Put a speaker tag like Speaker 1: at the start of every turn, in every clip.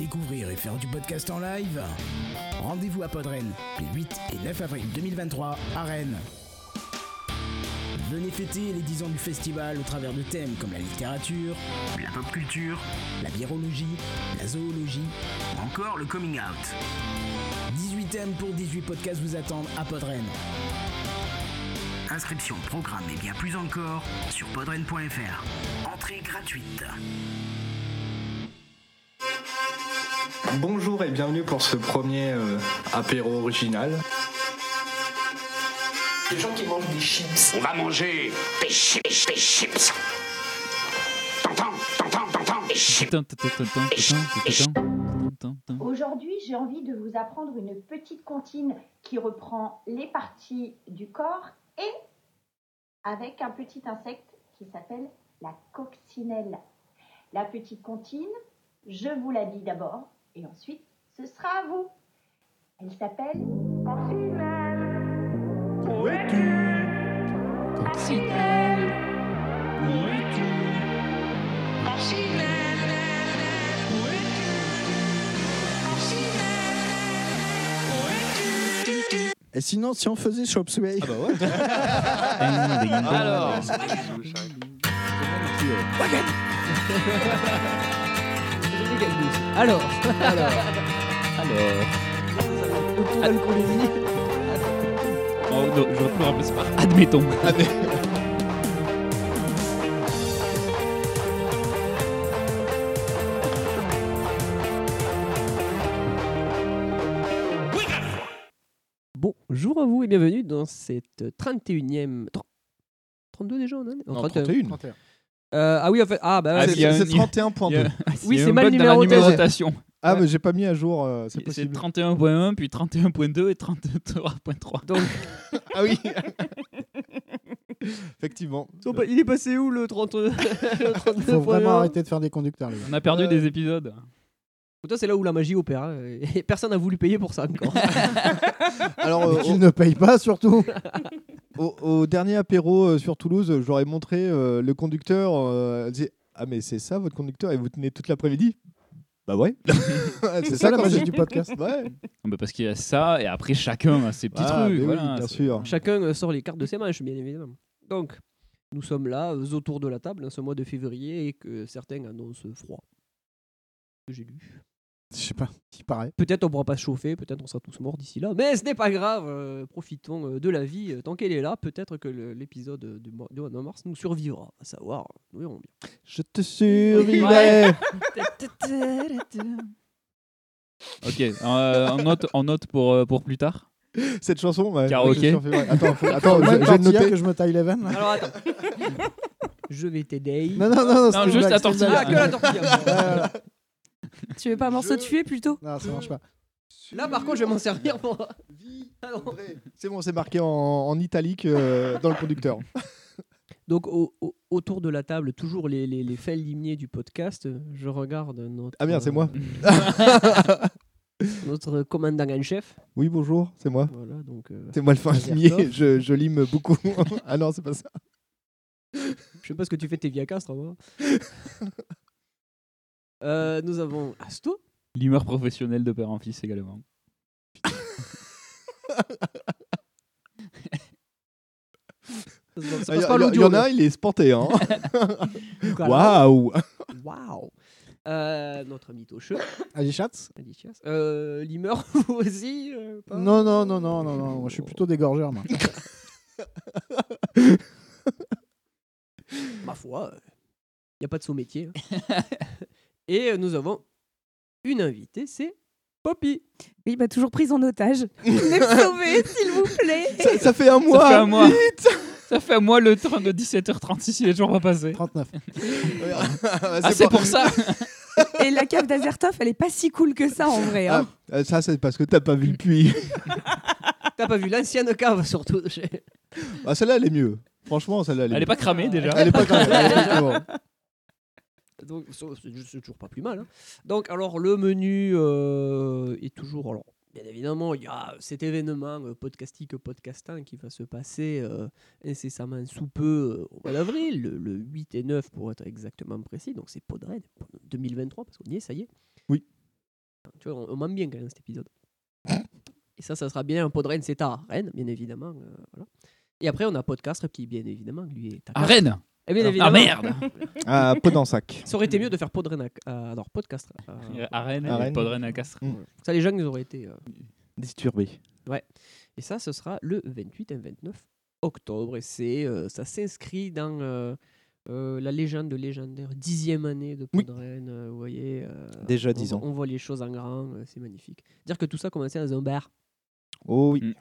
Speaker 1: découvrir et faire du podcast en live Rendez-vous à Podren les 8 et 9 avril 2023 à Rennes. Venez fêter les 10 ans du festival au travers de thèmes comme la littérature, la pop culture, la biologie, la zoologie, ou encore le coming out. 18 thèmes pour 18 podcasts vous attendent à Podren. Inscription, programme et bien plus encore sur podren.fr. Entrée gratuite.
Speaker 2: Bonjour et bienvenue pour ce premier euh, apéro original.
Speaker 3: Les gens qui mangent des chips.
Speaker 4: On va manger des chips, des chips. T'entends, t'entends, t'entends des chips.
Speaker 5: Aujourd'hui, j'ai envie de vous apprendre une petite comptine qui reprend les parties du corps et avec un petit insecte qui s'appelle la coccinelle. La petite comptine, je vous la dis d'abord et ensuite ce sera à vous. Elle s'appelle coccinelle. Coccinelle.
Speaker 6: Et sinon, si on faisait Chop Suey
Speaker 2: Ah bah ouais.
Speaker 7: Alors,
Speaker 8: Alors,
Speaker 7: alors,
Speaker 8: autour d'alcoolémie.
Speaker 7: oh, non, j'aurais pu le remplacer par admettons.
Speaker 8: Bonjour à vous et bienvenue dans cette 31e. 32 déjà on en est Non,
Speaker 2: Non,
Speaker 8: 31.
Speaker 2: 31.
Speaker 8: Euh, ah oui, en fait. Ah bah
Speaker 7: Ah,
Speaker 8: ouais,
Speaker 7: il y a
Speaker 6: C'est
Speaker 7: un-
Speaker 6: c'est 31.2.
Speaker 7: Il y a-
Speaker 8: Oui, c'est mal numéroté.
Speaker 7: numérotation.
Speaker 6: Ah, mais j'ai pas mis à jour, euh, c'est
Speaker 7: C'est
Speaker 6: possible.
Speaker 7: 31.1, puis 31.2 et 33.3.
Speaker 8: donc,
Speaker 6: Ah oui Effectivement.
Speaker 8: il est passé où le 30 le 32
Speaker 9: Il faut vraiment arrêter de faire des conducteurs, les gars.
Speaker 7: On a perdu des épisodes.
Speaker 8: Toi, c'est là où la magie opère. hein, Et personne n'a voulu payer pour ça encore.
Speaker 6: Alors,
Speaker 9: Mais
Speaker 6: euh,
Speaker 9: qu'ils ne payent pas, surtout.
Speaker 6: au, au dernier apéro euh, sur Toulouse, j'aurais montré euh, le conducteur. euh, disait, ah, mais c'est ça votre conducteur? Et vous tenez toute l'après-midi Bah ouais.
Speaker 9: C'est ça la magie du podcast.
Speaker 6: Ouais.
Speaker 7: Ah bah parce qu'il y a ça, et après chacun a ses petits
Speaker 6: Ah,
Speaker 7: trucs.
Speaker 6: mais oui,
Speaker 7: voilà,
Speaker 6: bien
Speaker 7: c'est-
Speaker 6: sûr.
Speaker 8: Chacun euh, sort les cartes de ses manches, bien évidemment. Donc, nous sommes là, euh, autour de la table, en ce mois de février, et que certains annoncent froid. Que j'ai lu.
Speaker 9: Je sais pas, il paraît.
Speaker 8: Peut-être on pourra pas se chauffer, peut-être on sera tous morts d'ici là, mais ce n'est pas grave, euh, profitons euh, de la vie euh, tant qu'elle est là. Peut-être que l'épisode du mois de mars nous survivra, à savoir, nous verrons bien.
Speaker 6: Je te survivrai.
Speaker 7: Ok, euh, en note, en note pour, euh, pour plus tard.
Speaker 6: Cette chanson, ouais,
Speaker 7: Karaoké.
Speaker 6: ouais. Attends, faut- attends, je, je vais noter.
Speaker 9: que je me taille les veines. là.
Speaker 8: Alors attends. Je vais t'aider.
Speaker 9: Non, non, non, c'est
Speaker 7: Non,
Speaker 9: une
Speaker 7: juste
Speaker 9: blague,
Speaker 7: la
Speaker 9: une
Speaker 7: tortilla.
Speaker 8: Ah, que la tortilla.
Speaker 10: Tu veux pas un morceau de tuer plutôt?
Speaker 9: Non, ça marche pas.
Speaker 8: Là, par contre, je vais m'en servir pour. Ah non.
Speaker 6: C'est bon, c'est marqué en, en italique euh, dans le conducteur.
Speaker 8: Donc, au- au- autour de la table, toujours les, les, les faits limiers du podcast, euh, je regarde notre.
Speaker 6: Ah merde, c'est moi.
Speaker 8: notre commandant en chef.
Speaker 6: Oui, bonjour, c'est moi.
Speaker 8: Voilà, donc. euh,
Speaker 6: C'est moi le fin limier, je, je lime beaucoup. ah non, c'est pas ça.
Speaker 8: Je sais pas ce que tu fais, tes via castres, moi. Euh, nous avons Asto.
Speaker 7: Limeur professionnel de père en fils également.
Speaker 6: Ah, Il
Speaker 8: passe
Speaker 6: y, il y en a, il est spanté. Hein. Waouh
Speaker 8: Waouh. Euh, notre ami Tocheux.
Speaker 9: Ali
Speaker 8: Chias. Euh, Limeur, vous aussi euh, pas
Speaker 9: Non, non, non, non, non, non. Moi, je suis plutôt dégorgeur, moi.
Speaker 8: Ma foi, il n'y a pas de sous métier. hein. Et euh, nous avons une invitée, c'est Poppy.
Speaker 10: Oui, bah toujours prise en otage. Venez me sauver, s'il vous plaît.
Speaker 6: ça, ça fait un mois
Speaker 7: Ça fait un mois.
Speaker 6: vite
Speaker 7: Ça fait à moi le train de 17h36, il est toujours pas passé.
Speaker 9: 39.
Speaker 7: Ah, c'est pour ça
Speaker 10: Et la cave d'Azertov, elle est pas si cool que ça en vrai. hein.
Speaker 6: Ah, euh, ça, c'est parce que t'as pas vu le puits.
Speaker 8: T'as pas vu l'ancienne cave, surtout.
Speaker 6: Ah, celle-là, elle est mieux. Franchement, celle-là, elle est
Speaker 7: Elle est pas cramée déjà.
Speaker 6: Elle est pas cramée.
Speaker 8: Donc, c'est toujours pas plus mal. hein. Donc, alors, le menu euh, est toujours. Alors, bien évidemment, il y a cet événement euh, podcastique podcastin qui va se passer euh, incessamment sous peu euh, au mois d'avril, le, le 8 et 9 pour être exactement précis. Donc, c'est Podred 2023, parce qu'on y est, ça y est.
Speaker 6: Oui.
Speaker 8: Tu vois, on, on m'aime bien quand même cet épisode. Et ça, ça sera bien un Podren, c'est à Rennes, bien évidemment. voilà. Et après, on a Podcast qui, bien évidemment, lui est à.
Speaker 7: Rennes
Speaker 8: Eh bien
Speaker 7: Ah,
Speaker 8: évidemment.
Speaker 7: merde
Speaker 6: Ah, peu dans sac.
Speaker 8: Ça aurait été mieux de faire Podren à, à- alors, Podcast. à-
Speaker 7: À Rennes,
Speaker 6: À Rennes.
Speaker 7: à Castres.
Speaker 6: Mm.
Speaker 8: Ça, les gens, ils auraient été. euh,
Speaker 6: Disturbé.
Speaker 8: Ouais. Et ça, ce sera le 28 et 29 octobre. Et c'est, euh, ça s'inscrit dans euh, euh, la légende de légendaire dixième année de
Speaker 6: Oui.
Speaker 8: Podren. euh, vous voyez. euh,
Speaker 6: Déjà
Speaker 8: on
Speaker 6: 10
Speaker 8: voit-
Speaker 6: ans.
Speaker 8: On voit les choses en grand, euh, c'est magnifique. Dire que tout ça commençait dans un bar
Speaker 6: Oh oui,
Speaker 7: Mm.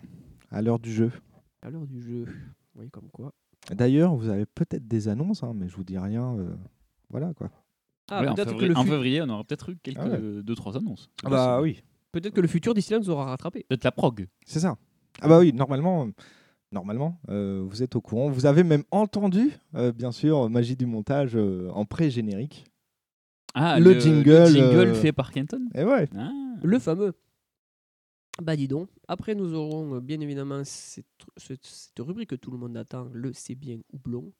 Speaker 6: à l'heure du jeu.
Speaker 8: à l'heure du jeu. Vous voyez comme quoi.
Speaker 6: D'ailleurs, vous avez peut-être des annonces, hein, mais je vous dis rien. euh, Voilà quoi.
Speaker 8: Ah,
Speaker 7: Ouais, en,
Speaker 8: peut-être que,
Speaker 7: février,
Speaker 8: le
Speaker 7: en février, on aura peut-être eu quelques
Speaker 6: Ah ouais.
Speaker 7: deux, trois annonces.
Speaker 6: Ah bah
Speaker 7: possible.
Speaker 6: oui,
Speaker 8: peut-être que le futur d'ici là nous aura rattrapé.
Speaker 7: Peut-être la prog.
Speaker 6: c'est ça. Ah bah oui, normalement, euh, normalement, euh, vous êtes au courant. Vous avez même entendu, euh, bien sûr, magie du montage euh, en pré-générique.
Speaker 7: Ah,
Speaker 6: Le jingle,
Speaker 7: jingle
Speaker 6: euh,
Speaker 7: fait par Kenton?
Speaker 6: Et ouais.
Speaker 7: Ah.
Speaker 8: Le fameux. Bah dis donc. Après, nous aurons euh, bien évidemment cette, cette- cette rubrique que tout le monde attend, le C'est bien houblon.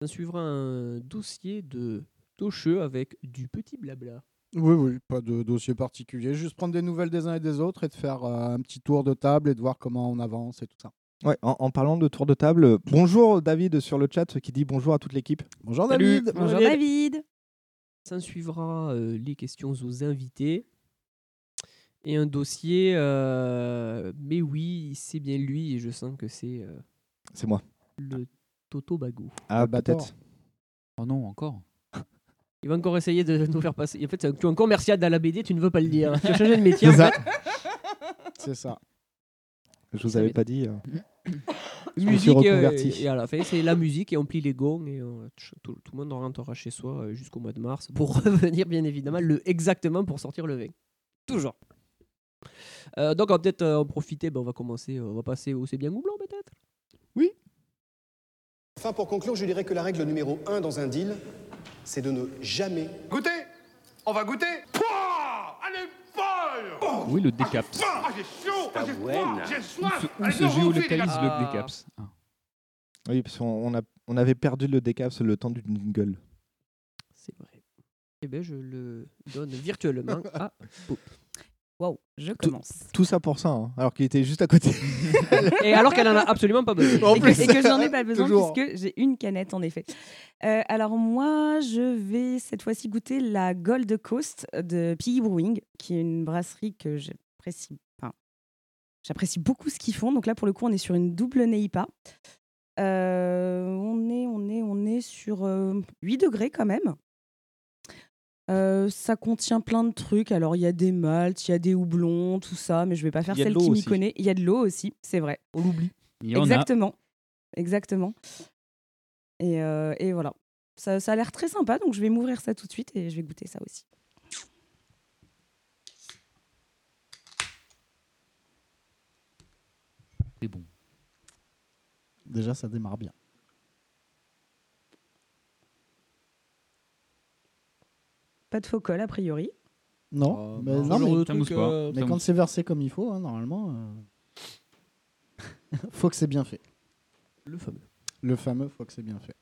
Speaker 8: Ça suivra un dossier de Tocheux avec du petit blabla.
Speaker 9: Oui, oui, pas de dossier particulier. Juste prendre des nouvelles des uns et des autres et de faire euh, un petit tour de table et de voir comment on avance et tout ça.
Speaker 6: Ouais, en, en parlant de tour de table, bonjour David sur le chat qui dit bonjour à toute l'équipe.
Speaker 9: Bonjour
Speaker 8: Salut.
Speaker 9: David.
Speaker 10: Bonjour
Speaker 8: David.
Speaker 10: David.
Speaker 8: Ça suivra euh, les questions aux invités. Et un dossier, euh, mais oui, c'est bien lui et je sens que c'est euh,
Speaker 6: C'est moi.
Speaker 8: le Toto Bagou.
Speaker 6: Ah,
Speaker 9: Albator.
Speaker 6: peut-être.
Speaker 7: Oh non, encore.
Speaker 8: Il va encore essayer de nous faire passer. En fait, c'est un- tu es un commercial dans la BD, tu ne veux pas le dire. Tu as changé de métier. en
Speaker 6: C'est ça.
Speaker 8: fait.
Speaker 9: C'est ça.
Speaker 6: Je vous avais
Speaker 8: va
Speaker 6: pas dit. euh. Je me suis
Speaker 8: musique et,
Speaker 6: reconverti.
Speaker 8: et à la fin c'est la musique et on plie les gongs et on- tout, tout le monde rentrera chez soi euh, jusqu'au mois de mars pour revenir bien évidemment le, exactement pour sortir le vin toujours Euh, donc on va peut-être euh, en profiter ben, on va commencer on va passer au c'est bien ou blanc peut-être?
Speaker 11: Enfin, pour conclure, je dirais que la règle numéro un dans un deal, c'est de ne jamais
Speaker 4: Goûtez On va goûter! Pouah! Est folle!
Speaker 7: Oui, le décaps?
Speaker 4: Ah, j'ai chaud! Ah, j'ai froid! J'ai
Speaker 7: Où
Speaker 4: soif
Speaker 7: se, où
Speaker 4: Allez,
Speaker 7: se
Speaker 4: donc,
Speaker 7: géolocalise le
Speaker 8: Ah.
Speaker 7: décaps? Ah.
Speaker 6: Oui, parce qu'on on a, on avait perdu le décaps le temps du jingle.
Speaker 8: c'est vrai. Et ben je le donne virtuellement à Pop.
Speaker 10: Wow, je commence.
Speaker 6: Tout ça pour ça, hein, alors qu'il était juste à côté.
Speaker 8: et alors qu'elle en a absolument pas besoin
Speaker 6: En
Speaker 10: et,
Speaker 6: plus.
Speaker 10: que, que j'en ai pas besoin
Speaker 6: Toujours.
Speaker 10: puisque j'ai une canette en effet. Euh, alors moi, je vais cette fois-ci goûter la Gold Coast de Piggy Brewing, qui est une brasserie que j'apprécie. Enfin, j'apprécie beaucoup ce qu'ils font. Donc là, pour le coup, on est sur une double Neipa. Euh, on est, on est, on est sur euh, 8 degrés quand même. Euh, ça contient plein de trucs. Alors, il y a des maltes, il y a des houblons, tout ça, mais je vais pas faire celle qui m'y connaît. Il y a de l'eau aussi, c'est vrai.
Speaker 8: on l'oublie
Speaker 7: a.
Speaker 10: Exactement. Exactement. Et, euh, et voilà. Ça, ça a l'air très sympa, donc je vais m'ouvrir ça tout de suite et je vais goûter ça aussi.
Speaker 7: C'est bon.
Speaker 9: Déjà, ça démarre bien.
Speaker 10: Pas de faux col, a priori.
Speaker 9: Non,
Speaker 8: Oh,
Speaker 9: mais, non,
Speaker 8: ce genre
Speaker 9: mais,
Speaker 8: de
Speaker 7: ça mousse
Speaker 8: truc,
Speaker 7: pas.
Speaker 8: euh,
Speaker 9: mais
Speaker 7: ça
Speaker 9: quand
Speaker 7: mousse.
Speaker 9: c'est versé comme il faut, hein, normalement, euh, faut que c'est bien fait.
Speaker 8: le fameux
Speaker 9: Le fameux, faut que c'est bien fait.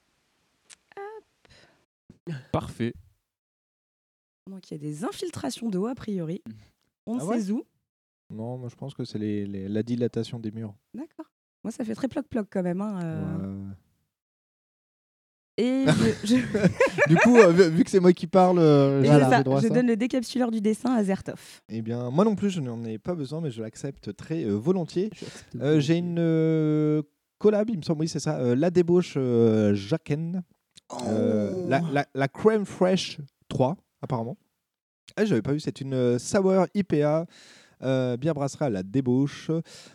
Speaker 7: Parfait.
Speaker 10: Donc il y a des infiltrations d'eau, a priori. On ne
Speaker 6: Ah ouais
Speaker 10: sait où.
Speaker 6: Non, moi je pense que c'est les, les- la dilatation des murs.
Speaker 10: D'accord. Moi, ça fait très ploc-ploc quand même. hein, euh.
Speaker 6: Ouais.
Speaker 10: Et je, je-
Speaker 6: du coup, euh, vu, vu que c'est moi qui parle, euh,
Speaker 10: ça,
Speaker 6: droit
Speaker 10: je
Speaker 6: ça.
Speaker 10: donne le décapsuleur du dessin à Zertov.
Speaker 6: Eh bien, moi non plus, je n'en ai pas besoin, mais je l'accepte très euh, volontiers. J'ai une collab, il me semble, oui, c'est ça. la débauche Jaquen. Euh, la, la- la crème fraîche 3, apparemment. Ah, J'avais pas vu, c'est une sour IPA. bière brasserie à la débauche,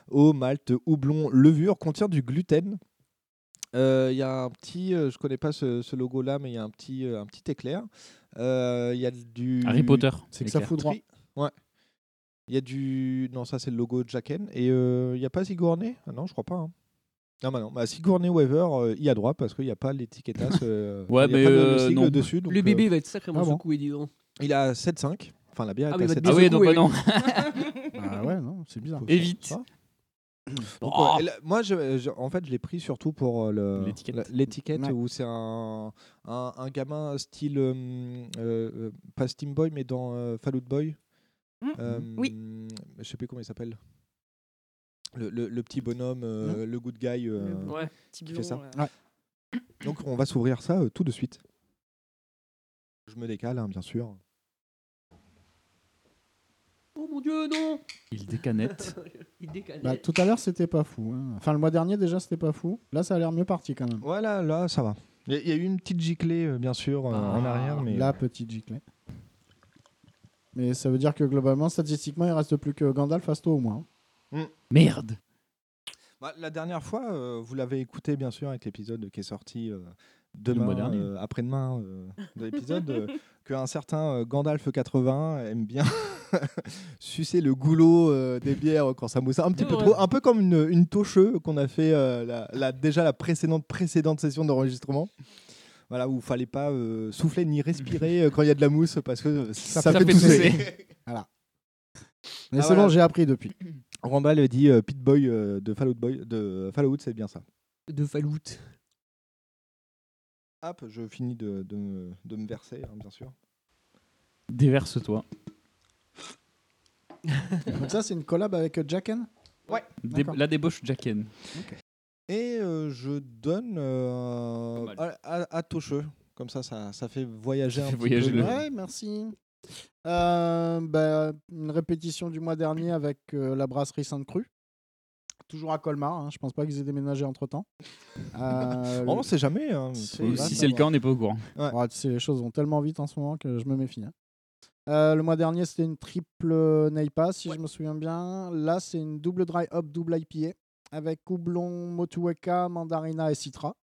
Speaker 6: au malt, houblon, levure, contient du gluten. Euh, Il y a un petit, euh, je connais pas ce, ce logo-là, mais il y a un petit, euh, un petit éclair. Euh, Il y a du
Speaker 7: Harry Potter.
Speaker 9: C'est que ça fout droit.
Speaker 6: Ouais. Il y a du. Non, ça c'est le logo de Jacken. Et euh, il n'y a pas Sigourney? Ah, Non, je crois pas. hein. Non, bah non. Bah, Sigourney Weaver, euh, il y a droit parce qu'il n'y a pas l'étiquetas. euh,
Speaker 7: Ouais,
Speaker 6: il y a
Speaker 7: mais,
Speaker 6: pas le- le
Speaker 7: euh,
Speaker 6: sigle
Speaker 7: non.
Speaker 6: dessus. donc,
Speaker 8: le
Speaker 6: euh,
Speaker 8: bébé va être sacrément
Speaker 6: ah bon.
Speaker 8: secoué dis donc
Speaker 6: il a 7,5. Enfin, la bière
Speaker 8: Ah
Speaker 6: est à
Speaker 8: il va te
Speaker 6: 7,5.
Speaker 8: bien
Speaker 7: Ah oui, donc bah non.
Speaker 9: Ah ouais, non, c'est bizarre.
Speaker 7: Évite.
Speaker 6: Donc,
Speaker 8: Oh.
Speaker 6: ouais, là, moi, je- je- en fait, je l'ai pris surtout pour euh, le-
Speaker 7: L'étiquette.
Speaker 9: Ouais.
Speaker 6: où c'est un, un, un gamin style, euh, euh, pas Steam Boy, mais dans euh, Fall Out Boy. Euh,
Speaker 10: Oui.
Speaker 6: Je sais plus comment il s'appelle. Le, le- le petit bonhomme, euh, le good guy euh,
Speaker 10: Le
Speaker 8: Ouais.
Speaker 6: qui
Speaker 10: blond,
Speaker 6: fait ça.
Speaker 10: là.
Speaker 6: Donc on va s'ouvrir ça euh, tout de suite. Je me décale, hein, bien sûr.
Speaker 8: Oh mon dieu, non
Speaker 7: Il décanette.
Speaker 8: Il.
Speaker 9: Bah, tout à l'heure, c'était pas fou. hein. Enfin, le mois dernier, déjà, c'était pas fou. Là, ça a l'air mieux parti quand même.
Speaker 6: Voilà, là, ça va. Il y, a- il y a eu une petite giclée, euh, bien sûr, euh, en
Speaker 9: Ah,
Speaker 6: arrière. Mais...
Speaker 9: La petite giclée. Mais ça veut dire que globalement, statistiquement, il reste plus que Gandalf Asto au moins.
Speaker 7: Merde.
Speaker 6: Bah, la dernière fois, euh, vous l'avez écouté, bien sûr, avec l'épisode qui est sorti euh, demain, euh, après-demain euh, de l'épisode, euh, qu'un certain euh, Gandalf 80 aime bien sucer le goulot euh, des bières quand ça mousse un petit peu
Speaker 8: Ouais.
Speaker 6: trop, un peu comme une, une qu'on a fait euh, la, la- déjà la précédente, précédente session d'enregistrement. Voilà, où il fallait pas euh, souffler ni respirer euh, quand il y a de la mousse parce que euh, ça,
Speaker 9: Ça
Speaker 6: fait,
Speaker 9: fait
Speaker 6: tousser.
Speaker 9: tousser. Voilà. Mais
Speaker 6: Ah,
Speaker 9: c'est
Speaker 6: voilà.
Speaker 9: bon, j'ai appris depuis.
Speaker 6: Randall dit euh, Pit Boy euh, de Fallout Boy de Fallout, c'est bien ça.
Speaker 8: De Fallout.
Speaker 6: Hop, je finis de, de me- de me verser, hein, bien sûr.
Speaker 7: Déverse-toi.
Speaker 9: Donc ça, c'est une collab avec euh, Jacken?
Speaker 6: Ouais.
Speaker 7: Dé- la débauche Jacken.
Speaker 6: Et euh, je donne euh, à, à, à Tocheux. Comme ça, ça, ça fait voyager
Speaker 7: Ça
Speaker 6: un
Speaker 7: fait
Speaker 6: petit
Speaker 7: voyager
Speaker 6: peu.
Speaker 7: le-
Speaker 9: Ouais, merci. Euh, bah, une répétition du mois dernier avec euh, la brasserie Sainte-Cru. Toujours à Colmar, hein, je pense pas qu'ils aient déménagé entre temps. Euh,
Speaker 6: Oh, on sait jamais. hein.
Speaker 7: Si c'est le
Speaker 9: savoir.
Speaker 7: cas, on n'est pas au courant.
Speaker 6: Ouais.
Speaker 9: Ouais, tu sais, les choses vont tellement vite en ce moment que je me méfie. hein. Euh, le mois dernier, c'était une triple Neipa, si je me souviens bien. Là, c'est une double dry hop, double IPA avec houblon, motueka, mandarina et citra.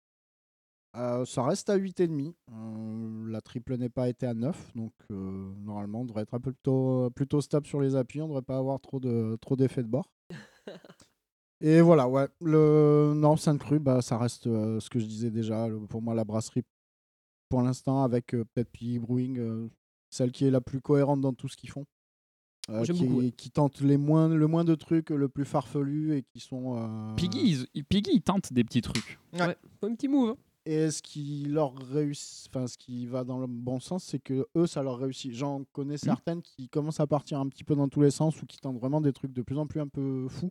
Speaker 9: Euh, ça reste à 8,5. Euh, la triple Neipa était à 9, donc euh, normalement, on devrait être un peu plutôt, plutôt stable sur les appuis. On ne devrait pas avoir trop de trop d'effets de bord. Et voilà, ouais. Le... Non, Sainte-Cru, bah, ça reste euh, ce que je disais déjà. le- Pour moi, la brasserie, pour l'instant, avec euh, Piggy Brewing, euh, celle qui est la plus cohérente dans tout ce qu'ils font. Euh, qui,
Speaker 8: beaucoup, ouais.
Speaker 9: qui tente les moins, le moins de trucs, le plus farfelu et qui sont. euh,
Speaker 7: Piggy, ils, Piggy, il tente des petits trucs.
Speaker 8: Ouais. Un petit move. hein.
Speaker 9: Et ce qui leur réussit, enfin ce qui va dans le bon sens, c'est que eux, ça leur réussit. J'en connais certaines qui commencent à partir un petit peu dans tous les sens ou qui tentent vraiment des trucs de plus en plus un peu fous.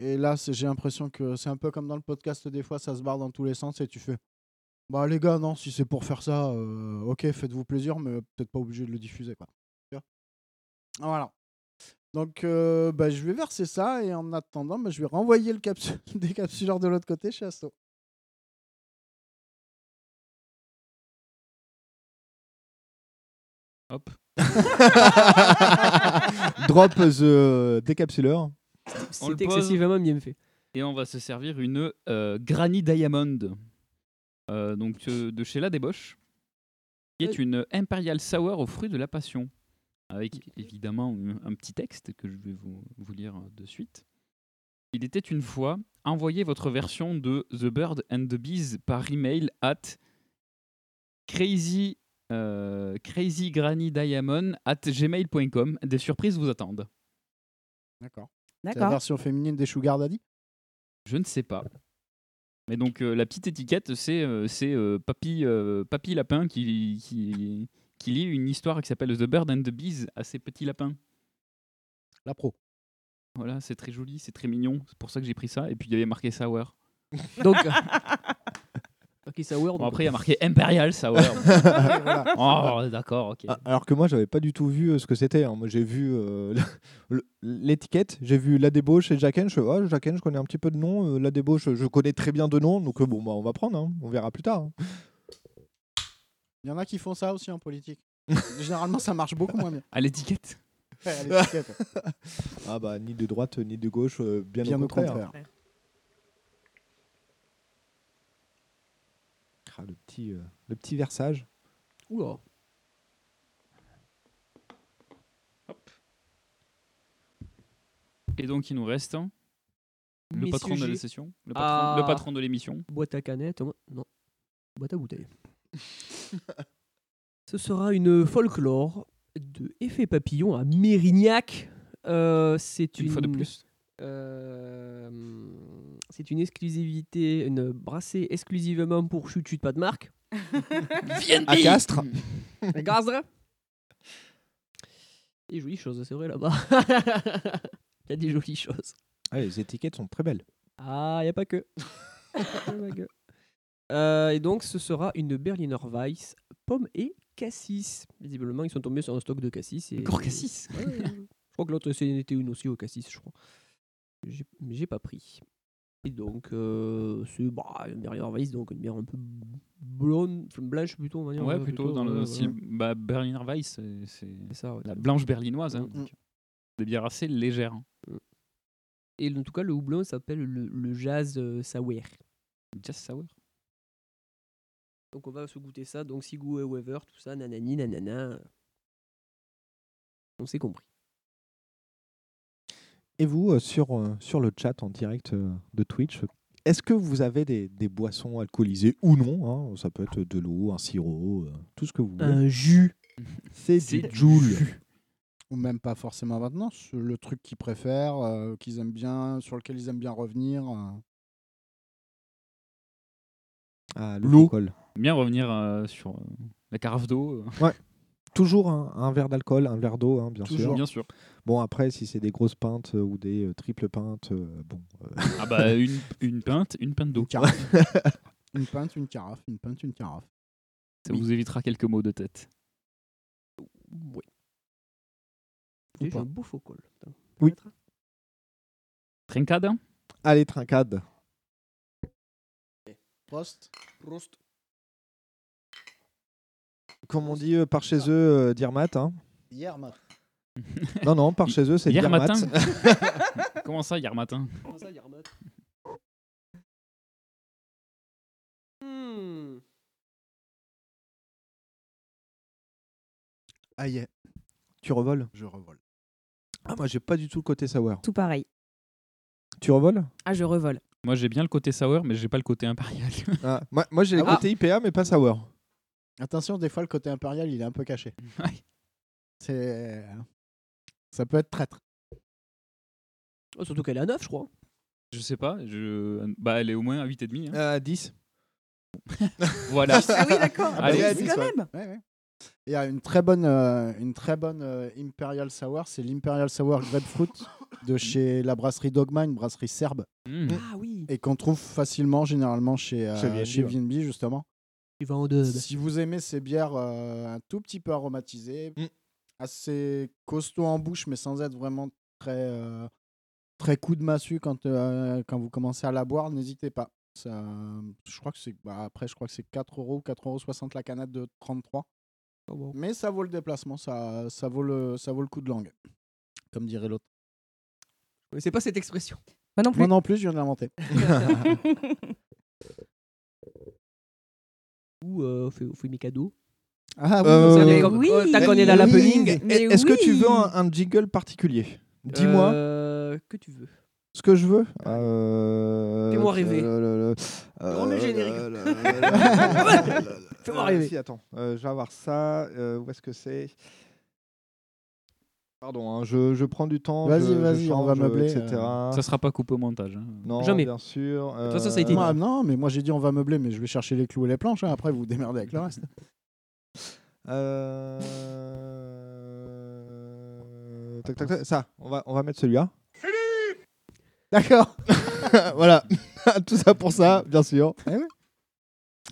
Speaker 9: Et là, j'ai l'impression que c'est un peu comme dans le podcast, des fois, ça se barre dans tous les sens et tu fais Bah, les gars, non, si c'est pour faire ça, euh, ok, faites-vous plaisir, mais peut-être pas obligé de le diffuser, quoi. Voilà. Donc, euh, bah, je vais verser ça et en attendant, bah, je vais renvoyer le capsu- décapsuleur de l'autre côté chez Asto.
Speaker 7: Hop.
Speaker 6: Drop the décapsuleur.
Speaker 8: C'est excessivement bien fait.
Speaker 7: Et on va se servir une euh, Granny Diamond. Euh, donc euh, de chez La Débauche. Qui est une Imperial Sour aux fruits de la passion. Avec évidemment un, un petit texte que je vais vous, vous lire de suite. Il était une fois, envoyez votre version de The Bird and the Bees par email at crazy, euh, crazygrannydiamond at gmail.com. Des surprises vous attendent.
Speaker 9: D'accord. C'est la
Speaker 10: D'accord.
Speaker 9: version féminine des Sugar Daddy?
Speaker 7: Je ne sais pas. Mais donc euh, la petite étiquette, c'est euh, c'est, euh, Papy, euh, Papy Lapin qui, qui, qui lit une histoire qui s'appelle The Bird and the Bees à ses petits lapins.
Speaker 9: La pro.
Speaker 7: Voilà, c'est très joli, c'est très mignon. C'est pour ça que j'ai pris ça. Et puis il y avait marqué Sour.
Speaker 8: Donc. ok, Sour.
Speaker 7: Bon, après, il y a marqué Imperial Sour.
Speaker 9: Voilà.
Speaker 7: oh, d'accord, ok.
Speaker 6: Alors que moi, j'avais pas du tout vu euh, ce que c'était. hein. Moi, j'ai vu euh, l'étiquette, j'ai vu la débauche et Jacken. Je oh, Jacken, je connais un petit peu de nom. euh, la débauche, je connais très bien de nom. Donc, bon, bah, on va prendre. hein. On verra plus tard. hein.
Speaker 9: Il y en a qui font ça aussi en politique. Généralement, ça marche beaucoup moins bien.
Speaker 7: À l'étiquette.
Speaker 9: Ouais, à l'étiquette.
Speaker 6: Ah, bah, ni de droite, ni de gauche, bien,
Speaker 9: Bien
Speaker 6: au
Speaker 9: au
Speaker 6: contraire. Le, petit, euh, le petit versage.
Speaker 8: Oula.
Speaker 7: Et donc, il nous reste hein, le patron de la session, le patron,
Speaker 8: Ah.
Speaker 7: le patron de l'émission.
Speaker 8: Boîte à canettes. moi- Non. Boîte à bouteilles. Ce sera une folklore de Effet Papillon à Mérignac. Euh, c'est une,
Speaker 7: Une fois de plus.
Speaker 8: Euh, c'est une exclusivité, une brassée exclusivement pour Chuchut, pas de marque.
Speaker 6: À Castres.
Speaker 8: Castres. Il y a des jolies choses, c'est vrai là-bas. Il y a des jolies choses.
Speaker 6: Ah, les étiquettes sont très belles.
Speaker 8: Ah, il n'y a pas que. Y a pas que. Euh, et donc, ce sera une Berliner Weiss, pomme et cassis. Visiblement, ils sont tombés sur un stock de cassis. Et...
Speaker 7: Encore cassis
Speaker 8: Ouais, ouais, ouais. Je crois que l'autre, c'était une aussi au cassis, je crois. J'ai- pas pris. Et donc, euh, c'est bah, une Berliner Weiss, donc une bière un peu blonde, blanche plutôt, on va dire.
Speaker 7: Ouais,
Speaker 8: ouais,
Speaker 7: plutôt dans le
Speaker 8: voilà.
Speaker 7: bah, Berliner Weiss, c'est-
Speaker 8: ça, ouais.
Speaker 7: la blanche berlinoise. Hein,
Speaker 8: Mm.
Speaker 7: donc, Des bières assez légères. hein.
Speaker 8: Et en tout cas, le houblon s'appelle le, le Jazz euh, Sour.
Speaker 7: Jazz Sour.
Speaker 8: Donc on va se goûter ça. Donc Sigou et Weaver, tout ça, nanani, nanana. On s'est compris.
Speaker 6: Et vous, euh, sur, euh, sur le chat en direct euh, de Twitch, est-ce que vous avez des, des boissons alcoolisées ou non hein? Ça peut être de l'eau, un sirop, euh, tout ce que vous voulez.
Speaker 8: Un jus.
Speaker 6: C'est du Joule.
Speaker 9: Ou même pas forcément maintenant. Le truc qu'ils préfèrent, euh, qu'ils aiment bien, sur lequel ils aiment bien revenir. euh.
Speaker 6: Ah,
Speaker 9: L'eau.
Speaker 6: l'alcool.
Speaker 7: Bien revenir euh, sur euh, la carafe d'eau. euh.
Speaker 6: Toujours un, un verre d'alcool, un verre d'eau, hein, bien sûr.
Speaker 7: Bien sûr.
Speaker 6: Bon, après, si c'est des grosses pintes euh, ou des euh, triples pintes, euh, bon. euh,
Speaker 7: Ah bah une, une pinte, une pinte d'eau.
Speaker 9: Une pinte, une carafe, une pinte, une carafe.
Speaker 7: Ça vous évitera quelques mots de tête.
Speaker 8: Oui.
Speaker 9: Pas.
Speaker 8: un beau faux col.
Speaker 6: Oui.
Speaker 7: Trincade
Speaker 6: Allez, trincade.
Speaker 9: Prost.
Speaker 8: Prost.
Speaker 6: Comme on dit euh, par chez eux, euh, Dirmat. Hein.
Speaker 9: Hier.
Speaker 6: Non, non, par chez eux, c'est
Speaker 7: Hier matin Comment ça, hier matin?
Speaker 8: Comment ça, Yarmat Hmm.
Speaker 9: Ah, yeah.
Speaker 6: tu revoles?
Speaker 9: Je revole.
Speaker 6: Ah, moi, j'ai pas du tout le côté sour.
Speaker 10: Tout pareil.
Speaker 6: Tu revoles?
Speaker 10: Ah, je revole.
Speaker 7: Moi j'ai bien le côté sour, mais j'ai pas le côté impérial.
Speaker 6: Ah, Moi, moi j'ai le
Speaker 9: Ah.
Speaker 6: côté IPA, mais pas sour.
Speaker 9: Attention, des fois, le côté impérial, il est un peu caché.
Speaker 7: Ouais.
Speaker 9: C'est. Ça peut être traître.
Speaker 8: Oh, surtout qu'elle est à 9, je crois.
Speaker 7: Je sais pas, je... bah, elle est au moins à 8,5. Hein.
Speaker 6: Euh, 10.
Speaker 7: Voilà.
Speaker 10: Ah oui, d'accord.
Speaker 7: Allez,
Speaker 10: oui,
Speaker 6: à
Speaker 10: c'est
Speaker 6: 10,
Speaker 10: quand
Speaker 6: ouais.
Speaker 10: même.
Speaker 9: Ouais, ouais. Il y a une très bonne, euh, une très bonne euh, Imperial Sour, c'est l'Imperial Sour Grapefruit de chez la brasserie Dogma, une brasserie serbe,
Speaker 7: Mmh.
Speaker 8: Ah oui.
Speaker 9: et qu'on trouve facilement généralement chez, euh,
Speaker 6: Chez VNB, ouais.
Speaker 9: Justement.
Speaker 8: Tu vas en deux.
Speaker 9: Si vous aimez ces bières euh, un tout petit peu aromatisées,
Speaker 6: Mm.
Speaker 9: Assez costaud en bouche, mais sans être vraiment très, euh, très coup de massue quand, euh, quand vous commencez à la boire, n'hésitez pas. Ça, je crois que c'est bah, après je crois que c'est 4 euros 4,60 euros la canette de 33
Speaker 8: Oh, bon.
Speaker 9: mais ça vaut le déplacement ça, ça vaut le ça vaut le coup de langue comme dirait l'autre
Speaker 8: Je connaissais pas cette expression.
Speaker 10: Moi non plus.
Speaker 9: moi non plus je viens de l'inventer
Speaker 8: Ou euh, on fait, on fait mes cadeaux.
Speaker 9: Ah
Speaker 6: Euh,
Speaker 8: comme-
Speaker 10: oui.
Speaker 8: oh, T'as qu'on est dans l'happening.
Speaker 10: Oui.
Speaker 6: Est-ce que tu
Speaker 10: oui.
Speaker 6: veux un, un jingle particulier Dis-moi
Speaker 8: Euh, que tu veux.
Speaker 6: ce que je veux. Euh...
Speaker 8: Fais-moi rêver.
Speaker 6: euh,
Speaker 8: Remets le générique. Fais-moi rêver.
Speaker 6: Si, attends, euh, je vais avoir ça. euh, où est-ce que c'est Pardon, hein, je, je prends du temps.
Speaker 9: Vas-y, vas-y, on va meubler,
Speaker 6: etc.
Speaker 7: Ça sera pas coupé au montage. hein.
Speaker 6: Non,
Speaker 8: Jamais.
Speaker 6: bien sûr.
Speaker 8: toute façon, ça a été
Speaker 6: euh,
Speaker 9: Moi, non mais moi j'ai dit on va meubler mais je vais chercher les clous et les planches hein. après vous vous démerdez avec le reste
Speaker 6: Euh... Tac, tac, tac. Ça, on va, on va mettre celui-là.
Speaker 9: d'accord
Speaker 6: voilà, tout ça pour ça, bien sûr.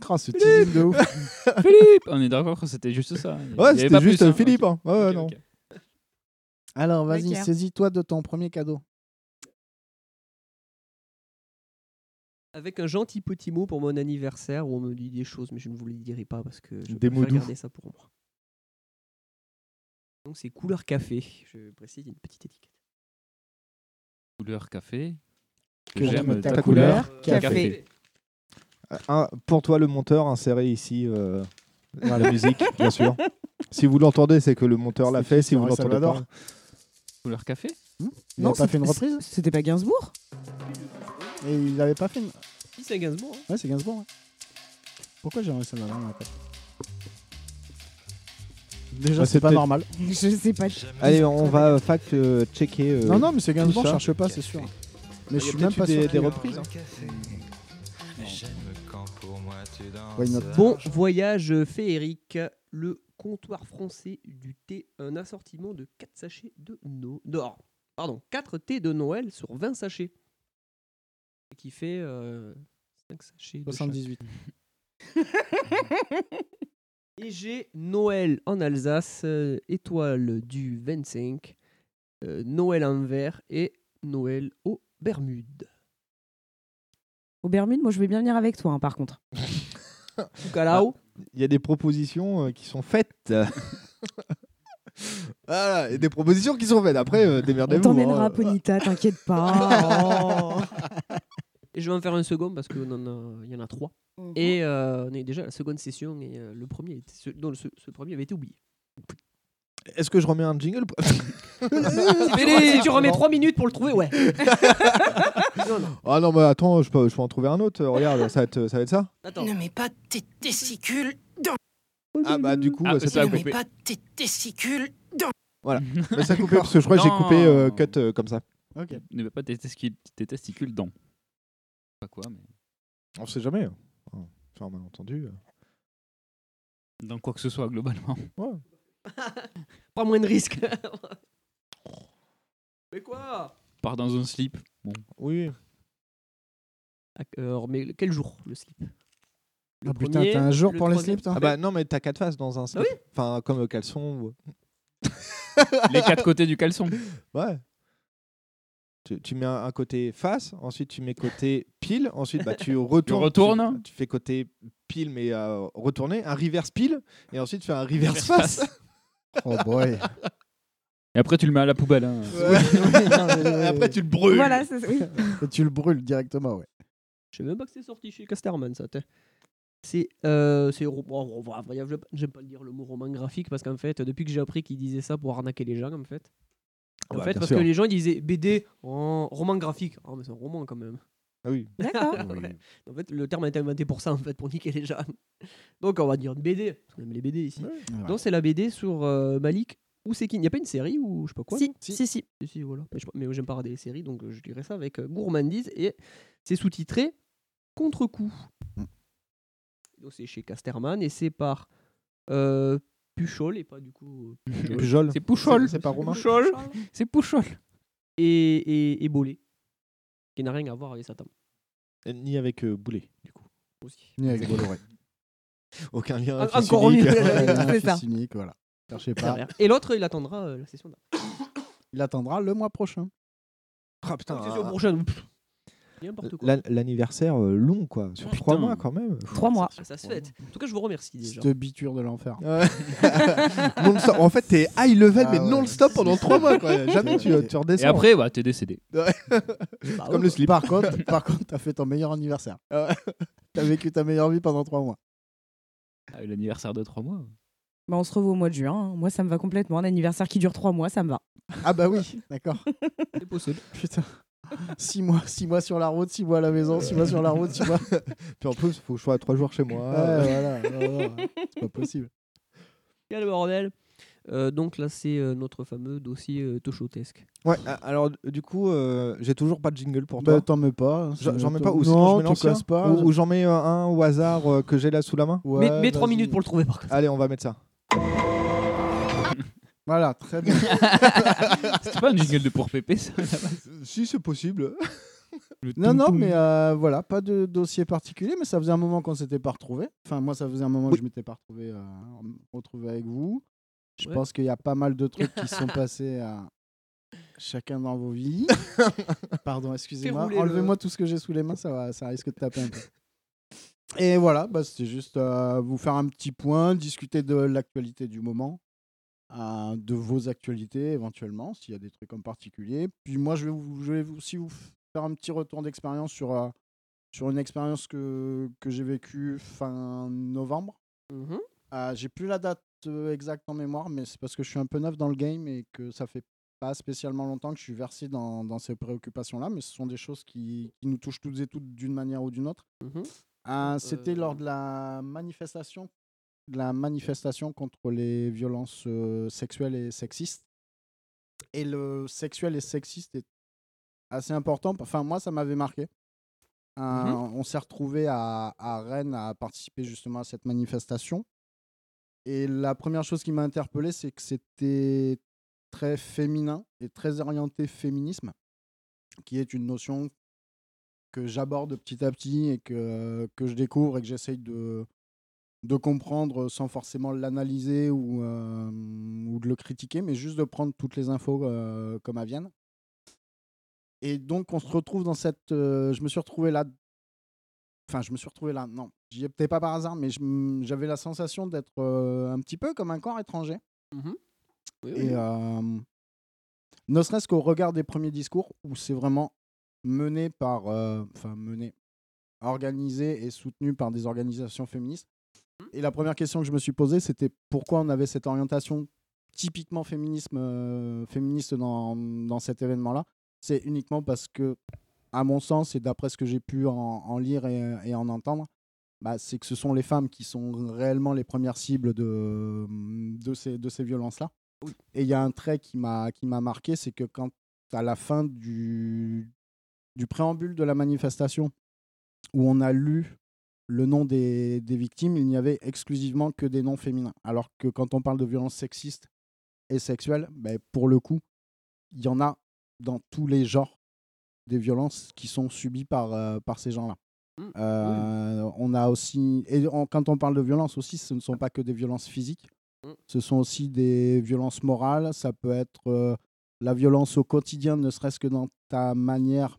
Speaker 9: oh, ce teasing de ouf
Speaker 7: Philippe On est d'accord que c'était juste ça. Il y
Speaker 6: Ouais,
Speaker 7: avait
Speaker 6: c'était juste
Speaker 7: plus, hein.
Speaker 6: Philippe. hein. Ouais, ouais,
Speaker 7: Ok,
Speaker 6: non.
Speaker 7: ok.
Speaker 9: alors vas-y saisis-toi de ton premier cadeau
Speaker 8: Avec un gentil petit mot pour mon anniversaire où on me dit des choses, mais je ne vous les dirai pas parce que je
Speaker 6: doux.
Speaker 8: garder ça pour moi. Donc c'est couleur café. Je précise, une petite étiquette.
Speaker 7: Couleur café.
Speaker 9: Que j'aime ta
Speaker 7: ta
Speaker 9: couleur,
Speaker 7: couleur
Speaker 9: café.
Speaker 7: café.
Speaker 6: Euh, un- pour toi, le monteur, inséré ici euh, la musique, bien sûr. Si vous l'entendez, c'est que le monteur l'a fait. Si vous l'entendez pas,
Speaker 7: Couleur café
Speaker 9: il n'a pas fait une reprise
Speaker 10: C'était pas Gainsbourg
Speaker 9: et il n'avait pas fait une
Speaker 8: Si c'est Gainsbourg. hein.
Speaker 9: ouais c'est Gainsbourg ouais. pourquoi j'ai enregistré ça dans la tête déjà
Speaker 6: Ouais,
Speaker 9: c'est pas normal
Speaker 10: Je sais pas.
Speaker 6: allez, on va fact euh, checker. euh,
Speaker 9: non non mais c'est Gainsbourg
Speaker 6: ça.
Speaker 9: cherche pas c'est sûr mais
Speaker 6: Il
Speaker 9: je
Speaker 6: a
Speaker 9: suis même
Speaker 6: peut-être
Speaker 9: pas
Speaker 6: eu
Speaker 9: sûr
Speaker 6: des
Speaker 9: qu'il-
Speaker 6: reprises. hein.
Speaker 9: Why not
Speaker 8: Bon voyage féerique. Le comptoir français du thé un assortiment de 4 sachets de no... d'or. Pardon, 4 thés de Noël sur 20 sachets. Qui fait 5 sachets. de chaque.
Speaker 9: 78.
Speaker 8: Et j'ai Noël en Alsace, euh, étoile du 25, euh, Noël en vert et Noël aux Bermudes.
Speaker 10: Au Bermude, moi je vais bien venir avec toi, hein, par contre.
Speaker 8: Tucalau.
Speaker 6: Il y a des propositions euh, qui sont faites. voilà, et des propositions qui sont faites. Après, euh,
Speaker 10: On
Speaker 6: démerdez-vous.
Speaker 10: t'emmènera
Speaker 6: hein.
Speaker 10: Ponita, t'inquiète pas. Oh.
Speaker 8: Et je vais en faire un second parce qu'il y en a trois.
Speaker 10: Mhm.
Speaker 8: Et euh, on est déjà à la seconde session et euh, le premier, était- ce, non, ce, ce premier avait été oublié.
Speaker 6: Est-ce que je remets un jingle
Speaker 8: si, tu, remets trois minutes pour le trouver, ouais. non, non.
Speaker 6: Ah non, mais attends, je peux, je peux en trouver un autre. Regarde, ça va être ça. Va être ça.
Speaker 8: Attends.
Speaker 3: Ne mets pas tes testicules dans.
Speaker 6: Ah bah du coup,
Speaker 7: Ah, ça
Speaker 6: c'est
Speaker 7: a
Speaker 3: Ne mets
Speaker 7: coupé.
Speaker 3: pas tes testicules dans.
Speaker 6: Voilà. Mais ça a coupé parce que je crois que j'ai coupé euh, cut euh, comme ça.
Speaker 9: Ok.
Speaker 7: Ne mets pas tes testicules, tes testicules dans. Pas quoi, mais.
Speaker 6: On sait jamais. hein. Enfin, malentendu. euh.
Speaker 7: Dans quoi que ce soit, globalement.
Speaker 8: Pas moins de risques. Mais quoi?
Speaker 7: Part dans un slip. Bon.
Speaker 6: Oui.
Speaker 8: Ah, euh, mais quel jour le slip? Le
Speaker 9: Ah putain,
Speaker 8: premier,
Speaker 9: t'as un jour
Speaker 8: le
Speaker 9: pour les
Speaker 8: troisième
Speaker 9: slips, toi?
Speaker 6: Ah bah non, mais t'as quatre faces dans un slip.
Speaker 8: oui?
Speaker 6: Enfin, comme euh, caleçon. ou-
Speaker 7: Les quatre côtés du caleçon.
Speaker 6: Ouais. Tu, tu mets un, un côté face, ensuite tu mets côté pile, ensuite bah, tu retournes.
Speaker 7: retournes.
Speaker 6: Tu, tu fais côté pile mais euh, retourné, un reverse pile, et ensuite tu fais un reverse face.
Speaker 9: Oh boy.
Speaker 7: Et après, tu le mets à la poubelle. hein.
Speaker 6: Et après tu le brûles.
Speaker 10: Voilà, c'est oui.
Speaker 9: Et tu le brûles directement, ouais.
Speaker 8: Je sais même pas que c'est sorti chez Casterman, ça. C'est. Euh, bon, bon, j'aime pas- j'aime pas le dire le mot roman graphique parce qu'en fait, depuis que j'ai appris qu'ils disaient ça pour arnaquer les gens, en fait. En
Speaker 6: Bah,
Speaker 8: fait, parce
Speaker 6: sûr.
Speaker 8: que les gens ils disaient BD, en roman graphique. Oh, mais c'est un roman quand même.
Speaker 6: Ah oui.
Speaker 10: D'accord.
Speaker 8: Ouais. En fait, le terme a été inventé pour ça, en fait, pour niquer les gens. Donc, on va dire une BD. Parce qu'on aime les BD ici. Donc, c'est la BD sur euh, Malik ou c'est qui Il n'y a pas une série ou je sais pas quoi
Speaker 10: Si, si, si.
Speaker 8: Si, si, voilà. Mais, je- j'aime pas regarder les séries, donc euh, je dirais ça avec euh, gourmandise. Et c'est sous-titré Contre-coup.
Speaker 9: Mm.
Speaker 8: Donc c'est chez Casterman et c'est par euh, Puchol et pas du coup.
Speaker 6: Pujol.
Speaker 7: C'est Pouchol.
Speaker 6: C'est- pas romain
Speaker 7: Pouchol. C'est Pouchol.
Speaker 8: Et, et, et Bolé. Qui n'a rien à voir avec Satan
Speaker 6: Ni avec euh, Boulet, du coup.
Speaker 8: aussi.
Speaker 9: Ni avec Bolloré.
Speaker 6: Aucun lien. Fils
Speaker 8: encore
Speaker 6: unique.
Speaker 8: mieux.
Speaker 9: Ouais, un
Speaker 10: C'est ça.
Speaker 9: fils unique, voilà. Cherchez pas.
Speaker 8: Derrière. Et l'autre, il attendra euh, la session d'après.
Speaker 9: Il attendra le mois prochain.
Speaker 6: Ah putain.
Speaker 8: La session
Speaker 6: ah,
Speaker 8: prochaine. pff,
Speaker 6: L'anniversaire euh, long, quoi. Sur trois mois, quand même.
Speaker 10: Trois mois.
Speaker 8: Ça, se fait. En tout cas, je vous remercie déjà.
Speaker 9: Cette biture de l'enfer.
Speaker 6: En fait, t'es high level,
Speaker 9: Ah
Speaker 6: mais non-stop pendant trois mois, quoi. Jamais tu, tu
Speaker 7: Et
Speaker 6: redescends.
Speaker 7: après, bah, t'es décédé.
Speaker 6: Comme le slip.
Speaker 9: Par contre, par contre, t'as fait ton meilleur anniversaire.
Speaker 6: Ah
Speaker 9: T'as vécu ta meilleure vie pendant trois mois.
Speaker 7: Ah, L'anniversaire de trois mois.
Speaker 10: Bah, on se revoit au mois de juin. hein. Moi, ça me va complètement. Un anniversaire qui dure trois mois, ça me va.
Speaker 9: Ah bah oui, d'accord.
Speaker 8: C'est possible.
Speaker 9: Putain. Six mois, six mois sur la route, six mois à la maison, six mois sur la route, six mois.
Speaker 6: Puis en plus, faut que je sois à trois jours chez moi.
Speaker 9: Ouais, voilà. non, non, c'est pas possible.
Speaker 8: Quel bordel. Euh, donc là, c'est euh, notre fameux dossier euh, Tochotesque.
Speaker 6: Ouais, alors du coup, euh, j'ai toujours pas de jingle pour
Speaker 9: Bah,
Speaker 6: toi.
Speaker 9: t'en mets pas. hein,
Speaker 6: J'en mets pas ou sinon
Speaker 9: Non,
Speaker 6: je mets
Speaker 9: pas.
Speaker 6: ou, ou j'en mets euh, un au hasard euh, que j'ai là sous la main.
Speaker 9: Ouais,
Speaker 8: mais mais trois
Speaker 9: vas-y.
Speaker 8: minutes pour le trouver par contre.
Speaker 6: Allez, on va mettre ça.
Speaker 9: Voilà, très bien.
Speaker 7: C'était pas un jingle de pour Pépé, ça
Speaker 6: si c'est possible.
Speaker 7: Le
Speaker 9: Non, non, mais euh, voilà, pas de dossier particulier, mais ça faisait un moment qu'on s'était pas retrouvé. Enfin, moi, ça faisait un moment que je m'étais pas retrouvé, euh, retrouvé avec vous. Je
Speaker 8: Ouais.
Speaker 9: pense qu'il y a pas mal de trucs qui sont passés à chacun dans vos vies. Pardon, excusez-moi.
Speaker 8: rouler le-
Speaker 9: Enlevez-moi tout ce que j'ai sous les mains, ça, va, ça risque de taper un peu. Et voilà, bah, c'était juste euh, vous faire un petit point, discuter de l'actualité du moment, euh, de vos actualités éventuellement, s'il y a des trucs en particulier. Puis moi, je vais, vous, je vais vous- aussi vous faire un petit retour d'expérience sur, euh, sur une expérience que, que j'ai vécue fin novembre.
Speaker 8: Mhm.
Speaker 9: Euh, j'ai plus la date euh, exacte en mémoire, mais c'est parce que je suis un peu neuf dans le game et que ça fait pas spécialement longtemps que je suis versé dans, dans ces préoccupations-là, mais ce sont des choses qui, qui nous touchent toutes et toutes d'une manière ou d'une autre.
Speaker 8: Mhm.
Speaker 9: Euh, C'était
Speaker 8: Euh,
Speaker 9: lors de la manifestation, la manifestation contre les violences euh, sexuelles et sexistes. Et le sexuel et sexiste est assez important. Enfin, moi, ça m'avait marqué. Euh, On s'est retrouvé à, à Rennes à participer justement à cette manifestation. Et la première chose qui m'a interpellé, c'est que c'était très féminin et très orienté féminisme, qui est une notion que j'aborde petit à petit et que, que je découvre et que j'essaye de, de comprendre sans forcément l'analyser ou, euh, ou de le critiquer, mais juste de prendre toutes les infos euh, comme elles viennent. Et donc, on se retrouve dans cette. euh, je me suis retrouvé là. Enfin, je me suis retrouvé là. Non, j'y étais pas par hasard, mais j'avais la sensation d'être un petit peu comme un corps étranger.
Speaker 8: Oui, oui,
Speaker 9: Et ne serait-ce qu'au regard des premiers discours, où c'est vraiment mené par. Enfin, mené. Organisé et soutenu par des organisations féministes. Et la première question que je me suis posée, c'était pourquoi on avait cette orientation typiquement féminisme, euh, féministe dans, dans cet événement-là? C'est uniquement parce que, à mon sens, et d'après ce que j'ai pu en, en lire et, et en entendre, bah, c'est que ce sont les femmes qui sont réellement les premières cibles de, de ces, de ces violences-là. Et il y a un trait qui m'a qui m'a marqué, c'est que quand à la fin du, du préambule de la manifestation, où on a lu le nom des, des victimes, il n'y avait exclusivement que des noms féminins. Alors que quand on parle de violences sexistes et sexuelles, ben, pour le coup, il y en a dans tous les genres des violences qui sont subies par, euh, par ces gens-là. Euh, On a aussi, et on- quand on parle de violence aussi, ce ne sont pas que des violences physiques, ce sont aussi des violences morales. Ça peut être euh, la violence au quotidien, ne serait-ce que dans ta manière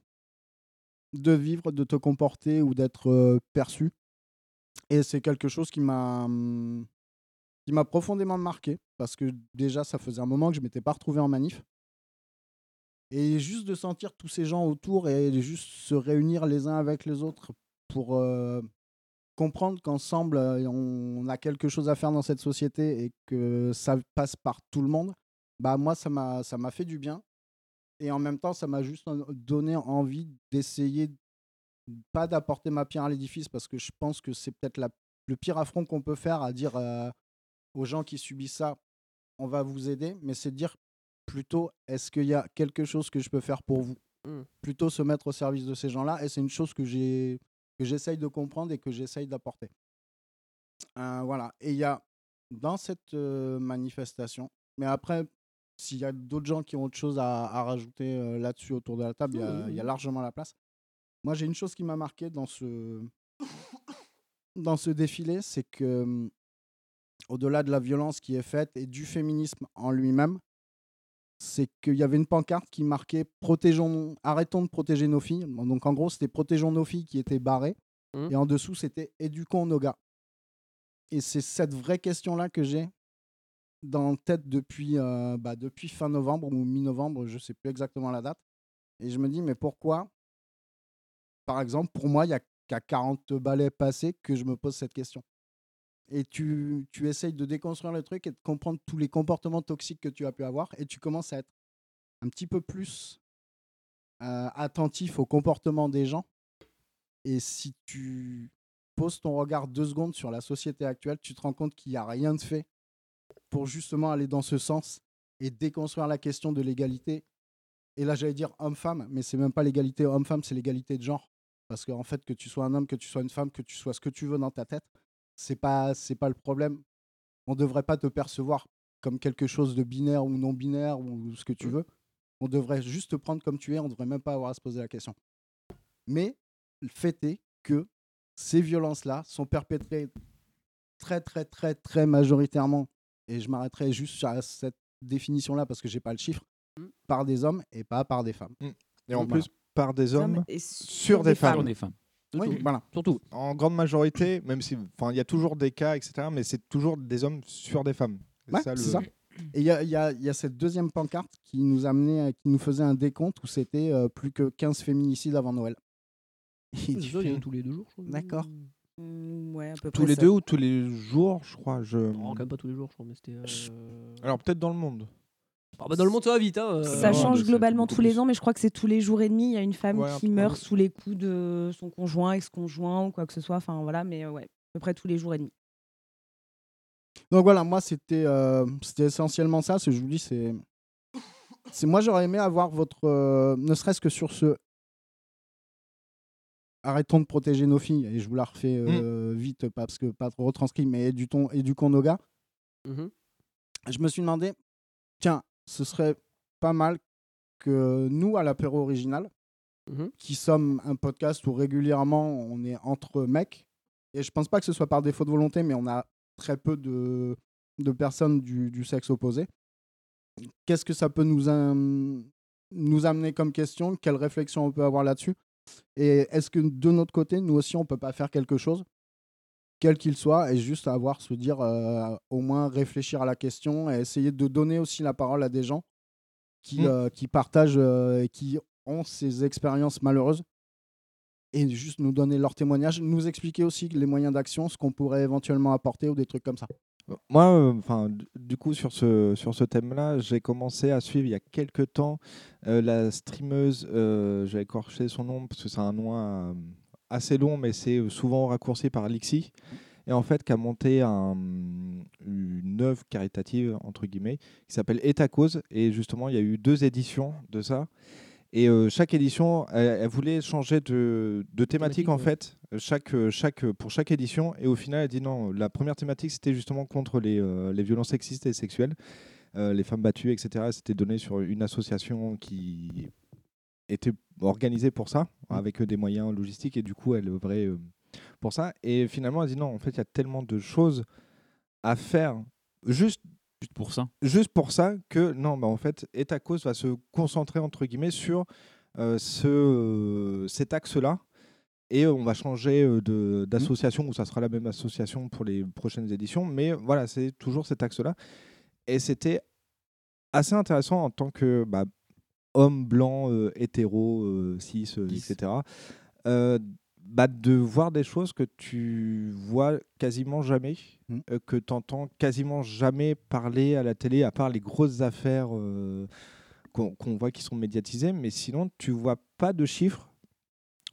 Speaker 9: de vivre, de te comporter ou d'être euh, perçu. Et c'est quelque chose qui m'a hum, qui m'a profondément marqué parce que déjà ça faisait un moment que je m'étais pas retrouvé en manif. Et juste de sentir tous ces gens autour et juste se réunir les uns avec les autres pour comprendre qu'ensemble on, a quelque chose à faire dans cette société et que ça passe par tout le monde, bah moi ça m'a ça m'a fait du bien. Et en même temps, ça m'a juste donné envie d'essayer, pas d'apporter ma pierre à l'édifice, parce que je pense que c'est peut-être le pire affront qu'on peut faire à dire euh, aux gens qui subissent ça, on va vous aider, mais c'est de dire plutôt, est-ce qu'il y a quelque chose que je peux faire pour vous?
Speaker 8: Mm.
Speaker 9: Plutôt se mettre au service de ces gens-là, et c'est une chose que j'ai que j'essaye de comprendre et que j'essaye d'apporter. Euh, voilà, et il y a dans cette euh, manifestation, mais après, s'il y a d'autres gens qui ont autre chose à, à rajouter euh, là-dessus autour de la table, il y a- y, largement la place. Moi, j'ai une chose qui m'a marqué dans ce, dans ce défilé, c'est que hum, au-delà de la violence qui est faite et du féminisme en lui-même, c'est qu'il y avait une pancarte qui marquait protégeons, arrêtons de protéger nos filles. Donc en gros, c'était protégeons nos filles qui était barré,
Speaker 8: Mmh.
Speaker 9: et en dessous, c'était éduquons nos gars. Et c'est cette vraie question-là que j'ai dans la tête depuis, euh, bah, depuis fin novembre ou mi-novembre, je sais plus exactement la date. Et je me dis, mais pourquoi, par exemple, pour moi, il y a qu'à 40 balais passés que je me pose cette question. Et tu, tu essayes de déconstruire le truc et de comprendre tous les comportements toxiques que tu as pu avoir. Et tu commences à être un petit peu plus euh, attentif au comportement des gens. Et si tu poses ton regard deux secondes sur la société actuelle, tu te rends compte qu'il n'y a rien de fait pour justement aller dans ce sens et déconstruire la question de l'égalité. Et là, j'allais dire homme-femme, mais c'est même pas l'égalité homme-femme, c'est l'égalité de genre. Parce qu'en fait, que tu sois un homme, que tu sois une femme, que tu sois ce que tu veux dans ta tête, c'est pas c'est pas le problème. On devrait pas te percevoir comme quelque chose de binaire ou non binaire ou ce que tu veux. On devrait juste te prendre comme tu es. On devrait même pas avoir à se poser la question. Mais le fait est que ces violences-là sont perpétrées très très très très majoritairement, et je m'arrêterai juste à cette définition-là parce que j'ai pas le chiffre, par des hommes et pas par des femmes.
Speaker 6: Et en
Speaker 9: Voilà.
Speaker 6: plus, par des hommes
Speaker 10: et
Speaker 6: sur, des, femmes.
Speaker 7: Sur des femmes.
Speaker 9: Oui, voilà.
Speaker 8: Surtout.
Speaker 6: En grande majorité, même si, enfin, il y a toujours des cas, etc. Mais c'est toujours des hommes sur des femmes. C'est
Speaker 9: Ouais,
Speaker 6: ça,
Speaker 9: c'est
Speaker 6: le-
Speaker 9: ça. Et il y a, y y cette deuxième pancarte qui nous amenait, à- qui nous faisait un décompte où c'était euh, plus que 15 féminicides avant Noël.
Speaker 8: Il y a tous les deux jours.
Speaker 9: D'accord.
Speaker 10: Mm, ouais, à peu
Speaker 6: Tous
Speaker 10: près
Speaker 6: les
Speaker 10: ça.
Speaker 6: deux ou tous les jours, je crois. Je...
Speaker 8: Non, quand même pas tous les jours, je crois, mais c'était. euh,
Speaker 6: Alors peut-être dans le monde.
Speaker 8: Ah bah, dans le monde, ça va vite. Hein,
Speaker 10: Ça
Speaker 8: euh,
Speaker 10: change globalement tous les ans, mais je crois que c'est tous les jours et demi. Il y a une femme
Speaker 6: Ouais,
Speaker 10: qui meurt
Speaker 6: ouais.
Speaker 10: sous les coups de son conjoint, ex-conjoint ou quoi que ce soit. Enfin voilà, mais ouais, à peu près tous les jours et demi.
Speaker 9: Donc voilà, moi c'était euh, c'était essentiellement ça. Ce que je vous dis, c'est moi j'aurais aimé avoir votre euh, ne serait-ce que sur ce arrêtons de protéger nos filles et je vous la refais euh, vite parce que pas trop retranscrit mais éduquons éduquons nos gars.
Speaker 8: Mhm.
Speaker 9: Je me suis demandé, tiens, ce serait pas mal que nous, à l'apéro original,
Speaker 8: Mhm.
Speaker 9: qui sommes un podcast où régulièrement on est entre mecs, et je pense pas que ce soit par défaut de volonté, mais on a très peu de, de personnes du, du sexe opposé. Qu'est-ce que ça peut nous, am- nous amener comme question? Quelle réflexion on peut avoir là-dessus? Et est-ce que de notre côté, nous aussi, on peut pas faire quelque chose? Quel qu'il soit, et juste avoir, se dire, euh, au moins réfléchir à la question et essayer de donner aussi la parole à des gens qui,
Speaker 6: Mm.
Speaker 9: euh, qui partagent euh, et qui ont ces expériences malheureuses et juste nous donner leur témoignage, nous expliquer aussi les moyens d'action, ce qu'on pourrait éventuellement apporter ou des trucs comme ça.
Speaker 6: Moi, enfin, du coup, sur ce, sur ce thème-là, j'ai commencé à suivre il y a quelques temps euh, la streameuse, euh, j'ai écorché son nom parce que c'est un nom assez long, mais c'est euh, souvent raccourci par Lixi. Et en fait, qui a monté un- une œuvre caritative, entre guillemets, qui s'appelle État Cause. Et justement, il y a eu deux éditions de ça. Et euh, chaque édition, elle, elle voulait changer de, de thématique, en
Speaker 8: ouais.
Speaker 6: fait, chaque, euh, chaque, pour chaque édition. Et au final, elle dit non, la première thématique, c'était justement contre les, euh, les violences sexistes et sexuelles, euh, les femmes battues, etc. C'était donné sur une association qui était organisée pour ça, avec euh, des moyens logistiques. Et du coup, elle œuvrait euh, pour ça. Et finalement, elle dit non, en fait, il y a tellement de choses à faire juste
Speaker 7: Juste pour ça.
Speaker 6: juste pour ça que non bah en fait Etacos va se concentrer entre guillemets sur euh, ce euh, cet axe là et on va changer de d'association ou ça sera la même association pour les prochaines éditions mais voilà c'est toujours cet axe là et c'était assez intéressant en tant que bah, homme blanc euh, hétéro euh, cis euh, etc bah, de voir des choses que tu vois quasiment jamais,
Speaker 9: Mm.
Speaker 6: euh, que tu entends quasiment jamais parler à la télé, à part les grosses affaires euh, qu'on voit qui sont médiatisées, mais sinon tu vois pas de chiffres,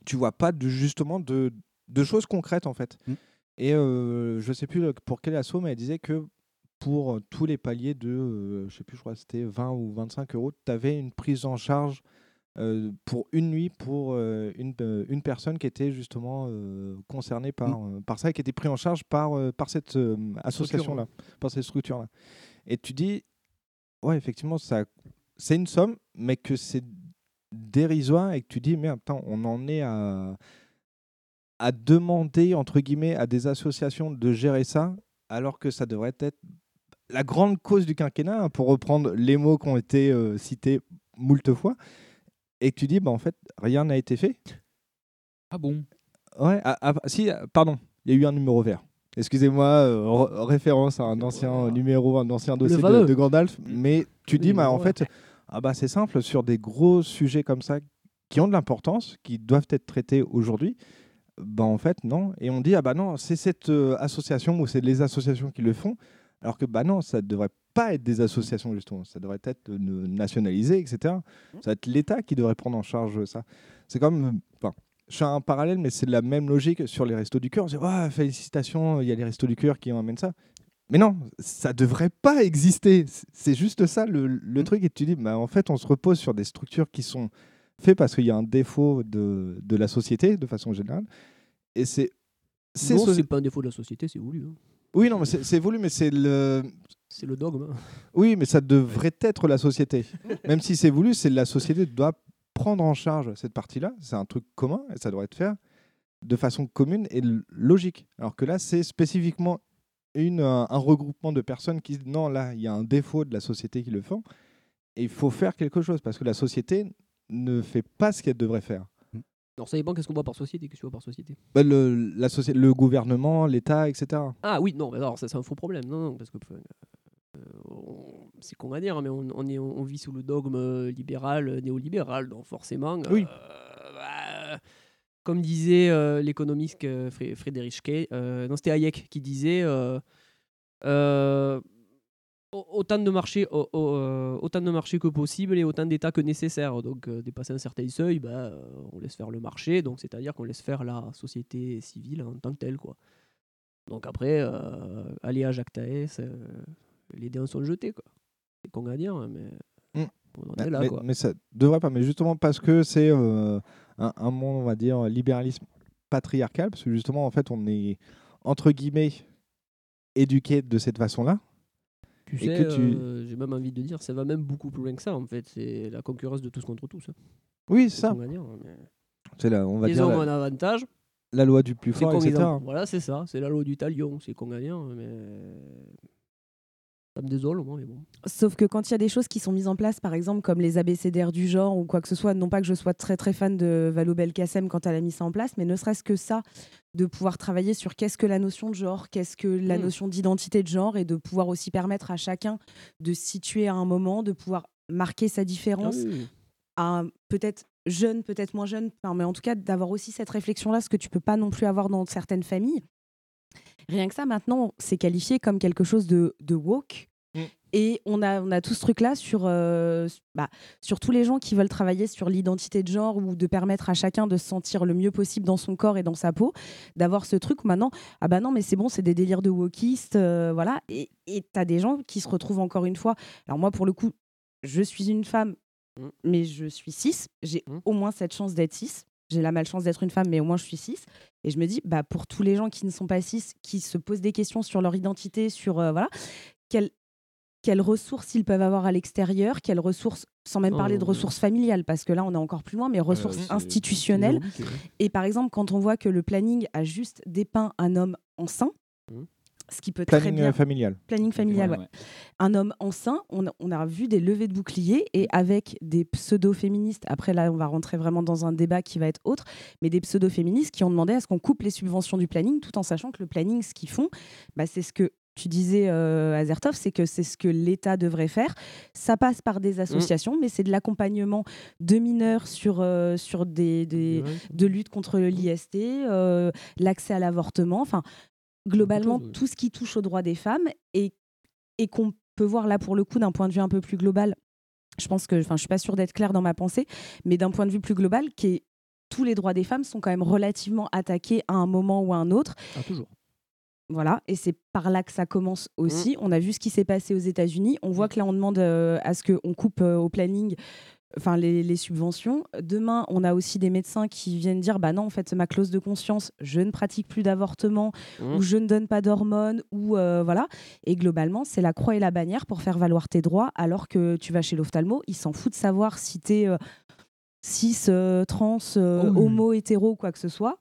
Speaker 6: tu vois pas de justement de, de choses concrètes en fait.
Speaker 9: Mm.
Speaker 6: Et euh, je sais plus pour quel assaut, mais elle disait que pour tous les paliers de, euh, je sais plus, je crois que c'était 20 ou 25 euros, tu avais une prise en charge euh, pour une nuit pour euh, une, euh, une personne qui était justement euh, concernée par, euh, par ça et qui était prise en charge par, euh, par cette euh, association-là, par cette structure-là. Et tu dis, ouais, effectivement, ça, c'est une somme, mais que c'est dérisoire et que tu dis, mais attends, on en est à, à demander, entre guillemets, à des associations de gérer ça, alors que ça devrait être la grande cause du quinquennat, hein, pour reprendre les mots qui ont été euh, cités moult fois, et que tu dis, bah, en fait, rien n'a été fait?
Speaker 7: Ah bon?
Speaker 6: Ouais, ah, ah, si, pardon, il y a eu un numéro vert. Excusez-moi, euh, re- référence à un ancien numéro, un ancien dossier de, de Gandalf, mais tu dis, bah, en fait, ah bah, c'est simple, sur des gros sujets comme ça, qui ont de l'importance, qui doivent être traités aujourd'hui, bah, en fait, non. Et on dit, ah bah non, c'est cette euh, association ou c'est les associations qui le font, alors que bah non, ça ne devrait pas être des associations, justement, ça devrait être nationalisé, etc. Ça va être l'État qui devrait prendre en charge ça. C'est comme, enfin, je fais un parallèle, mais c'est la même logique sur les restos du cœur. On se dit, Ah, félicitations, il y a les restos du cœur qui amènent ça. Mais non, ça devrait pas exister. C'est- C'est juste ça le, le truc. Et tu dis, bah, en fait, on se repose sur des structures qui sont faites parce qu'il y a un défaut de, de la société, de façon générale. Et c'est.
Speaker 8: Non,
Speaker 6: so-
Speaker 8: c'est pas un défaut de la société, c'est voulu. hein.
Speaker 6: Oui, non, mais c'est voulu, mais c'est le.
Speaker 8: C'est le dogme.
Speaker 6: Oui, mais ça devrait être la société. Même si c'est voulu, c'est la société qui doit prendre en charge cette partie-là. C'est un truc commun et ça devrait être fait de façon commune et logique. Alors que là, c'est spécifiquement une, un, un regroupement de personnes qui disent non, là, il y a un défaut de la société qui le font et il faut faire quelque chose parce que la société ne fait pas ce qu'elle devrait faire.
Speaker 8: Alors ça dépend qu'est-ce qu'on voit par société, qu'est-ce que tu vois par société?
Speaker 6: Bah, le, la soci- le gouvernement, l'État, etc.
Speaker 8: Ah oui, non, mais alors ça c'est un faux problème. Non, non, parce que euh, c'est con à dire, mais on, on est, on vit sous le dogme euh, libéral, euh, néolibéral, donc forcément.
Speaker 6: Oui.
Speaker 8: euh, bah, comme disait euh, l'économiste Fré- Frédéric Kay, non c'était Hayek qui disait euh, autant de marchés, euh, autant de marchés que possible et autant d'États que nécessaire. Donc euh, dépasser un certain seuil, bah, on laisse faire le marché, donc c'est-à-dire qu'on laisse faire la société civile en tant que telle, quoi. Donc après, euh, aller à Jacques Taès, euh, les dés en sont jetés, quoi. C'est con à dire, hein, mais
Speaker 6: Mm.
Speaker 8: on en est là,
Speaker 6: mais-
Speaker 8: quoi.
Speaker 6: mais ça devrait pas. Mais justement parce que c'est euh, un, un monde, on va dire, libéralisme patriarcal, parce que justement, en fait, on est entre guillemets éduqué de cette façon-là.
Speaker 8: Tu
Speaker 6: Et
Speaker 8: sais,
Speaker 6: que tu-
Speaker 8: euh, j'ai même envie de dire, ça va même beaucoup plus loin que ça en fait. C'est la concurrence de tous contre tous. hein.
Speaker 6: Oui, c'est ça.
Speaker 8: Mais-
Speaker 6: C'est là, on va
Speaker 8: Les
Speaker 6: dire
Speaker 8: hommes ont
Speaker 6: la,
Speaker 8: un avantage.
Speaker 6: la loi du plus
Speaker 8: C'est
Speaker 6: fort, etc.
Speaker 8: gagnant. Voilà, c'est ça. C'est la loi du talion. C'est con gagnant, mais ça me désole au moins, mais bon.
Speaker 10: Sauf que quand il y a des choses qui sont mises en place, par exemple comme les abécédaires du genre ou quoi que ce soit, non pas que je sois très très fan de Valo Belkacem quand elle a mis ça en place, mais ne serait-ce que ça, de pouvoir travailler sur qu'est-ce que la notion de genre, qu'est-ce que la
Speaker 8: Mm.
Speaker 10: notion d'identité de genre, et de pouvoir aussi permettre à chacun de se situer à un moment, de pouvoir marquer sa différence,
Speaker 8: Ah oui,
Speaker 10: à peut-être jeune, peut-être moins jeune, mais en tout cas d'avoir aussi cette réflexion-là, ce que tu peux pas non plus avoir dans certaines familles. Rien que ça, maintenant, c'est qualifié comme quelque chose de, de woke.
Speaker 6: Mm.
Speaker 10: Et on a, on a tout ce truc-là sur, euh, bah, sur tous les gens qui veulent travailler sur l'identité de genre ou de permettre à chacun de se sentir le mieux possible dans son corps et dans sa peau, d'avoir ce truc où maintenant, ah bah non, mais c'est bon, c'est des délires de wokistes, euh, voilà. Et tu as des gens qui se retrouvent encore une fois. Alors moi, pour le coup, je suis une femme,
Speaker 8: Mm.
Speaker 10: mais je suis cis. J'ai
Speaker 8: Mm.
Speaker 10: au moins cette chance d'être cis. J'ai la malchance d'être une femme, mais au moins je suis cis. Et je me dis, bah, pour tous les gens qui ne sont pas cis, qui se posent des questions sur leur identité, sur euh, voilà, quelles, quelles ressources ils peuvent avoir à l'extérieur, quelles ressources, sans même
Speaker 8: Oh,
Speaker 10: parler de
Speaker 8: ouais.
Speaker 10: ressources familiales, parce que là on est encore plus loin, mais ressources institutionnelles. Et par exemple, quand on voit que le planning a juste dépeint un homme enceint,
Speaker 8: Mhm.
Speaker 10: Ce qui peut très
Speaker 6: Planning
Speaker 10: bien
Speaker 6: euh, familial.
Speaker 10: planning familial, ouais. Un homme enceint, on a, on a vu des levées de boucliers et avec des pseudo-féministes, après là on va rentrer vraiment dans un débat qui va être autre, mais des pseudo-féministes qui ont demandé à ce qu'on coupe les subventions du planning tout en sachant que le planning, ce qu'ils font, bah, c'est ce que tu disais, euh, Azertov, c'est que c'est ce que l'État devrait faire. Ça passe par des associations, mais c'est de l'accompagnement de mineurs sur, euh, sur des, des- de lutte contre l'IST, euh, l'accès à l'avortement, enfin, globalement,
Speaker 8: oui.
Speaker 10: tout ce qui touche aux droits des femmes et, et qu'on peut voir là, pour le coup, d'un point de vue un peu plus global. Je pense que, enfin, je suis pas sûre d'être claire dans ma pensée, mais d'un point de vue plus global, qui est tous les droits des femmes sont quand même relativement attaqués à un moment ou à un autre.
Speaker 8: Ah, toujours.
Speaker 10: Voilà, et c'est par là que ça commence aussi. On a vu ce qui s'est passé aux États-Unis. On voit que là, on demande euh, à ce qu'on coupe euh, au planning enfin, les, les subventions. Demain, on a aussi des médecins qui viennent dire bah non, en fait, ma clause de conscience, je ne pratique plus d'avortement
Speaker 8: Mmh.
Speaker 10: ou je ne donne pas d'hormones ou euh, voilà. Et globalement, c'est la croix et la bannière pour faire valoir tes droits, alors que tu vas chez l'ophtalmo, il s'en fout de savoir si tu es cis, euh, trans, euh,
Speaker 6: Oh
Speaker 10: homo, hétéro, quoi que ce soit.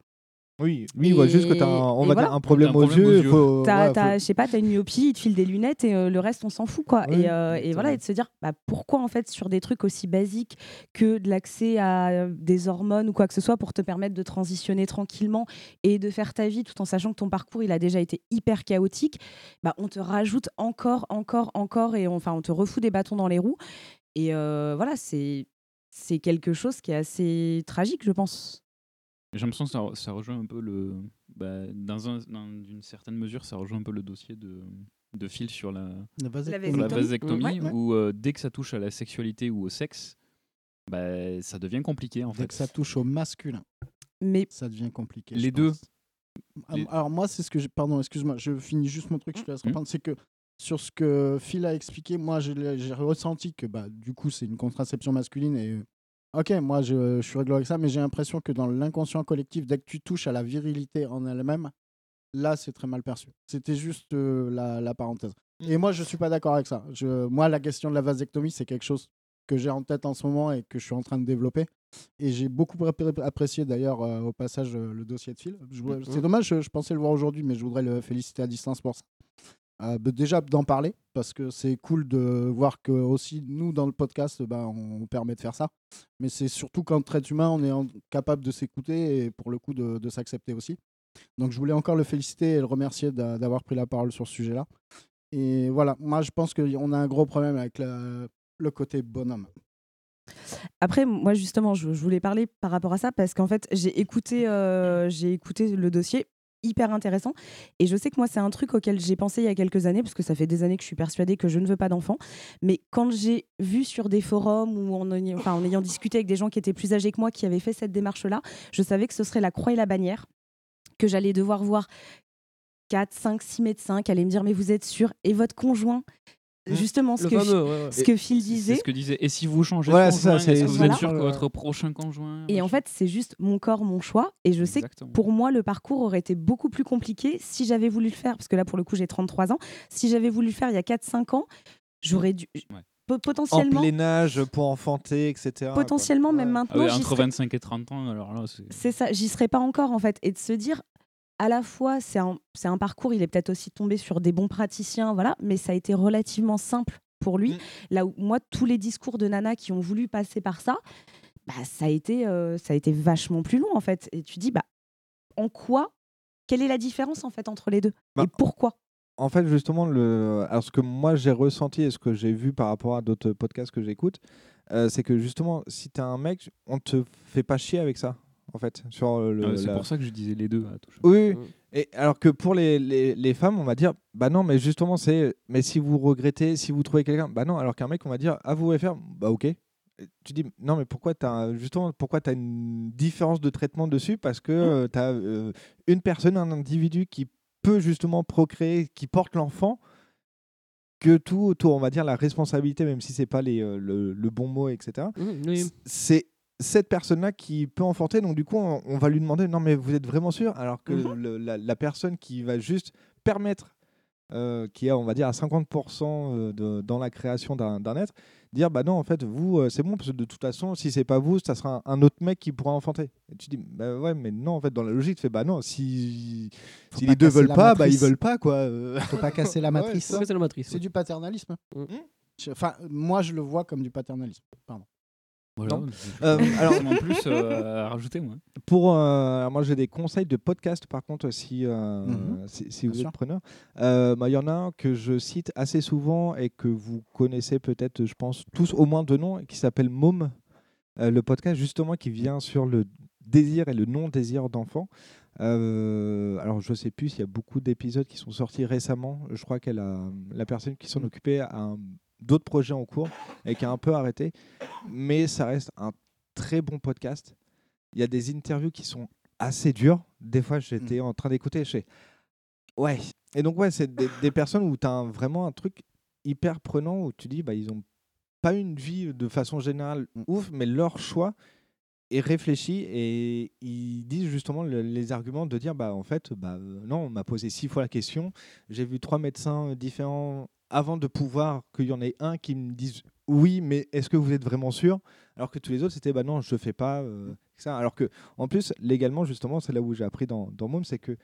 Speaker 6: Oui, lui, il voit juste que tu as, un, on
Speaker 10: Et
Speaker 6: va
Speaker 10: voilà.
Speaker 6: dire, un problème,
Speaker 7: T'as un
Speaker 6: aux
Speaker 7: problème aux
Speaker 6: yeux. ouais,
Speaker 10: je sais pas, t'as une myopie, il te file des lunettes et euh, le reste on s'en fout quoi.
Speaker 6: Oui,
Speaker 10: et, euh, et voilà, et de se dire bah, pourquoi en fait sur des trucs aussi basiques que de l'accès à euh, des hormones ou quoi que ce soit pour te permettre de transitionner tranquillement et de faire ta vie tout en sachant que ton parcours il a déjà été hyper chaotique, bah, on te rajoute encore, encore, encore et on, enfin on te refout des bâtons dans les roues. Et euh, voilà, c'est, c'est quelque chose qui est assez tragique je pense.
Speaker 7: J'ai l'impression que ça, ça rejoint un peu le. bah, dans, un, dans une certaine mesure, ça rejoint un peu le dossier de, de Phil sur la,
Speaker 9: La vasectomie.
Speaker 7: sur la
Speaker 10: vasectomie.
Speaker 7: vasectomie,
Speaker 9: Ouais, ouais.
Speaker 7: où euh, dès que ça touche à la sexualité ou au sexe, bah, ça devient compliqué en
Speaker 9: Dès
Speaker 7: fait.
Speaker 9: que ça touche au masculin,
Speaker 10: Mais
Speaker 9: ça devient compliqué.
Speaker 7: Les
Speaker 9: je
Speaker 7: deux.
Speaker 9: Ah,
Speaker 7: Les-
Speaker 9: Alors moi, c'est ce que j'ai... Pardon, excuse-moi, je finis juste mon truc, je te laisse
Speaker 7: Mhm.
Speaker 9: reprendre. C'est que sur ce que Phil a expliqué, moi, j'ai ressenti que bah, du coup, c'est une contraception masculine et... Ok, moi, je, je suis réglo avec ça, mais j'ai l'impression que dans l'inconscient collectif, dès que tu touches à la virilité en elle-même, là, c'est très mal perçu. C'était juste euh, la, la parenthèse. Et moi, je suis pas d'accord avec ça. Je, moi, la question de la vasectomie, c'est quelque chose que j'ai en tête en ce moment et que je suis en train de développer. Et j'ai beaucoup appré- apprécié d'ailleurs euh, au passage euh, le dossier de. Je voulais- C'est dommage, je, je pensais le voir aujourd'hui, mais je voudrais le féliciter à distance pour ça. Euh, bah, déjà d'en parler, parce que c'est cool de voir que aussi nous, dans le podcast, bah, on, permet de faire ça. Mais c'est surtout qu'en traite humain, on est capable de s'écouter et pour le coup de, s'accepter aussi. Donc je voulais encore le féliciter et le remercier d'a- d'avoir pris la parole sur ce sujet-là. Et voilà, moi je pense qu'on a un gros problème avec le côté bonhomme.
Speaker 10: Après, moi justement, je, je voulais parler par rapport à ça parce qu'en fait, j'ai écouté, euh, j'ai écouté le dossier hyper intéressant. Et je sais que moi c'est un truc auquel j'ai pensé il y a quelques années parce que ça fait des années que je suis persuadée que je ne veux pas d'enfants. Mais quand j'ai vu sur des forums ou en, en ayant discuté avec des gens qui étaient plus âgés que moi qui avaient fait cette démarche là je savais que ce serait la croix et la bannière que j'allais devoir voir 4, 5, 6 médecins qui allaient me dire mais vous êtes sûr et votre conjoint justement ce que,
Speaker 8: fameux, ouais, ouais.
Speaker 10: ce que Phil disait.
Speaker 7: ce que disait. Et si vous changez
Speaker 6: Voilà,
Speaker 7: conjoint, est-ce que vous
Speaker 10: Voilà.
Speaker 7: êtes sûr que votre prochain conjoint
Speaker 10: Et en fait, c'est juste mon corps, mon choix. Et je sais
Speaker 7: Exactement.
Speaker 10: que pour moi, le parcours aurait été beaucoup plus compliqué si j'avais voulu le faire. Parce que là, pour le coup, j'ai 33 ans. Si j'avais voulu le faire il y a 4-5 ans, j'aurais dû. po-
Speaker 6: En
Speaker 10: Potentiellement,
Speaker 6: plein âge, pour enfanter, etc.
Speaker 10: potentiellement même
Speaker 7: Ah
Speaker 10: maintenant,
Speaker 7: ouais,
Speaker 10: j'y
Speaker 7: entre
Speaker 10: serais-
Speaker 7: 25 et 30 ans, alors là, c'est.
Speaker 10: c'est ça, j'y serais pas encore en fait. Et de se dire, à la fois, c'est un, parcours, il est peut-être aussi tombé sur des bons praticiens, voilà, mais ça a été relativement simple pour lui. Là où moi, tous les discours de Nana qui ont voulu passer par ça, bah, ça, a été, euh, ça a été vachement plus long en fait. Et tu dis, bah, en quoi Quelle est la différence en fait entre les deux?
Speaker 6: Bah,
Speaker 10: Et pourquoi?
Speaker 6: En fait, justement, le... Alors, ce que moi j'ai ressenti et ce que j'ai vu par rapport à d'autres podcasts que j'écoute, euh, c'est que justement, si t'es un mec, on te fait pas chier avec ça, en fait. Sur le,
Speaker 7: Ah c'est
Speaker 6: la-
Speaker 7: pour ça que je disais les deux.
Speaker 6: Oui, oui. Et alors que pour les, les, les femmes, on va dire, bah non, mais justement, c'est. Mais si vous regrettez, si vous trouvez quelqu'un, bah non. Alors qu'un mec, on va dire, ah, vous voulez faire, bah ok. Et tu dis, non, mais pourquoi tu as justement pourquoi as une différence de traitement dessus? Parce que tu as une personne, un individu qui peut justement procréer, qui porte l'enfant, que tout autour, on va dire, la responsabilité, même si c'est pas les, euh, le, le bon mot, etc.
Speaker 8: Mhm, oui.
Speaker 6: C'est cette personne-là qui peut enfanter. Donc, du coup, on, on va lui demander Non, mais vous êtes vraiment sûr? Alors que
Speaker 8: Mhm.
Speaker 6: le- la, la personne qui va juste permettre, euh, qui est, on va dire, à 50% euh, de- dans la création d'un être, dire Bah non, en fait, vous, euh, c'est bon, parce que de toute façon, si c'est pas vous, ça sera un, un autre mec qui pourra enfanter. Et tu dis Bah ouais, mais non, en fait, dans la logique, tu fais Bah non, si, les deux veulent pas, bah ils
Speaker 9: matrice.
Speaker 6: veulent pas, quoi. euh.
Speaker 9: Faut pas casser la matrice.
Speaker 8: Ouais, c'est la matrice.
Speaker 9: C'est
Speaker 8: ouais.
Speaker 9: du paternalisme.
Speaker 8: Mm.
Speaker 9: Enfin, moi, je le vois comme du paternalisme. Pardon.
Speaker 7: Voilà.
Speaker 6: Non.
Speaker 7: je-
Speaker 6: Euh, alors-
Speaker 7: en plus euh, à rajouter, moi.
Speaker 6: Pour euh, moi j'ai des conseils de podcast par contre si euh,
Speaker 9: Mhm.
Speaker 6: si, si vous
Speaker 9: Bien
Speaker 6: êtes
Speaker 9: sûr.
Speaker 6: preneur. Bah, Il y en a un que je cite assez souvent et que vous connaissez peut-être, je pense tous au moins deux noms, qui s'appelle Môme, le podcast justement qui vient sur le désir et le non désir d'enfant. Euh, alors je sais plus s'il y a beaucoup d'épisodes qui sont sortis récemment. Je crois qu'elle a la personne qui s'en occupait a un- d'autres projets en cours et qui a un peu arrêté, mais ça reste un très bon podcast. Il y a des interviews qui sont assez dures. Des fois, j'étais en train d'écouter, je fais ouais. Et donc ouais, c'est des, des personnes où tu as vraiment un truc hyper prenant où tu dis bah ils ont pas une vie de façon générale ouf, mais leur choix est réfléchi et ils disent justement le- les arguments de dire bah en fait bah non on m'a posé six fois la question j'ai vu trois médecins différents avant de pouvoir qu'il y en ait un qui me dise oui mais est-ce que vous êtes vraiment sûr? Alors que tous les autres c'était bah non je fais pas euh, ça alors que en plus légalement justement c'est là où j'ai appris dans dans c'est que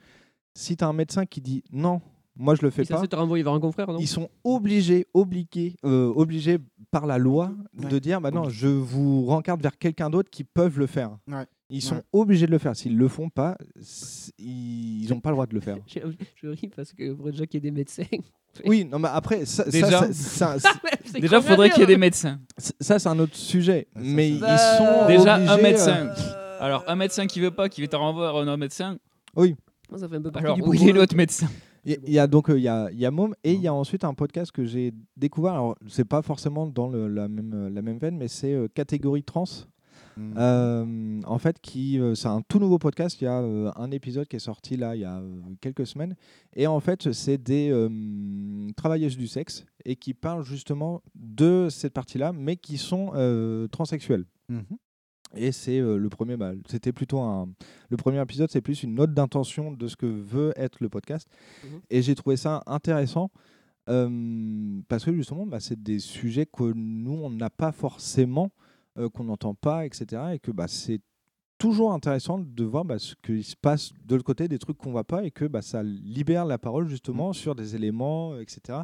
Speaker 6: si tu as un médecin qui dit non moi je le fais
Speaker 8: Et ça,
Speaker 6: pas
Speaker 8: c'est te renvoyer vers un confrère, non?
Speaker 6: ils sont obligés, obligés, euh, obligés par la loi de dire bah non, je vous rencarte vers quelqu'un d'autre qui peuvent le faire.
Speaker 9: Ouais.
Speaker 6: Ils sont
Speaker 9: Ouais.
Speaker 6: obligés de le faire. S'ils le font pas, ils n'ont pas le droit de le faire.
Speaker 8: Je je ris parce que faudrait déjà qu'il y ait des médecins.
Speaker 6: Oui, non, mais après, ça,
Speaker 7: Déjà-
Speaker 6: ça-
Speaker 7: Déjà,
Speaker 8: combien
Speaker 7: faudrait qu'il y ait des médecins.
Speaker 6: ça, c'est un autre sujet. mais ils sont
Speaker 7: Déjà, un
Speaker 6: obligés,
Speaker 7: médecin.
Speaker 6: euh,
Speaker 7: Alors, un médecin qui veut pas, qui veut te renvoyer un autre médecin.
Speaker 6: Oui.
Speaker 8: Ça fait un peu
Speaker 7: Alors, où est l'autre médecin?
Speaker 6: Il y, a donc euh, il y a, il y a Môme et il y a ensuite un podcast que j'ai découvert. Alors c'est pas forcément dans le- la même euh, la même veine, mais c'est euh, catégorie trans.
Speaker 9: Mhm.
Speaker 6: Euh, en fait, qui euh, c'est un tout nouveau podcast. Il y a euh, un épisode qui est sorti là il y a quelques semaines et en fait c'est des travailleuses du sexe et qui parlent justement de cette partie-là, mais qui sont transsexuelles.
Speaker 9: Mhm.
Speaker 6: Et c'est le premier, bah, c'était plutôt un. Le premier épisode, c'est plus une note d'intention de ce que veut être le podcast.
Speaker 8: Mhm.
Speaker 6: Et j'ai trouvé ça intéressant parce que justement, bah, c'est des sujets que nous, on n'a pas forcément, euh, qu'on n'entend pas, etc. Et que bah, c'est toujours intéressant de voir bah, ce qu'il se passe de l'autre côté, des trucs qu'on ne voit pas, et que bah, ça libère la parole justement sur des éléments, etc.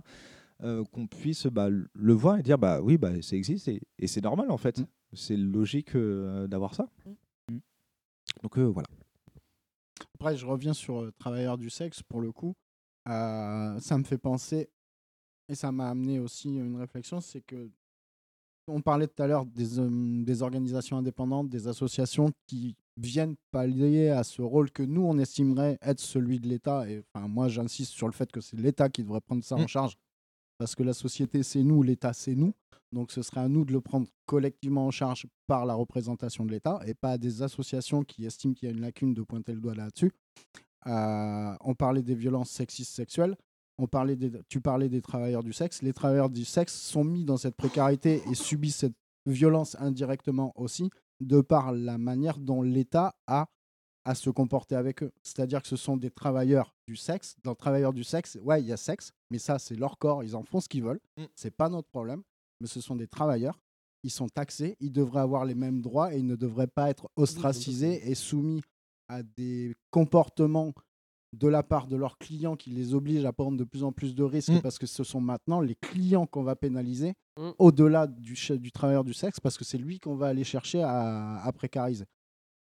Speaker 6: euh, qu'on puisse bah, le voir et dire bah oui bah ça existe et, et c'est normal en fait c'est logique euh, d'avoir ça donc euh, voilà
Speaker 9: Après, je reviens sur euh, travailleurs du sexe pour le coup. Euh, ça me fait penser et ça m'a amené aussi une réflexion, c'est que on parlait tout à l'heure des, euh, des organisations indépendantes, des associations qui viennent pallier à ce rôle que nous on estimerait être celui de l'État. Et enfin, moi, j'insiste sur le fait que c'est l'État qui devrait prendre ça en
Speaker 6: Mm.
Speaker 9: charge parce que la société c'est nous, l'État c'est nous. Donc ce serait à nous de le prendre collectivement en charge par la représentation de l'État et pas à des associations qui estiment qu'il y a une lacune de pointer le doigt là-dessus. Euh, on parlait des violences sexistes sexuelles. On parlait des, tu parlais des travailleurs du sexe. Les travailleurs du sexe sont mis dans cette précarité et subissent cette violence indirectement aussi, de par la manière dont l'État a à se comporter avec eux. C'est-à-dire que ce sont des travailleurs du sexe. Dans travailleurs du sexe, ouais, il y a sexe, mais ça, c'est leur corps, ils en font ce qu'ils veulent.
Speaker 6: Mm.
Speaker 9: C'est pas notre problème. Mais ce sont des travailleurs. Ils sont taxés, ils devraient avoir les mêmes droits et ils ne devraient pas être ostracisés et soumis à des comportements de la part de leurs clients qui les obligent à prendre de plus en plus de risques
Speaker 6: Mm.
Speaker 9: parce que ce sont maintenant les clients qu'on va pénaliser
Speaker 8: Mm.
Speaker 9: au-delà du, du travailleur du sexe parce que c'est lui qu'on va aller chercher à, à précariser.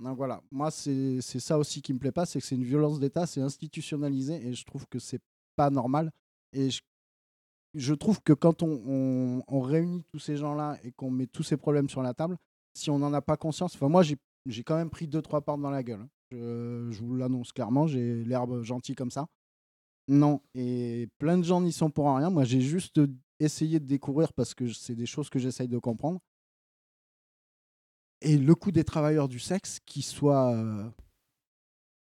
Speaker 9: Donc voilà, moi c'est ça aussi qui me plaît pas, c'est que c'est une violence d'État, c'est institutionnalisé et je trouve que c'est pas normal. Et je, je trouve que quand on, on- on réunit tous ces gens-là et qu'on met tous ces problèmes sur la table, si on n'en a pas conscience, enfin moi j'ai j'ai quand même pris deux trois portes dans la gueule. Je, je vous l'annonce clairement, j'ai l'herbe gentille comme ça. Non, et plein de gens n'y sont pour rien. Moi j'ai juste essayé de découvrir parce que c'est des choses que j'essaye de comprendre. Et le coût des travailleurs du sexe, qui soient. euh,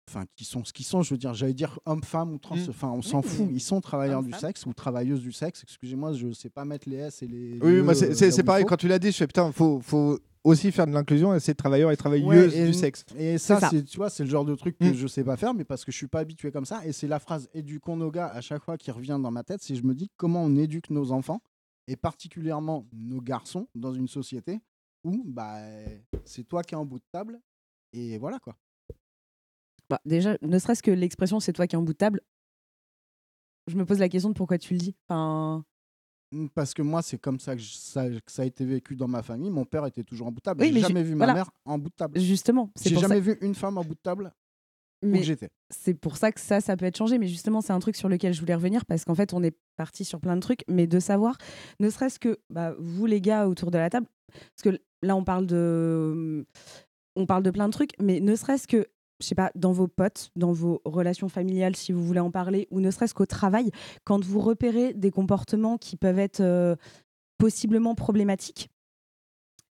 Speaker 9: Enfin, qui sont ce qu'ils sont, je veux dire, j'allais dire homme-femme ou trans,
Speaker 6: Mm.
Speaker 9: enfin, on s'en fout, ils sont travailleurs du sexe ou travailleuses du sexe, excusez-moi, je sais pas mettre les S et les.
Speaker 6: Oui, moi, c'est pareil, quand tu l'as dit, je fais putain, faut, faut aussi faire de l'inclusion et c'est travailleurs et
Speaker 9: Ouais,
Speaker 6: travailleuses
Speaker 9: et,
Speaker 6: du sexe.
Speaker 9: Et ça,
Speaker 10: ça.
Speaker 9: c'est tu vois, c'est le genre de truc que
Speaker 6: Mm.
Speaker 9: je sais pas faire, mais parce que je suis pas habitué comme ça. Et c'est la phrase éduquons nos gars à chaque fois qui revient dans ma tête. Si je me dis comment on éduque nos enfants et particulièrement nos garçons dans une société où bah c'est toi qui es en bout de table et voilà quoi.
Speaker 10: Bah, déjà, ne serait-ce que l'expression c'est toi qui es en bout de table, je me pose la question de pourquoi tu le dis. Enfin,
Speaker 9: Parce que moi, c'est comme ça que, je- ça que ça a été vécu dans ma famille. Mon père était toujours en bout de table.
Speaker 10: Oui,
Speaker 9: J'ai
Speaker 10: mais
Speaker 9: jamais vu ma
Speaker 10: voilà.
Speaker 9: mère en bout de table.
Speaker 10: justement,
Speaker 9: J'ai jamais
Speaker 10: ça...
Speaker 9: vu une femme en bout de table où
Speaker 10: mais
Speaker 9: j'étais.
Speaker 10: c'est pour ça que ça, ça peut être changé. Mais justement, c'est un truc sur lequel je voulais revenir parce qu'en fait, on est parti sur plein de trucs, mais de savoir, ne serait-ce que bah, vous les gars autour de la table, parce que là, on parle de, on parle de plein de trucs, mais ne serait-ce que je sais pas, dans vos potes, dans vos relations familiales, si vous voulez en parler, ou ne serait-ce qu'au travail, quand vous repérez des comportements qui peuvent être euh, possiblement problématiques,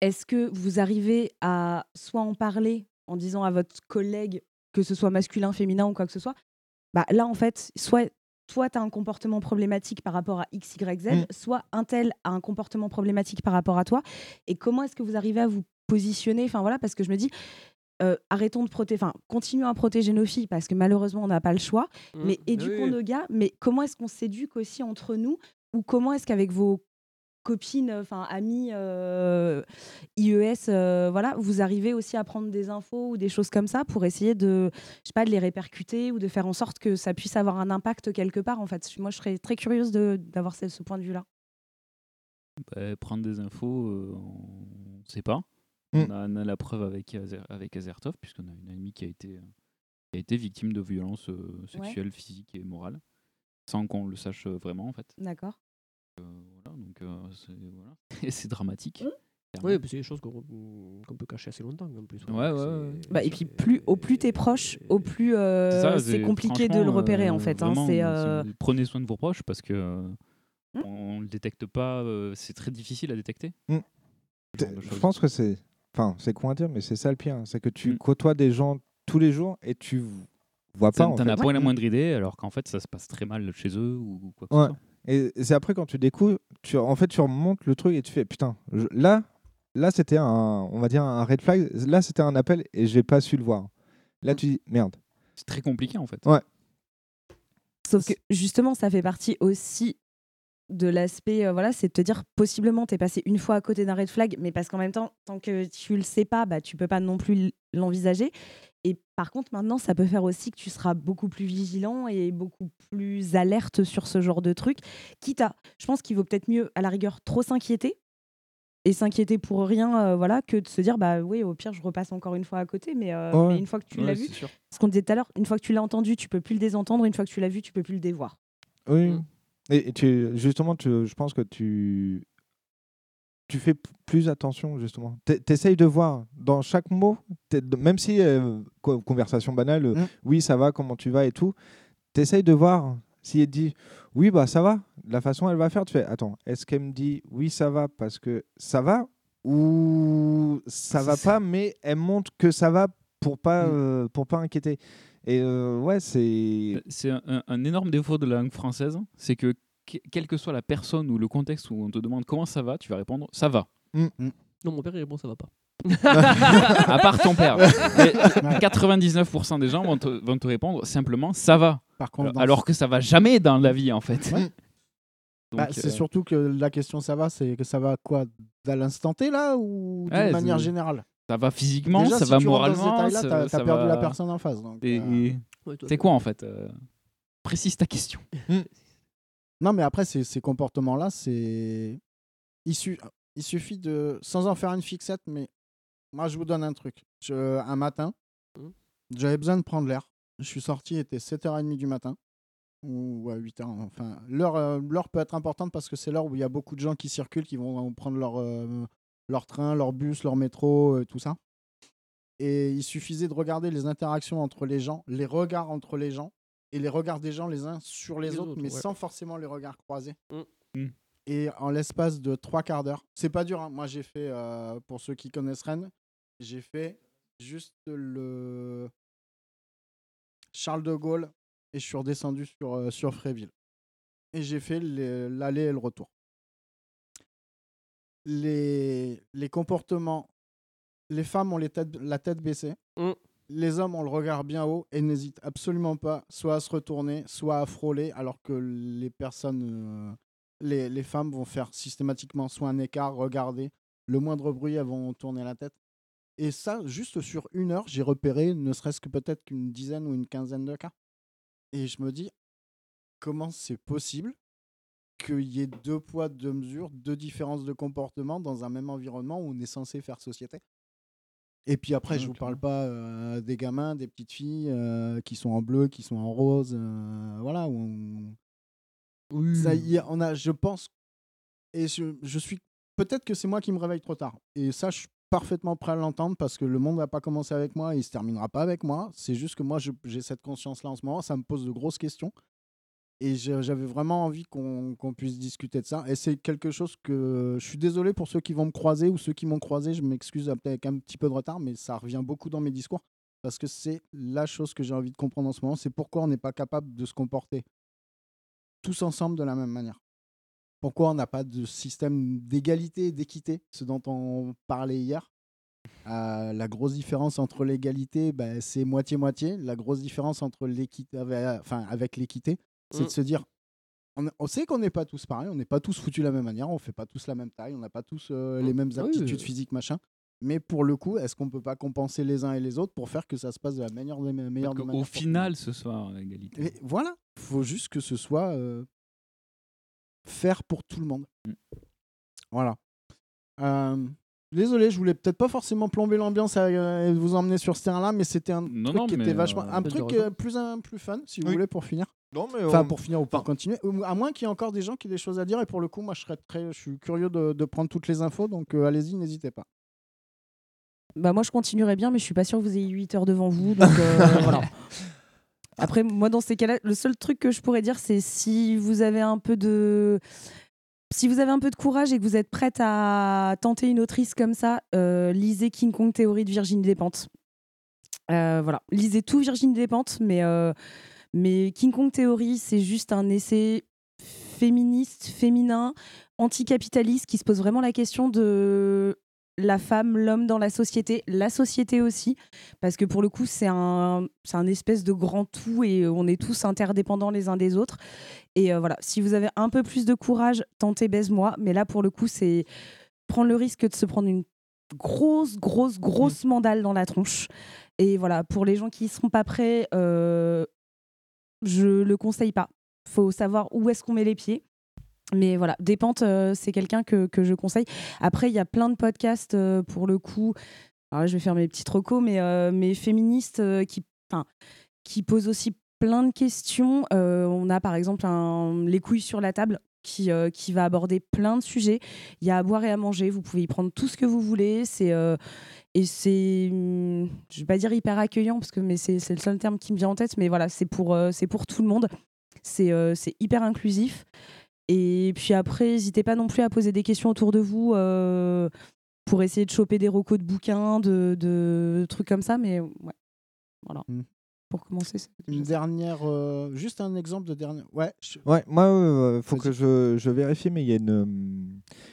Speaker 10: est-ce que vous arrivez à soit en parler en disant à votre collègue, que ce soit masculin, féminin ou quoi que ce soit, bah là en fait, soit toi tu as un comportement problématique par rapport à X, Y, Z,
Speaker 6: Mm.
Speaker 10: soit un tel a un comportement problématique par rapport à toi, et comment est-ce que vous arrivez à vous positionner? Enfin voilà, parce que je me dis, euh, arrêtons de protéger, enfin continuons à protéger nos filles parce que malheureusement on n'a pas le choix,
Speaker 8: Mmh.
Speaker 10: mais éduquons
Speaker 8: Oui.
Speaker 10: nos gars, mais comment est-ce qu'on s'éduque aussi entre nous ou comment est-ce qu'avec vos copines, enfin amies euh, IES, euh, voilà, vous arrivez aussi à prendre des infos ou des choses comme ça pour essayer de, je sais pas, de les répercuter ou de faire en sorte que ça puisse avoir un impact quelque part. En fait, moi, je serais très curieuse de- d'avoir ce, ce point de vue-là.
Speaker 7: Bah, prendre des infos, euh, on ne sait pas.
Speaker 6: Mm.
Speaker 7: On, a, on a la preuve avec, avec Azertov, puisqu'on a une amie qui a été, qui a été victime de violences euh, sexuelles, physiques et morales, sans qu'on le sache euh, vraiment en fait.
Speaker 10: D'accord.
Speaker 7: Euh, voilà, donc euh, c'est voilà. Et c'est dramatique.
Speaker 10: Mm.
Speaker 8: Oui, c'est des choses qu'on peut cacher assez longtemps en plus.
Speaker 7: Ouais, ouais, ouais.
Speaker 10: Bah, et puis plus au plus t'es proche, au plus euh, C'est compliqué de le repérer en fait. hein.
Speaker 7: vraiment,
Speaker 10: euh,
Speaker 7: Prenez soin de vos proches parce que
Speaker 10: Hmm.
Speaker 7: on ne le détecte pas, euh, c'est très difficile à détecter. De
Speaker 6: Je pense que c'est. Enfin, c'est con à dire, mais c'est ça le pire. hein. C'est que tu
Speaker 7: Mm.
Speaker 6: côtoies des gens tous les jours et tu vois pas.
Speaker 7: T'en as pas la moindre idée, alors qu'en fait ça se passe très mal chez eux ou quoi que
Speaker 6: Ouais.
Speaker 7: ce soit.
Speaker 6: Et c'est après quand tu découvres, tu, en fait, tu remontes le truc et tu fais putain, je- là, là c'était un, on va dire un red flag. Là, c'était un appel et j'ai pas su le voir. Là, tu dis merde.
Speaker 7: C'est très compliqué en fait.
Speaker 6: Ouais.
Speaker 10: Sauf que justement, ça fait partie aussi de l'aspect, euh, voilà, c'est de te dire possiblement t'es passé une fois à côté d'un red flag, mais parce qu'en même temps, tant que tu le sais pas, bah tu peux pas non plus l'envisager. Et par contre, maintenant, ça peut faire aussi que tu seras beaucoup plus vigilant et beaucoup plus alerte sur ce genre de truc. Quitte à, je pense qu'il vaut peut-être mieux, à la rigueur, trop s'inquiéter et s'inquiéter pour rien, euh, voilà, que de se dire, bah oui, au pire, je repasse encore une fois à côté, mais, euh,
Speaker 6: Ouais.
Speaker 10: mais une fois que tu
Speaker 7: Ouais,
Speaker 10: l'as vu,
Speaker 7: sûr.
Speaker 10: ce qu'on disait tout à l'heure, une fois que tu l'as entendu, tu peux plus le désentendre, une fois que tu l'as vu, tu peux plus le dévoir.
Speaker 6: Oui.
Speaker 8: Mm.
Speaker 6: Et, et tu, justement, tu, je pense que tu, tu fais plus attention, justement. Tu essayes de voir dans chaque mot, même si, euh, co- conversation banale, euh,
Speaker 9: Mm.
Speaker 6: oui, ça va, comment tu vas et tout, tu essayes de voir si elle dit oui, bah ça va, la façon elle va faire, tu fais attends, est-ce qu'elle me dit oui, ça va parce que ça va ou ça va pas, mais elle montre que ça va pour pas,
Speaker 9: Mm.
Speaker 6: euh, pour pas inquiéter. Et euh, ouais, c'est.
Speaker 7: C'est un, énorme défaut de la langue française, c'est que que- quelle que soit la personne ou le contexte où on te demande comment ça va, tu vas répondre ça va.
Speaker 8: Non, mon père il répond ça va pas.
Speaker 7: à part ton père. Mais 99% des gens vont te, vont te répondre simplement ça va.
Speaker 9: Par contre,
Speaker 7: Alors que ça va jamais dans la vie en fait.
Speaker 9: Ouais. Bah, c'est
Speaker 7: euh,
Speaker 9: surtout que la question ça va, c'est que ça va quoi À l'instant T là ou d'une
Speaker 7: Ouais,
Speaker 9: manière générale?
Speaker 7: Ça va physiquement,
Speaker 9: Déjà,
Speaker 7: ça
Speaker 9: si
Speaker 7: va
Speaker 9: tu rentres dans ce
Speaker 7: moralement.
Speaker 9: détail-là,
Speaker 7: ça-
Speaker 9: t'as-
Speaker 7: ça
Speaker 9: t'as perdu
Speaker 7: va-
Speaker 9: la personne en face, donc,
Speaker 7: Et-
Speaker 9: euh,
Speaker 8: Ouais, toi,
Speaker 7: C'est quoi en fait euh, Précise ta question.
Speaker 9: Non, mais après, ces, ces comportements-là, c'est. Il, su- il suffit de. Sans en faire une fixette, mais moi, je vous donne un truc. Je- Un matin,
Speaker 8: Mhm.
Speaker 9: j'avais besoin de prendre l'air. Je suis sorti, il était 7h30 du matin. Ou à 8h. Enfin, l'heure euh, l'heure peut être importante parce que c'est l'heure où il y a beaucoup de gens qui circulent, qui vont prendre leur, euh, leur train, leur bus, leur métro, euh, tout ça. Et il suffisait de regarder les interactions entre les gens, les regards entre les gens, et les regards des gens les uns sur les,
Speaker 8: Les
Speaker 9: autres,
Speaker 8: autres,
Speaker 9: mais
Speaker 8: ouais.
Speaker 9: sans forcément les regards croisés.
Speaker 7: Mm.
Speaker 9: Et en l'espace de trois quarts d'heure, c'est pas dur. hein. Moi, j'ai fait, euh, pour ceux qui connaissent Rennes, j'ai fait juste le Charles de Gaulle et je suis redescendu sur, euh, sur Fréville. Et j'ai fait l'aller et le retour. Les, les comportements, les femmes ont les têtes- la tête baissée.
Speaker 8: Mm.
Speaker 9: Les hommes ont le regard bien haut et n'hésitent absolument pas soit à se retourner, soit à frôler, alors que les personnes, euh, les, les femmes vont faire systématiquement soit un écart, regarder, le moindre bruit, elles vont tourner la tête. Et ça, juste sur une heure, j'ai repéré ne serait-ce que peut-être qu'une dizaine ou une quinzaine de cas. Et je me dis, comment c'est possible qu'il y ait deux poids, deux mesures, deux différences de comportement dans un même environnement où on est censé faire société Et puis après, je vous parle pas euh, des gamins, des petites filles euh, qui sont en bleu, qui sont en rose, euh, voilà. Ça y est, on a, je pense, et je, je suis, peut-être que c'est moi qui me réveille trop tard. Et ça, je suis parfaitement prêt à l'entendre parce que le monde va pas commencer avec moi et il se terminera pas avec moi. C'est juste que moi, j'ai cette conscience-là en ce moment. Ça me pose de grosses questions. Et j'avais vraiment envie qu'on puisse discuter de ça. Et c'est quelque chose que je suis désolé pour ceux qui vont me croiser ou ceux qui m'ont croisé. Je m'excuse avec un petit peu de retard, mais ça revient beaucoup dans mes discours parce que c'est la chose que j'ai envie de comprendre en ce moment. C'est pourquoi on n'est pas capable de se comporter tous ensemble de la même manière. Pourquoi on n'a pas de système d'égalité et d'équité, ce dont on parlait hier? Euh, La grosse différence entre l'égalité, ben, c'est moitié-moitié. La grosse différence entre enfin, avec l'équité, c'est de se dire, on, on sait qu'on n'est pas tous pareils, on n'est pas tous foutus de la même manière, on fait pas tous la même taille, on n'a pas tous euh, les mêmes
Speaker 8: oui,
Speaker 9: aptitudes
Speaker 8: euh.
Speaker 9: physiques, machin. Mais pour le coup, est-ce qu'on peut pas compenser les uns et les autres pour faire que ça se passe de la meilleure des meilleures
Speaker 7: Au
Speaker 9: manières le
Speaker 7: final, ce soir, l'égalité.
Speaker 9: et voilà, faut juste que ce soit euh, faire pour tout le monde.
Speaker 7: Mm.
Speaker 9: Voilà. Euh, désolé, je voulais peut-être pas forcément plomber l'ambiance euh, et vous emmener sur ce terrain-là, mais c'était un
Speaker 7: Non,
Speaker 9: truc
Speaker 7: non,
Speaker 9: qui
Speaker 7: mais,
Speaker 9: était vachement,
Speaker 7: euh,
Speaker 9: un
Speaker 7: pas de
Speaker 9: truc
Speaker 7: raison.
Speaker 9: euh, plus un, plus fun, si vous voulez, pour finir.
Speaker 6: Non, mais
Speaker 9: Enfin,
Speaker 6: on-
Speaker 9: pour finir ou pour continuer. À moins qu'il y ait encore des gens qui aient des choses à dire. Et pour le coup, moi, je serais très, je suis curieux de, de prendre toutes les infos. Donc, euh, allez-y, n'hésitez pas.
Speaker 10: Bah moi je continuerai bien, mais je suis pas sûre que vous ayez 8 heures devant vous. Donc euh, voilà. Après, moi dans ces cas-là, le seul truc que je pourrais dire, c'est si vous avez un peu de. Si vous avez un peu de courage et que vous êtes prête à tenter une autrice comme ça, euh, lisez King Kong Théorie de Virginie Despentes. Euh, voilà, lisez tout Virginie Despentes, mais, euh, mais King Kong Théorie, c'est juste un essai féministe, féminin, anticapitaliste qui se pose vraiment la question de la femme, l'homme dans la société, la société aussi, parce que pour le coup, c'est un, c'est un espèce de grand tout et on est tous interdépendants les uns des autres. Et euh, voilà, si vous avez un peu plus de courage, tentez baise-moi, mais là, pour le coup, c'est prendre le risque de se prendre une grosse, grosse, grosse mandale dans la tronche. Et voilà, pour les gens qui ne seront pas prêts, euh, je le conseille pas. faut savoir où est-ce qu'on met les pieds. Mais voilà, Dépente, euh, c'est quelqu'un que, je conseille. Après, il y a plein de podcasts euh, pour le coup. Alors je vais faire mes petites recos, mais, euh, féministes qui, qui posent aussi plein de questions. On a par exemple Les couilles sur la table qui, euh, qui va aborder plein de sujets. Il y a à boire et à manger. Vous pouvez y prendre tout ce que vous voulez. C'est. euh, et c'est, hum, je vais pas dire hyper accueillant parce que mais c'est le seul terme qui me vient en tête, mais voilà, c'est pour euh, c'est pour tout le monde. C'est euh, c'est hyper inclusif. Et puis après, n'hésitez pas non plus à poser des questions autour de vous pour essayer de choper des recos de bouquins, de, trucs comme ça. Mais voilà. Pour commencer
Speaker 9: Une dernière, euh, juste un exemple de dernière. Ouais. je-
Speaker 6: Ouais, moi, faut que je, je vérifie, mais il y a une, euh,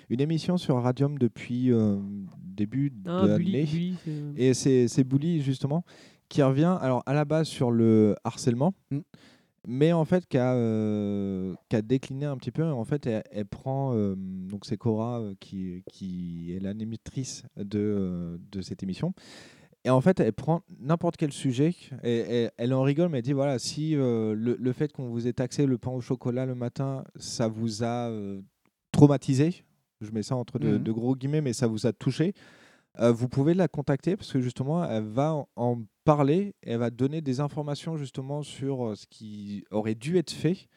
Speaker 6: une émission sur Radium depuis euh, début
Speaker 8: Ah,
Speaker 6: de
Speaker 8: Bully,
Speaker 6: l'année. Et c'est c'est Bully, justement, qui revient, alors à la base sur le harcèlement,
Speaker 9: Mm.
Speaker 6: mais en fait qui a, euh, qui a décliné un petit peu. En fait, elle, elle prend, euh, donc c'est Cora euh, qui, qui est l'animatrice de, euh, de cette émission. Et en fait, elle prend n'importe quel sujet et, et elle en rigole, mais elle dit voilà, si euh, le, le fait qu'on vous ait taxé le pain au chocolat le matin, ça vous a euh, traumatisé, je mets ça entre de,
Speaker 9: Mhm.
Speaker 6: de gros guillemets, mais ça vous a touché, euh, vous pouvez la contacter parce que justement, elle va en, en parler, et elle va donner des informations justement sur ce qui aurait dû être fait.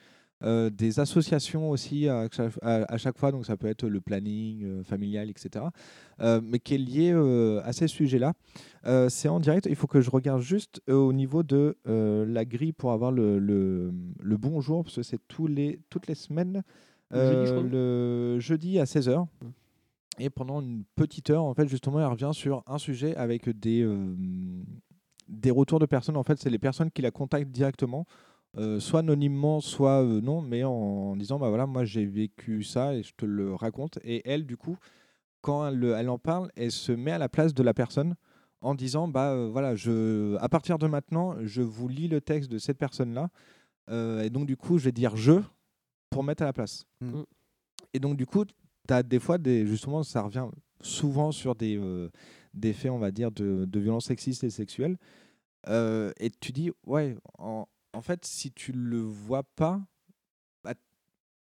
Speaker 6: Euh, des associations aussi à chaque, à- à chaque fois, donc ça peut être le planning euh, familial, etc., euh, mais qui est lié à ces sujets-là. C'est en direct, il faut que je regarde juste au niveau de la grille pour avoir le, le, le bon jour, parce que c'est tous les, toutes les semaines,
Speaker 8: Le jeudi,
Speaker 6: le à 16h. Et pendant une petite heure, en fait, justement, elle revient sur un sujet avec des, euh, des retours de personnes. En fait, c'est les personnes qui la contactent directement, euh, soit anonymement, soit euh, non, mais en, en disant bah voilà, moi j'ai vécu ça et je te le raconte. Et elle, du coup, quand elle, elle en parle, elle se met à la place de la personne en disant bah euh, voilà, je, à partir de maintenant, je vous lis le texte de cette personne-là. Euh, et donc, du coup, je vais dire je pour mettre à la place.
Speaker 9: Mm.
Speaker 6: Et donc, du coup, tu as des fois, des, justement, ça revient souvent sur des, euh, des faits, on va dire, de, de violences sexistes et sexuelles. Euh, et tu dis, ouais, en, en fait, si tu le vois pas, bah,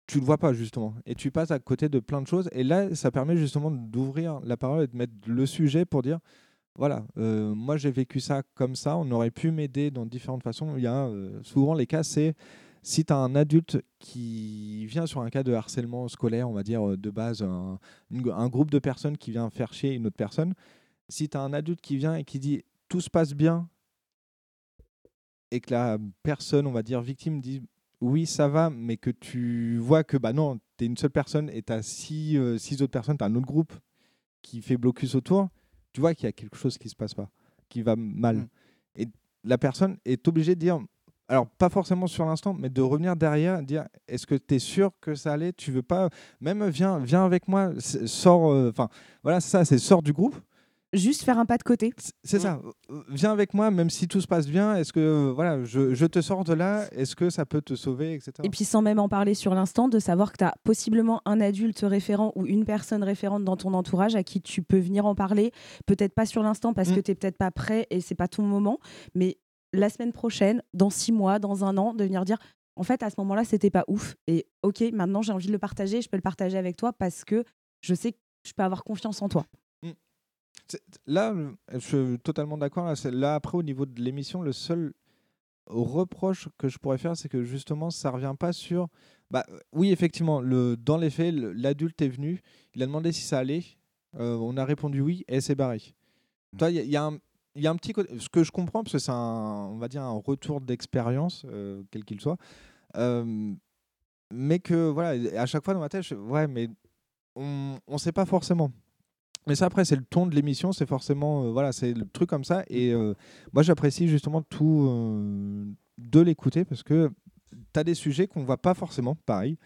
Speaker 6: tu le vois pas, justement. Et tu passes à côté de plein de choses. Et là, ça permet justement d'ouvrir la parole et de mettre le sujet pour dire, voilà, euh, moi j'ai vécu ça comme ça, on aurait pu m'aider dans différentes façons. Il y a euh, souvent les cas, c'est si tu as un adulte qui vient sur un cas de harcèlement scolaire, on va dire euh, de base, un, un groupe de personnes qui vient faire chier une autre personne, si tu as un adulte qui vient et qui dit tout se passe bien et que la personne, on va dire victime, dit oui, ça va, mais que tu vois que bah non, tu es une seule personne et tu as six, euh, six autres personnes, tu as un autre groupe qui fait blocus autour, tu vois qu'il y a quelque chose qui se passe pas, qui va mal.
Speaker 9: Mm.
Speaker 6: Et la personne est obligée de dire, alors pas forcément sur l'instant, mais de revenir derrière, dire est-ce que tu es sûr que ça allait? Tu veux pas, même viens, viens avec moi, sors, euh, enfin voilà, ça, c'est sors du groupe.
Speaker 10: Juste faire un pas de côté.
Speaker 6: C'est ça. Viens avec moi, même si tout se passe bien. Est-ce que euh, voilà, je, je te sors de là Est-ce que ça peut te sauver, etc.
Speaker 10: Et puis sans même en parler sur l'instant, de savoir que tu as possiblement un adulte référent ou une personne référente dans ton entourage à qui tu peux venir en parler. Peut-être pas sur l'instant parce
Speaker 6: Mm.
Speaker 10: que tu n'es peut-être pas prêt et c'est pas ton moment, mais la semaine prochaine, dans six mois, dans un an, de venir dire en fait à ce moment-là c'était pas ouf et ok maintenant j'ai envie de le partager, je peux le partager avec toi parce que je sais que je peux avoir confiance en toi.
Speaker 6: C'est- Là, je suis totalement d'accord. Là, c'est- là, après, au niveau de l'émission, le seul reproche que je pourrais faire, c'est que justement, ça revient pas sur. Bah, oui, effectivement, le, dans les faits, l'adulte est venu, il a demandé si ça allait, euh, on a répondu oui, et elle s'est barrée. Toi, il y, a- il y a un. Il y a un petit côté, ce que je comprends, parce que c'est un, on va dire, un retour d'expérience, euh, quel qu'il soit, euh, mais que voilà, à chaque fois dans ma tête, je, ouais, mais on ne sait pas forcément. Mais ça, après, c'est le ton de l'émission, c'est forcément, euh, voilà, c'est le truc comme ça. Et euh, moi, j'apprécie justement tout euh, de l'écouter parce que tu as des sujets qu'on voit pas forcément, pareil,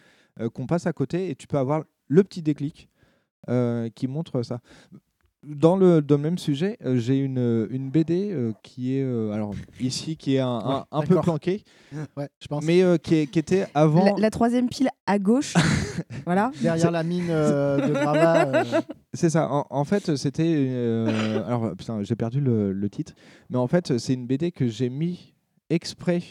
Speaker 6: qu'on passe à côté et tu peux avoir le petit déclic qui montre ça. Dans le, dans le même sujet, euh, j'ai une, une BD euh, qui est, euh, alors ici, qui est un, un-
Speaker 9: Ouais,
Speaker 6: un peu
Speaker 9: d'accord.
Speaker 6: planqué,
Speaker 9: Ouais, je pense.
Speaker 6: mais euh, qui, est- qui était avant.
Speaker 10: La, la troisième pile à gauche, voilà.
Speaker 9: Derrière la mine euh, de euh,
Speaker 6: C'est ça. En, en fait, c'était. euh, alors, putain, j'ai perdu le, le titre. Mais en fait, c'est une BD que j'ai mis exprès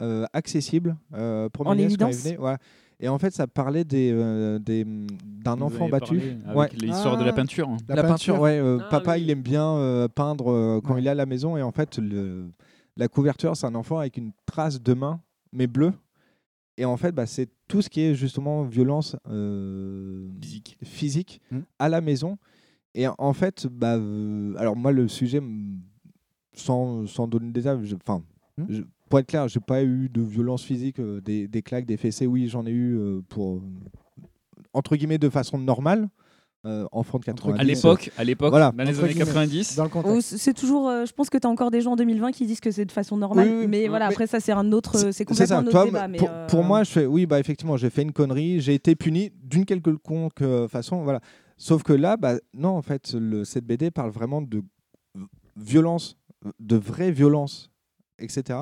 Speaker 6: euh, accessible euh, pour
Speaker 10: En évidence.
Speaker 6: Voilà. Et en fait, ça parlait des, euh, des, d'un
Speaker 7: Vous
Speaker 6: enfant battu.
Speaker 7: avec
Speaker 6: Ouais.
Speaker 7: l'histoire de la
Speaker 9: Ah.
Speaker 7: peinture. hein.
Speaker 6: La, peinture, ouais. euh,
Speaker 8: Ah,
Speaker 6: papa,
Speaker 8: oui.
Speaker 6: il aime bien euh, peindre euh, quand
Speaker 9: Ouais.
Speaker 6: il est à la maison. Et en fait, le, la couverture, c'est un enfant avec une trace de main, mais bleue. Et en fait, bah, c'est tout ce qui est justement violence euh,
Speaker 7: Physique.
Speaker 6: physique
Speaker 9: Mm.
Speaker 6: à la maison. Et en fait, bah, euh, alors moi, le sujet, mm, sans, sans donner des enfin,
Speaker 9: Mm.
Speaker 6: Pour être clair, j'ai pas eu de violence physique, euh, des, des claques, des fessées. Oui, j'en ai eu euh, pour, entre guillemets, de façon normale. euh, enfant de 90.
Speaker 7: À l'époque, à l'époque,
Speaker 6: Voilà.
Speaker 7: dans les années 90.
Speaker 9: Dans le
Speaker 10: Oh,
Speaker 9: contexte.
Speaker 10: c- c'est toujours. euh, je pense que tu as encore des gens en 2020 qui disent que c'est de façon normale.
Speaker 6: Oui, oui,
Speaker 10: mais
Speaker 6: oui.
Speaker 10: voilà,
Speaker 6: Mais
Speaker 10: après, ça, c'est un autre. C'est complètement
Speaker 6: ça.
Speaker 10: un autre
Speaker 6: Toi,
Speaker 10: débat. Mais,
Speaker 6: pour,
Speaker 10: euh,
Speaker 6: pour moi, je fais, oui, bah effectivement, j'ai fait une connerie, j'ai été puni d'une quelconque façon, voilà. Sauf que là, bah non, en fait, le, cette BD parle vraiment de violence, de vraie violence, etc.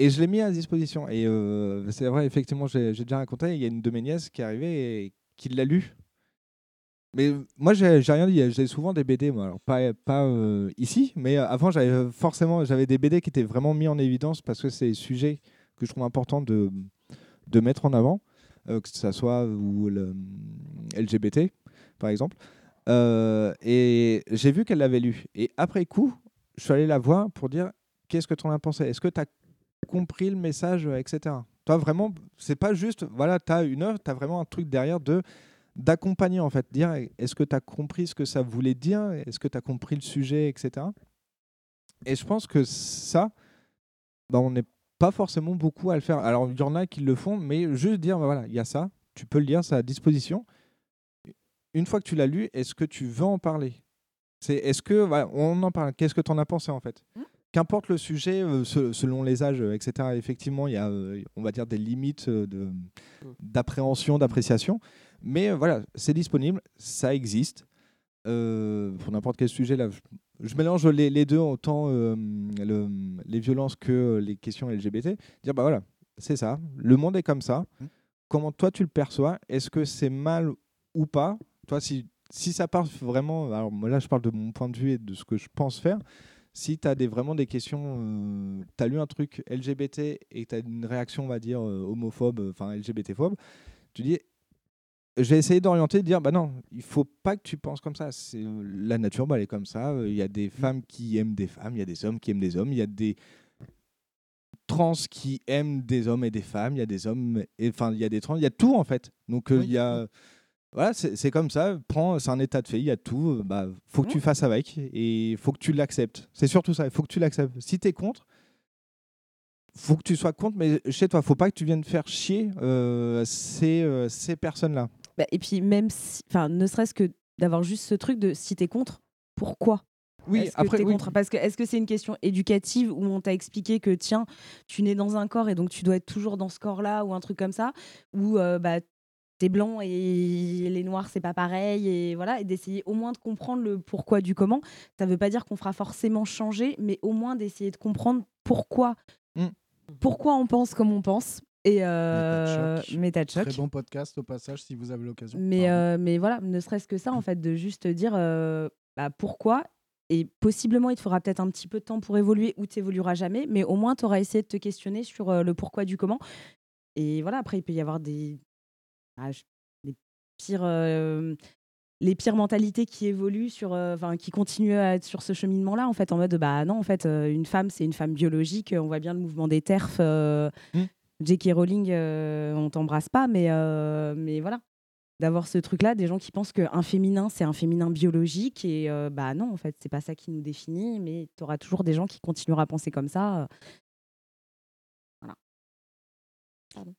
Speaker 6: Et je l'ai mis à disposition. Et euh, c'est vrai, effectivement, j'ai déjà raconté, il y a une de mes nièces qui est arrivée et qui l'a lu. Mais moi, j'ai rien dit. J'ai souvent des BD, moi. Alors, pas, euh, ici, mais avant, j'avais forcément des BD qui étaient vraiment mis en évidence parce que c'est des sujets que je trouve important de, mettre en avant, euh, que ce soit ou LGBT, par exemple. Et j'ai vu qu'elle l'avait lu. Et après coup, je suis allé la voir pour dire qu'est-ce que tu en as pensé? Est-ce que tu as compris le message, euh, etc. Toi, vraiment, c'est pas juste, voilà, tu as une œuvre, tu as vraiment un truc derrière de d'accompagner, en fait. Dire, est-ce que tu as compris ce que ça voulait dire? Est-ce que tu as compris le sujet, etc. Et je pense que ça, bah, on n'est pas forcément beaucoup à le faire. Alors, il y en a qui le font, mais juste dire, bah, voilà, il y a ça, tu peux le lire, c'est à disposition. Une fois que tu l'as lu, est-ce que tu veux en parler? C'est est-ce que voilà, on en parle Qu'est-ce que tu en as pensé en fait? Qu'importe le sujet, euh, se- selon les âges, euh, etc. Effectivement, il y a, euh, on va dire, des limites de d'appréhension, d'appréciation. Mais voilà, c'est disponible, ça existe. Euh, pour n'importe quel sujet, là, je, je mélange les, les deux, autant euh, le- les violences que les questions LGBT. Dire, bah voilà, c'est ça, le monde est comme ça. Comment toi tu le perçois? Est-ce que c'est mal ou pas? Toi, si, si ça part vraiment, alors moi, là je parle de mon point de vue et de ce que je pense faire. Si tu as des, vraiment des questions, tu as lu un truc LGBT et tu as une réaction, on va dire, euh, homophobe, euh, enfin LGBT-phobe, tu dis, j'ai essayé d'orienter, de dire, bah non, il faut pas que tu penses comme ça. C'est euh, la nature, bah, elle est comme ça. Euh, Il y a des femmes qui aiment des femmes, il y a des hommes qui aiment des hommes, il y a des trans qui aiment des hommes et des femmes, il y a des hommes, enfin il y a des trans, il y a tout en fait. Donc euh, il y a, voilà, c'est comme ça. Prends, c'est un état de fait, il y a tout. euh, Bah, faut que tu fasses avec et faut que tu l'acceptes. C'est surtout ça. Il faut que tu l'acceptes. Si tu es contre, faut que tu sois contre, mais chez toi, faut pas que tu viennes faire chier euh, ces, euh, ces personnes-là.
Speaker 10: Bah, et puis même si, enfin, ne serait-ce que d'avoir juste ce truc de si t'es contre, pourquoi?
Speaker 6: Oui, après, oui.
Speaker 10: contre? Parce que est-ce que c'est une question éducative où on t'a expliqué que tiens, tu nais dans un corps et donc tu dois être toujours dans ce corps-là ou un truc comme ça, ou euh, bah t'es blanc et les noirs c'est pas pareil et voilà et d'essayer au moins de comprendre le pourquoi du comment. Ça veut pas dire qu'on fera forcément changer, mais au moins d'essayer de comprendre pourquoi,
Speaker 6: Mm.
Speaker 10: pourquoi on pense comme on pense. Et euh, méta de choc.
Speaker 9: Très bon podcast au passage si vous avez l'occasion.
Speaker 10: Mais, euh, mais voilà, ne serait-ce que ça, en fait, de juste dire euh, bah, pourquoi. Et possiblement, il te faudra peut-être un petit peu de temps pour évoluer ou tu évolueras jamais, mais au moins, tu auras essayé de te questionner sur euh, le pourquoi du comment. Et voilà, après, il peut y avoir des, ah, je- des pires, euh, les pires mentalités qui évoluent, sur, euh, enfin, qui continuent à être sur ce cheminement-là, en fait, en mode, bah non, en fait, euh, une femme, c'est une femme biologique. On voit bien le mouvement des TERF. euh, J.K. Rowling, on t'embrasse pas, mais, mais voilà. D'avoir ce truc-là, des gens qui pensent qu'un féminin, c'est un féminin biologique. Et bah non, en fait, c'est pas ça qui nous définit, mais tu auras toujours des gens qui continueront à penser comme ça. Voilà. Pardon.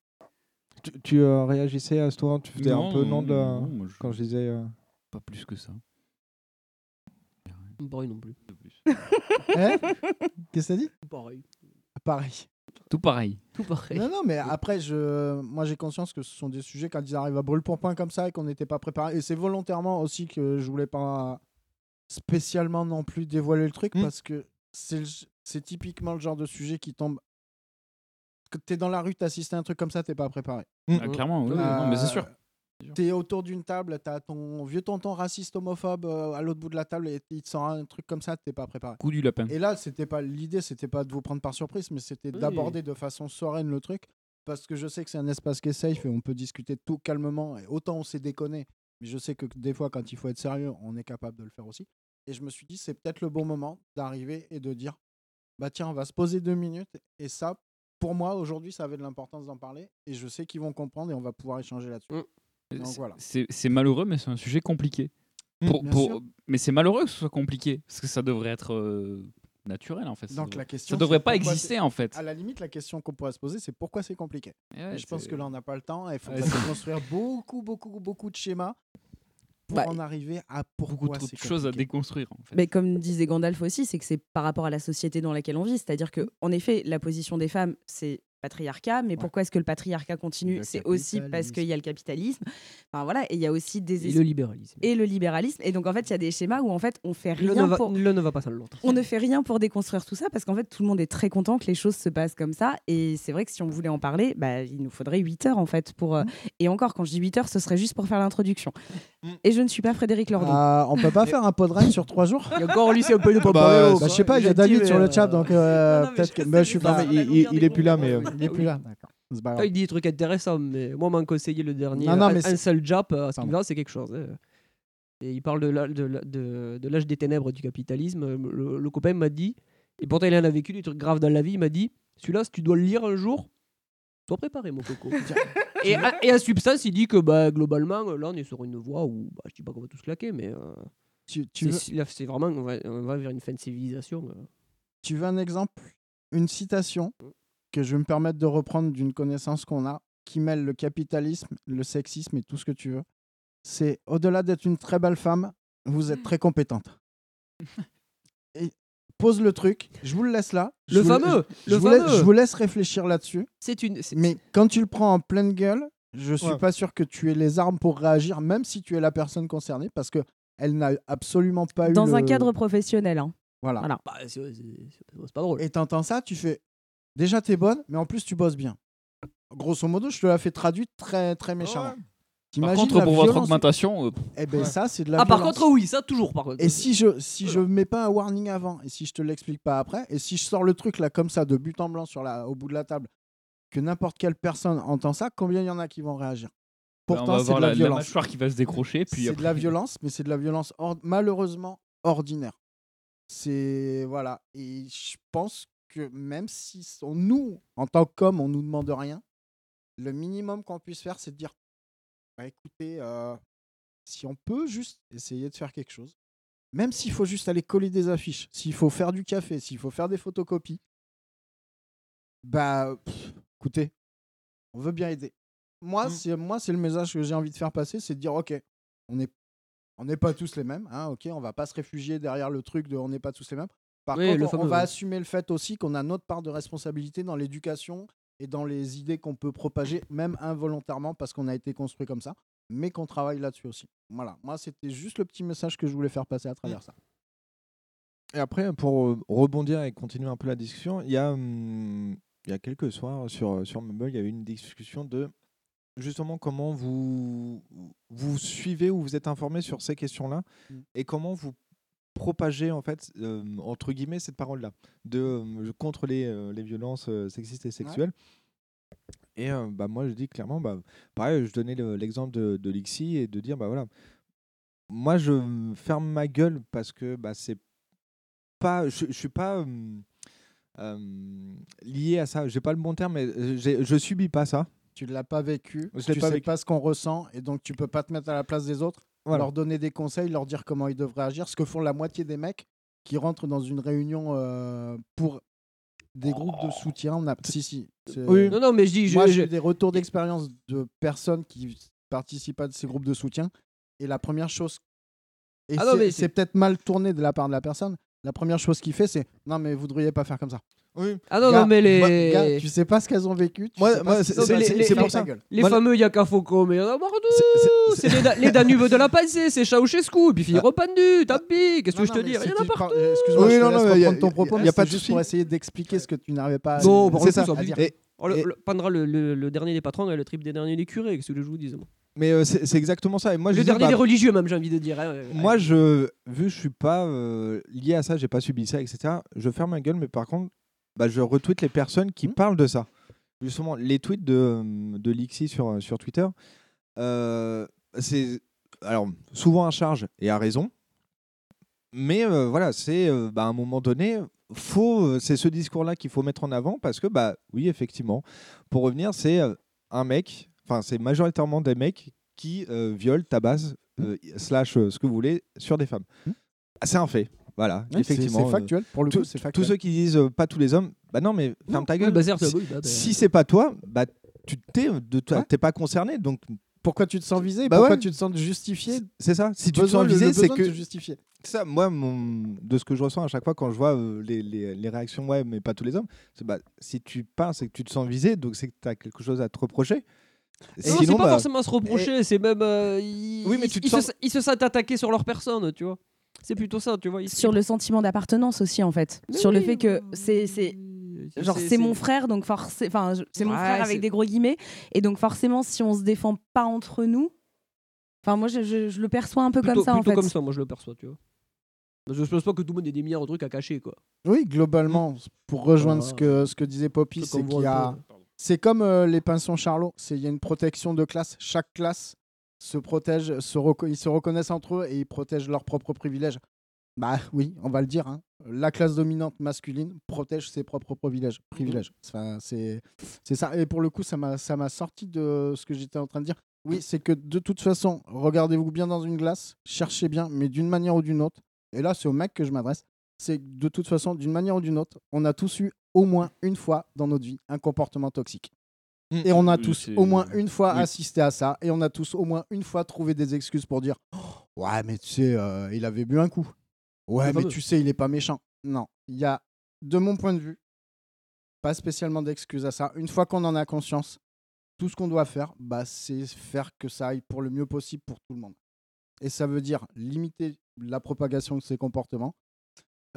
Speaker 6: Tu, tu, euh, réagissais à ce tour, tu faisais un
Speaker 7: Non,
Speaker 6: peu non de la-
Speaker 7: non, moi, je-
Speaker 6: quand je disais. euh,
Speaker 7: Pas plus que ça.
Speaker 8: Pareil non plus.
Speaker 9: Hein? Qu'est-ce que t'as dit?
Speaker 8: Pareil.
Speaker 9: Pareil.
Speaker 7: Tout pareil.
Speaker 8: Tout pareil.
Speaker 9: Non, non, mais après, je... moi j'ai conscience que ce sont des sujets quand ils arrivent à brûle pour point comme ça et qu'on n'était pas préparé. Et c'est volontairement aussi que je voulais pas spécialement non plus dévoiler le truc parce que c'est le- c'est typiquement le genre de sujet qui tombe. Que t'es dans la rue, t'assistes à un truc comme ça, t'es pas préparé.
Speaker 7: Ah, clairement, oui, non, mais c'est sûr.
Speaker 9: T'es autour d'une table, t'as ton vieux tonton raciste homophobe euh, à l'autre bout de la table et il te sort un truc comme ça, t'es pas préparé.
Speaker 7: Coup du lapin.
Speaker 9: Et là, c'était pas l'idée, c'était pas de vous prendre par surprise, mais c'était
Speaker 7: Oui.
Speaker 9: d'aborder de façon sereine le truc, parce que je sais que c'est un espace qui est safe et on peut discuter tout calmement. Et autant on s'est déconné, mais je sais que des fois, quand il faut être sérieux, on est capable de le faire aussi. Et je me suis dit, c'est peut-être le bon moment d'arriver et de dire, bah tiens, on va se poser deux minutes. Et ça, pour moi, aujourd'hui, ça avait de l'importance d'en parler. Et je sais qu'ils vont comprendre et on va pouvoir échanger là-dessus. Donc
Speaker 7: C'est-
Speaker 9: voilà.
Speaker 7: Malheureux, mais c'est un sujet compliqué.
Speaker 9: Mm,
Speaker 7: Pour, pour- mais c'est malheureux que ce soit compliqué, parce que ça devrait être euh, naturel en fait. Ça
Speaker 9: Donc
Speaker 7: devrait-
Speaker 9: la question,
Speaker 7: ça devrait pas exister en fait.
Speaker 9: À la limite, la question qu'on pourrait se poser, c'est pourquoi c'est compliqué?
Speaker 7: Et ouais,
Speaker 9: Et je pense que là, on n'a pas le temps. Il faut construire beaucoup, beaucoup, beaucoup de schémas. Pour
Speaker 10: Bah,
Speaker 9: en arriver à pourquoi
Speaker 7: Beaucoup trop de choses à déconstruire. En fait.
Speaker 10: Mais comme disait Gandalf aussi, c'est que c'est par rapport à la société dans laquelle on vit. C'est-à-dire que, en effet, la position des femmes, c'est patriarcat. Mais pourquoi est-ce que le patriarcat continue
Speaker 8: Le
Speaker 10: C'est aussi parce qu'il y a le capitalisme. Enfin voilà, et il y a aussi des
Speaker 8: Et le libéralisme.
Speaker 10: et le libéralisme. Et donc en fait, il y a des schémas où en fait on fait rien pour
Speaker 8: l'un ne va pas sans l'autre.
Speaker 10: on ne fait rien pour déconstruire tout ça parce qu'en fait tout le monde est très content que les choses se passent comme ça et c'est vrai que si on voulait en parler bah, il nous faudrait 8 heures en fait pour euh, et encore quand je dis 8 heures ce serait juste pour faire l'introduction et je ne suis pas Frédéric Lordon
Speaker 9: Ah, on peut pas faire un podrun sur trois jours?
Speaker 8: Et encore, lui, c'est un peu de
Speaker 9: Bah,
Speaker 8: Paparello,
Speaker 9: bah, je sais pas, il y a David sur le
Speaker 8: euh,
Speaker 9: chat, donc euh,
Speaker 8: mais
Speaker 9: peut-être
Speaker 8: je
Speaker 9: que. je suis pas.
Speaker 6: il, il- il est plus là, mais. Euh,
Speaker 9: Il est plus là, d'accord.
Speaker 8: Ah, il dit des trucs intéressants, mais moi, m'en conseiller le dernier.
Speaker 9: Non, non,
Speaker 8: un-
Speaker 9: mais
Speaker 8: un
Speaker 9: c'est-
Speaker 8: seul Jap, à ce
Speaker 9: Pardon.
Speaker 8: qu'il va, c'est quelque chose. hein. Et il parle de la- de la- de- de l'âge des ténèbres du capitalisme. Le, le copain m'a dit, et pourtant il en a vécu des trucs graves dans la vie, il m'a dit celui-là, si tu dois le lire un jour, sois préparé, mon coco. et, à, et à substance, il dit que bah, globalement, là, on est sur une voie où, bah, je dis pas qu'on va tous claquer, mais euh,
Speaker 9: Tu, tu
Speaker 8: c'est
Speaker 9: veux,
Speaker 8: vraiment, on va, on va vers une fin de civilisation. euh.
Speaker 9: tu veux un exemple Une citation que je vais me permettre de reprendre d'une connaissance qu'on a qui mêle le capitalisme, le sexisme et tout ce que tu veux. C'est au-delà d'être une très belle femme, vous êtes très compétente. Et pose le truc, je vous le laisse là. Je
Speaker 8: Le
Speaker 9: vous-
Speaker 8: fameux,
Speaker 9: je,
Speaker 8: le
Speaker 9: vous laisse,
Speaker 8: fameux.
Speaker 9: je vous laisse réfléchir là-dessus.
Speaker 8: C'est une.
Speaker 9: Mais quand tu le prends en pleine gueule, je suis
Speaker 6: Ouais.
Speaker 9: pas sûr que tu aies les armes pour réagir, même si tu es la personne concernée, parce que elle n'a absolument pas eu.
Speaker 10: dans un
Speaker 9: le-
Speaker 10: cadre professionnel hein.
Speaker 9: Voilà.
Speaker 10: Voilà.
Speaker 8: bah, c'est pas drôle.
Speaker 9: Et t'entends ça, tu fais. Déjà, t'es bonne, mais en plus, tu bosses bien. Grosso modo, je te la fais traduite très, très méchamment.
Speaker 7: Par contre,
Speaker 9: la
Speaker 7: pour votre augmentation, euh,
Speaker 9: Eh ben, ça, c'est de la
Speaker 8: Ah, par contre, oui, ça, toujours, par contre.
Speaker 9: Et si je si je mets pas un warning avant et si je te l'explique pas après et si je sors le truc là comme ça de but en blanc sur la au bout de la table que n'importe quelle personne entend ça, combien il y en a qui vont réagir?
Speaker 7: On
Speaker 9: Pourtant, c'est de la,
Speaker 7: la, la
Speaker 9: violence.
Speaker 7: mâchoire qui va se décrocher. Puis
Speaker 9: C'est de la violence, mais c'est de la violence or- malheureusement ordinaire. C'est voilà et je pense que même si on- nous en tant qu'hommes on nous demande rien, le minimum qu'on puisse faire c'est de dire bah écoutez euh, si on peut juste essayer de faire quelque chose, même s'il faut juste aller coller des affiches, s'il faut faire du café, s'il faut faire des photocopies, bah pff, écoutez, on veut bien aider. Moi, c'est moi c'est le message que j'ai envie de faire passer, c'est de dire ok, on n'est on n'est pas tous les mêmes, hein, ok, on va pas se réfugier derrière le truc de on n'est pas tous les mêmes. Par
Speaker 8: Oui,
Speaker 9: contre,
Speaker 8: le
Speaker 9: on- va
Speaker 8: ouais.
Speaker 9: assumer le fait aussi qu'on a notre part de responsabilité dans l'éducation et dans les idées qu'on peut propager, même involontairement, parce qu'on a été construit comme ça, mais qu'on travaille là-dessus aussi. Voilà, moi, c'était juste le petit message que je voulais faire passer à travers ça.
Speaker 6: Et après, pour euh, rebondir et continuer un peu la discussion, il y a, hum, il y a quelques soirs sur, sur Mumble, il y avait une discussion de justement comment vous, vous suivez ou vous êtes informé sur ces questions-là
Speaker 9: Mm.
Speaker 6: et comment vous propagez en fait euh, entre guillemets cette parole-là de euh, contre les, euh, les violences sexistes et sexuelles. Et bah, moi je dis clairement, bah, pareil, je donnais le- l'exemple de, de Lixi et de dire bah voilà, moi je ferme ma gueule parce que bah, c'est pas, je, je suis pas lié à ça. J'ai pas le bon terme, mais je subis pas ça.
Speaker 9: Tu ne l'as pas vécu,
Speaker 6: Je
Speaker 9: tu
Speaker 6: pas
Speaker 9: sais
Speaker 6: vécu.
Speaker 9: pas ce qu'on ressent, et donc tu peux pas te mettre à la place des autres,
Speaker 6: Voilà.
Speaker 9: leur donner des conseils, leur dire comment ils devraient agir, ce que font la moitié des mecs qui rentrent dans une réunion euh, pour des groupes de soutien. On a... Si, si. c'est-
Speaker 6: Oui.
Speaker 8: Non, non, mais je dis. je-
Speaker 9: Moi, j'ai des retours d'expérience de personnes qui participent à ces groupes de soutien. Et la première chose. Et
Speaker 8: Ah non,
Speaker 9: c'est-
Speaker 8: mais
Speaker 9: c'est
Speaker 8: c'est-
Speaker 9: peut-être mal tourné de la part de la personne. La première chose qu'il fait, c'est Non, mais vous devriez pas faire comme ça.
Speaker 6: Oui.
Speaker 8: Ah non,
Speaker 9: Gars,
Speaker 8: non, mais les.
Speaker 9: moi, gars, tu sais pas ce qu'elles ont vécu. tu
Speaker 6: Moi-
Speaker 9: ce
Speaker 6: c'est- c'est- c'est- c'est pour ça.
Speaker 8: Les
Speaker 6: Moi,
Speaker 8: fameux Yakafoko, mais il y en a marre
Speaker 6: C'est-
Speaker 8: d'où
Speaker 6: c'est-
Speaker 8: C'est les, Da- les Danubes de la Pensée, c'est Ceausescu, et puis Philippe Repandu, tant pis, qu'est-ce que je te dis Il y en a partout
Speaker 9: par- Excuse-moi,
Speaker 6: Oui,
Speaker 9: je te
Speaker 6: non,
Speaker 9: laisse
Speaker 6: non, a-
Speaker 9: reprendre ton propos,
Speaker 6: y a
Speaker 9: mais
Speaker 6: de
Speaker 9: juste pour essayer d'expliquer ce que tu n'arrivais pas à,
Speaker 8: Bon,
Speaker 9: c'est ça,
Speaker 8: Oh, le,
Speaker 6: Et-
Speaker 8: le- pendra le, le- le dernier des patrons et le triple des derniers des curés, qu'est-ce que je vous moi.
Speaker 6: Mais euh, c'est c'est exactement ça. Et moi, je
Speaker 8: Le
Speaker 6: dis,
Speaker 8: dernier
Speaker 6: bah,
Speaker 8: des religieux, même, j'ai envie de dire. hein, ouais.
Speaker 6: Moi, je, vu que je suis pas euh, lié à ça, j'ai pas subi ça, etc. Je ferme ma gueule, mais par contre, bah, je retweet les personnes qui
Speaker 9: Hmm.
Speaker 6: parlent de ça. Justement, les tweets de, euh, de Lixi sur, sur Twitter, euh, c'est alors souvent à charge et à raison. Mais euh, voilà, c'est euh, bah, à un moment donné, faut, euh, c'est ce discours-là qu'il faut mettre en avant parce que, bah oui, effectivement, pour revenir, c'est euh, un mec, enfin, c'est majoritairement des mecs qui euh, violent, tabassent, euh, slash euh, ce que vous voulez, sur des femmes. Ah, C'est un fait. Voilà,
Speaker 9: Ouais,
Speaker 6: effectivement.
Speaker 9: c'est factuel, pour le coup, c'est factuel.
Speaker 6: Tous ceux qui disent euh, pas tous les hommes, bah non, mais ferme ta gueule.
Speaker 8: bah,
Speaker 6: si
Speaker 8: bah, bah,
Speaker 6: si c'est pas toi, bah tu t'es de toi, t'es pas concerné, donc
Speaker 9: pourquoi tu te sens visé?
Speaker 6: Bah
Speaker 9: Pourquoi
Speaker 6: ouais.
Speaker 9: tu te sens justifié?
Speaker 6: C'est ça. Si tu te sens visé, c'est que. C'est ça. Moi, mon... de ce que je ressens à chaque fois quand je vois euh, les, les- les réactions, ouais, mais pas tous les hommes. C'est bah, si tu parles, c'est que tu te sens visé, donc c'est que tu as quelque chose à te reprocher.
Speaker 8: Non, c'est pas
Speaker 6: bah,
Speaker 8: forcément se reprocher, c'est même. euh, ils,
Speaker 6: Oui, mais
Speaker 8: ils-
Speaker 6: tu te
Speaker 8: ils
Speaker 6: sens-
Speaker 8: se, ils se sentent attaqués sur leur personne, tu vois. C'est plutôt ça, tu vois.
Speaker 10: Sur le sentiment d'appartenance aussi, en fait.
Speaker 8: Mais
Speaker 10: sur le fait que c'est. c'est- Genre,
Speaker 8: c'est-
Speaker 10: c'est
Speaker 8: c'est-
Speaker 10: mon frère, donc forcément. Enfin, c'est mon
Speaker 8: Ouais,
Speaker 10: frère avec des gros guillemets. Et donc, forcément, si on se défend pas entre nous. Enfin, moi, je, je- je le perçois un peu
Speaker 8: plutôt,
Speaker 10: comme ça, en
Speaker 8: plutôt
Speaker 10: fait.
Speaker 8: comme ça, moi je le perçois, tu vois. Je pense pas que tout le monde ait des milliards de trucs à cacher, quoi.
Speaker 9: Oui, globalement, pour rejoindre ce, que, ce que disait Poppy, c'est qu'il y a. C'est comme euh, les pinsons Charlot, c'est- il y a une protection de classe. Chaque classe se protège, se ils se reconnaissent entre eux et ils protègent leurs propres privilèges. Bah oui, on va le dire. hein. La classe dominante masculine protège ses propres privilèges. privilèges. Enfin, c'est ça. Et pour le coup, ça m'a ça m'a sorti de ce que j'étais en train de dire. Oui, c'est que de toute façon, regardez-vous bien dans une glace, cherchez bien, mais d'une manière ou d'une autre. Et là, c'est au mec que je m'adresse. C'est que de toute façon, d'une manière ou d'une autre, on a tous eu au moins une fois dans notre vie un comportement toxique.
Speaker 6: Mm.
Speaker 9: Et on a
Speaker 6: Oui,
Speaker 9: tous au moins une fois
Speaker 6: oui.
Speaker 9: assisté à ça. Et on a tous au moins une fois trouvé des excuses pour dire Oh, Ouais, mais tu sais, euh, il avait bu un coup. Ouais, mais tu sais, il est pas méchant. Non, il y a, de mon point de vue, pas spécialement d'excuses à ça. Une fois qu'on en a conscience, tout ce qu'on doit faire, bah, c'est faire que ça aille pour le mieux possible pour tout le monde. Et ça veut dire limiter la propagation de ces comportements,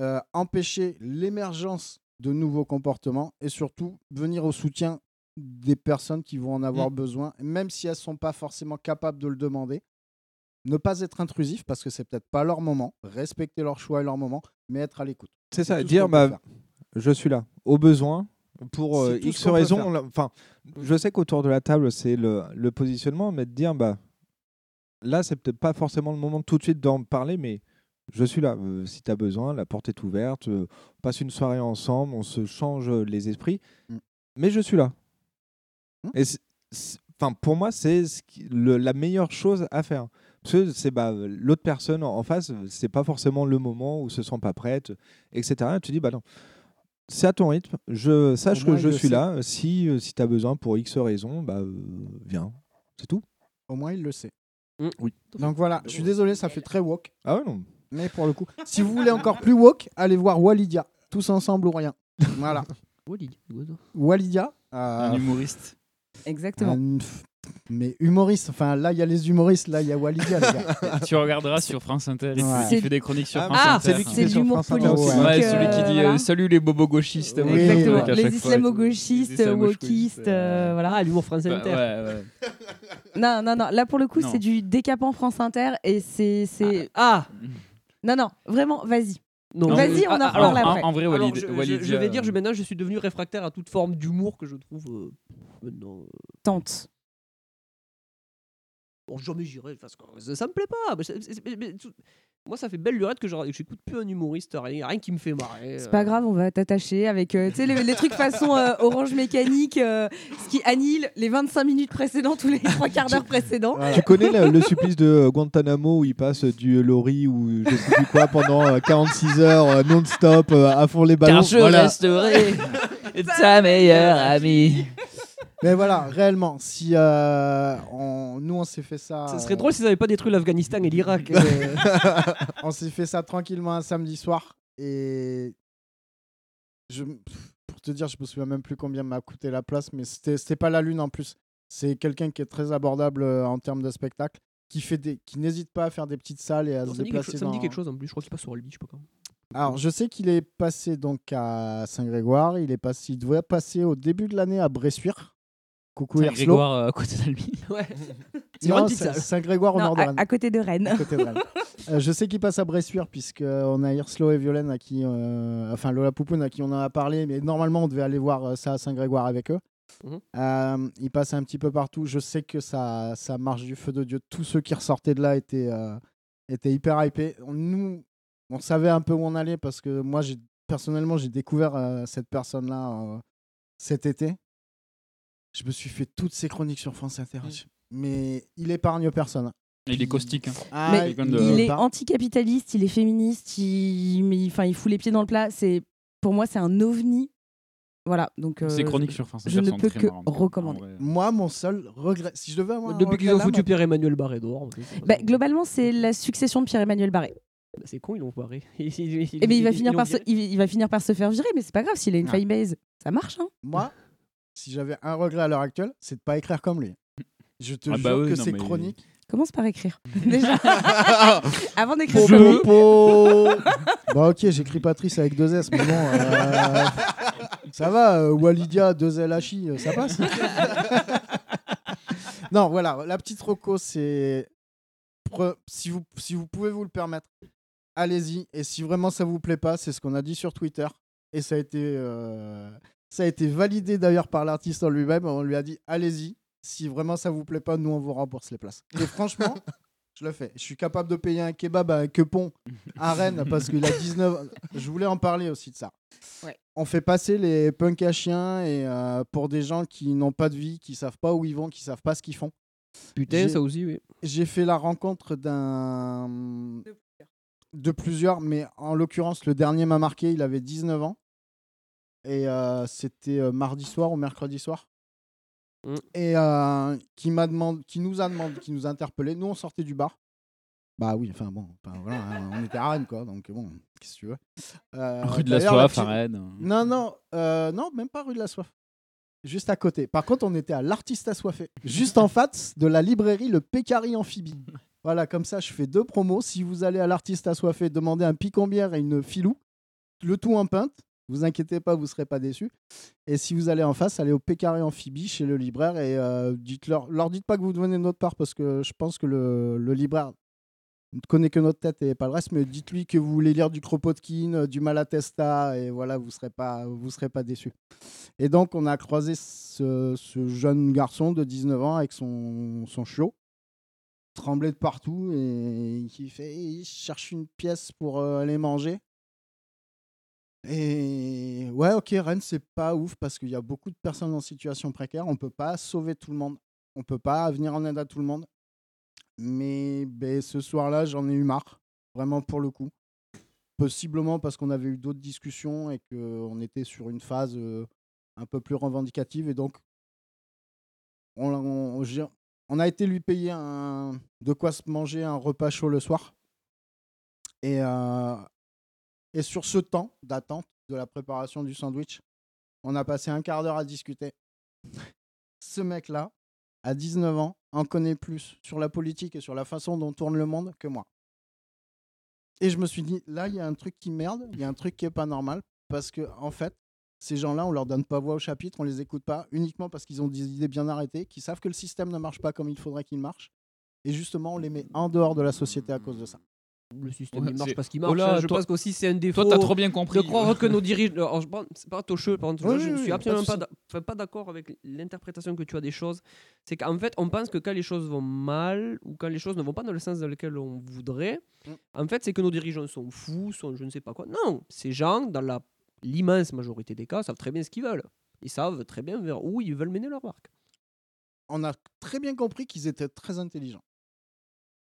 Speaker 9: euh, empêcher l'émergence de nouveaux comportements et surtout venir au soutien des personnes qui vont en avoir
Speaker 6: Mm.
Speaker 9: besoin, même si elles ne sont pas forcément capables de le demander. Ne pas être intrusif parce que c'est peut-être pas leur moment, respecter leur choix et leur moment, mais être à l'écoute.
Speaker 6: C'est ça, dire bah, je suis là, au besoin, pour euh, X raisons. Enfin, je sais qu'autour de la table, c'est le, le positionnement, mais de dire, bah, là, c'est peut-être pas forcément le moment tout de suite d'en parler, mais je suis là. Euh, si tu as besoin, la porte est ouverte, euh, on passe une soirée ensemble, on se change les esprits,
Speaker 9: Mm.
Speaker 6: mais je suis là.
Speaker 9: Mm.
Speaker 6: Et pour moi, c'est ce la meilleure chose à faire. Parce que c'est bah, l'autre personne en face, c'est pas forcément le moment où se sent pas prête, etc. Et tu dis, bah non, c'est à ton rythme. Je sache que je suis là. Si, euh, si tu as besoin pour X raison, bah, euh, viens. C'est tout.
Speaker 9: Au moins, il le sait.
Speaker 6: Oui.
Speaker 9: Donc voilà, je suis désolé, ça fait très woke.
Speaker 6: Ah ouais, non.
Speaker 9: Mais pour le coup, si vous voulez encore plus woke, allez voir Walidia, tous ensemble ou rien. Voilà. Walidia. euh,
Speaker 7: Un humoriste.
Speaker 10: Exactement.
Speaker 9: un f- mais humoriste, enfin là il y a les humoristes, là il y a Walidia les gars.
Speaker 7: tu regarderas sur France Inter. Il,
Speaker 9: Ouais.
Speaker 7: il fait des chroniques sur
Speaker 9: Ah,
Speaker 7: France
Speaker 10: Ah,
Speaker 7: Inter.
Speaker 10: c'est lui qui fait de l'humour politique.
Speaker 7: Ouais, celui qui
Speaker 10: euh,
Speaker 7: dit
Speaker 10: voilà.
Speaker 7: euh, salut les bobos gauchistes.
Speaker 9: Oui,
Speaker 7: Ouais,
Speaker 10: Exactement. Les islamo-gauchistes, wokistes, euh, voilà.
Speaker 8: Ah, l'humour France
Speaker 7: Bah,
Speaker 8: Inter.
Speaker 7: ouais, ouais.
Speaker 10: Non, non, non. Là, pour le coup, c'est du décapant France Inter et c'est. c'est-
Speaker 8: Ah
Speaker 10: Non, non, vraiment, vas-y.
Speaker 8: Non,
Speaker 10: Vas-y,
Speaker 8: je-
Speaker 10: on en
Speaker 8: ah,
Speaker 10: reparle
Speaker 8: alors,
Speaker 10: après.
Speaker 7: En vrai,
Speaker 8: Alors,
Speaker 7: Walid,
Speaker 8: je, je-
Speaker 7: Walidia,
Speaker 8: je vais dire, je,
Speaker 7: euh,
Speaker 8: maintenant je suis devenu réfractaire à toute forme d'humour que je trouve euh, maintenant. euh,
Speaker 10: Tente.
Speaker 8: Bon, jamais j'irai parce que ça, ça me plaît pas. mais c'est- c'est- mais- mais tout- moi, ça fait belle lurette que je- j'écoute plus un humoriste, rien, rien qui me fait marrer.
Speaker 10: C'est
Speaker 8: euh.
Speaker 10: pas grave, on va t'attacher avec euh, les, les trucs façon euh, orange mécanique, euh, ce qui annule les 25 minutes précédentes ou les trois quarts d'heure précédents.
Speaker 6: Tu connais le, le supplice de Guantanamo où il passe du lorry ou je sais plus quoi pendant euh, 46 heures euh, non-stop euh, à fond les ballons?
Speaker 7: Car je
Speaker 6: Voilà.
Speaker 7: resterai ta meilleure amie.
Speaker 9: Mais voilà, réellement, si euh, on- nous on s'est fait ça.
Speaker 8: Ça serait
Speaker 9: on-
Speaker 8: drôle s'ils avaient pas détruit l'Afghanistan et l'Irak. euh.
Speaker 9: on s'est fait ça tranquillement un samedi soir et je, pour te dire, je me souviens même plus combien m'a coûté la place, mais c'était c'était pas la lune en plus. C'est quelqu'un qui est très abordable euh, en termes de spectacle, qui fait des, qui n'hésite pas à faire des petites salles et à se
Speaker 8: ça, me dit quelque
Speaker 9: déplacer.
Speaker 8: chose, ça me dit
Speaker 9: dans-
Speaker 8: quelque chose en plus. Je crois qu'il passe sur Albi, je sais pas quand.
Speaker 9: Alors, je sais qu'il est passé donc à Saint-Grégoire. Il est passé, il devait passer au début de l'année à Bressuire. Coucou Erslo.
Speaker 7: Grégoire euh, à côté d'Albi.
Speaker 8: Ouais.
Speaker 9: Non, Saint-. Saint-Grégoire au nord de
Speaker 10: à,
Speaker 9: Rennes.
Speaker 10: à côté de Rennes.
Speaker 9: À côté de Rennes. Euh, je sais qu'il passe à Bressuire puisqu'on a Irslo et Violaine à qui, euh, enfin Lola Poupoune à qui on en a parlé, mais normalement on devait aller voir euh, ça à Saint-Grégoire avec eux.
Speaker 8: Mhm.
Speaker 9: Euh, il passe un petit peu partout. Je sais que ça, ça marche du feu de Dieu. Tous ceux qui ressortaient de là étaient, euh, étaient hyper hypés. On- Nous, on savait un peu où on allait parce que moi, personnellement, j'ai découvert euh, cette personne-là euh, cet été. Je me suis fait toutes ces chroniques sur France Inter. Mais il épargne personne.
Speaker 7: Il est caustique. hein.
Speaker 9: Ah,
Speaker 10: Mais
Speaker 7: de-
Speaker 10: il est anticapitaliste, il est féministe, il, mais, enfin, il fout les pieds dans le plat. C'est, pour moi, c'est un ovni Voilà, donc.
Speaker 7: Ces
Speaker 10: euh,
Speaker 7: chroniques sur France
Speaker 10: Je
Speaker 7: Inter
Speaker 10: ne
Speaker 7: sont
Speaker 10: peux
Speaker 7: très
Speaker 10: que
Speaker 7: marrantes.
Speaker 10: recommander.
Speaker 7: En.
Speaker 9: Moi, mon seul regret, si je devais avoir un
Speaker 8: Depuis qu'ils
Speaker 9: regret
Speaker 8: ont
Speaker 9: là,
Speaker 8: foutu Pierre-Emmanuel Barré dehors.
Speaker 10: Bah, globalement, c'est la succession de Pierre-Emmanuel Barré.
Speaker 8: Bah, c'est con, ils l'ont barré.
Speaker 10: Eh ben, il, va finir par se, il, il va finir par se faire virer, mais c'est pas grave s'il a une
Speaker 9: Ah.
Speaker 10: fanbase. Ça marche, hein
Speaker 9: Moi, si j'avais un regret à l'heure actuelle, c'est de pas écrire comme lui. Je te
Speaker 7: Ah bah
Speaker 9: jure
Speaker 7: oui,
Speaker 9: que
Speaker 7: non,
Speaker 9: ces
Speaker 7: mais-
Speaker 9: chroniques.
Speaker 10: Commence par écrire. Déjà. Avant d'écrire
Speaker 9: Po,
Speaker 10: Johnny.
Speaker 9: po, po. Bah ok, j'écris Patrice avec deux S, mais bon, euh, ça va. euh, Walidia, deux L H I, euh, ça passe. non, voilà, la petite roco, c'est pre- si vous si vous pouvez vous le permettre, allez-y. Et si vraiment ça vous plaît pas, c'est ce qu'on a dit sur Twitter et ça a été euh, ça a été validé d'ailleurs par l'artiste en lui-même. On lui a dit allez-y. Si vraiment ça vous plaît pas, nous on vous rembourse les places. Et franchement. Je le fais. Je suis capable de payer un kebab à un quepon à Rennes parce qu'il a 19. Je voulais en parler aussi de ça.
Speaker 10: Ouais.
Speaker 9: On fait passer les punks à chiens et euh, pour des gens qui n'ont pas de vie, qui savent pas où ils vont, qui savent pas ce qu'ils font.
Speaker 8: Putain, ça aussi, oui.
Speaker 9: J'ai fait la rencontre d'un de plusieurs, mais en l'occurrence le dernier m'a marqué. Il avait 19 ans et euh, c'était euh, mardi soir ou mercredi soir.
Speaker 8: Mm.
Speaker 9: Et euh, qui m'a demandé, qui nous a demandé, qui nous a interpellé. Nous on sortait du bar. Bah oui, enfin bon, enfin, voilà, hein, on était à Rennes quoi, donc bon, qu'est-ce que tu veux.
Speaker 7: Rue de la Soif à Rennes.
Speaker 9: Non, non, euh, non, même pas rue de la Soif. Juste à côté. Par contre, on était à l'artiste assoiffé, juste en face de la librairie Le Pécari Amphibie. Voilà, comme ça, je fais deux promos. Si vous allez à l'artiste assoiffé, demandez un picombière et une filou, le tout en pinte. Vous inquiétez pas, vous serez pas déçus. Et si vous allez en face, allez au Pécari Amphibie chez le libraire et euh, dites-leur, leur dites pas que vous venez de notre part parce que je pense que le, le libraire ne connaît que notre tête et pas le reste, mais dites-lui que vous voulez lire du Kropotkin, euh, du Malatesta, et voilà, vous serez pas, vous serez pas déçus. Et donc, on a croisé ce, ce jeune garçon de 19 ans avec son, son chiot, tremblait de partout, et qui fait, il cherche une pièce pour euh, aller manger. Et ouais, ok, Rennes, c'est pas ouf parce qu'il y a beaucoup de personnes en situation précaire. On peut pas sauver tout le monde. On peut pas venir en aide à tout le monde. Mais ben, ce soir-là, j'en ai eu marre, vraiment pour le coup. Possiblement parce qu'on avait eu d'autres discussions et qu'on était sur une phase euh, un peu plus revendicative. Et donc, on, a été lui payer de quoi se manger un repas chaud le soir. Et, euh, et sur ce temps d'attente de la préparation du sandwich, on a passé un quart d'heure à discuter. ce mec-là, à 19 ans, en connaît plus sur la politique et sur la façon dont tourne le monde que moi. Et je me suis dit, là, il y a un truc qui merde, il y a un truc qui est pas normal, parce que en fait, ces gens-là, on leur donne pas voix au chapitre, on les écoute pas, uniquement parce qu'ils ont des idées bien arrêtées, qui savent que le système ne marche pas comme il faudrait qu'il marche, et justement, on les met en dehors de la société à cause de ça.
Speaker 8: Le système
Speaker 7: Ouais,
Speaker 8: il marche
Speaker 7: c'est-
Speaker 8: parce qu'il
Speaker 7: Oh
Speaker 8: marche.
Speaker 7: là,
Speaker 8: hein. je
Speaker 7: toi-
Speaker 8: pense qu'aussi c'est un défaut.
Speaker 7: Toi, t'as trop bien compris.
Speaker 8: De croire que nos dirigeants. C'est pas tocheux, par contre.
Speaker 9: Oui,
Speaker 8: je
Speaker 9: oui,
Speaker 8: ne
Speaker 9: oui,
Speaker 8: suis
Speaker 9: pas
Speaker 8: absolument pas pas d'accord avec l'interprétation que tu as des choses. C'est qu'en fait, on pense que quand les choses vont mal ou quand les choses ne vont pas dans le sens dans lequel on voudrait,
Speaker 9: Mm.
Speaker 8: en fait, c'est que nos dirigeants sont fous, sont je ne sais pas quoi. Non, ces gens, dans la- l'immense majorité des cas, savent très bien ce qu'ils veulent. Ils savent très bien vers où ils veulent mener leur barque.
Speaker 9: On a très bien compris qu'ils étaient très intelligents.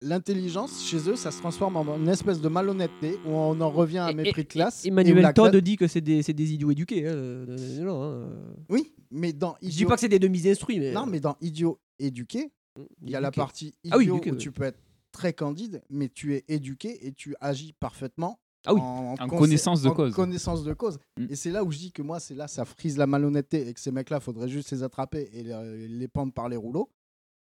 Speaker 9: L'intelligence, chez eux, ça se transforme en une espèce de malhonnêteté où on en revient à
Speaker 8: Et-
Speaker 9: mépris de classe.
Speaker 8: Emmanuel Todd dit que c'est des, idiots éduqués. hein, euh, non, hein.
Speaker 9: Oui, mais dans
Speaker 8: Je dis pas que c'est des demi-instruits, mais.
Speaker 9: Non, mais dans idiot éduqué, il y a la partie idiot
Speaker 8: Ah oui, éduqué,
Speaker 9: où tu peux être très candide, mais tu es éduqué et tu agis parfaitement.
Speaker 7: Ah oui,
Speaker 9: en,
Speaker 7: connaissance de
Speaker 9: en
Speaker 7: cause.
Speaker 9: connaissance de cause.
Speaker 7: Mm.
Speaker 9: Et c'est là où je dis que moi, c'est là, ça frise la malhonnêteté et que ces mecs-là, faudrait juste les attraper et les, les pendre par les rouleaux.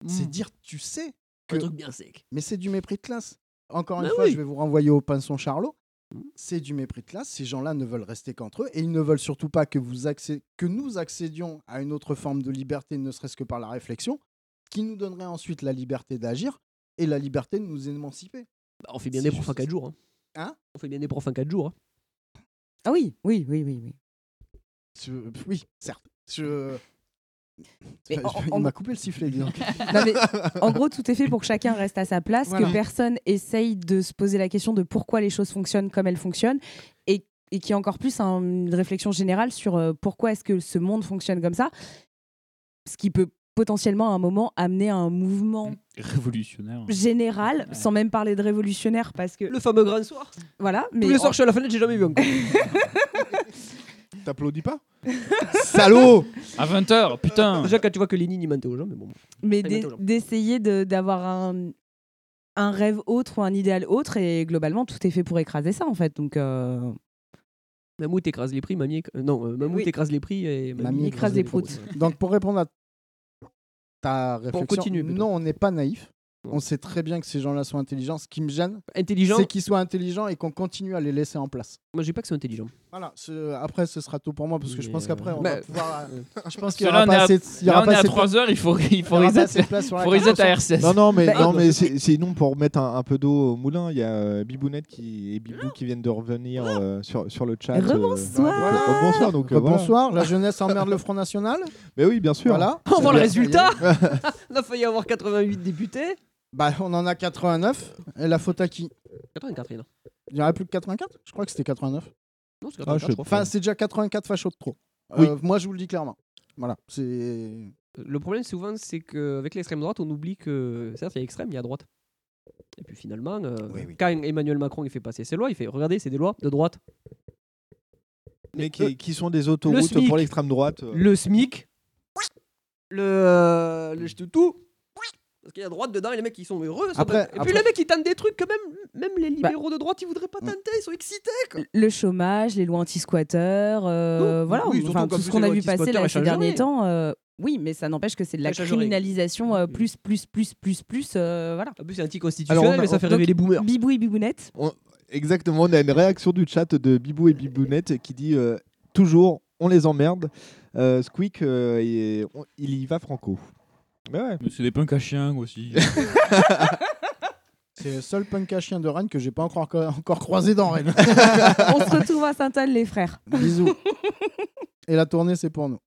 Speaker 9: C'est
Speaker 8: Mm.
Speaker 9: dire, tu sais que.
Speaker 8: Un truc bien sec.
Speaker 9: Mais c'est du mépris de classe. Encore une
Speaker 8: Mais
Speaker 9: fois,
Speaker 8: oui.
Speaker 9: je vais vous renvoyer au pinson Charlot.
Speaker 8: Mm.
Speaker 9: C'est du mépris de classe. Ces gens-là ne veulent rester qu'entre eux et ils ne veulent surtout pas que, vous accé- que nous accédions à une autre forme de liberté, ne serait-ce que par la réflexion, qui nous donnerait ensuite la liberté d'agir et la liberté de nous émanciper.
Speaker 8: Bah, on fait bien des profs en
Speaker 9: juste
Speaker 8: 4 jours. Hein.
Speaker 9: Hein?
Speaker 8: On fait bien des profs en 4 jours. hein.
Speaker 10: Ah oui, oui, oui, oui. oui.
Speaker 9: Oui, certes. Je...
Speaker 10: Mais
Speaker 9: Je-
Speaker 10: en-
Speaker 9: Il
Speaker 10: en-
Speaker 9: m'a coupé le sifflet, dis donc.
Speaker 10: Non, mais en gros, tout est fait pour que chacun reste à sa place,
Speaker 9: Voilà.
Speaker 10: que personne essaye de se poser la question de pourquoi les choses fonctionnent comme elles fonctionnent, et, et qu'il y ait encore plus un- une réflexion générale sur euh, pourquoi est-ce que ce monde fonctionne comme ça, ce qui peut potentiellement à un moment amener à un mouvement
Speaker 7: Révolutionnaire.
Speaker 10: général, sans même parler de révolutionnaire, parce que
Speaker 8: Le fameux grand soir.
Speaker 10: voilà. Mais
Speaker 8: Tous les
Speaker 10: en-
Speaker 8: soirs, je suis à la fenêtre, j'ai jamais vu encore.
Speaker 6: T'applaudis pas Salaud
Speaker 7: À 20h, putain
Speaker 8: Déjà, quand tu vois que Lénine, il mentait aux gens, mais bon.
Speaker 10: Mais d'e- d'essayer de- d'avoir un, un rêve autre ou un idéal autre, et globalement, tout est fait pour écraser ça, en fait. Donc, euh,
Speaker 8: Mammouth écrase les prix, mamie. euh, Non, euh, Mammouth
Speaker 10: Oui.
Speaker 8: écrase les prix et mamie,
Speaker 9: Mamie
Speaker 10: écrase les proutes.
Speaker 9: Donc pour répondre à ta réflexion,
Speaker 8: plutôt.
Speaker 9: non, on n'est pas naïf. On sait très bien que ces gens-là sont intelligents. Ce qui me gêne,
Speaker 8: Intelligent.
Speaker 9: c'est qu'ils soient intelligents et qu'on continue à les laisser en place.
Speaker 8: Moi, j'ai pas que c'est intelligent.
Speaker 9: Voilà. ce- Après, ce sera tout pour moi parce que je pense qu'après, on
Speaker 8: bah,
Speaker 9: va pouvoir. euh, je pense qu'il y aura
Speaker 7: là,
Speaker 9: pas assez. il y
Speaker 7: là,
Speaker 9: aura
Speaker 7: on
Speaker 9: pas
Speaker 7: est à
Speaker 9: assez de-
Speaker 7: 3 heures, il faut, il faut
Speaker 9: il
Speaker 7: reset, faut reset à
Speaker 9: carte.
Speaker 7: RCS.
Speaker 6: Non, non, mais,
Speaker 10: Bah,
Speaker 6: non, mais c'est- sinon, pour mettre un, un peu d'eau au moulin, il y a euh, Bibounette qui, et Bibou qui viennent de revenir euh, sur, sur le chat. euh,
Speaker 10: Rebonsoir.
Speaker 6: voilà. Rebonsoir, donc, euh, voilà.
Speaker 9: Bonsoir, la jeunesse emmerde le Front National.
Speaker 6: Mais oui, bien sûr.
Speaker 9: Voilà.
Speaker 8: On voit le résultat On a failli avoir 88 députés.
Speaker 9: Bah, on en a 89. Et la faute à qui?
Speaker 8: 84, il y en a.
Speaker 9: Il n'y en aurait plus que 84 Je crois que c'était 89.
Speaker 8: Non, c'est
Speaker 6: Ah,
Speaker 8: 84,
Speaker 6: je-
Speaker 8: je crois.
Speaker 9: Enfin, c'est déjà 84 fachos de trop.
Speaker 6: Oui.
Speaker 9: Euh, moi, je vous le dis clairement. Voilà. C'est.
Speaker 8: Le problème, souvent, c'est qu'avec l'extrême droite, on oublie que, certes, il y a extrême, il y a droite. Et puis finalement, euh,
Speaker 9: Oui, oui.
Speaker 8: quand Emmanuel Macron il fait passer ses lois, il fait Regardez, c'est des lois de droite.
Speaker 6: Mais qui, qui sont des autoroutes
Speaker 8: SMIC.
Speaker 6: pour l'extrême droite. euh.
Speaker 8: Le SMIC, le, le tout. Parce qu'il y a droite dedans et les mecs ils sont heureux.
Speaker 9: Après-
Speaker 8: et
Speaker 9: après-
Speaker 8: puis les mecs ils tentent des trucs que même, même les libéraux de droite ils voudraient pas tenter, ils sont excités. Quoi.
Speaker 10: le chômage, les lois anti-squatteurs, euh, voilà,
Speaker 8: oui,
Speaker 10: enfin, tout
Speaker 8: plus,
Speaker 10: ce qu'on a vu passer là, ces derniers temps. euh, oui, mais ça n'empêche que c'est de la criminalisation euh, plus, plus, plus, plus, plus. euh, voilà.
Speaker 8: En plus c'est anticonstitutionnel,
Speaker 6: a-
Speaker 8: mais ça fait
Speaker 10: Donc,
Speaker 8: rêver les boomers.
Speaker 10: Bibou et Bibounette.
Speaker 6: On- Exactement, on a une réaction du chat de Bibou et Bibounette qui dit euh, toujours on les emmerde. Euh, Squeak, euh, et- on- il y va franco. Mais ouais.
Speaker 7: Mais c'est des punks à chiens aussi.
Speaker 9: C'est le seul punk à chien de Rennes que j'ai pas encore, encore croisé dans Rennes.
Speaker 10: On se retrouve à Sainte-Anne, les frères.
Speaker 9: Bisous. Et la tournée, c'est pour nous.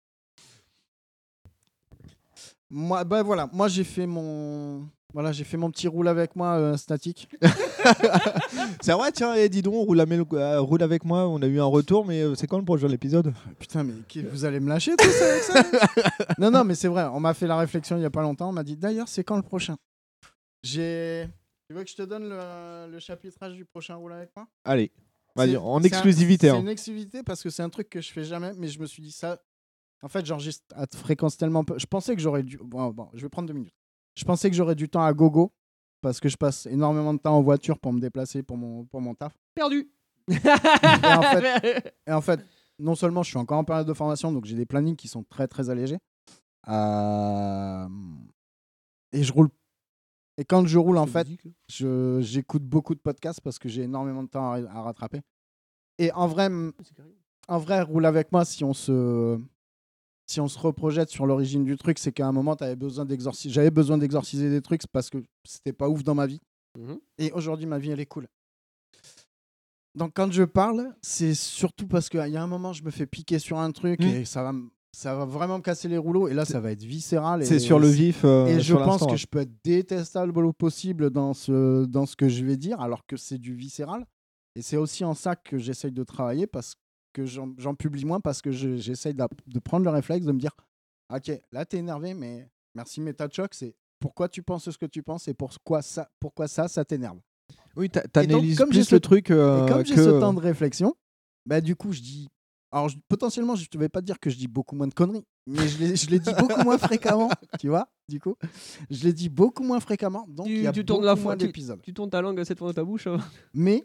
Speaker 9: Moi, bah voilà, moi j'ai fait mon, voilà, j'ai fait mon petit roule avec moi euh, statique.
Speaker 6: C'est vrai, tiens, eh, dis donc, roule, avec- euh, roule avec moi. On a eu un retour, mais euh, c'est quand le prochain épisode?
Speaker 9: Putain, mais vous allez me lâcher tous avec ça? Non, non, mais c'est vrai. On m'a fait la réflexion il y a pas longtemps. On m'a dit d'ailleurs, c'est quand le prochain? J'ai. Tu veux que je te donne le, le chapitrage du prochain roule avec moi?
Speaker 6: Allez, vas-y, en exclusivité.
Speaker 9: C'est
Speaker 6: hein.
Speaker 9: une exclusivité parce que c'est un truc que je fais jamais, mais je me suis dit ça. En fait, j'enregistre à fréquence tellement peu. Je pensais que j'aurais dû. Bon, bon, je vais prendre deux minutes. Je pensais que j'aurais du temps à gogo parce que je passe énormément de temps en voiture pour me déplacer pour mon, pour mon taf.
Speaker 8: Perdu.
Speaker 9: Et en, fait, et en fait, non seulement je suis encore en période de formation, donc j'ai des plannings qui sont très très allégés. Euh, Et je roule. Et quand je roule, en fait, je- j'écoute beaucoup de podcasts parce que j'ai énormément de temps à, à rattraper. Et en vrai, en vrai, roule avec moi si on se, si on se reprojette sur l'origine du truc, c'est qu'à un moment, avais besoin d'exorciser. J'avais besoin d'exorciser des trucs parce que c'était pas ouf dans ma vie.
Speaker 8: Mhm.
Speaker 9: Et aujourd'hui, ma vie, elle est cool. Donc, quand je parle, c'est surtout parce qu'il y a un moment, je me fais piquer sur un truc
Speaker 6: Mm.
Speaker 9: et ça va, ça va vraiment me casser les rouleaux. Et là, ça va être viscéral.
Speaker 6: C'est sur le vif. euh,
Speaker 9: et je pense que je peux être détestable au possible dans ce, dans ce que je vais dire, alors que c'est du viscéral. Et c'est aussi en ça que j'essaye de travailler, parce que j'en publie moins, parce que je- j'essaye de, de prendre le réflexe de me dire Ok, là, t'es énervé, mais merci, méta de choc, c'est pourquoi tu penses ce que tu penses et pourquoi ça, pourquoi ça, ça t'énerve.
Speaker 6: Oui, t'analyses
Speaker 9: comme j'ai
Speaker 6: le truc euh,
Speaker 9: Et comme j'ai ce temps de réflexion, bah, du coup, je dis. Alors, je- potentiellement, je ne vais pas te dire que je dis beaucoup moins de conneries, mais je les, je les dis beaucoup moins fréquemment, tu vois, du coup. Je les dis beaucoup moins fréquemment, donc il y a
Speaker 8: tu tournes
Speaker 9: beaucoup
Speaker 8: la fois, tu,
Speaker 9: d'épisodes.
Speaker 8: tu tournes ta langue cette fois dans ta bouche. hein.
Speaker 9: Mais,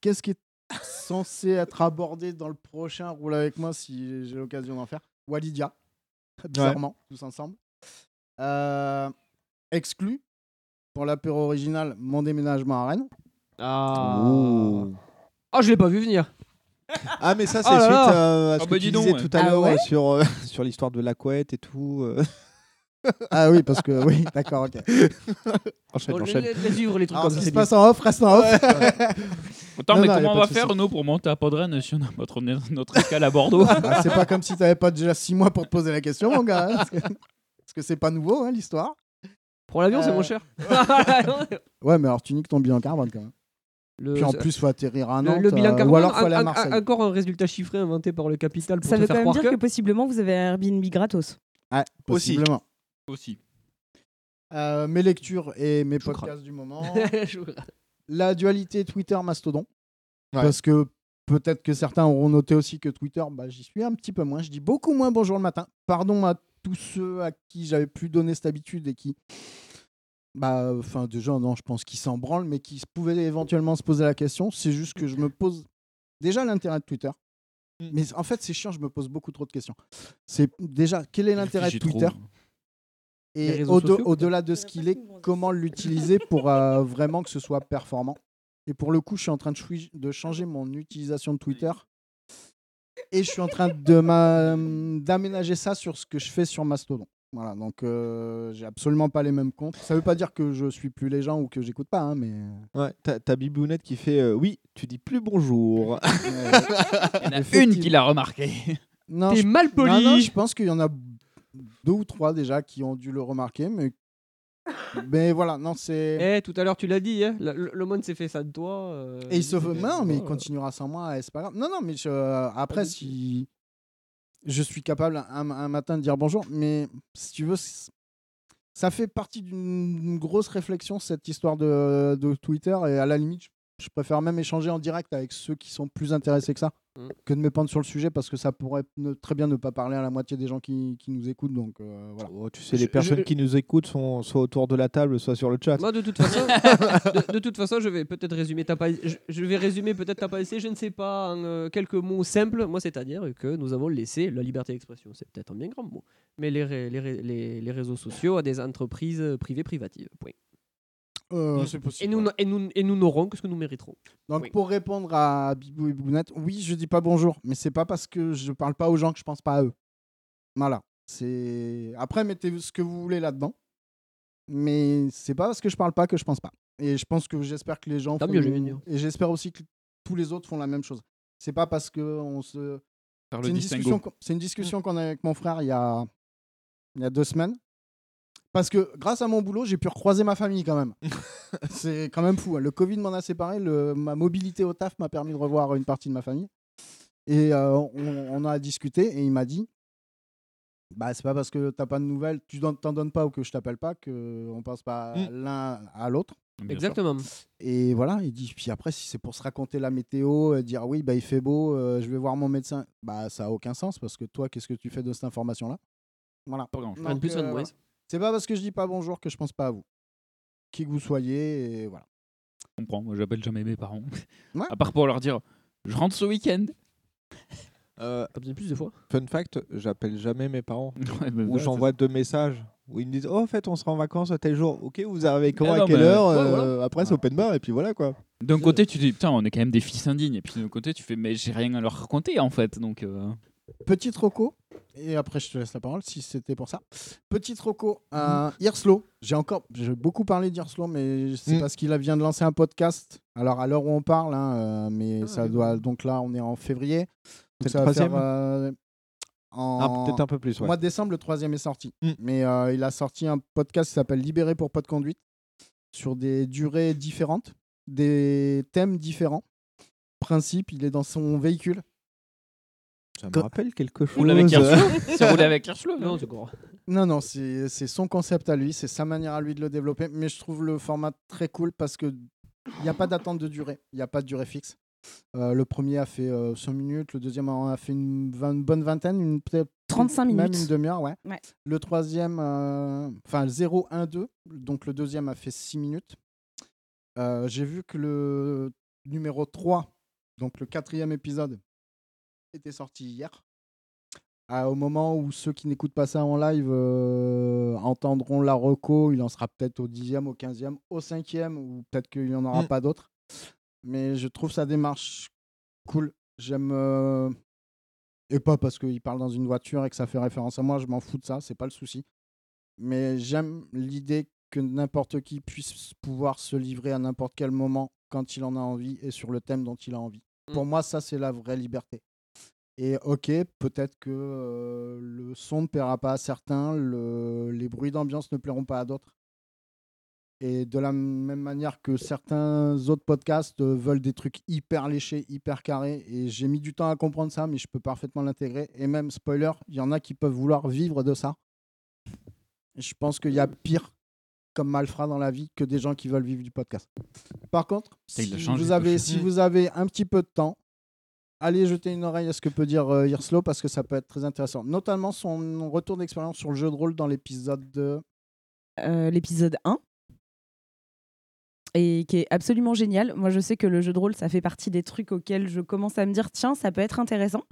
Speaker 9: qu'est-ce qui est censé être abordé dans le prochain Roule avec moi si j'ai l'occasion d'en faire Walidia, bizarrement, tous ensemble. Euh, exclu, pour l'apéro original, mon déménagement à Rennes.
Speaker 8: Ah.
Speaker 6: Oh.
Speaker 8: Ah, je l'ai pas vu venir.
Speaker 6: Ah, mais ça, c'est
Speaker 8: Oh
Speaker 6: suite
Speaker 8: là.
Speaker 6: euh, à ce
Speaker 7: Ah
Speaker 6: que
Speaker 7: bah
Speaker 6: tu disais
Speaker 7: ouais.
Speaker 6: tout à
Speaker 10: Ah
Speaker 6: l'heure
Speaker 10: ouais
Speaker 6: euh, sur, euh, sur l'histoire de la couette et tout. euh.
Speaker 9: Ah oui, parce que oui, d'accord, ok.
Speaker 6: Enchaîne,
Speaker 8: Bon,
Speaker 6: enchaîne.
Speaker 8: vivre les trucs
Speaker 9: Alors,
Speaker 8: comme
Speaker 9: ça se passe en off, reste en off.
Speaker 7: Attends,
Speaker 9: Non,
Speaker 7: mais
Speaker 9: non,
Speaker 7: comment on va faire, nous, pour monter à Podren si on n'a pas ramené notre escale à Bordeaux?
Speaker 9: Ah, c'est pas comme si t'avais pas déjà six mois pour te poser la question, mon gars. hein, parce, que, c'est pas nouveau, hein, l'histoire.
Speaker 8: Pour l'avion, c'est
Speaker 9: Euh,
Speaker 8: moins cher.
Speaker 9: Ouais, mais alors tu niques ton bilan carbone quand même.
Speaker 8: Le-
Speaker 9: Puis en plus, faut atterrir à
Speaker 8: le,
Speaker 9: Nantes.
Speaker 8: le bilan
Speaker 9: euh,
Speaker 8: carbone,
Speaker 9: ou alors faut
Speaker 8: un-
Speaker 9: aller à Marseille.
Speaker 8: encore un résultat chiffré inventé par le capital pour
Speaker 10: Ça
Speaker 8: te
Speaker 10: veut
Speaker 8: faire
Speaker 10: quand même dire
Speaker 8: que.
Speaker 10: que possiblement vous avez un Airbnb gratos.
Speaker 9: Ouais,
Speaker 6: Aussi.
Speaker 9: possiblement.
Speaker 7: Aussi.
Speaker 9: Euh, mes lectures et mes podcasts du moment. La dualité Twitter-Mastodon.
Speaker 6: Ouais.
Speaker 9: Parce que Peut-être que certains auront noté aussi que Twitter, bah, j'y suis un petit peu moins. Je dis beaucoup moins bonjour le matin. Pardon à tous ceux à qui j'avais plus donné cette habitude et qui, bah, enfin, déjà, non, je pense qu'ils s'en branlent, mais qui pouvaient éventuellement se poser la question. C'est juste que je me pose déjà l'intérêt de Twitter. Mais en fait, c'est chiant, je me pose beaucoup trop de questions. C'est déjà, quel est l'intérêt de Twitter?
Speaker 7: trop.
Speaker 9: Et au-delà de ce qu'il est, comment l'utiliser pour euh, vraiment que ce soit performant Et pour le coup, je suis en train de, changer mon utilisation de Twitter. Et je suis en train d'aménager ça sur ce que je fais sur Mastodon. Voilà, donc euh, j'ai absolument pas les mêmes comptes. Ça veut pas dire que je suis plus les gens ou que j'écoute pas, hein, mais.
Speaker 6: Ouais, t'as Bibounette qui fait euh, Oui, tu dis plus bonjour.
Speaker 7: Il y en a une qui l'a remarqué.
Speaker 9: Non,
Speaker 8: T'es
Speaker 9: je-
Speaker 8: mal poli.
Speaker 9: Non, non, je pense qu'il y en a deux ou trois déjà qui ont dû le remarquer, mais. Mais voilà, non, c'est.
Speaker 8: Eh, tout à l'heure, tu l'as dit, hein, le, monde s'est fait ça de toi. euh,
Speaker 9: Et il se
Speaker 8: fait
Speaker 9: Non,
Speaker 8: ça,
Speaker 9: mais il
Speaker 8: euh.
Speaker 9: continuera sans moi, et c'est pas grave. Non, non, mais je- euh, après, si je suis capable un, un matin de dire bonjour, mais si tu veux, ça fait partie d'une grosse réflexion, cette histoire de, de Twitter, et à la limite, je, je préfère même échanger en direct avec ceux qui sont plus intéressés que ça,
Speaker 8: Mm.
Speaker 9: que de me pendre sur le sujet, parce que ça pourrait ne- très bien ne pas parler à la moitié des gens qui, qui nous écoutent, donc euh, voilà.
Speaker 6: Oh, tu sais, les personnes
Speaker 8: je-
Speaker 6: qui nous écoutent sont soit autour de la table, soit sur le chat.
Speaker 8: Moi, de toute façon, de, de toute façon, je vais peut-être résumer ta pa- je, je vais résumer peut-être ta pensée, je ne sais pas, en euh, quelques mots simples. Moi, c'est-à-dire que nous avons laissé la liberté d'expression, c'est peut-être un bien grand mot, mais les, ré- les, ré- les, les réseaux sociaux à des entreprises privées privatives. Point.
Speaker 9: Euh,
Speaker 8: Mm.
Speaker 9: c'est possible.
Speaker 8: Et nous, et nous, et nous n'aurons que ce que nous mériterons.
Speaker 9: Donc
Speaker 8: Oui.
Speaker 9: pour répondre à Bibou et Bounette, oui, je dis pas bonjour, mais c'est pas parce que je parle pas aux gens que je pense pas à eux. Voilà. C'est après mettez ce que vous voulez là-dedans. Mais c'est pas parce que je parle pas que je pense pas. Et je pense que j'espère que les gens font-
Speaker 8: mieux,
Speaker 9: et j'espère aussi que tous les autres font la même chose. C'est pas parce que on se c'est une discussion une discussion qu'on a avec mon frère il y a il y a deux semaines. Parce que grâce à mon boulot, j'ai pu recroiser ma famille quand même. c'est quand même fou. hein. Le Covid m'en a séparé. Le, ma mobilité au taf m'a permis de revoir une partie de ma famille. Et euh, on, on a discuté et il m'a dit bah, c'est pas parce que t'as pas de nouvelles, tu don- t'en donnes pas ou que je t'appelle pas qu'on passe pas
Speaker 8: Mm.
Speaker 9: l'un à l'autre.
Speaker 7: Bien
Speaker 8: Exactement.
Speaker 9: Et voilà, il dit, puis après, si c'est pour se raconter la météo, euh, dire oui, bah, il fait beau, euh, je vais voir mon médecin, bah, ça a aucun sens parce que toi, qu'est-ce que tu fais de cette information-là? Voilà.
Speaker 7: Pas grand-chose.
Speaker 8: Rien de plus,
Speaker 9: euh, voilà. C'est pas parce que je dis pas bonjour que je pense pas à vous. Qui que vous soyez, et voilà.
Speaker 7: Je comprends. Moi, j'appelle jamais mes parents.
Speaker 9: Ouais.
Speaker 7: À part pour leur dire Je rentre ce week-end.
Speaker 6: Euh,
Speaker 8: T'as besoin plus de fois?
Speaker 6: fun fact, j'appelle jamais mes parents.
Speaker 7: Ouais,
Speaker 6: Ou
Speaker 7: voilà,
Speaker 6: j'envoie deux messages où ils me disent Oh, en fait, on sera en vacances à tel jour. Ok, vous arrivez quand
Speaker 7: Ah
Speaker 6: à quelle heure
Speaker 7: Ouais,
Speaker 6: Euh,
Speaker 7: voilà.
Speaker 6: Après, c'est open bar, et puis voilà quoi.
Speaker 7: D'un côté, tu dis Putain, on est quand même des fils indignes. Et puis d'un côté, tu fais Mais j'ai rien à leur raconter en fait. Donc. euh,
Speaker 9: Petite Rocco, et après je te laisse la parole si c'était pour ça. Petite Rocco, euh, Hirslo, j'ai encore j'ai beaucoup parlé d'Hirslo, mais c'est
Speaker 6: Mm.
Speaker 9: parce qu'il a- vient de lancer un podcast. Alors à l'heure où on parle, hein, euh, mais
Speaker 8: Ah,
Speaker 9: ça
Speaker 8: oui.
Speaker 9: doit. Donc là, on est en février. Ça va faire, euh, en...
Speaker 6: Ah, peut-être un peu plus.
Speaker 9: Au mois de décembre, le troisième est sorti.
Speaker 6: Mm.
Speaker 9: Mais euh, il a sorti un podcast qui s'appelle Libéré pour pas de conduite sur des durées différentes, des thèmes différents. Principe, il est dans son véhicule.
Speaker 6: Ça me rappelle quelque chose.
Speaker 7: Roule avec Hirslo C'est roulé avec
Speaker 8: Non,
Speaker 7: non
Speaker 8: c'est quoi
Speaker 9: Non, non, c'est c'est son concept à lui, c'est sa manière à lui de le développer. Mais je trouve le format très cool parce que il n'y a pas d'attente de durée, il n'y a pas de durée fixe. Euh, le premier a fait 5 minutes, le deuxième en a fait une, vingt- une bonne vingtaine, une peut-être
Speaker 10: 35
Speaker 9: même
Speaker 10: minutes.
Speaker 9: une demi-heure, ouais.
Speaker 10: Ouais.
Speaker 9: Le troisième, euh, enfin 0, 1, 2, donc le deuxième a fait 6 minutes. Euh, J'ai vu que le numéro 3, donc le quatrième épisode, était sorti hier. Ah, au moment où ceux qui n'écoutent pas ça en live euh, entendront la reco, il en sera peut-être au dixième, au quinzième, au cinquième, ou peut-être qu'il n'y en aura
Speaker 6: Mm.
Speaker 9: pas d'autres. Mais je trouve sa démarche cool. J'aime. euh, Et pas parce qu'il parle dans une voiture et que ça fait référence à moi, je m'en fous de ça, c'est pas le souci. Mais j'aime l'idée que n'importe qui puisse pouvoir se livrer à n'importe quel moment quand il en a envie et sur le thème dont il a envie.
Speaker 8: Mm.
Speaker 9: Pour moi, ça, c'est la vraie liberté. Et ok, peut-être que euh, le son ne plaira pas à certains, le- les bruits d'ambiance ne plairont pas à d'autres. Et de la même manière que certains autres podcasts euh, veulent des trucs hyper léchés, hyper carrés, et j'ai mis du temps à comprendre ça, mais je peux parfaitement l'intégrer. Et même, spoiler, il y en a qui peuvent vouloir vivre de ça. Je pense qu'il y a pire comme malfrat dans la vie que des gens qui veulent vivre du podcast. Par contre, si vous, avez, si vous avez un petit peu de temps, allez jeter une oreille à ce que peut dire euh, Hirslo parce que ça peut être très intéressant. Notamment son retour d'expérience sur le jeu de rôle dans l'épisode de.
Speaker 10: Euh, l'épisode 1 et qui est absolument génial. Moi, je sais que le jeu de rôle, ça fait partie des trucs auxquels je commence à me dire tiens, ça peut être intéressant.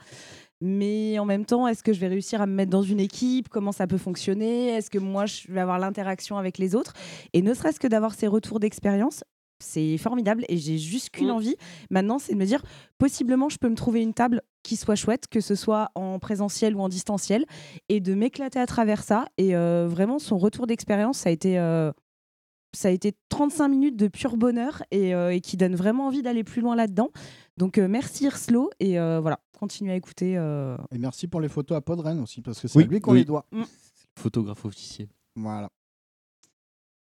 Speaker 10: Mais en même temps, est-ce que je vais réussir à me mettre dans une équipe? Comment ça peut fonctionner? Est-ce que moi, je vais avoir l'interaction avec les autres? Et ne serait-ce que d'avoir ces retours d'expérience, c'est formidable et j'ai juste qu'une
Speaker 8: Mm.
Speaker 10: envie maintenant, c'est de me dire possiblement je peux me trouver une table qui soit chouette, que ce soit en présentiel ou en distanciel, et de m'éclater à travers ça. Et euh, vraiment, son retour d'expérience, ça a été. euh, ça a été 35 minutes de pur bonheur et, euh, et qui donne vraiment envie d'aller plus loin là-dedans. Donc euh, merci Irslo et euh, voilà, continue à écouter. euh,
Speaker 9: Et merci pour les photos à Podren aussi parce que c'est
Speaker 6: Oui,
Speaker 9: lui qu'on
Speaker 6: oui.
Speaker 9: les doit.
Speaker 7: Photographe officiel.
Speaker 9: Voilà.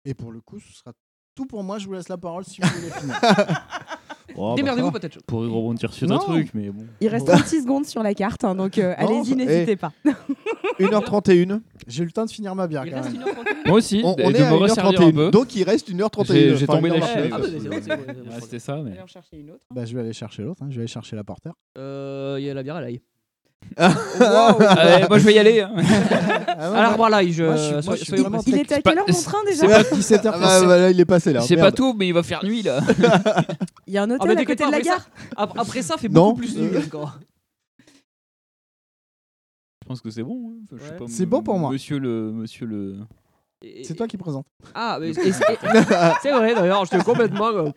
Speaker 9: Et pour le coup, ce sera tout pour moi. Je vous laisse la parole si vous voulez finir.
Speaker 6: Oh, bah,
Speaker 8: Démerdez-vous peut-être.
Speaker 7: Pour y rebondir sur un truc, mais bon.
Speaker 10: Il reste 36 secondes sur la carte, hein, donc euh, allez-y, n'hésitez
Speaker 6: eh.
Speaker 10: pas.
Speaker 6: 1h31.
Speaker 9: J'ai eu le temps de finir ma bière
Speaker 8: Il
Speaker 9: quand
Speaker 8: reste
Speaker 9: même.
Speaker 8: 1h31.
Speaker 7: Moi aussi,
Speaker 6: On, on est à
Speaker 7: me resservir un
Speaker 6: 1h31.
Speaker 7: peu.
Speaker 6: Donc il reste 1h31.
Speaker 7: J'ai tombé la
Speaker 6: 1h28.
Speaker 7: chaîne.
Speaker 8: Ah.
Speaker 7: Ouais, C'était ça, mais.
Speaker 10: en chercher une autre.
Speaker 9: Bah, je vais aller chercher l'autre. hein. Je vais aller chercher la porteur.
Speaker 8: Euh, Il y a la bière à l'ail.
Speaker 7: Allez, moi je vais y aller. hein.
Speaker 9: Ah, non,
Speaker 8: À l'arbre à je.
Speaker 9: Moi, je moi,
Speaker 8: soyez-
Speaker 9: je vraiment
Speaker 8: précis.
Speaker 10: Il était à quelle heure mon train déjà
Speaker 7: c'est pas-
Speaker 9: 17h.
Speaker 6: Ah bah, bah, là, il est passé là.
Speaker 7: C'est pas tout, mais il va faire nuit là.
Speaker 10: Il y a un
Speaker 8: Ah,
Speaker 10: hôtel
Speaker 8: mais
Speaker 10: à
Speaker 8: t'inquiète
Speaker 10: côté de la
Speaker 8: après
Speaker 10: gare.
Speaker 8: ça- ap- Après ça, fait
Speaker 6: Non.
Speaker 8: beaucoup plus nuit encore.
Speaker 7: Je pense que c'est bon. hein.
Speaker 8: Ouais.
Speaker 9: C'est bon pour moi.
Speaker 7: Monsieur le. Monsieur le...
Speaker 9: C'est toi qui présente.
Speaker 8: Ah, mais c'est vrai d'ailleurs, je te complètement. euh.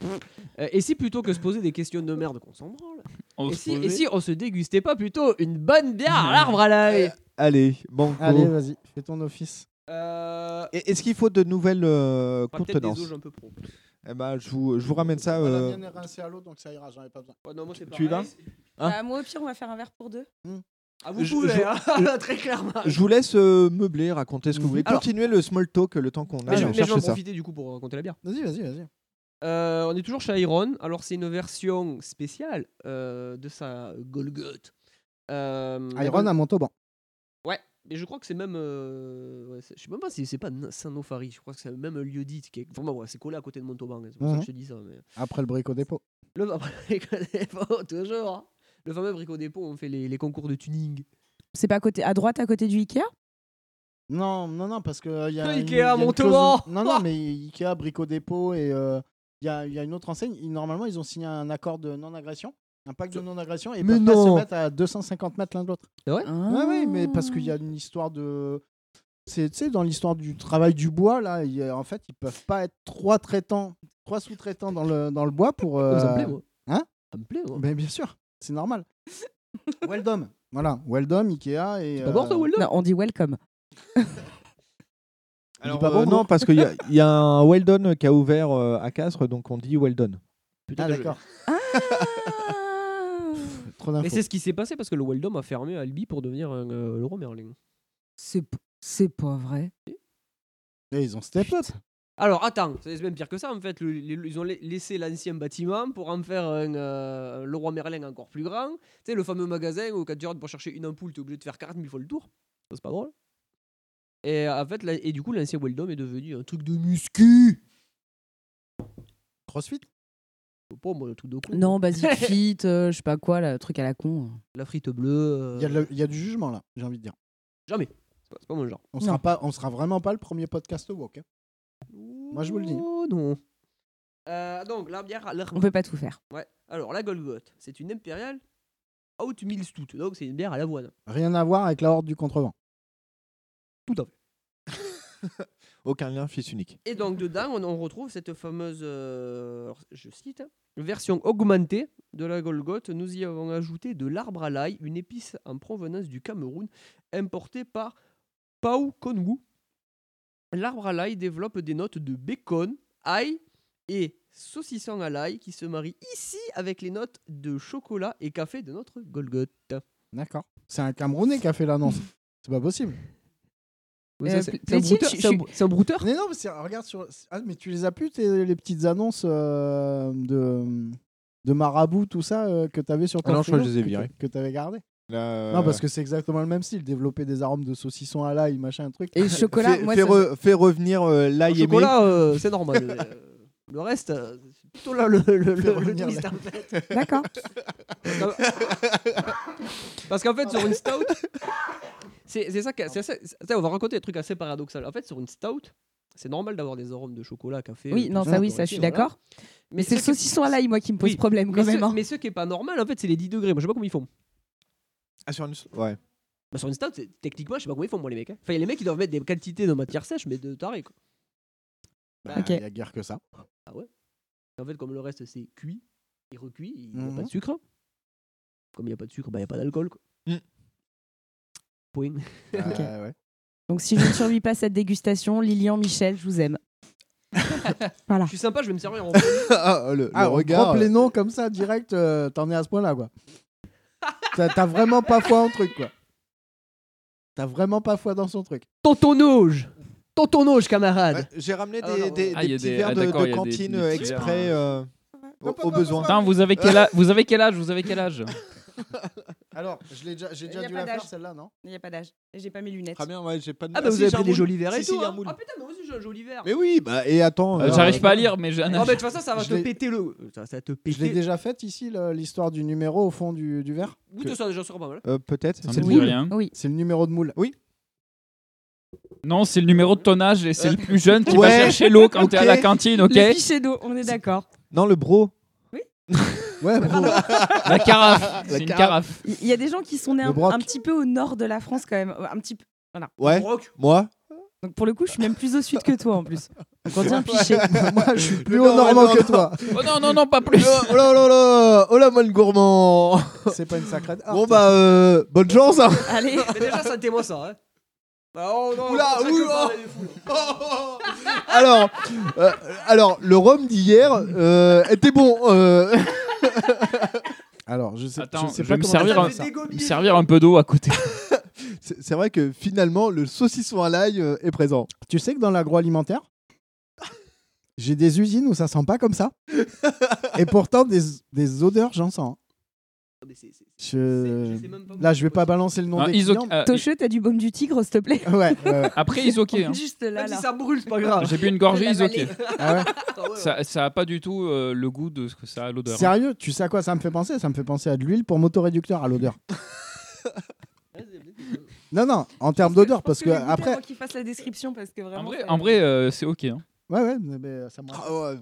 Speaker 8: Euh, Et si plutôt que se poser des questions de merde qu'on s'en branle,
Speaker 7: On
Speaker 8: et
Speaker 7: se
Speaker 8: si, et
Speaker 7: posait.
Speaker 8: si on se dégustait pas plutôt une bonne bière à l'arbre à l'ail
Speaker 6: Allez, bon.
Speaker 9: Allez, vas-y, fais ton office.
Speaker 8: euh,
Speaker 6: Est-ce qu'il faut de nouvelles euh,
Speaker 8: des
Speaker 6: contenances
Speaker 8: auges un peu pro.
Speaker 6: Eh ben, je, vous, je vous ramène ça.
Speaker 9: Moi, La
Speaker 6: euh,
Speaker 9: mienne est rincée à l'eau, donc ça ira, j'en ai pas besoin.
Speaker 8: Non, moi, c'est
Speaker 6: Tu y vas?
Speaker 10: Bah, moi au pire, on va faire un verre pour deux.
Speaker 8: Ah, vous
Speaker 6: Je-
Speaker 8: pouvez,
Speaker 6: je-
Speaker 8: hein, très clairement.
Speaker 6: Je vous laisse euh, meubler, raconter ce que vous voulez.
Speaker 8: Alors-
Speaker 6: Continuez le small talk le temps qu'on
Speaker 8: Mais
Speaker 6: aille
Speaker 8: je, mais je vais en profiter du coup pour raconter la bière.
Speaker 9: Vas-y, vas-y, vas-y.
Speaker 8: Euh, on est toujours chez Iron. Alors, c'est une version spéciale euh, de sa Golgoth.
Speaker 9: Iron à Montauban.
Speaker 8: Ouais, mais je crois que c'est même. ouais, je sais même pas si c'est pas Saint-Nofari. Je crois que c'est même un lieu dit. Qui est... Vraiment, ouais, c'est collé à côté de Montauban. C'est pour ça
Speaker 9: Mhm.
Speaker 8: que je te dis ça. Mais...
Speaker 9: Après le brico dépôt.
Speaker 8: Le brico dépôt, toujours. Le fameux brico dépôt, on fait les, les concours de tuning.
Speaker 10: C'est pas à, côté, à droite, à côté du Ikea?
Speaker 9: Non, non, non, parce que il y a. Une-
Speaker 8: Ikea
Speaker 9: y a une
Speaker 8: Montauban.
Speaker 9: clause- Non, non, mais Ikea, brico dépôt et euh, il y, a, il y a une autre enseigne. Ils- Normalement, ils ont signé un accord de non-agression, un pacte de non-agression, et ils
Speaker 6: Mais
Speaker 9: peuvent pas
Speaker 6: non.
Speaker 9: se mettre à 250 mètres l'un de l'autre.
Speaker 8: Ah ouais?
Speaker 9: Ouais, ouais, mais parce qu'il y a une histoire de. C'est, tu sais, dans l'histoire du travail du bois, là, il y a- en fait, ils peuvent pas être trois traitants, trois sous-traitants dans le, dans le bois pour.
Speaker 8: Ça me
Speaker 9: euh,
Speaker 8: plaît, moi.
Speaker 9: Hein?
Speaker 8: Ça me plaît, moi.
Speaker 9: ben, Bien sûr, c'est normal. Weldom, voilà, Weldom, Ikea et.
Speaker 8: D'abord, toi,
Speaker 9: euh,
Speaker 10: Non, on dit welcome.
Speaker 6: Alors,
Speaker 9: pas
Speaker 6: euh,
Speaker 9: bon,
Speaker 6: non, parce qu'il y, a- il y a un Weldon qui a ouvert euh, à Castres, donc on dit Weldon.
Speaker 8: Putain,
Speaker 9: Ah, d'accord.
Speaker 10: Ah
Speaker 9: Trop
Speaker 8: Mais c'est ce qui s'est passé parce que le Weldom a fermé à Albi pour devenir un, euh, le roi Merlin.
Speaker 10: C'est p- c'est pas vrai.
Speaker 9: Et ils ont step up.
Speaker 8: Alors attends, c'est même pire que ça en fait. Le- le- ils ont la- laissé l'ancien bâtiment pour en faire un, euh, le roi Merlin encore plus grand. Tu sais, le fameux magasin où quand tu rentres pour chercher une ampoule, tu es obligé de faire 40 000 fois le tour. Ça, C'est pas drôle. Et en fait, là- et du coup, l'ancien Weldom est devenu un truc de muscu.
Speaker 9: Crossfit?
Speaker 8: Pas moi, le truc de con.
Speaker 10: Non, Basic Fit, euh, je sais pas quoi, le truc à la con.
Speaker 8: La frite bleue. euh,
Speaker 9: Il y, a y du jugement là, j'ai envie de dire.
Speaker 8: Jamais. C'est pas, c'est pas mon genre.
Speaker 9: On sera pas, on sera vraiment pas le premier podcast woke. hein. Moi, je vous le dis.
Speaker 8: Oh non. Euh, donc, la bière. la-
Speaker 10: On peut pas tout faire.
Speaker 8: Ouais. Alors, la Golgoth, c'est une impériale Out Stout. Donc, c'est une bière à l'avoine.
Speaker 9: Rien à voir avec la horde du contrevent.
Speaker 8: Tout à fait.
Speaker 6: Aucun lien, fils unique.
Speaker 8: Et donc, dedans, on, on retrouve cette fameuse, euh, alors, je cite, hein, version augmentée de la Golgoth. Nous y avons ajouté de l'arbre à l'ail, une épice en provenance du Cameroun, importée par Pau Kongu. L'arbre à l'ail développe des notes de bacon, ail et saucisson à l'ail qui se marient ici avec les notes de chocolat et café de notre Golgoth.
Speaker 9: D'accord. C'est un Camerounais qui a fait l'annonce. C'est pas possible.
Speaker 8: Oui,
Speaker 10: Euh,
Speaker 8: ça, c'est- un brouteur-
Speaker 10: je-
Speaker 8: c'est un
Speaker 10: je-
Speaker 8: brou- c'est un brouteur
Speaker 9: Mais non, mais c'est- regarde sur. Ah, mais tu les as plus, tes- les petites annonces euh, de, de marabout, tout ça, euh, que tu avais sur ton
Speaker 6: Ah non, je crois que
Speaker 9: frigo,
Speaker 6: je les ai virées.
Speaker 9: Que tu avais gardé.
Speaker 6: Là,
Speaker 9: Non, parce que c'est exactement le même style. Développer des arômes de saucisson à l'ail, machin, truc.
Speaker 10: Et chocolat,
Speaker 6: fais,
Speaker 10: moi,
Speaker 6: fais
Speaker 10: ça-
Speaker 6: re- fais revenir euh, l'ail aimé.
Speaker 8: chocolat, euh, c'est normal. euh. Le reste, euh, c'est plutôt là le, le, le, twist, en fait.
Speaker 10: D'accord.
Speaker 8: Parce qu'en- fait, sur une stout, c'est c'est ça, c'est ça- c'est- on va raconter des trucs assez paradoxaux. En fait, sur une stout, c'est normal d'avoir des arômes de chocolat, café.
Speaker 10: Oui, non, ça, oui, ça, je suis
Speaker 8: voilà.
Speaker 10: d'accord. Mais c'est le
Speaker 8: ce qui-
Speaker 10: saucisson à l'ail, moi, qui me pose
Speaker 8: Oui,
Speaker 10: problème
Speaker 8: mais
Speaker 10: quand
Speaker 8: ce-
Speaker 10: même. hein.
Speaker 8: Mais ce qui est pas normal, en fait, c'est les 10 degrés. Moi, je sais pas comment ils font.
Speaker 6: Ah, sur une... Ouais.
Speaker 8: Bah, sur une stout, c'est- techniquement, je sais pas comment ils font, moi, les mecs. hein. Enfin, il y a les mecs qui doivent mettre des quantités de matière sèche, mais de taré, quoi.
Speaker 9: Bah,
Speaker 10: Ok.
Speaker 9: Il y a guère que ça.
Speaker 8: Ah ouais En fait, comme le reste, c'est cuit et recuit, il n'y a pas
Speaker 9: Mhm.
Speaker 8: de sucre. Comme il n'y a pas de sucre, bah, il n'y a pas d'alcool, quoi.
Speaker 6: Mm.
Speaker 8: Point.
Speaker 10: Ok.
Speaker 9: Euh, ouais.
Speaker 10: Donc, si je ne survis pas cette dégustation, Lilian, Michel, je vous aime. voilà.
Speaker 8: Je suis sympa, je vais me servir en
Speaker 6: Ah, le,
Speaker 9: Ah,
Speaker 6: le
Speaker 9: on
Speaker 6: regard.
Speaker 9: drop les noms comme ça direct, euh, t'en es à ce point-là, quoi. T'as vraiment pas foi en truc, quoi. T'as vraiment pas foi dans son truc.
Speaker 8: Tontonouge Tontonouge, camarade
Speaker 6: Ouais, J'ai ramené
Speaker 8: Ah,
Speaker 6: des,
Speaker 8: non,
Speaker 7: Ah,
Speaker 6: petits
Speaker 7: des-
Speaker 6: verres
Speaker 7: ah,
Speaker 6: de, cantine exprès euh, au, au besoin.
Speaker 7: Attends, vous avez quel âge Vous avez quel âge Vous avez quel âge?
Speaker 9: Alors, je l'ai déjà, j'ai déjà
Speaker 10: a
Speaker 9: dû
Speaker 10: pas
Speaker 9: la faire
Speaker 10: d'âge.
Speaker 9: celle-là, non?
Speaker 10: Il n'y a pas d'âge. J'ai pas mes lunettes.
Speaker 6: Très bien, ouais, j'ai pas de
Speaker 8: Ah, bah vous avez pris des jolis verres et tout. hein. Ah putain, mais moi aussi j'ai un joli verre.
Speaker 6: Mais oui, bah, et attends.
Speaker 7: Euh,
Speaker 6: alors,
Speaker 7: J'arrive
Speaker 6: euh,
Speaker 7: pas à lire, mais j'ai un
Speaker 8: Oh,
Speaker 7: âge.
Speaker 8: mais de toute façon, ça va te péter le. Ça, te
Speaker 9: Je l'ai
Speaker 8: péter.
Speaker 9: déjà faite ici, l'histoire du numéro au fond du, du verre.
Speaker 8: Oui, tout ça, déjà, sera pas mal.
Speaker 6: euh, Peut-être.
Speaker 7: Ça
Speaker 6: C'est le
Speaker 7: dit
Speaker 6: moule.
Speaker 7: rien.
Speaker 10: Oui.
Speaker 9: C'est le numéro de moule.
Speaker 6: Oui.
Speaker 7: Non, c'est le numéro de ton âge et c'est le plus jeune qui va chercher l'eau quand t'es à la cantine, ok
Speaker 10: Le fichier d'eau, on est d'accord.
Speaker 6: Non, le bro.
Speaker 9: Ouais, bro.
Speaker 7: La carafe. C'est une
Speaker 6: carafe.
Speaker 10: Il y a des gens qui sont nés un, petit peu au nord de la France quand même. Un petit peu. Voilà.
Speaker 6: Ouais.
Speaker 8: Broc.
Speaker 6: Moi.
Speaker 10: Donc pour le coup, je suis même plus au sud que toi en plus. Donc on un piché.
Speaker 9: Moi, je suis plus au normand que toi.
Speaker 7: Oh non, non, non, pas plus.
Speaker 6: Oh là là là Oh là, moi le gourmand
Speaker 9: C'est pas une sacrée.
Speaker 6: Bon bah, euh, bonne chance hein.
Speaker 10: Allez.
Speaker 8: Mais déjà, ça moi ça. Hein. Bah, oh non,
Speaker 6: Oula, oula. alors, euh, alors, le rhum d'hier euh, était bon.
Speaker 9: Alors, je sais,
Speaker 7: Attends,
Speaker 9: je sais
Speaker 7: je
Speaker 9: pas
Speaker 7: vais me servir un-
Speaker 9: fait ça.
Speaker 7: Me servir un peu d'eau à côté.
Speaker 6: C'est c'est vrai que finalement, le saucisson à l'ail euh, est présent.
Speaker 9: Tu sais que dans l'agroalimentaire, j'ai des usines où ça sent pas comme ça. Et pourtant, des, des odeurs, j'en sens.
Speaker 8: Mais c'est- c'est-
Speaker 9: Je...
Speaker 8: je
Speaker 9: Là, je vais pas balancer le nom
Speaker 7: Ah,
Speaker 9: des clients.
Speaker 7: euh,
Speaker 10: Tocheux, t'as du baume du tigre, s'il te plaît
Speaker 9: Ouais.
Speaker 7: Après, isoké. hein.
Speaker 10: Juste là,
Speaker 8: Même
Speaker 10: là.
Speaker 8: si ça brûle, c'est pas grave.
Speaker 7: J'ai bu une gorgée
Speaker 10: vallée.
Speaker 9: Ah ouais.
Speaker 8: Ah.
Speaker 7: Ça, ça a pas du tout euh, le goût de ce que ça a l'odeur. hein.
Speaker 9: Sérieux, tu sais à quoi ça me fait penser? Ça me fait penser à de l'huile pour motoréducteur à l'odeur. Non, non, en termes d'odeur, parce que après.
Speaker 10: qu'il fasse la description parce que
Speaker 7: En
Speaker 10: vraiment.
Speaker 7: vrai,
Speaker 10: c'est-
Speaker 7: en vrai euh, c'est ok. hein.
Speaker 9: Ouais, ouais, mais, mais ça me
Speaker 6: Ah ouais.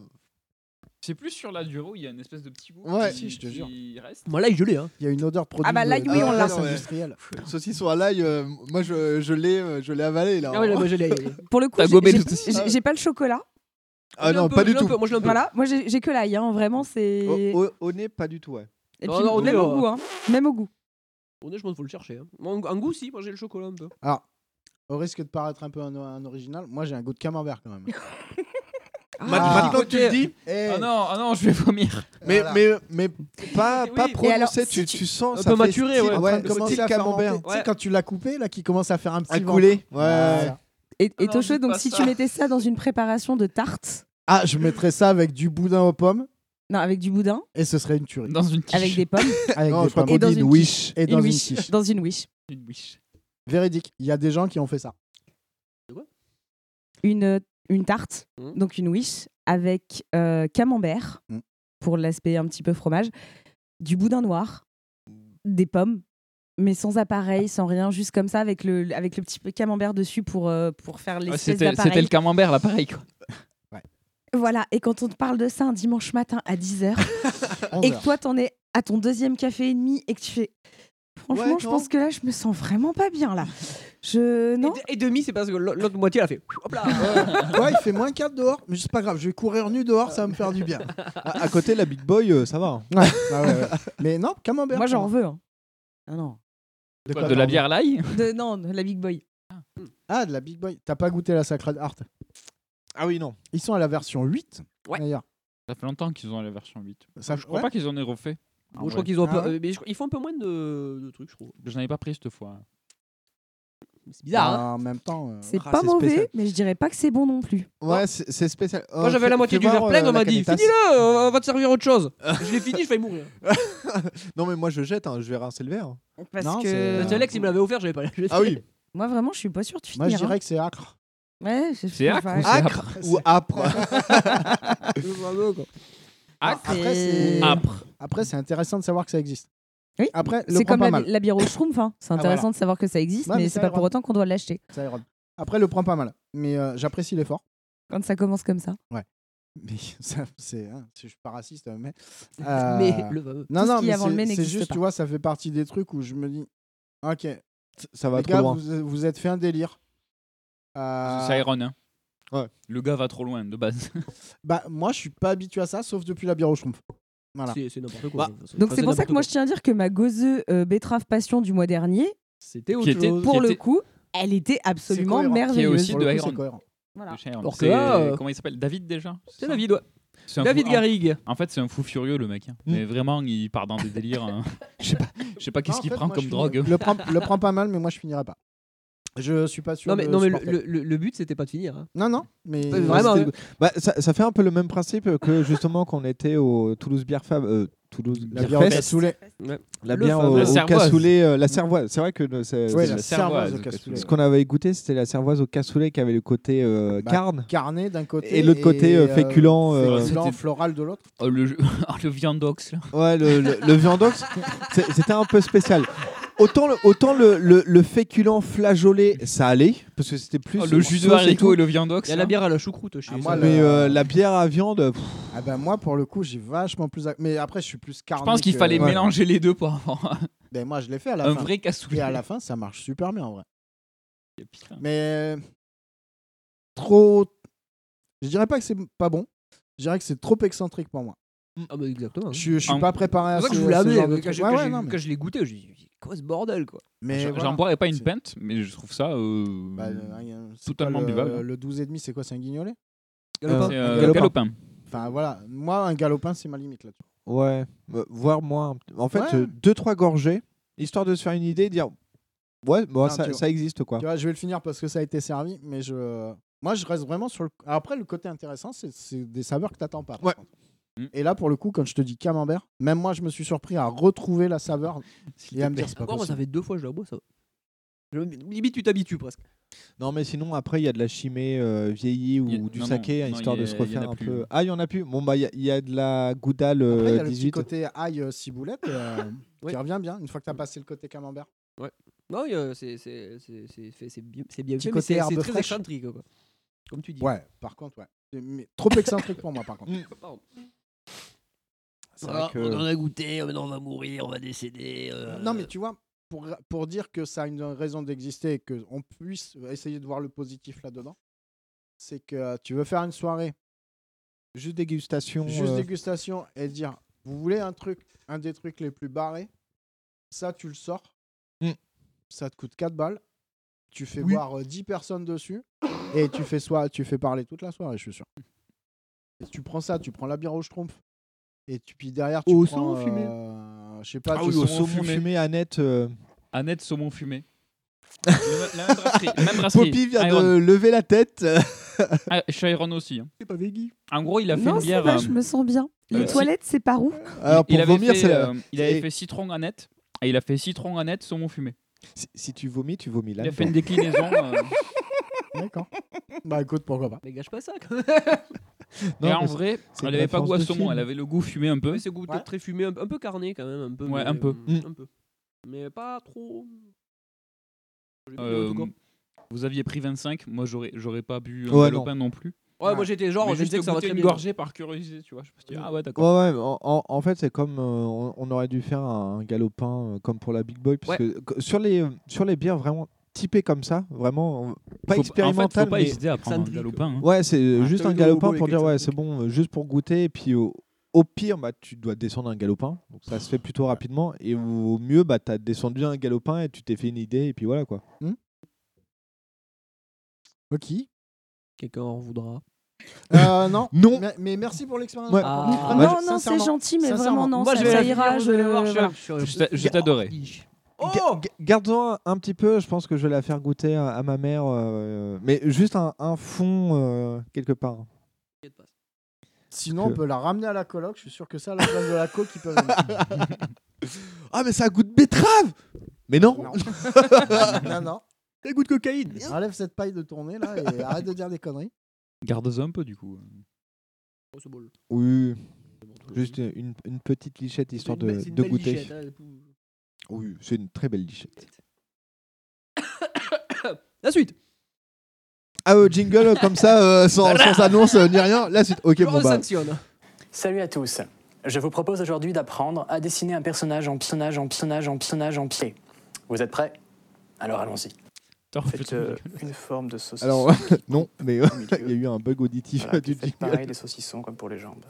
Speaker 7: C'est plus sur la durée où il y a une espèce de petit goût
Speaker 6: Ouais.
Speaker 7: qui,
Speaker 9: Si, je te jure.
Speaker 7: qui reste.
Speaker 8: Moi, là, je l'ai. Hein.
Speaker 9: Il y a une odeur de produit.
Speaker 10: Ah bah, l'ail, oui,
Speaker 9: de
Speaker 10: on l'a.
Speaker 6: ouais.
Speaker 9: industrielle.
Speaker 6: Saucisson à l'ail, euh, moi je, je l'ai euh, je l'ai avalé là.
Speaker 8: Ah ouais, là, moi, je l'ai.
Speaker 10: Pour le coup, j'ai- pas le chocolat.
Speaker 6: Ah non,
Speaker 8: peu,
Speaker 6: pas du tout.
Speaker 8: peu, Moi, je.
Speaker 10: Voilà, moi j'ai j'ai que l'ail, hein, vraiment c'est.
Speaker 6: Au, au- au nez, pas du tout, ouais.
Speaker 10: Et
Speaker 8: Non,
Speaker 10: puis
Speaker 8: non, on
Speaker 10: même au
Speaker 8: euh,
Speaker 10: goût, hein. Même au goût.
Speaker 8: On est, je pense qu'il faut le chercher. Hein. En, en goût, si, moi j'ai le chocolat un peu.
Speaker 9: Alors, au risque de paraître un peu un, un original, moi j'ai un goût de camembert quand même. Ah.
Speaker 6: Maintenant que tu le dis,
Speaker 9: Eh,
Speaker 7: Ah non, ah non, je vais vomir.
Speaker 6: mais,
Speaker 9: Voilà.
Speaker 6: mais, mais pas,
Speaker 8: Oui.
Speaker 6: pas prononcé,
Speaker 10: alors,
Speaker 6: tu,
Speaker 10: si
Speaker 6: tu,
Speaker 10: tu-
Speaker 6: sens
Speaker 8: Un
Speaker 6: ça
Speaker 8: peu
Speaker 6: fait
Speaker 8: maturé,
Speaker 6: style-
Speaker 8: ouais.
Speaker 9: en train de
Speaker 6: style camembert.
Speaker 9: Tu sais,
Speaker 8: Ouais.
Speaker 9: quand tu l'as coupé, là, qui commence à faire un petit
Speaker 6: À couler, ouais.
Speaker 9: Voilà.
Speaker 10: Et, et
Speaker 7: Ah non, dites
Speaker 10: donc
Speaker 7: pas
Speaker 10: si
Speaker 7: ça.
Speaker 10: tu mettais ça dans une préparation de tarte,
Speaker 9: Ah, je mettrais ça avec du boudin aux pommes
Speaker 10: non, avec du boudin,
Speaker 9: et ce serait une tuerie.
Speaker 7: Dans une quiche.
Speaker 10: avec des pommes,
Speaker 9: Avec
Speaker 6: Non,
Speaker 9: des
Speaker 6: je crois
Speaker 9: pommes.
Speaker 6: qu'on
Speaker 10: Et dans
Speaker 6: dit une
Speaker 10: une
Speaker 6: wish.
Speaker 9: Et dans
Speaker 10: une
Speaker 9: une
Speaker 10: wish,
Speaker 9: quiche.
Speaker 10: dans une wish.
Speaker 7: Une wish.
Speaker 9: Véridique. Il y a des gens qui ont fait ça.
Speaker 10: Une, une tarte,
Speaker 8: Mhm.
Speaker 10: donc une wish, avec euh, camembert,
Speaker 9: Mhm.
Speaker 10: pour l'aspect un petit peu fromage, du boudin noir, des pommes, mais sans appareil, sans rien, juste comme ça, avec le, avec le petit peu camembert dessus pour, euh, pour faire
Speaker 7: Ouais,
Speaker 10: l'espèce
Speaker 7: C'était le camembert, là, pareil. Quoi.
Speaker 10: Voilà, et quand on te parle de ça un dimanche matin à 10h, et
Speaker 9: 11
Speaker 10: que toi, t'en es à ton deuxième café et demi, et que tu fais... Franchement,
Speaker 6: Ouais,
Speaker 10: je pense que là, je me sens vraiment pas bien, là. Je... Non
Speaker 8: Et, et demi, c'est parce que l'autre moitié, elle a fait. Hop là
Speaker 9: Ouais, il fait moins 4 dehors, mais c'est pas grave, je vais courir nu dehors, ça va me faire du bien.
Speaker 6: À, à côté, la Big Boy, euh, ça va.
Speaker 9: Ouais, ah ouais, ouais. Mais non, camembert.
Speaker 10: Moi, j'en veux. hein. Ah non.
Speaker 9: De,
Speaker 7: Quoi, de la bière l'ail
Speaker 10: De, non, de la Big Boy.
Speaker 9: Ah, de la Big Boy. T'as pas goûté la Sacred Heart?
Speaker 6: Ah oui, non.
Speaker 9: Ils sont à la version 8,
Speaker 8: Ouais.
Speaker 9: d'ailleurs.
Speaker 7: Ça fait longtemps qu'ils ont la version 8.
Speaker 9: Ça-
Speaker 7: je crois
Speaker 9: ouais.
Speaker 7: pas qu'ils en aient refait.
Speaker 8: Bon, je crois qu'ils ont un
Speaker 9: Ah
Speaker 8: peu-
Speaker 9: ouais
Speaker 8: euh, mais je crois- ils font un peu moins de, de trucs, je trouve.
Speaker 7: Je n'avais pas pris cette fois.
Speaker 8: C'est bizarre,
Speaker 9: Bah,
Speaker 8: hein
Speaker 9: En même temps. euh,
Speaker 10: C'est
Speaker 6: Ah,
Speaker 10: pas
Speaker 6: c'est
Speaker 10: mauvais,
Speaker 6: spécial.
Speaker 10: mais je dirais pas que c'est bon non plus.
Speaker 6: Ouais, c'est c'est spécial.
Speaker 8: Moi,
Speaker 6: Euh,
Speaker 8: j'avais la moitié du verre plein,
Speaker 6: euh,
Speaker 8: on m'a dit. Finis-le, on va te servir autre chose. je l'ai fini, je vais mourir.
Speaker 6: Non, mais moi je jette, hein, je vais rincer le verre.
Speaker 10: Parce
Speaker 9: Non,
Speaker 10: que
Speaker 8: Alex, il me l'avait offert, j'avais pas la.
Speaker 6: Ah oui.
Speaker 10: moi, vraiment, je suis pas sûre de finir.
Speaker 9: Moi, je
Speaker 10: hein.
Speaker 9: dirais que c'est acre.
Speaker 10: Ouais, je-
Speaker 7: C'est acre ou c'est
Speaker 6: Acre ou
Speaker 8: quoi.
Speaker 9: Après, c'est après, c'est intéressant de savoir que ça existe.
Speaker 10: Oui.
Speaker 9: Après, le
Speaker 10: C'est
Speaker 9: prends
Speaker 10: comme
Speaker 9: pas
Speaker 10: la,
Speaker 9: mal.
Speaker 10: la bière au schtroumpf. hein. C'est
Speaker 9: Ah,
Speaker 10: intéressant
Speaker 9: voilà.
Speaker 10: de savoir que ça existe,
Speaker 9: Ouais, mais
Speaker 10: mais
Speaker 9: ça
Speaker 10: c'est pas pour autant qu'on doit l'acheter.
Speaker 9: Ça érode. Après, le prend pas mal. Mais euh, j'apprécie l'effort.
Speaker 10: Quand ça commence comme ça.
Speaker 9: Mais ça, c'est, hein, je suis pas raciste, mais.
Speaker 8: Mais
Speaker 9: euh,
Speaker 8: le fameux.
Speaker 9: Non,
Speaker 10: Tout ce
Speaker 9: non,
Speaker 10: qui est
Speaker 9: mais
Speaker 10: avant le mais
Speaker 9: c'est, c'est
Speaker 10: n'existe
Speaker 9: juste,
Speaker 10: pas.
Speaker 9: tu vois, ça fait partie des trucs où je me dis, ok,
Speaker 6: Ça va
Speaker 9: les
Speaker 6: trop
Speaker 9: gars,
Speaker 6: loin.
Speaker 9: vous, vous êtes fait un délire. Euh,
Speaker 7: Ça ironne, hein.
Speaker 6: Ouais.
Speaker 7: Le gars va trop loin de base.
Speaker 9: bah, moi, je suis pas habitué à ça, sauf depuis la bière au schtroumpf. Voilà.
Speaker 8: C'est n'importe quoi.
Speaker 6: Bah.
Speaker 10: Donc c'est pour ça que moi je tiens à dire que ma gauzeux euh, betterave passion du mois dernier,
Speaker 8: C'était autre
Speaker 7: Qui était
Speaker 8: chose.
Speaker 10: pour le
Speaker 7: était-
Speaker 10: coup, elle était absolument
Speaker 9: cohérent. Qui est
Speaker 10: merveilleuse.
Speaker 7: aussi
Speaker 9: Pour
Speaker 7: de
Speaker 9: coup,
Speaker 7: Iron.
Speaker 10: Voilà.
Speaker 8: Là, euh,
Speaker 7: Comment il s'appelle? David déjà?
Speaker 8: C'est David, ouais. David
Speaker 7: fou-
Speaker 8: Garrigue.
Speaker 7: En fait, c'est un fou furieux le mec. hein.
Speaker 6: Mm.
Speaker 7: Mais vraiment, il part dans des délires. hein. Je sais pas, je sais pas qu'est-ce qu'il prend comme drogue.
Speaker 9: Le prend, le prend pas mal, mais moi, je finirai pas. Je suis pas sûr.
Speaker 8: Non mais,
Speaker 9: de
Speaker 8: non, mais le, le- le- but, c'était pas de finir. hein.
Speaker 9: Non, non, mais.
Speaker 8: Vraiment, hein.
Speaker 6: Bah, ça, ça fait un peu le même principe que justement quand on était au Toulouse Beer Fab. euh, Toulouse
Speaker 9: La
Speaker 6: Beer
Speaker 9: bière au
Speaker 6: Fest.
Speaker 9: cassoulet.
Speaker 6: La bière au,
Speaker 7: La
Speaker 6: au
Speaker 7: cervoise.
Speaker 6: cassoulet, euh, la cervoise. C'est vrai que c'est-
Speaker 9: Ouais, la cervoise au cassoulet.
Speaker 6: ce qu'on avait goûté, c'était la cervoise au cassoulet qui avait le côté euh,
Speaker 9: Bah,
Speaker 6: carne.
Speaker 9: Carnet d'un côté.
Speaker 6: Et l'autre côté, euh, féculent, euh,
Speaker 9: féculent, floral de l'autre.
Speaker 7: Oh, le, oh, le viandox là.
Speaker 6: Ouais, le, le, le viandox, c'était un peu spécial. Autant le, autant le, le, le féculent flageolet, ça allait, parce que c'était plus.
Speaker 7: Oh, le jus de haricot
Speaker 6: tout.
Speaker 7: et le viandox.
Speaker 8: Il y a la bière à la choucroute chez
Speaker 9: Ah, moi,
Speaker 6: Mais euh, la bière à viande, pff,
Speaker 9: Ah ben moi, pour le coup, j'ai vachement plus. Mais après, je suis plus
Speaker 7: Je
Speaker 9: carné.
Speaker 7: pense qu'il
Speaker 9: que-
Speaker 7: fallait
Speaker 9: Ouais.
Speaker 7: mélanger les deux pour avoir
Speaker 9: Ben moi, je l'ai fait à la
Speaker 7: un
Speaker 9: fin.
Speaker 7: vrai cassoulet.
Speaker 9: Et à la fin, ça marche super bien en vrai. Mais trop. Je dirais pas que c'est pas bon. Je dirais que c'est trop excentrique pour moi.
Speaker 8: Ah bah exactement.
Speaker 9: Je, suis- je suis
Speaker 7: En-
Speaker 9: pas préparé à
Speaker 8: C'est
Speaker 9: ce,
Speaker 8: pour ça que je voulais
Speaker 9: ce
Speaker 8: amener.
Speaker 9: genre de
Speaker 8: Quand je-
Speaker 9: Ouais,
Speaker 8: quand
Speaker 9: ouais,
Speaker 8: j'ai-
Speaker 9: non, mais-
Speaker 8: quand je l'ai goûté, dit quoi ce bordel quoi.
Speaker 9: mais
Speaker 7: J'en
Speaker 9: voilà.
Speaker 7: boirais pas une pinte, mais je trouve ça euh,
Speaker 9: Bah, euh,
Speaker 7: totalement
Speaker 9: le,
Speaker 7: buvable.
Speaker 9: Le 12,5, c'est quoi C'est un guignolet?
Speaker 8: Galopin.
Speaker 7: c'est
Speaker 9: un
Speaker 7: euh,
Speaker 9: galopin.
Speaker 7: galopin.
Speaker 9: Enfin voilà, moi, un galopin, c'est ma limite là-dessus.
Speaker 6: ouais, euh, voire moins. En fait,
Speaker 9: Ouais.
Speaker 6: euh, deux, trois gorgées, histoire de se faire une idée, dire ouais, bon,
Speaker 9: Non,
Speaker 6: ça, existe quoi.
Speaker 9: Tu vois, je vais le finir parce que ça a été servi, mais je. Moi, je reste vraiment sur le. Après, le côté intéressant, c'est- c'est des saveurs que t'attends pas. par
Speaker 6: Ouais.
Speaker 9: contre.
Speaker 7: Mm.
Speaker 9: Et là, pour le coup, quand je te dis camembert, même moi, je me suis surpris à retrouver la saveur et à me dire, c'est pas
Speaker 8: Encore, moi, ça fait deux fois que je la bois, ça. Je- Limite, tu t'habitues presque.
Speaker 6: Non, mais sinon, après, il y a de la chimée euh, vieillie ou
Speaker 7: Il y a-
Speaker 6: du
Speaker 7: non,
Speaker 6: saké,
Speaker 7: non, non,
Speaker 6: histoire
Speaker 7: il y
Speaker 6: de
Speaker 7: a-
Speaker 6: se
Speaker 7: il y en
Speaker 6: refaire un
Speaker 7: plus.
Speaker 6: peu. Ah, il y en a plus. Bon, bah, il y, a- il y a de la goudale
Speaker 9: Après, il y
Speaker 6: euh,
Speaker 9: a le petit
Speaker 6: 18.
Speaker 9: côté ail euh, ciboulette euh,
Speaker 8: Oui.
Speaker 9: qui revient bien une fois que t'as passé le côté camembert.
Speaker 8: Non, il y a- c'est c'est- c'est- c'est fait- c'est bien, c'est bien
Speaker 9: Petit
Speaker 8: fait, mais
Speaker 9: côté
Speaker 8: c'est
Speaker 9: herbe
Speaker 8: c'est très
Speaker 9: fraîche.
Speaker 8: excentrique quoi. Comme tu dis.
Speaker 9: Ouais, par contre, ouais. Mais trop excentrique pour moi, par contre.
Speaker 8: Pardon.
Speaker 6: C'est vrai que-
Speaker 8: a goûté, maintenant on va mourir, on va décéder. euh.
Speaker 9: Non, mais tu vois, pour, pour dire que ça a une raison d'exister et qu'on puisse essayer de voir le positif là-dedans, c'est que euh, tu veux faire une soirée,
Speaker 6: Juste dégustation.
Speaker 9: juste
Speaker 6: euh,
Speaker 9: dégustation et dire vous voulez un truc, un des trucs les plus barrés, ça tu le sors,
Speaker 6: Mm.
Speaker 9: ça te coûte 4 balles, tu fais
Speaker 6: Oui.
Speaker 9: boire euh, 10 personnes dessus et tu fais, soit, tu fais parler toute la soirée, je suis sûr. Et tu prends ça, tu prends la bière au schtroumpf et tu, puis derrière tu
Speaker 8: Au
Speaker 9: prends,
Speaker 8: saumon fumé.
Speaker 9: euh, je sais pas,
Speaker 6: Ah
Speaker 9: tu
Speaker 6: oui, au
Speaker 9: saumon fumé.
Speaker 6: fumé, Annette. euh,
Speaker 7: Annette saumon fumé. Le- la même brasserie. la même brasserie.
Speaker 6: Poppy vient
Speaker 7: Iron.
Speaker 6: de lever la tête.
Speaker 7: Ah, chez Iron aussi. hein.
Speaker 8: C'est pas veggie.
Speaker 7: En gros, il a fait
Speaker 10: Non,
Speaker 7: une bière.
Speaker 10: va,
Speaker 7: euh,
Speaker 10: je me sens bien. Les
Speaker 7: euh, si-
Speaker 10: toilettes, c'est par où
Speaker 6: Alors,
Speaker 7: il
Speaker 6: pour
Speaker 7: avait
Speaker 6: vomir,
Speaker 7: fait,
Speaker 6: c'est la-
Speaker 7: euh, il avait fait citron Annette et il a fait citron Annette saumon fumé.
Speaker 6: Si, si tu vomis, tu vomis là.
Speaker 7: Il a fait une déclinaison. euh,
Speaker 9: D'accord. bah écoute, pourquoi pas.
Speaker 8: Mais gâche pas ça quand même.
Speaker 7: et en vrai, elle
Speaker 6: une
Speaker 7: avait pas goût à saumon, elle avait le goût fumé un peu.
Speaker 8: C'est goût
Speaker 9: Ouais.
Speaker 8: très fumé, un, un peu carné quand même, un peu.
Speaker 7: Ouais,
Speaker 8: mais,
Speaker 7: un peu.
Speaker 8: euh,
Speaker 6: Mm.
Speaker 8: Un peu. Mais pas trop.
Speaker 7: Euh, vous aviez pris 25, moi j'aurais j'aurais pas bu un
Speaker 6: Ouais,
Speaker 7: galopin non, plus.
Speaker 8: Ouais, moi j'étais genre, je disais que ça va très
Speaker 7: une gorgée par curiosité, tu vois. Je me suis dit, ah ouais, d'accord.
Speaker 6: ouais, en, en- en fait, c'est comme euh, on, on aurait dû faire un, galopin euh, comme pour la Big Boy. Parce que sur, les, sur les bières vraiment typées comme ça, vraiment euh, pas
Speaker 7: Faut-
Speaker 6: expérimentales,
Speaker 7: En fait, faut pas
Speaker 6: mais
Speaker 7: hésiter à prendre un galopin. hein.
Speaker 6: ouais, c'est euh,
Speaker 8: Ah,
Speaker 6: juste un galopin pour dire ouais, c'est bon, euh, juste pour goûter. Et puis au, au pire, bah, tu dois descendre un galopin. Donc ça se fait plutôt rapidement. Et au mieux, bah, tu as descendu un galopin et tu t'es fait une idée. Et puis voilà quoi.
Speaker 9: Ok.
Speaker 8: Quelqu'un en voudra.
Speaker 9: Euh, non.
Speaker 6: Non.
Speaker 9: Mais, mais merci pour l'expérience.
Speaker 6: Ouais.
Speaker 8: Ah.
Speaker 10: Non, non, c'est gentil, mais vraiment non,
Speaker 8: Moi
Speaker 10: ça,
Speaker 8: je vais
Speaker 10: ça ira. je-
Speaker 8: je- je
Speaker 7: t'adorais.
Speaker 8: Oh
Speaker 6: Ga- ga- Garde-en un petit peu, je pense que je vais la faire goûter à, à ma mère, euh, mais juste un, un fond euh, quelque part.
Speaker 9: Sinon, on peut la ramener à la coloc. Je suis sûr que ça, la place de la coque, ils peuvent.
Speaker 6: Ah, mais ça a goût de betterave Mais non,
Speaker 9: non. non, non.
Speaker 8: Un goût de cocaïne.
Speaker 9: Enlève cette paille de tournée là et arrête de dire des conneries.
Speaker 7: Garde-en un peu du coup.
Speaker 8: Oh.
Speaker 6: Oui. Juste une, une petite lichette histoire de, goûter. Oui, c'est une très belle lichette.
Speaker 8: La suite.
Speaker 6: Ah, euh, jingle comme ça, euh, sans, sans annonce euh, ni rien. La suite. Ok, bon bah.
Speaker 12: Salut à tous. Je vous propose aujourd'hui d'apprendre à dessiner un personnage en personnage en personnage en personnage en pied. Vous êtes prêts? Alors allons-y. Faites euh, une forme de saucisson.
Speaker 6: Alors, non, mais euh, il y a eu un bug auditif
Speaker 12: Voilà,
Speaker 6: du jingle.
Speaker 12: pareil des saucissons comme pour les jambes.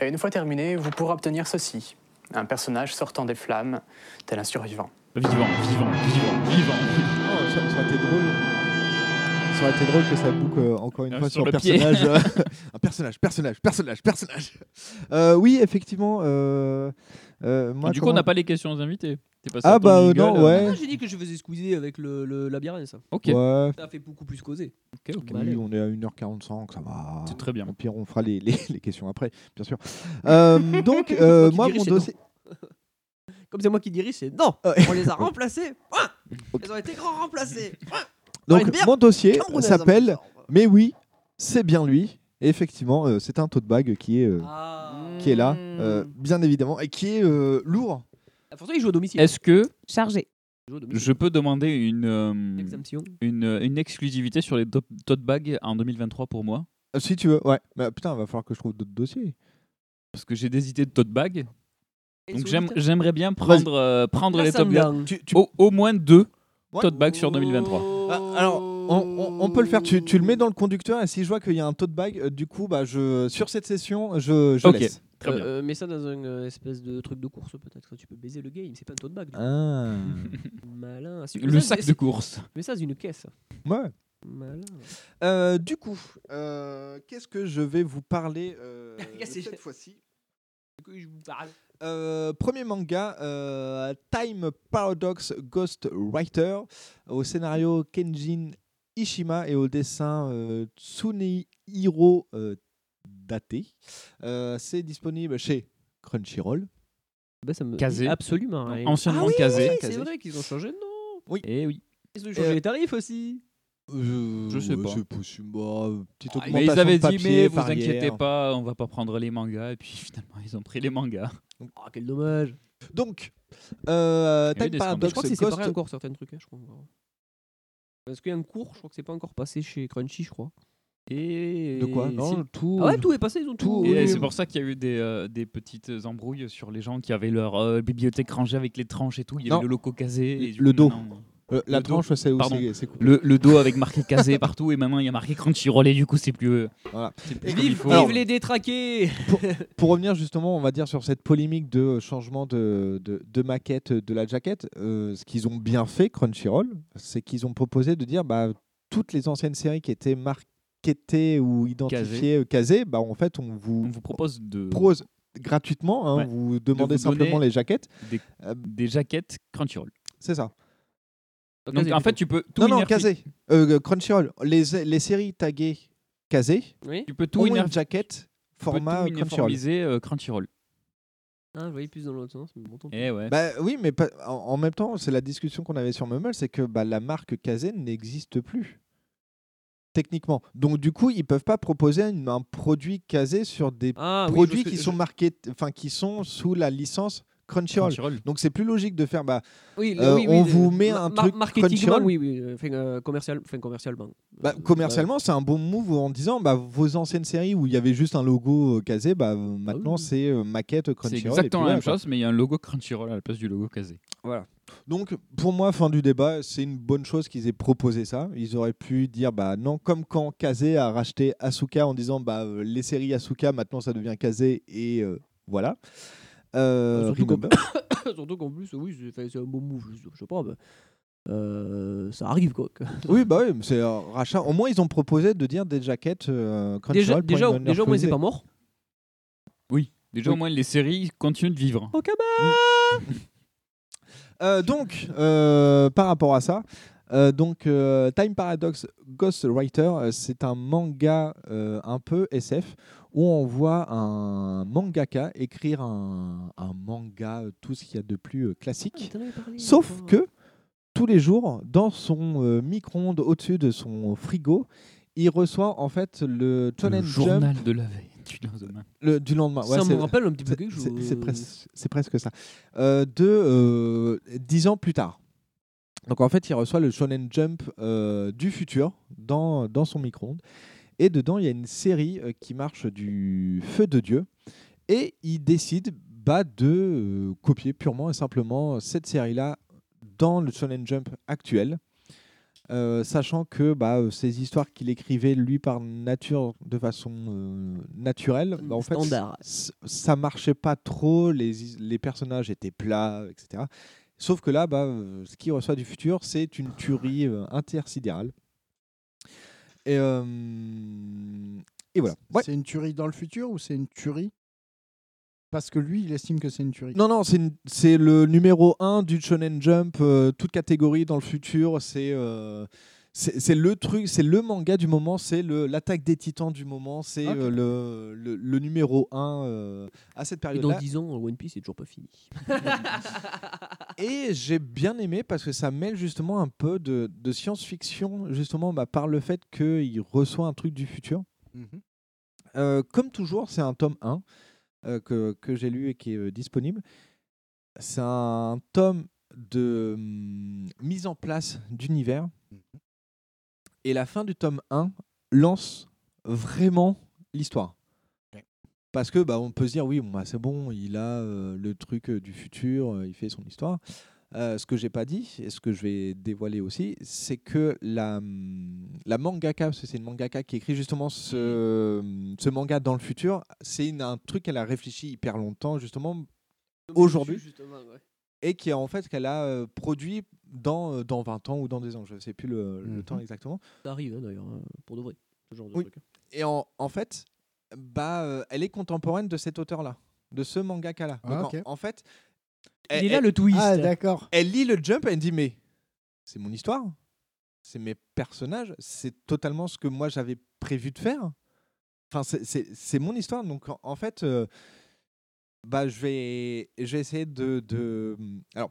Speaker 12: Et une fois terminé, vous pourrez obtenir ceci. Un personnage sortant des flammes, tel un survivant.
Speaker 7: Vivant, vivant, vivant, vivant.
Speaker 6: Oh, ça, ça aurait été drôle. Ça aurait été drôle que ça boucle euh, encore une
Speaker 7: Ah,
Speaker 6: fois
Speaker 7: sur
Speaker 6: sur,
Speaker 7: le pied.
Speaker 6: personnage. euh, un personnage, personnage, personnage, personnage. Euh, oui, effectivement. euh, euh, moi,
Speaker 7: du coup, on n'a pas les questions aux invités. T'es passé
Speaker 6: Ah
Speaker 7: à ton
Speaker 6: bah, euh,
Speaker 7: jingle,
Speaker 6: non,
Speaker 7: euh,
Speaker 6: ouais.
Speaker 8: Ah, J'ai dit que je faisais squeezer avec le, le, la bière, ça.
Speaker 7: Ok.
Speaker 6: Ouais.
Speaker 8: Ça a fait beaucoup plus causer.
Speaker 7: Ok, ok.
Speaker 6: Oui, on est à 1h45, ça va.
Speaker 7: C'est très bien.
Speaker 6: Au pire, on fera les, les, les questions après, bien sûr. Euh, donc, euh,
Speaker 8: Moi
Speaker 6: mon
Speaker 8: c'est
Speaker 6: dossier.
Speaker 8: Comme c'est moi qui dirige, c'est non.
Speaker 6: Ouais.
Speaker 8: On les a remplacés. Point. Ils ont été grand remplacés. Point.
Speaker 6: Donc,
Speaker 8: une bière
Speaker 6: mon dossier
Speaker 8: camerounaise, en
Speaker 6: s'appelle
Speaker 8: plus.
Speaker 6: Mais oui, c'est bien lui. Et effectivement, euh, c'est un tote bag qui est, euh,
Speaker 8: Ah.
Speaker 6: qui est là, euh, bien évidemment, et qui est euh, lourd.
Speaker 8: Il joue au domicile.
Speaker 7: Est-ce que
Speaker 10: Chargé.
Speaker 8: Il joue au domicile.
Speaker 7: je peux demander une, euh,
Speaker 8: Exemption.
Speaker 7: une, une exclusivité sur les to- tote bags en 2023 pour moi?
Speaker 6: Euh, Si tu veux, ouais. Mais putain, il va falloir que je trouve d'autres dossiers.
Speaker 7: Parce que j'ai des idées de tote bags. Donc j'aime- j'aimerais bien prendre, euh, prendre les tote bags.
Speaker 8: Sanglang.
Speaker 6: Tu- tu-
Speaker 7: Au, au moins deux
Speaker 6: Ouais.
Speaker 7: tote bags sur 2023.
Speaker 6: Ah, alors, on, on- on peut le faire. Tu, tu le mets dans le conducteur et si je vois qu'il y a un tote bag, euh, du coup, bah, je, sur cette session, je, je
Speaker 7: Ok.
Speaker 6: laisse.
Speaker 7: Très bien.
Speaker 8: Euh, mets ça dans un euh, espèce de truc de course peut-être. Tu peux baiser le game. C'est pas un tote bag. du coup.
Speaker 6: Ah.
Speaker 8: Malin.
Speaker 7: Le
Speaker 8: ça,
Speaker 7: sac de course.
Speaker 8: Mais ça, c'est une caisse.
Speaker 6: Ouais.
Speaker 8: Malin.
Speaker 6: Euh, du coup, euh, qu'est-ce que je vais vous parler euh, de cette fois-ci? Euh, premier manga, euh, Time Paradox Ghost Writer, au scénario Kenjin Ishima et au dessin euh, Tsunehiro euh, Date. Euh, C'est disponible chez Crunchyroll.
Speaker 8: Bah, ça me
Speaker 7: Casé.
Speaker 8: dit absolument rien.
Speaker 7: Anciennement
Speaker 8: ah oui,
Speaker 7: casé.
Speaker 8: C'est vrai qu'ils ont changé de nom.
Speaker 6: Oui.
Speaker 7: Et oui.
Speaker 8: Ils ont changé
Speaker 6: Euh,
Speaker 8: les tarifs aussi.
Speaker 7: Je sais pas.
Speaker 6: C'est possible. Bah, petite
Speaker 8: Ah,
Speaker 6: augmentation
Speaker 7: Mais ils avaient
Speaker 6: de
Speaker 7: dit, mais vous inquiétez pas, on va pas prendre les mangas. Et puis finalement, ils ont pris les mangas.
Speaker 8: Ah, quel dommage.
Speaker 6: Donc, euh, Time
Speaker 7: des
Speaker 6: Paradox
Speaker 8: je crois que c'est
Speaker 6: Ghost
Speaker 8: séparé encore certains trucs. hein, je crois. Parce qu'il y a un cours, je crois que c'est pas encore passé chez Crunchy, je crois.
Speaker 7: Et
Speaker 6: De quoi Non,
Speaker 7: si.
Speaker 6: tout.
Speaker 8: Ah ouais, tout est passé, ils ont tout.
Speaker 7: Et
Speaker 6: oui.
Speaker 7: c'est pour ça qu'il y a eu des, euh, des petites embrouilles sur les gens qui avaient leur euh, bibliothèque rangée avec les tranches et tout. Il y avait le loco casé. et du
Speaker 6: Le dos. Euh, la
Speaker 7: Le
Speaker 6: tranche, c'est cool.
Speaker 7: Le, le dos avec marqué casé partout et maintenant il y a marqué Crunchyroll et du coup c'est plus. euh,
Speaker 6: Voilà.
Speaker 7: plus
Speaker 8: vive, les détraqués
Speaker 6: Pour revenir justement, on va dire sur cette polémique de changement de, de, de maquette de la jaquette, euh, ce qu'ils ont bien fait, Crunchyroll, c'est qu'ils ont proposé de dire bah, toutes les anciennes séries qui étaient marketées ou identifiées, euh, casées, bah, en fait, on vous,
Speaker 7: On vous propose de,
Speaker 6: propose gratuitement, hein,
Speaker 7: Ouais.
Speaker 6: vous demandez
Speaker 7: vous
Speaker 6: simplement les jaquettes.
Speaker 7: des,
Speaker 6: Euh,
Speaker 7: des jaquettes Crunchyroll.
Speaker 6: C'est ça.
Speaker 7: Donc en fait tu peux tout
Speaker 6: non, non, casé. Euh, Crunchyroll. Les, les séries taguées casées
Speaker 8: Oui.
Speaker 7: tu peux tout
Speaker 6: une jaquette
Speaker 7: tu peux
Speaker 6: format
Speaker 7: tout
Speaker 6: Crunchyroll.
Speaker 7: euh, Crunchyroll.
Speaker 8: Ah, je voyais plus dans l'autre sens, mais bon, tant.
Speaker 7: Eh ouais.
Speaker 6: Bah, oui, mais pas- en, en même temps, c'est la discussion qu'on avait sur Mummel, c'est que bah, la marque Kazé n'existe plus. Techniquement. Donc du coup, ils peuvent pas proposer une- un produit casé sur des
Speaker 8: Ah, oui,
Speaker 6: produits
Speaker 8: que
Speaker 6: qui
Speaker 8: je-
Speaker 6: sont marqués, enfin qui sont sous la licence Crunchyroll.
Speaker 7: Crunchyroll.
Speaker 6: Donc c'est plus logique de faire bah,
Speaker 8: Oui, le-
Speaker 6: Euh,
Speaker 8: oui, oui,
Speaker 6: on
Speaker 8: le-
Speaker 6: vous met un truc
Speaker 8: marketingement,
Speaker 6: Crunchyroll.
Speaker 8: oui, oui, euh, enfin, euh, commercial, enfin, commercialement.
Speaker 6: bah,
Speaker 8: Euh,
Speaker 6: commercialement, c'est un bon move en disant bah, vos anciennes séries où il y avait juste un logo euh, casé, bah, maintenant
Speaker 8: oui.
Speaker 6: c'est euh, maquette
Speaker 7: C'est
Speaker 6: Crunchyroll. et
Speaker 7: exactement la même
Speaker 6: quoi.
Speaker 7: chose, mais il y a un logo Crunchyroll à la place du logo casé.
Speaker 6: Voilà. Donc, pour moi, fin du débat, c'est une bonne chose qu'ils aient proposé ça. Ils auraient pu dire, bah non, comme quand Kazé a racheté Asuka en disant, bah euh, les séries Asuka, maintenant ça devient Kazé et euh, voilà. Euh,
Speaker 8: Surtout qu'en-. Surtout qu'en plus, oui, c'est un bon move. Je, je sais pas, bah, euh, ça arrive quoi.
Speaker 6: oui, bah oui, c'est un rachat. Au moins, ils ont proposé de dire des jaquettes euh,
Speaker 8: Déjà, déjà, déjà, au moins, c'est pas mort.
Speaker 7: Oui. Déjà
Speaker 6: Oui.
Speaker 7: au moins les séries continuent de vivre.
Speaker 8: Ok,
Speaker 6: Euh, donc, euh, par rapport à ça, euh, donc euh, Time Paradox Ghost Writer, euh, c'est un manga euh, un peu SF où on voit un mangaka écrire un, un manga, tout ce qu'il y a de plus classique. Sauf que tous les jours, dans son euh, micro-ondes au-dessus de son frigo, il reçoit en fait le Shonen
Speaker 7: journal
Speaker 6: Jump
Speaker 7: de la veille. Du lendemain.
Speaker 6: Le, du lendemain.
Speaker 8: Ça me
Speaker 6: c'est-
Speaker 8: rappelle un petit peu
Speaker 6: c'est-
Speaker 8: quelque chose.
Speaker 6: C'est presque, c'est presque ça. Euh, de euh, dix ans plus tard. Donc en fait, il reçoit le Shonen Jump euh, du futur dans, dans son micro-ondes. Et dedans, il y a une série euh, qui marche du feu de Dieu. Et il décide bah, de euh, copier purement et simplement cette série-là dans le Shonen Jump actuel. Euh, sachant que bah, euh, ces histoires qu'il écrivait lui par nature de façon euh, naturelle, bah, en fait,
Speaker 8: Standard.
Speaker 6: ça marchait pas trop, les, les personnages étaient plats, etc. Sauf que là, bah, euh, ce qu'il reçoit du futur, c'est une tuerie euh, intersidérale. Et, euh, et voilà. Ouais.
Speaker 9: C'est une tuerie dans le futur ou c'est une tuerie Parce que lui, il estime que c'est une tuerie.
Speaker 6: Non, non, c'est le numéro 1 du Shonen Jump, euh, toute catégorie dans le futur. C'est euh, c'est c'est le truc, c'est le manga du moment, c'est le- l'attaque des titans du moment, c'est
Speaker 8: Ok.
Speaker 6: euh, le, le, le numéro 1 à cette
Speaker 8: Et dans
Speaker 6: période-là.
Speaker 8: 10 ans, One Piece est toujours pas fini.
Speaker 6: Et j'ai bien aimé parce que ça mêle justement un peu de, de science-fiction, justement bah, par le fait qu'il reçoit un truc du futur.
Speaker 9: Mhm.
Speaker 6: Euh, comme toujours, c'est un tome 1 euh, que, que j'ai lu et qui est euh, disponible. C'est un tome de hum, mise en place d'univers. Et la fin du tome 1 lance vraiment l'histoire. Parce que bah, on peut se dire, oui, bah, c'est bon, il a euh, le truc euh, du futur, euh, il fait son histoire. Euh, ce que j'ai pas dit, et ce que je vais dévoiler aussi, c'est que la, la mangaka, parce que c'est une mangaka qui écrit justement ce, ce manga dans le futur, c'est un truc qu'elle a réfléchi hyper longtemps, justement, aujourd'hui, et qui en fait qu'elle a euh, produit dans, euh, dans 20 ans ou dans des ans, je ne sais plus le, le
Speaker 9: Mhm.
Speaker 6: temps exactement.
Speaker 8: Ça arrive hein, d'ailleurs, hein, pour de vrai. Ce genre de
Speaker 6: Oui.
Speaker 8: truc.
Speaker 6: Et en, en fait, bah, euh, elle est contemporaine de cet auteur-là, de ce mangaka-là.
Speaker 9: Ah,
Speaker 6: en, fait,
Speaker 8: Il est là le twist.
Speaker 9: Ah, d'accord.
Speaker 6: elle lit le jump et elle dit mais c'est mon histoire, c'est mes personnages, c'est totalement ce que moi j'avais prévu de faire. Enfin, c'est- mon histoire. Donc en, en fait, euh, bah, je vais, je vais essayer de. de alors,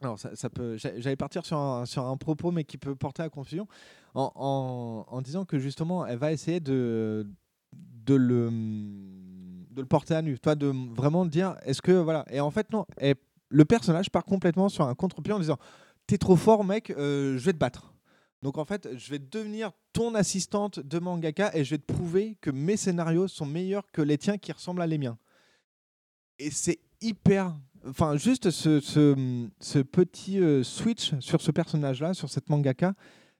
Speaker 6: alors ça, ça peut. j'a- J'allais partir sur un, sur un propos, mais qui peut porter à confusion, en, en, en disant que justement, elle va essayer de, de le de le porter à nu, toi, de vraiment dire, est-ce que voilà. Et en fait, non. elle- le personnage part complètement sur un contre-pied en disant, t'es trop fort, mec, euh, je vais te battre. Donc en fait, je vais devenir ton assistante de mangaka et je vais te prouver que mes scénarios sont meilleurs que les tiens qui ressemblent à les miens. Et c'est hyper. Enfin, juste ce, ce, petit euh, switch sur ce personnage-là, sur cette mangaka,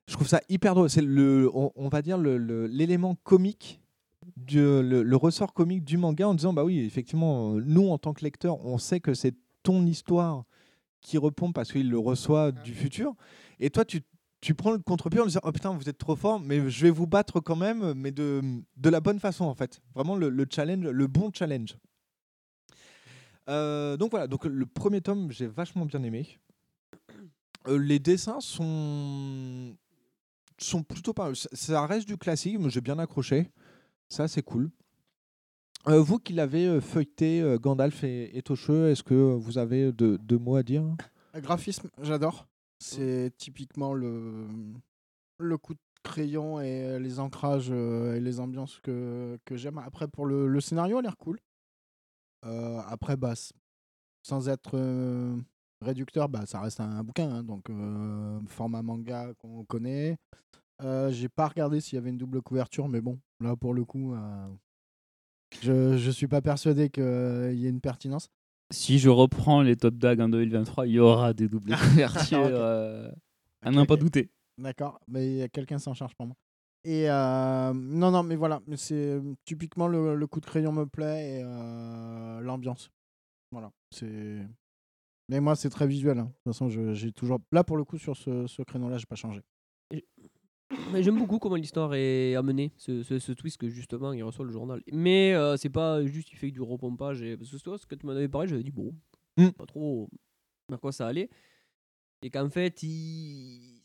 Speaker 6: je trouve ça hyper drôle. C'est le, on, va dire le- le- l'élément comique, du, le, le ressort comique du manga en disant bah oui, effectivement, euh, nous en tant que lecteurs, on sait que c'est ton histoire qui répond parce qu'il le reçoit du futur. Et toi, tu, tu prends le contre-pied en disant oh putain, vous êtes trop fort, mais je vais vous battre quand même, mais de, de la bonne façon en fait. Vraiment le, le challenge, le bon challenge. Euh, donc voilà, donc le premier tome, j'ai vachement bien aimé. Euh, les dessins sont sont plutôt pas. Ça reste du classique, mais j'ai bien accroché. Ça, c'est cool. Euh, vous qui l'avez euh, feuilleté, euh, Gandalf et, et Tocheux, est-ce que vous avez deux deux mots à dire?
Speaker 9: Le graphisme, j'adore. C'est typiquement le, le coup de crayon et les ancrages euh, et les ambiances que, que j'aime. Après, pour le, le scénario, a l'air cool. Après, bah, sans être réducteur, bah, ça reste un bouquin. hein, donc, format manga qu'on connaît. Euh, J'ai pas regardé s'il y avait une double couverture, mais bon, là, pour le coup, euh, je, je suis pas persuadé qu'il y ait une pertinence.
Speaker 7: Si je reprends les top dag en 2023, il y aura des doubles couvertures.
Speaker 9: Ok.
Speaker 7: euh, à n'en pas
Speaker 9: Ok.
Speaker 7: douter.
Speaker 9: D'accord, mais quelqu'un s'en charge pour moi. Et euh, non, non, mais voilà, c'est typiquement le, le coup de crayon me plaît et euh, l'ambiance. Voilà, c'est. Mais moi, c'est très visuel. hein. De toute façon, j'ai toujours. Là, pour le coup, sur ce, ce créneau-là, j'ai pas changé.
Speaker 8: J'aime beaucoup comment l'histoire est amenée, ce, ce, ce twist que justement il reçoit le journal. Mais euh, c'est pas juste il fait du repompage. Et... Parce que toi, ce que tu m'en avais parlé, j'avais dit bon,
Speaker 6: Mm.
Speaker 8: pas trop à quoi ça allait. Et qu'en fait, il...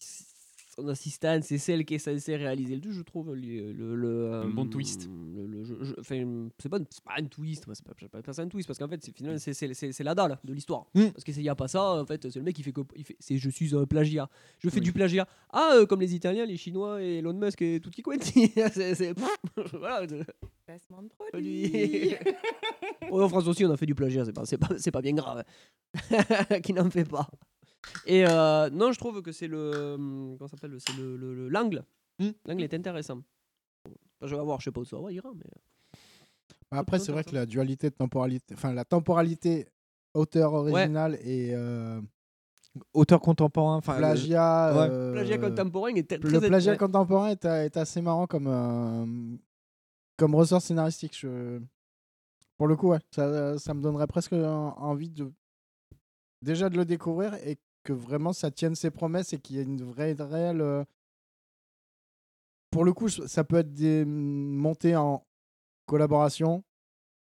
Speaker 8: son assistante, c'est celle qui est censée réaliser le tout, je trouve. Le, le, le,
Speaker 7: Un bon
Speaker 8: euh,
Speaker 7: twist.
Speaker 8: le- le- je- je- enfin, c'est pas, c'est pas un twist, moi, c'est pas, j'appelle pas ça un twist, parce qu'en fait, c'est, finalement, c'est, c'est, c'est- c'est la dalle de l'histoire.
Speaker 6: Mm.
Speaker 8: Parce que s'il n'y a pas ça, en fait, c'est le mec qui fait, que, il fait c'est je suis un plagiat. Je fais
Speaker 7: Oui.
Speaker 8: du plagiat. Ah, euh, comme les Italiens, les Chinois et Elon Musk et tout qui quanti. c'est, voilà.
Speaker 10: Placement de
Speaker 8: produit. en France aussi, on a fait du plagiat, c'est pas, c'est pas, c'est pas bien grave. qui n'en fait pas. Et euh, non, je trouve que c'est le. hum, Comment ça s'appelle C'est le, le- le- l'angle.
Speaker 6: Hmm.
Speaker 8: L'angle est intéressant. Enfin, je vais voir, je sais pas où ça va, ira, mais.
Speaker 9: Bah, Après, c'est vrai que la dualité de temporalité, enfin la temporalité auteur original et euh,
Speaker 6: Auteur contemporain, enfin. le-
Speaker 9: plagiat.
Speaker 6: ouais.
Speaker 9: euh,
Speaker 8: Plagiat contemporain est très
Speaker 9: Le plagiat
Speaker 8: ouais.
Speaker 9: contemporain est, est assez marrant comme, euh, comme ressort scénaristique. Je... Pour le coup, ouais, ça, ça me donnerait presque en- envie de déjà de le découvrir et que vraiment ça tienne ses promesses et qu'il y ait une vraie, réelle. euh, Pour le coup, ça peut être des montées en collaboration,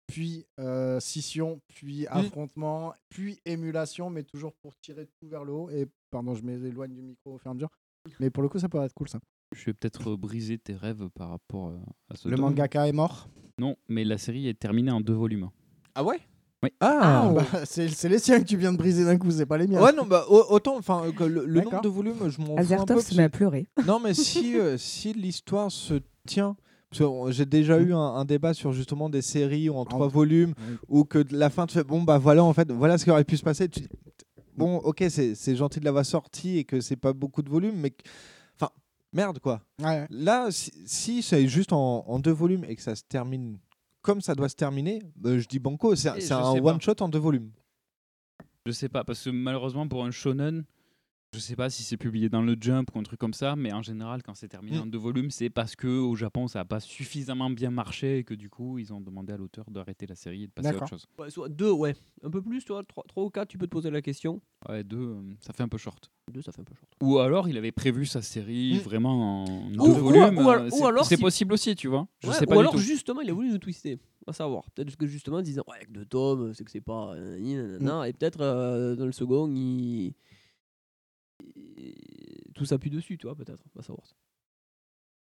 Speaker 9: puis euh, scission, puis affrontement, puis émulation, mais toujours pour tirer tout vers le haut. Et pardon, je m'éloigne du micro au fur et à mesure. Mais pour le coup, ça peut être cool ça.
Speaker 7: Je vais peut-être euh, briser tes rêves par rapport euh, à ce
Speaker 9: Le
Speaker 7: tome.
Speaker 9: mangaka est mort?
Speaker 7: Non, mais la série est terminée en deux volumes.
Speaker 6: Ah ouais?
Speaker 7: Oui.
Speaker 6: Ah,
Speaker 9: Bah, c'est c'est les siens que tu viens de briser d'un coup, c'est pas les miens.
Speaker 6: Ouais, non, bah, au- autant, enfin, euh, que le, le nombre de volumes, je m'en fous.
Speaker 10: Azertov se met à pleurer.
Speaker 6: Non, mais si, euh, si l'histoire se tient. parce que, euh, J'ai déjà eu un, un débat sur justement des séries en trois volumes où que de la fin tu fais bon bah voilà en fait voilà ce qui aurait pu se passer. Tu bon ok c'est c'est gentil de l'avoir sorti et que c'est pas beaucoup de volumes mais enfin merde quoi.
Speaker 9: Ouais.
Speaker 6: Là si, si c'est juste en, en deux volumes et que ça se termine comme ça doit se terminer, bah, je dis banco c'est un
Speaker 7: sais pas.
Speaker 6: one shot en deux volumes.
Speaker 7: Je sais pas, parce que malheureusement pour un shonen, je sais pas si c'est publié dans le Jump ou un truc comme ça, mais en général, quand c'est terminé
Speaker 6: Mm.
Speaker 7: en deux volumes, c'est parce que au Japon ça a pas suffisamment bien marché et que du coup ils ont demandé à l'auteur d'arrêter la série et de passer à autre
Speaker 8: D'accord.
Speaker 7: chose.
Speaker 8: Ouais, soit deux, ouais. Un peu plus, tu vois, trois, trois ou quatre, tu peux te poser la question.
Speaker 7: Ouais, deux, euh, ça fait un peu short.
Speaker 8: Deux, ça fait un peu short.
Speaker 7: Ou alors il avait prévu sa série
Speaker 8: Mm.
Speaker 7: vraiment en deux
Speaker 8: Ou- ou-
Speaker 7: volumes.
Speaker 8: ou al-
Speaker 7: euh,
Speaker 8: ou
Speaker 7: c'est-
Speaker 8: alors
Speaker 7: c'est
Speaker 8: si-
Speaker 7: possible aussi, tu vois. Je
Speaker 8: Ouais,
Speaker 7: sais
Speaker 8: ou
Speaker 7: pas du
Speaker 8: alors
Speaker 7: tout.
Speaker 8: justement, il a voulu nous twister. On va savoir. Peut-être que justement, en disant, ouais, avec deux tomes, c'est que c'est pas. euh, nanana, Et peut-être euh, dans le second, il. Tout s'appuie dessus, tu vois, peut-être. On va savoir.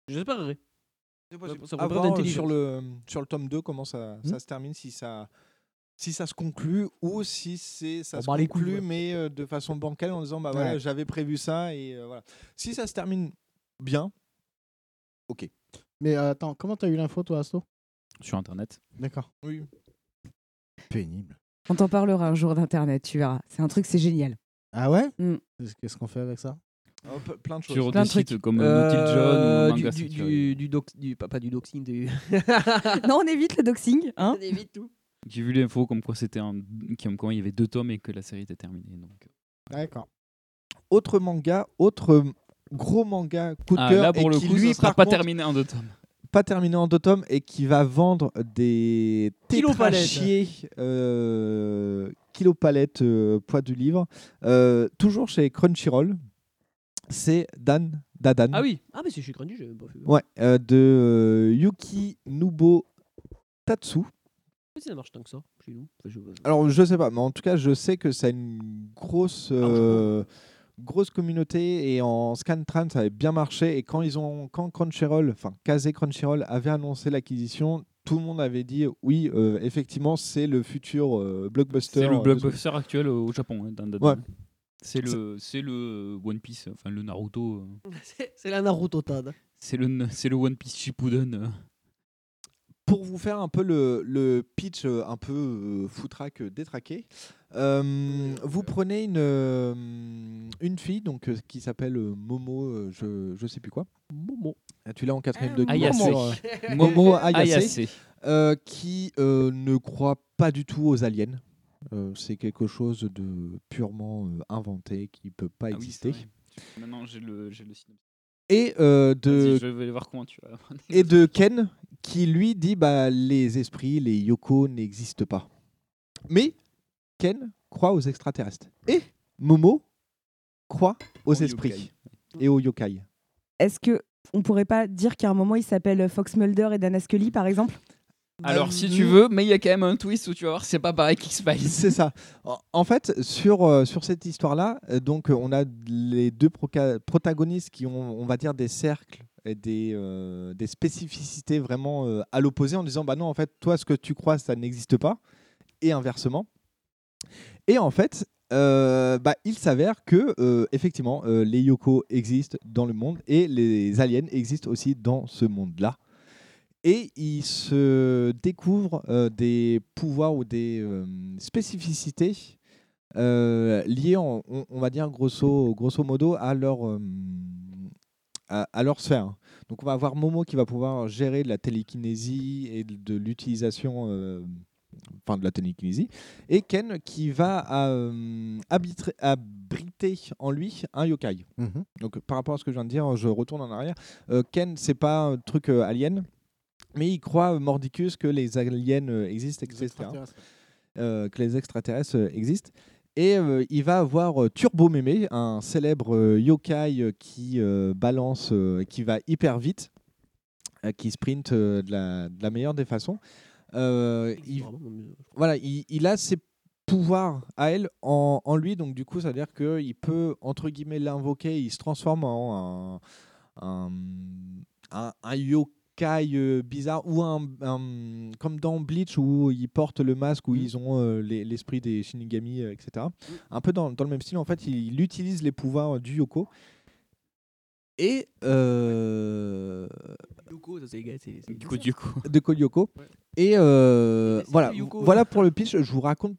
Speaker 8: J'espérerais.
Speaker 6: C'est
Speaker 8: possible. Ça
Speaker 6: À voir, euh, sur le sur le tome 2 comment ça, ça se termine si ça si ça se conclut ou si c'est ça
Speaker 9: On
Speaker 6: se
Speaker 9: bat les couilles,
Speaker 6: conclut
Speaker 9: ouais.
Speaker 6: mais euh, de façon bancale en disant bah voilà
Speaker 9: Ouais.
Speaker 6: j'avais prévu ça et euh, voilà si ça se termine bien ok
Speaker 9: Mais euh, attends, comment t'as eu l'info toi, Asto?
Speaker 7: Sur internet.
Speaker 9: D'accord.
Speaker 6: oui
Speaker 9: Pénible.
Speaker 10: On t'en parlera un jour d'internet, tu verras. C'est un truc, c'est génial.
Speaker 9: Ah ouais?
Speaker 10: Mm.
Speaker 9: Qu'est-ce qu'on fait avec ça?
Speaker 6: Oh, plein de choses
Speaker 7: Sur
Speaker 10: Plein
Speaker 7: des
Speaker 10: de trucs.
Speaker 7: sites comme
Speaker 8: Euh,
Speaker 7: Naughty John ou
Speaker 8: du,
Speaker 7: Manga
Speaker 8: du, du, du, dox- du- pas, du doxing, du.
Speaker 10: non, on évite le doxing. Hein
Speaker 8: On évite tout.
Speaker 7: J'ai vu l'info comme quoi c'était un... comme quoi il y avait deux tomes et que la série était terminée. Donc. euh.
Speaker 9: D'accord.
Speaker 6: autre manga autre gros manga coup de
Speaker 7: Ah,
Speaker 6: cœur
Speaker 7: là pour
Speaker 6: et
Speaker 7: le
Speaker 6: qui
Speaker 7: coup,
Speaker 6: lui
Speaker 7: ça sera pas
Speaker 6: contre,
Speaker 7: terminé en deux tomes.
Speaker 6: pas terminé en deux tomes et qui va vendre des
Speaker 8: Kilopalettes.
Speaker 6: tétrachiers euh, kilopalettes euh, poids du livre Euh, toujours chez Crunchyroll c'est Dan Dadan
Speaker 8: Ah oui. Ah, mais c'est même pas fait.
Speaker 6: Ouais, euh, de euh, Yuki Nubo Tatsu.
Speaker 8: Mais ça marche tant que ça chez nous. Enfin, je-
Speaker 6: Alors, je sais pas, mais en tout cas, je sais que c'est une grosse, euh, grosse communauté et en Scantran, ça avait bien marché. Et quand ils ont, quand Crunchyroll, enfin, Kazé Crunchyroll avait annoncé l'acquisition, tout le monde avait dit oui, euh, effectivement, c'est le futur euh, blockbuster.
Speaker 7: C'est le
Speaker 6: euh, de-
Speaker 7: blockbuster actuel au Japon. hein, Dan Dan.
Speaker 6: Ouais.
Speaker 7: C'est le, c'est le One Piece, enfin le Naruto. euh,
Speaker 8: C'est- la Naruto Tad.
Speaker 7: C'est le, c'est le One Piece Shippuden. euh.
Speaker 6: pour vous faire un peu le, le pitch euh, un peu euh, foutraque euh, détraqué, euh, vous prenez une, euh, une fille donc, euh, qui s'appelle euh, Momo, euh, je, je sais plus quoi.
Speaker 8: Momo.
Speaker 6: Ah, tu l'as en quatrième degré.
Speaker 7: Ayase.
Speaker 6: Momo, euh, Momo Ayase,
Speaker 7: Ayase.
Speaker 6: euh, qui euh, ne croit pas du tout aux aliens. Euh, c'est quelque chose de purement euh, inventé qui peut pas
Speaker 7: Ah
Speaker 6: exister.
Speaker 7: c'est vrai. Maintenant j'ai le, j'ai le synopsis.
Speaker 6: et euh, de
Speaker 7: Vas-y, je vais voir comment tu vas.
Speaker 6: et de Ken qui lui dit bah les esprits, les yoko n'existent pas. Mais Ken croit aux extraterrestres et Momo croit aux esprits
Speaker 7: yokai.
Speaker 6: et aux yokai.
Speaker 10: Est-ce que on pourrait pas dire qu'à un moment il s'appelle Fox Mulder et Dana Scully par exemple?
Speaker 7: Alors, si tu veux, mais il y a quand même un twist où tu vas voir, c'est pas pareil qu'X-Files.
Speaker 6: C'est ça. En- fait, sur, euh, sur cette histoire-là, euh, donc euh, on a les deux proca- protagonistes qui ont, on va dire, des cercles et des, euh, des spécificités vraiment euh, à l'opposé en disant, bah non, en fait, toi, ce que tu crois, ça n'existe pas, et inversement. Et en fait, euh, bah, il s'avère que euh, effectivement, euh, les Yoko existent dans le monde et les aliens existent aussi dans ce monde-là. Et il se découvre euh, des pouvoirs ou des euh, spécificités euh, liées, en- on, on va dire grosso, grosso modo, à leur, euh, à, à leur sphère. Donc on va avoir Momo qui va pouvoir gérer de la télékinésie et de, de l'utilisation, enfin de la télékinésie, et Ken qui va habitrer- abriter en lui un yokai.
Speaker 9: Mhm.
Speaker 6: Donc par rapport à ce que je viens de dire, je retourne en arrière. Ken, c'est pas un truc alien, mais il croit euh, mordicus que les aliens euh, existent, etc.
Speaker 9: extraterrestres.
Speaker 6: Euh, que les extraterrestres existent. Et euh, il va avoir euh, Turbo Mémé, un célèbre yokai qui balance, qui va hyper vite, qui sprint de, la, de la meilleure des façons. Il, voilà, il, il a ses pouvoirs à elle en, en lui, donc du coup, ça veut dire qu'il peut, entre guillemets, l'invoquer, il se transforme en un, un, un- un yokai euh, bizarre, ou un, un- comme dans Bleach, où ils portent le masque, où ils ont euh, les- l'esprit des Shinigami, euh, etc. Un peu dans, dans le même style, en fait, il, il utilise les pouvoirs du Yoko. Et euh,
Speaker 8: Yoko, ça c'est gars, c'est c'est-
Speaker 7: Yoko Yoko.
Speaker 6: de Kolyoko. Et euh, voilà,
Speaker 7: Yoko.
Speaker 6: voilà pour le pitch. Je vous raconte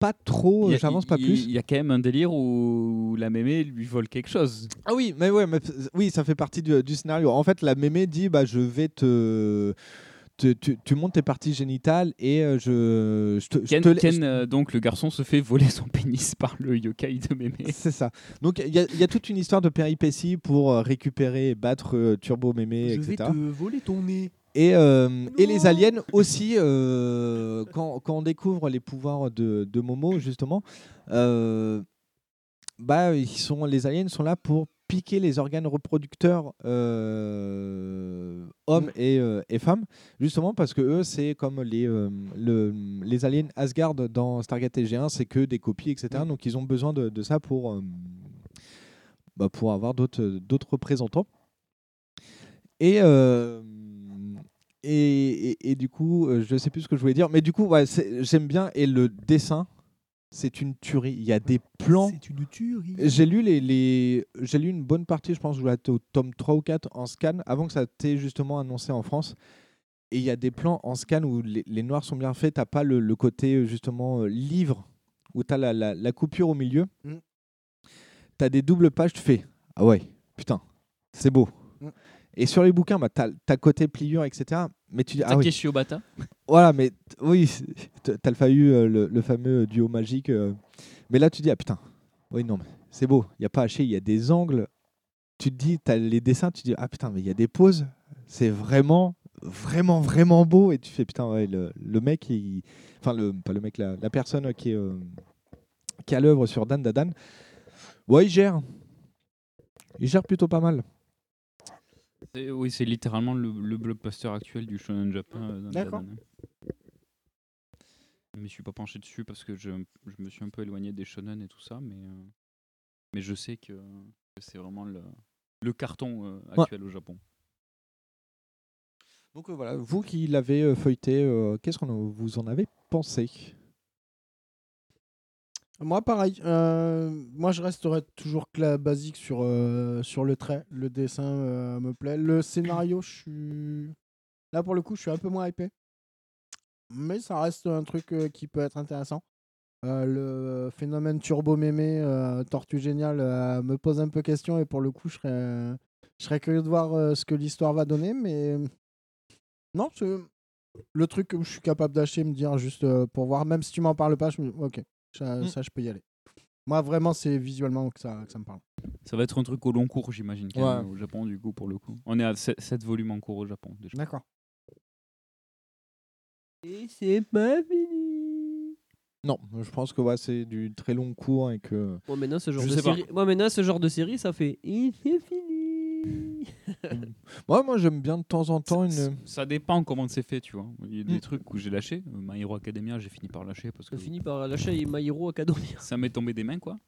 Speaker 6: pas trop, j'avance pas plus.
Speaker 7: Il y a quand même un délire où la mémé lui vole quelque chose.
Speaker 6: Ah oui, mais ouais, mais oui, ça fait partie du, du scénario. En fait, la mémé dit bah je vais te, te- tu, tu montes tes parties génitales et euh, je, je te, je
Speaker 7: Ken,
Speaker 6: te
Speaker 7: Ken, euh, donc le garçon se fait voler son pénis par le yokai de mémé.
Speaker 6: C'est ça. Donc il y, a- il y a toute une histoire de péripéties pour euh, récupérer et battre euh, Turbo Mémé,
Speaker 8: Je vais
Speaker 6: etc.
Speaker 8: te voler ton nez.
Speaker 6: Et, euh, et les aliens aussi, euh, quand, quand on découvre les pouvoirs de, de Momo, justement, euh, bah, ils sont, les aliens sont là pour piquer les organes reproducteurs hommes et, euh, et femmes, justement parce que eux, c'est comme les, le- les aliens Asgard dans Stargate SG1, c'est que des copies, etc. Donc ils ont besoin de, de ça pour, bah, pour avoir d'autres représentants. Et, et, et, et du coup, euh, je sais plus ce que je voulais dire, mais du coup, ouais, j'aime bien. Et le dessin, c'est une tuerie. Il y a des plans.
Speaker 8: C'est une tuerie.
Speaker 6: J'ai lu, les, les... j'ai lu une bonne partie, je pense, je au tome 3 ou 4 en scan, avant que ça t'ait justement annoncé en France. Et il y a des plans en scan où les, les noirs sont bien faits, t'as pas le, le côté euh, justement euh, livre, où t'as la, la, la coupure au milieu.
Speaker 9: Mm.
Speaker 6: T'as des doubles pages, tu fais Ah ouais, putain, c'est beau. Et sur les bouquins, bah, t'as as côté pliure, etc. Mais tu dis Ah oui.
Speaker 7: Takeshi Obata.
Speaker 6: Voilà, mais oui, c'est- t- t'as le, faillu, euh, le, le fameux duo magique. euh. Mais là, tu dis, ah putain, oui, non, mais c'est beau, il n'y a pas haché, il y a des angles. Tu te dis, tu as les dessins, tu te dis, ah putain, mais il y a des poses. C'est vraiment, vraiment, vraiment beau. Et tu fais, putain, ouais, le, le mec, il... enfin, le, pas le mec, la, la personne qui est, euh, qui est à l'œuvre sur Dan Dadan, ouais, il gère. Il gère plutôt pas mal.
Speaker 7: Oui, c'est littéralement le, le blockbuster actuel du Shonen Japan. euh,
Speaker 9: D'accord.
Speaker 7: Je me suis pas penché dessus parce que je, je me suis un peu éloigné des shonen et tout ça, mais, euh, mais je sais que, que c'est vraiment le, le carton euh,
Speaker 6: Ouais.
Speaker 7: actuel au Japon.
Speaker 6: Donc euh, voilà, vous qui l'avez euh, feuilleté, euh, qu'est-ce que vous en avez pensé?
Speaker 9: Moi, pareil. euh, moi, je resterai toujours cla- basique sur, euh, sur le trait. Le dessin euh, me plaît. Le scénario, je suis. Là, pour le coup, je suis un peu moins hypé. Mais ça reste un truc qui peut être intéressant. Le phénomène turbo mémé, Tortue Géniale, me pose un peu question. Et pour le coup, je serais, je serais curieux de voir ce que l'histoire va donner. Mais non, le truc que je suis capable d'acheter, me dire juste pour voir. Même si tu m'en parles pas, je me dis, ok, ça,
Speaker 7: Mm.
Speaker 9: ça, je peux y aller. Moi, vraiment, c'est visuellement que ça, que ça me parle.
Speaker 7: Ça va être un truc au long cours, j'imagine,
Speaker 9: Ouais.
Speaker 7: au Japon, du coup, pour le coup. On est à 7 volumes en cours au Japon, déjà.
Speaker 9: D'accord.
Speaker 8: Et c'est pas fini.
Speaker 6: Non, je pense que ouais, c'est du très long cours et que.
Speaker 8: Moi maintenant, ce genre de série, maintenant, ce genre de série, ça fait. Et c'est fini.
Speaker 6: Moi, moi j'aime bien de temps en temps une.
Speaker 7: Ça dépend comment c'est fait, tu vois. Il y a des
Speaker 6: Mm.
Speaker 7: trucs où j'ai lâché. My Hero Academia, j'ai fini par lâcher parce que
Speaker 8: J'ai fini par lâcher My Hero Academia.
Speaker 7: ça m'est tombé des mains, quoi.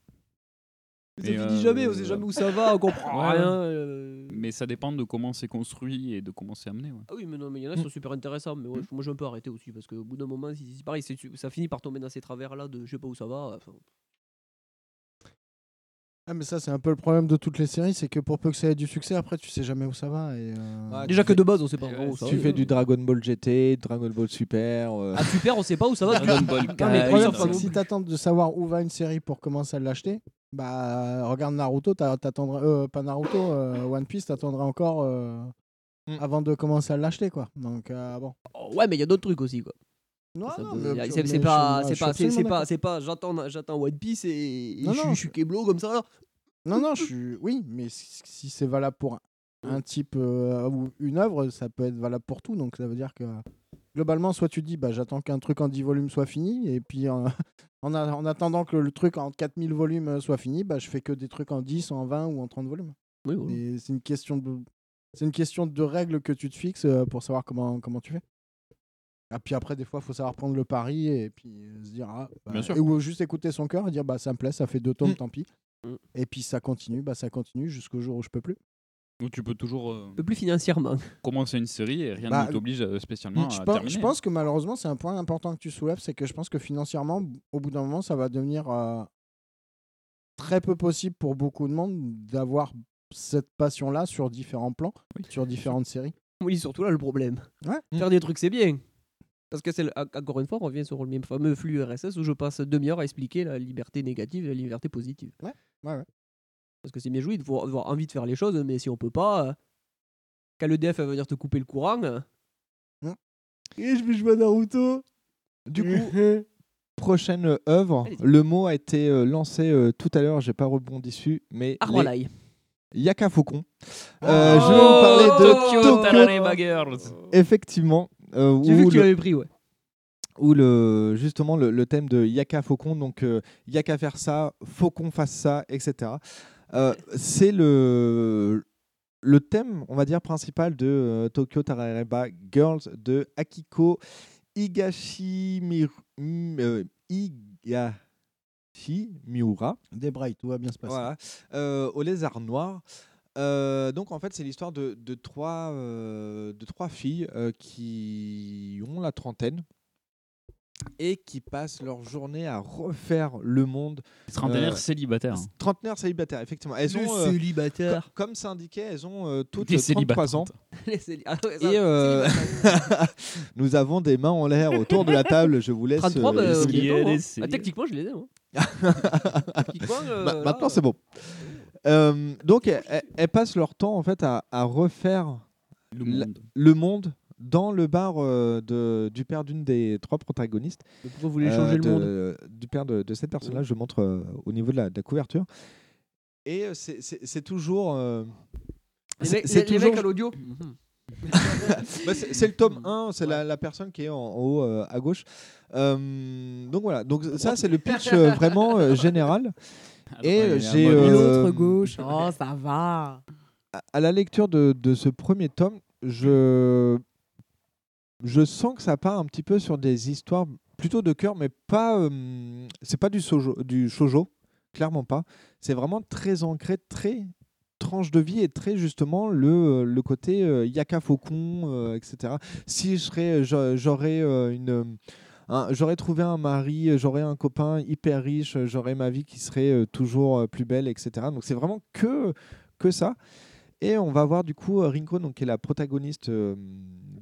Speaker 8: Ça finit
Speaker 7: euh,
Speaker 8: jamais, on sait jamais où ça va, on comprend
Speaker 7: Ouais,
Speaker 8: rien. euh.
Speaker 7: Mais ça dépend de comment c'est construit et de comment c'est amené. ouais.
Speaker 8: Ah oui, mais non, mais il y en a
Speaker 6: Mm.
Speaker 8: qui sont super intéressants. Mais ouais, moi, j'ai un peu arrêté aussi parce qu'au bout d'un moment, c'est pareil, ça finit par tomber dans ces travers-là de je sais pas où ça va. enfin.
Speaker 9: Ah, mais ça, c'est un peu le problème de toutes les séries, c'est que pour peu que ça ait du succès, après, tu sais jamais où ça va. Et, euh,
Speaker 6: Ouais,
Speaker 8: Déjà
Speaker 6: tu
Speaker 8: que
Speaker 6: fais-
Speaker 8: de base, on sait pas où ça
Speaker 6: Tu
Speaker 8: va.
Speaker 6: fais du Dragon Ball GT, Dragon Ball Super. euh,
Speaker 8: Ah, super, on sait pas où ça va.
Speaker 7: Dragon Ball
Speaker 9: Non, mais le
Speaker 7: Kai,
Speaker 9: problème,
Speaker 7: ça
Speaker 9: c'est que
Speaker 7: va.
Speaker 9: si t'attends de savoir où va une série pour commencer à l'acheter, bah regarde Naruto, t'a- t'attendrais, euh, pas Naruto, euh, One Piece, t'attendrais encore euh,
Speaker 6: Mm.
Speaker 9: avant de commencer à l'acheter, quoi. Donc euh, bon.
Speaker 8: Oh, ouais, mais il y a d'autres trucs aussi, quoi.
Speaker 9: Non,
Speaker 8: c'est pas, c'est pas, c'est pas,
Speaker 9: d'accord.
Speaker 8: c'est pas, j'attends, j'attends One Piece et, et
Speaker 9: Non,
Speaker 8: je, suis-
Speaker 9: non.
Speaker 8: je suis Keblo comme ça.
Speaker 9: Non, non, je suis. Oui, mais si, c'est valable pour un, type euh, ou une œuvre, ça peut être valable pour tout. Donc ça veut dire que globalement, soit tu dis, bah j'attends qu'un truc en 10 volumes soit fini, et puis euh, en, a- en attendant que le truc en 4000 volumes euh, soit fini, bah je fais que des trucs en 10, en 20 ou en 30 volumes.
Speaker 8: Oui.
Speaker 9: Et c'est une question de. C'est une question de règles que tu te fixes euh, pour savoir comment, comment tu fais. Et puis après, des fois, il faut savoir prendre le pari et puis euh, se dire. Ah, bah,
Speaker 7: Bien sûr.
Speaker 9: et ou juste écouter son cœur et dire bah ça me plaît, ça fait deux tomes,
Speaker 6: Mm.
Speaker 9: tant pis.
Speaker 8: Mm.
Speaker 9: Et puis ça continue, bah ça continue jusqu'au jour où je peux plus.
Speaker 7: Ou tu peux toujours euh,
Speaker 8: peu plus financièrement.
Speaker 7: commencer une série et rien
Speaker 9: Bah,
Speaker 7: ne t'oblige euh, spécialement
Speaker 9: je,
Speaker 7: à
Speaker 9: pense,
Speaker 7: terminer.
Speaker 9: je pense que malheureusement, c'est un point important que tu soulèves, c'est que je pense que financièrement, au bout d'un moment, ça va devenir euh, très peu possible pour beaucoup de monde d'avoir cette passion-là sur différents plans, sur différentes séries.
Speaker 8: Oui, surtout là, le problème.
Speaker 9: Ouais.
Speaker 8: Faire des trucs, c'est bien. Parce que c'est le- encore une fois, on revient sur le même fameux flux RSS où je passe demi-heure à expliquer la liberté négative et la liberté positive.
Speaker 9: Ouais, ouais, ouais.
Speaker 8: Parce que c'est bien joué de avoir envie de faire les choses, mais si on peut pas, euh, quand le DF va venir te couper le courant, euh, et je vais jouer à Naruto.
Speaker 6: Du coup, prochaine œuvre,
Speaker 8: Allez-y.
Speaker 6: le mot a été euh, lancé euh, tout à l'heure, j'ai pas rebondi dessus, mais
Speaker 8: à
Speaker 6: les. Yaka Faucon. Euh, je vais vous parler de
Speaker 8: Tokyo
Speaker 6: Tokyo,
Speaker 7: Girls.
Speaker 6: effectivement, euh,
Speaker 8: J'ai vu que tu
Speaker 6: le-
Speaker 8: l'avais pris, ouais.
Speaker 6: où le, justement le, le thème de Yaka Faucon, donc euh, Yaka faire ça, Faucon fasse ça, etc. Euh, c'est le, le thème, on va dire, principal de euh, Tokyo Tarareba Girls de Akiko Higashimiru, mm, euh, Higashimiura.
Speaker 9: Débraille, tout va bien se passer.
Speaker 6: Voilà. Euh, au lézard noir. Euh, donc en fait c'est l'histoire de, de trois, euh, de trois filles euh, qui ont la trentaine et qui passent leur journée à refaire le monde.
Speaker 7: Trentenaire
Speaker 6: Euh,
Speaker 7: célibataire.
Speaker 6: Trentenaire célibataire, effectivement. Elles
Speaker 8: Le
Speaker 6: ont, euh,
Speaker 8: célibataire.
Speaker 6: co- comme c'est indiqué, elles ont euh, toutes
Speaker 7: Des
Speaker 6: 33 ans.
Speaker 8: Les Ah ouais, ça,
Speaker 6: Et euh, nous avons des mains en l'air autour de la table. Je vous laisse.
Speaker 8: 33, bah,
Speaker 6: euh,
Speaker 8: hein.
Speaker 7: laissé.
Speaker 8: Ah, techniquement, je les ai. Euh, là,
Speaker 6: maintenant, c'est bon. Euh, donc, elles, passent leur temps en fait à, à refaire
Speaker 7: Le monde.
Speaker 6: le monde dans le bar euh, de, du père d'une des trois protagonistes.
Speaker 8: Mais Pourquoi vous voulez
Speaker 6: euh,
Speaker 8: changer le
Speaker 6: de-
Speaker 8: monde?
Speaker 6: Du père de, de cette personne-là, je montre euh, au niveau de la, de la couverture. Et euh, c'est- toujours. euh, c'est-
Speaker 8: mecs-
Speaker 6: toujours-
Speaker 8: à l'audio
Speaker 6: bah, c'est le tome 1, c'est la, la personne qui est en, en haut euh, à gauche. Euh, donc voilà, donc ça c'est le pitch euh, vraiment euh, général. Et j'ai euh,
Speaker 10: l'autre gauche. Oh, ça va.
Speaker 6: à- la lecture de, de ce premier tome, je, je sens que ça part un petit peu sur des histoires plutôt de cœur, mais pas. euh, c'est pas du, sojo, du shoujo, clairement pas. C'est vraiment très ancré, très tranche de vie et très justement le, le côté euh, yaka faucon, euh, etc. Si je serais, j'a- j'aurais euh, une. Un- j'aurais trouvé un mari, j'aurais un copain hyper riche, j'aurais ma vie qui serait euh, toujours euh, plus belle, etc. Donc c'est vraiment que, que ça. Et on va voir du coup euh, Rinko, donc, qui est la protagoniste euh,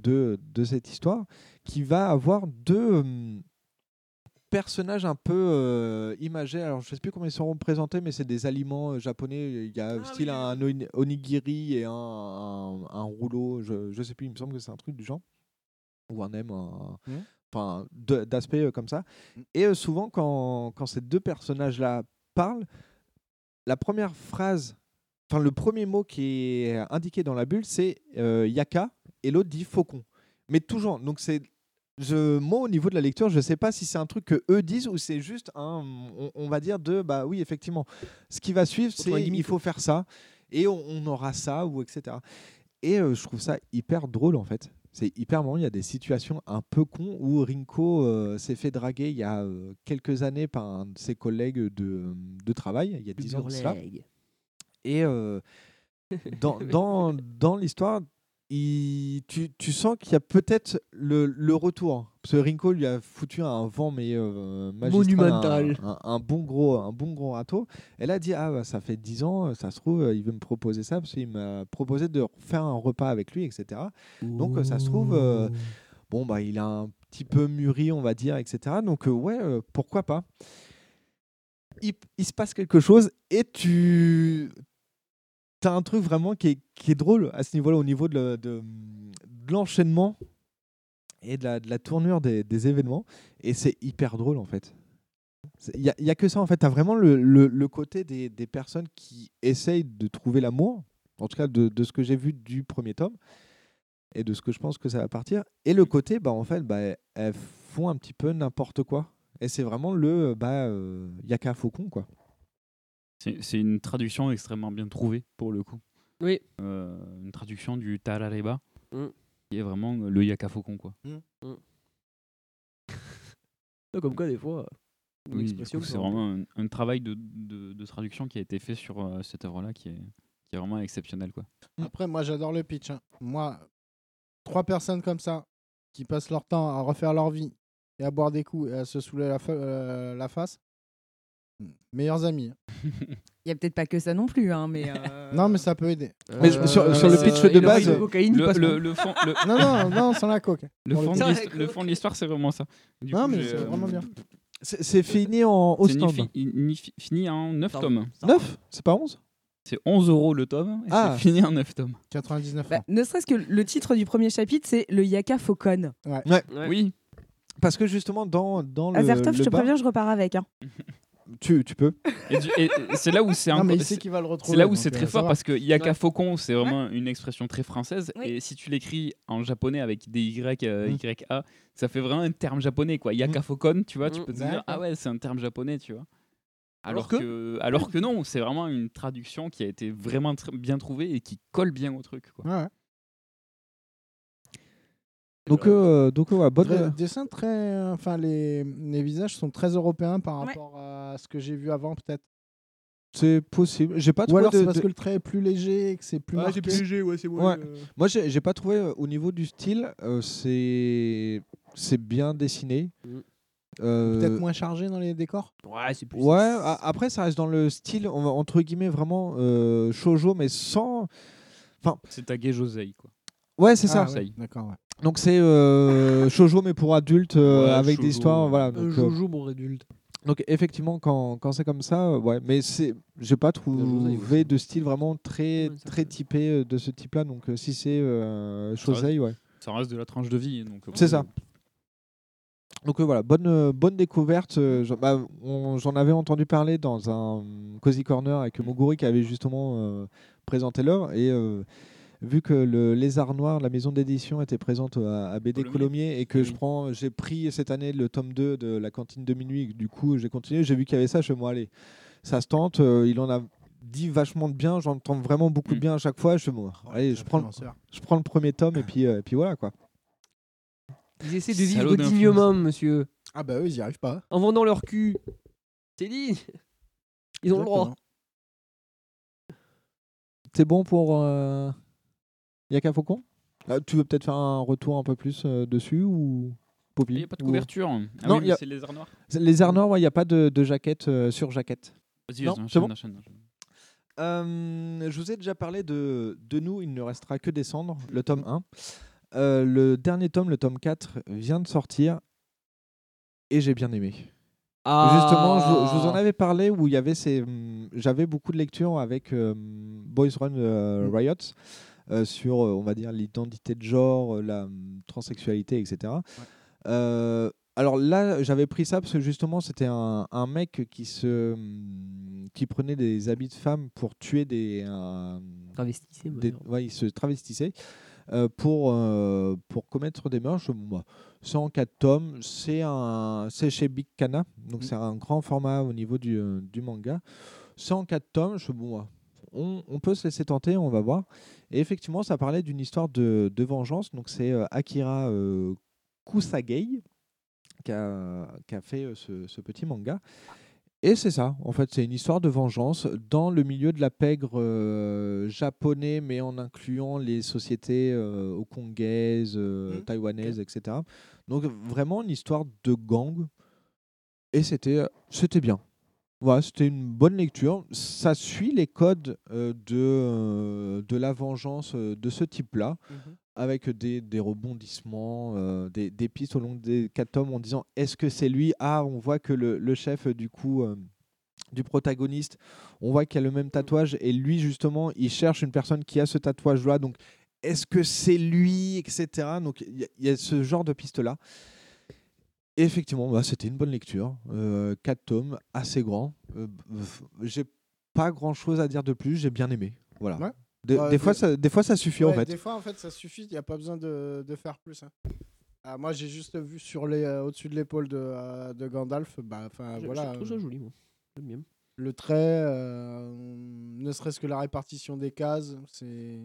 Speaker 6: de, de cette histoire, qui va avoir deux euh, personnages un peu euh, imagés. Alors je ne sais plus comment ils sont représentés, mais c'est des aliments euh, japonais. Il y a style un oni- onigiri et un, un, un rouleau. Je ne sais plus, il me semble que c'est un truc du genre. Ou un M, un-
Speaker 9: Mhm.
Speaker 6: Enfin de- d'aspect euh, comme ça. Et euh, souvent, quand, quand ces deux personnages-là parlent, la première phrase, enfin le premier mot qui est indiqué dans la bulle, c'est euh, yaka et l'autre dit faucon. Mais toujours, donc c'est. Je, moi, au niveau de la lecture, je ne sais pas si c'est un truc que eux disent ou c'est juste un, on, on va dire de, bah oui, effectivement, ce qui va suivre, c'est il faut faire ça. et on, on aura ça ou etc. Et euh, je trouve ça hyper drôle en fait. C'est hyper marrant. Il y a des situations un peu cons où Rinko euh, s'est fait draguer il y a euh, quelques années par un de ses collègues de, de travail, il y a 10 ans de cela. Et euh, dans, dans, dans l'histoire, il- tu, tu sens qu'il y a peut-être le, le retour. Parce que Rinko lui a foutu un vent mais euh,
Speaker 8: Monumental.
Speaker 6: Un, un- un bon gros, un bon gros râteau. Elle a dit ah bah, ça fait 10 ans, ça se trouve euh, il veut me proposer ça parce qu'il m'a proposé de faire un repas avec lui, etc. Donc euh, ça se trouve euh, bon bah il a un petit peu mûri on va dire, etc. Donc euh, ouais pourquoi pas. Il, il se passe quelque chose et tu as un truc vraiment qui est, qui est drôle à ce niveau-là, au niveau de, le- de- de l'enchaînement et de la, de la tournure des, des événements. Et c'est hyper drôle en fait. Il n'y a, y a que ça en fait. Tu as vraiment le, le- le côté des, des personnes qui essayent de trouver l'amour, en tout cas de, de ce que j'ai vu du premier tome et de ce que je pense que ça va partir. Et le côté, bah, en fait, bah, elles font un petit peu n'importe quoi. Et c'est vraiment le bah, euh, Yaka Faucon quoi.
Speaker 7: C'est une traduction extrêmement bien trouvée pour le coup.
Speaker 8: Oui.
Speaker 7: Euh, une traduction du Tarareba,
Speaker 8: Mm.
Speaker 7: qui est vraiment le Yaka Faucon quoi.
Speaker 8: Ah, Comme quoi, des fois,
Speaker 7: Oui, c'est vraiment un, un travail de, de- de traduction qui a été fait sur euh, cette œuvre-là qui est, qui est vraiment exceptionnel quoi.
Speaker 9: Après, moi, j'adore le pitch. hein. Moi, trois personnes comme ça qui passent leur temps à refaire leur vie et à boire des coups et à se saouler la, fa- euh, la face, meilleurs amis.
Speaker 10: Il y a peut-être pas que ça non plus, hein, mais. euh,
Speaker 9: Non, mais ça peut aider.
Speaker 6: Mais sur- sur le
Speaker 9: euh,
Speaker 6: pitch de base,
Speaker 9: cocaïne,
Speaker 7: le, fond,
Speaker 9: Non, non, non, sans la coke.
Speaker 7: Le fond, de
Speaker 9: coup.
Speaker 7: l'histo- le fond de l'histoire, c'est vraiment ça. Du
Speaker 9: Non,
Speaker 7: coup,
Speaker 9: mais c'est
Speaker 7: euh,
Speaker 9: vraiment bien.
Speaker 6: C'est fini en
Speaker 7: ni ni fi- fini en 9
Speaker 8: Ça-
Speaker 7: tomes.
Speaker 6: 9 C'est pas 11
Speaker 7: C'est 11 euros le tome et
Speaker 6: Ah.
Speaker 7: c'est fini en 9 tomes.
Speaker 9: 99
Speaker 10: bah, ne serait-ce que le titre du premier chapitre, c'est le Yaka Faucon.
Speaker 9: Ouais.
Speaker 6: Ouais.
Speaker 7: Oui.
Speaker 6: Parce que justement, dans, dans le.
Speaker 10: Azertov, je te préviens, je repars avec. hein.
Speaker 6: Tu, tu peux.
Speaker 7: Et, du- et- et c'est là où c'est
Speaker 9: Non,
Speaker 7: encore-
Speaker 9: mais il sait
Speaker 7: c'est-
Speaker 9: qu'il va le
Speaker 7: C'est
Speaker 9: retrouver,
Speaker 7: là où
Speaker 9: donc,
Speaker 7: c'est
Speaker 9: euh,
Speaker 7: très
Speaker 9: ça
Speaker 7: fort
Speaker 9: va.
Speaker 7: parce que Yaka
Speaker 10: Ouais.
Speaker 7: Faucon, c'est vraiment une expression très française.
Speaker 10: Oui.
Speaker 7: Et si tu l'écris en japonais avec des Y, euh,
Speaker 9: Mm.
Speaker 7: YA, ça fait vraiment un terme japonais. Quoi. Yaka Faucon, tu vois, tu
Speaker 8: Mm.
Speaker 7: peux te dire,
Speaker 9: D'accord.
Speaker 7: ah ouais, c'est un terme japonais, tu vois. Alors,
Speaker 8: Alors
Speaker 7: que... alors que non, c'est vraiment une traduction qui a été vraiment tr- bien trouvée et qui colle bien au truc. Quoi.
Speaker 9: Ouais, ouais.
Speaker 6: Donc, euh, donc ouais, bonne.
Speaker 9: Très- dessin très. Enfin, les, les visages sont très européens par
Speaker 10: Ouais.
Speaker 9: rapport à ce que j'ai vu avant, peut-être.
Speaker 6: C'est possible. J'ai pas
Speaker 9: Ou
Speaker 6: trouvé
Speaker 9: alors
Speaker 6: de-
Speaker 9: c'est parce
Speaker 6: de-
Speaker 9: que le trait est plus léger et que c'est plus
Speaker 6: Ah,
Speaker 9: marqué.
Speaker 6: c'est plus
Speaker 8: léger, ouais, c'est
Speaker 6: Ouais. Moi, j'ai j'ai pas trouvé euh, au niveau du style, euh, c'est c'est bien dessiné. Euh,
Speaker 9: Peut-être moins chargé dans les décors.
Speaker 8: Ouais, c'est plus.
Speaker 6: Ouais, a- après ça reste dans le style on va- entre guillemets vraiment euh, shoujo mais sans
Speaker 7: C'est Tage Josei. Quoi.
Speaker 6: Ouais, c'est ça.
Speaker 9: Ah, ouais, D'accord, ouais.
Speaker 6: Donc c'est euh, shoujo mais pour adultes euh,
Speaker 7: Ouais,
Speaker 6: avec
Speaker 7: shoujo,
Speaker 6: des histoires voilà.
Speaker 8: Euh,
Speaker 6: Donc, euh,
Speaker 8: Jojo, mon adulte.
Speaker 6: donc effectivement quand, quand c'est comme ça ouais, mais c'est j'ai pas trouvé de style vraiment très très
Speaker 8: fait-
Speaker 6: typé de ce type-là donc euh, si c'est euh, shosei ouais.
Speaker 7: Ça reste de la tranche de vie. donc,
Speaker 6: C'est ça. Donc euh, voilà, bonne, euh, bonne découverte. euh, j'en bah, J'en avais entendu parler dans un Cozy Corner avec Moguri qui avait justement euh, présenté l'œuvre. Et euh, vu que le Lézard Noir, la maison d'édition, était présente à, à BD
Speaker 7: Colomiers.
Speaker 6: Colomiers et que je prends, j'ai pris cette année le tome 2 de la cantine de minuit, du coup j'ai continué, j'ai vu qu'il y avait ça, je me suis dit, bon, allez, ça se tente. euh, il en a dit vachement de bien, j'entends vraiment beaucoup de
Speaker 7: Mm.
Speaker 6: bien à chaque fois. Je, me suis dit, bon, allez, je, prends, le- je prends le premier tome et puis, euh, et puis voilà quoi.
Speaker 8: Ils essaient de vivre
Speaker 7: d'influence.
Speaker 8: dignement, monsieur.
Speaker 9: Ah bah eux, ils y arrivent pas.
Speaker 8: En vendant leur cul. C'est dit. Ils ont le droit.
Speaker 6: C'est bon pour euh, Yaka Faucon? Là, Tu veux peut-être faire un retour un peu plus euh, dessus ou Poppy
Speaker 7: Il n'y a pas de
Speaker 6: Ou-
Speaker 7: couverture. Ah
Speaker 6: Non,
Speaker 7: oui,
Speaker 6: il a-
Speaker 7: c'est les arts noirs.
Speaker 6: Les airs noirs, il n'y a pas de, de jaquette euh, sur jaquette.
Speaker 7: Vas-y,
Speaker 6: Non,
Speaker 7: vas-y,
Speaker 6: c'est bon
Speaker 7: enchaîne, enchaîne.
Speaker 6: Euh, je vous ai déjà parlé de, de nous, il ne restera que des cendres, le tome 1. Euh, le dernier tome, le tome 4, vient de sortir et j'ai bien aimé. Justement, je, vous- je vous en avais parlé où il y avait ces. hum, J'avais beaucoup de lectures avec euh, Boys Run euh,
Speaker 9: Mm.
Speaker 6: Riot sur, euh, on va dire, l'identité de genre, euh, la hum, transsexualité, etc. Euh, alors là, j'avais pris ça parce que justement, c'était un, un mec qui se hum, qui prenait des habits de femme pour tuer des. un- des- ouais, il se travestissait euh, pour, euh, pour commettre des meurtres. Bon, bah, c'est en 4 tomes, c'est un- c'est chez Big Kana, donc
Speaker 9: Mm.
Speaker 6: c'est un grand format au niveau du, euh, du manga. C'est en 4 tomes, je, bon, bah, on, on peut se laisser tenter, on va voir. Et effectivement, ça parlait d'une histoire de, de vengeance. Donc, c'est euh, Akira euh, Kusagei qui a, qui a fait euh, ce, ce petit manga. Et c'est ça, en fait, c'est une histoire de vengeance dans le milieu de la pègre euh, japonais, mais en incluant les sociétés euh, hongkongaises, euh,
Speaker 9: Mhm.
Speaker 6: taïwanaises, etc. Donc vraiment une histoire de gang. Et c'était c'était bien. Voilà, c'était une bonne lecture. Ça suit les codes euh, de, euh, de la vengeance euh, de ce type-là,
Speaker 9: Mhm.
Speaker 6: avec des, des rebondissements, des, des pistes au long des quatre tomes en disant est-ce que c'est lui? Ah, on voit que le, le chef du coup du protagoniste, on voit qu'il a le même tatouage et lui justement, il cherche une personne qui a ce tatouage-là. Donc, est-ce que c'est lui, etc. Donc, il y, a- il y a ce genre de pistes-là. Et effectivement, bah, c'était une bonne lecture. Euh, quatre tomes, assez grand. Euh, J'ai pas grand-chose à dire de plus. J'ai bien aimé. Voilà.
Speaker 9: Ouais.
Speaker 6: Des, fois, ça, des fois, ça suffit en fait.
Speaker 9: Des fois, en fait, ça suffit. Il n'y a pas besoin de, de faire plus. hein. Ah, moi, j'ai juste vu sur les, euh, au-dessus de l'épaule de, euh, de Gandalf. Bah, voilà.
Speaker 8: je trouve ça
Speaker 9: euh,
Speaker 8: joli, moi. Bien.
Speaker 9: Le trait, euh, ne serait-ce que la répartition des cases, c'est.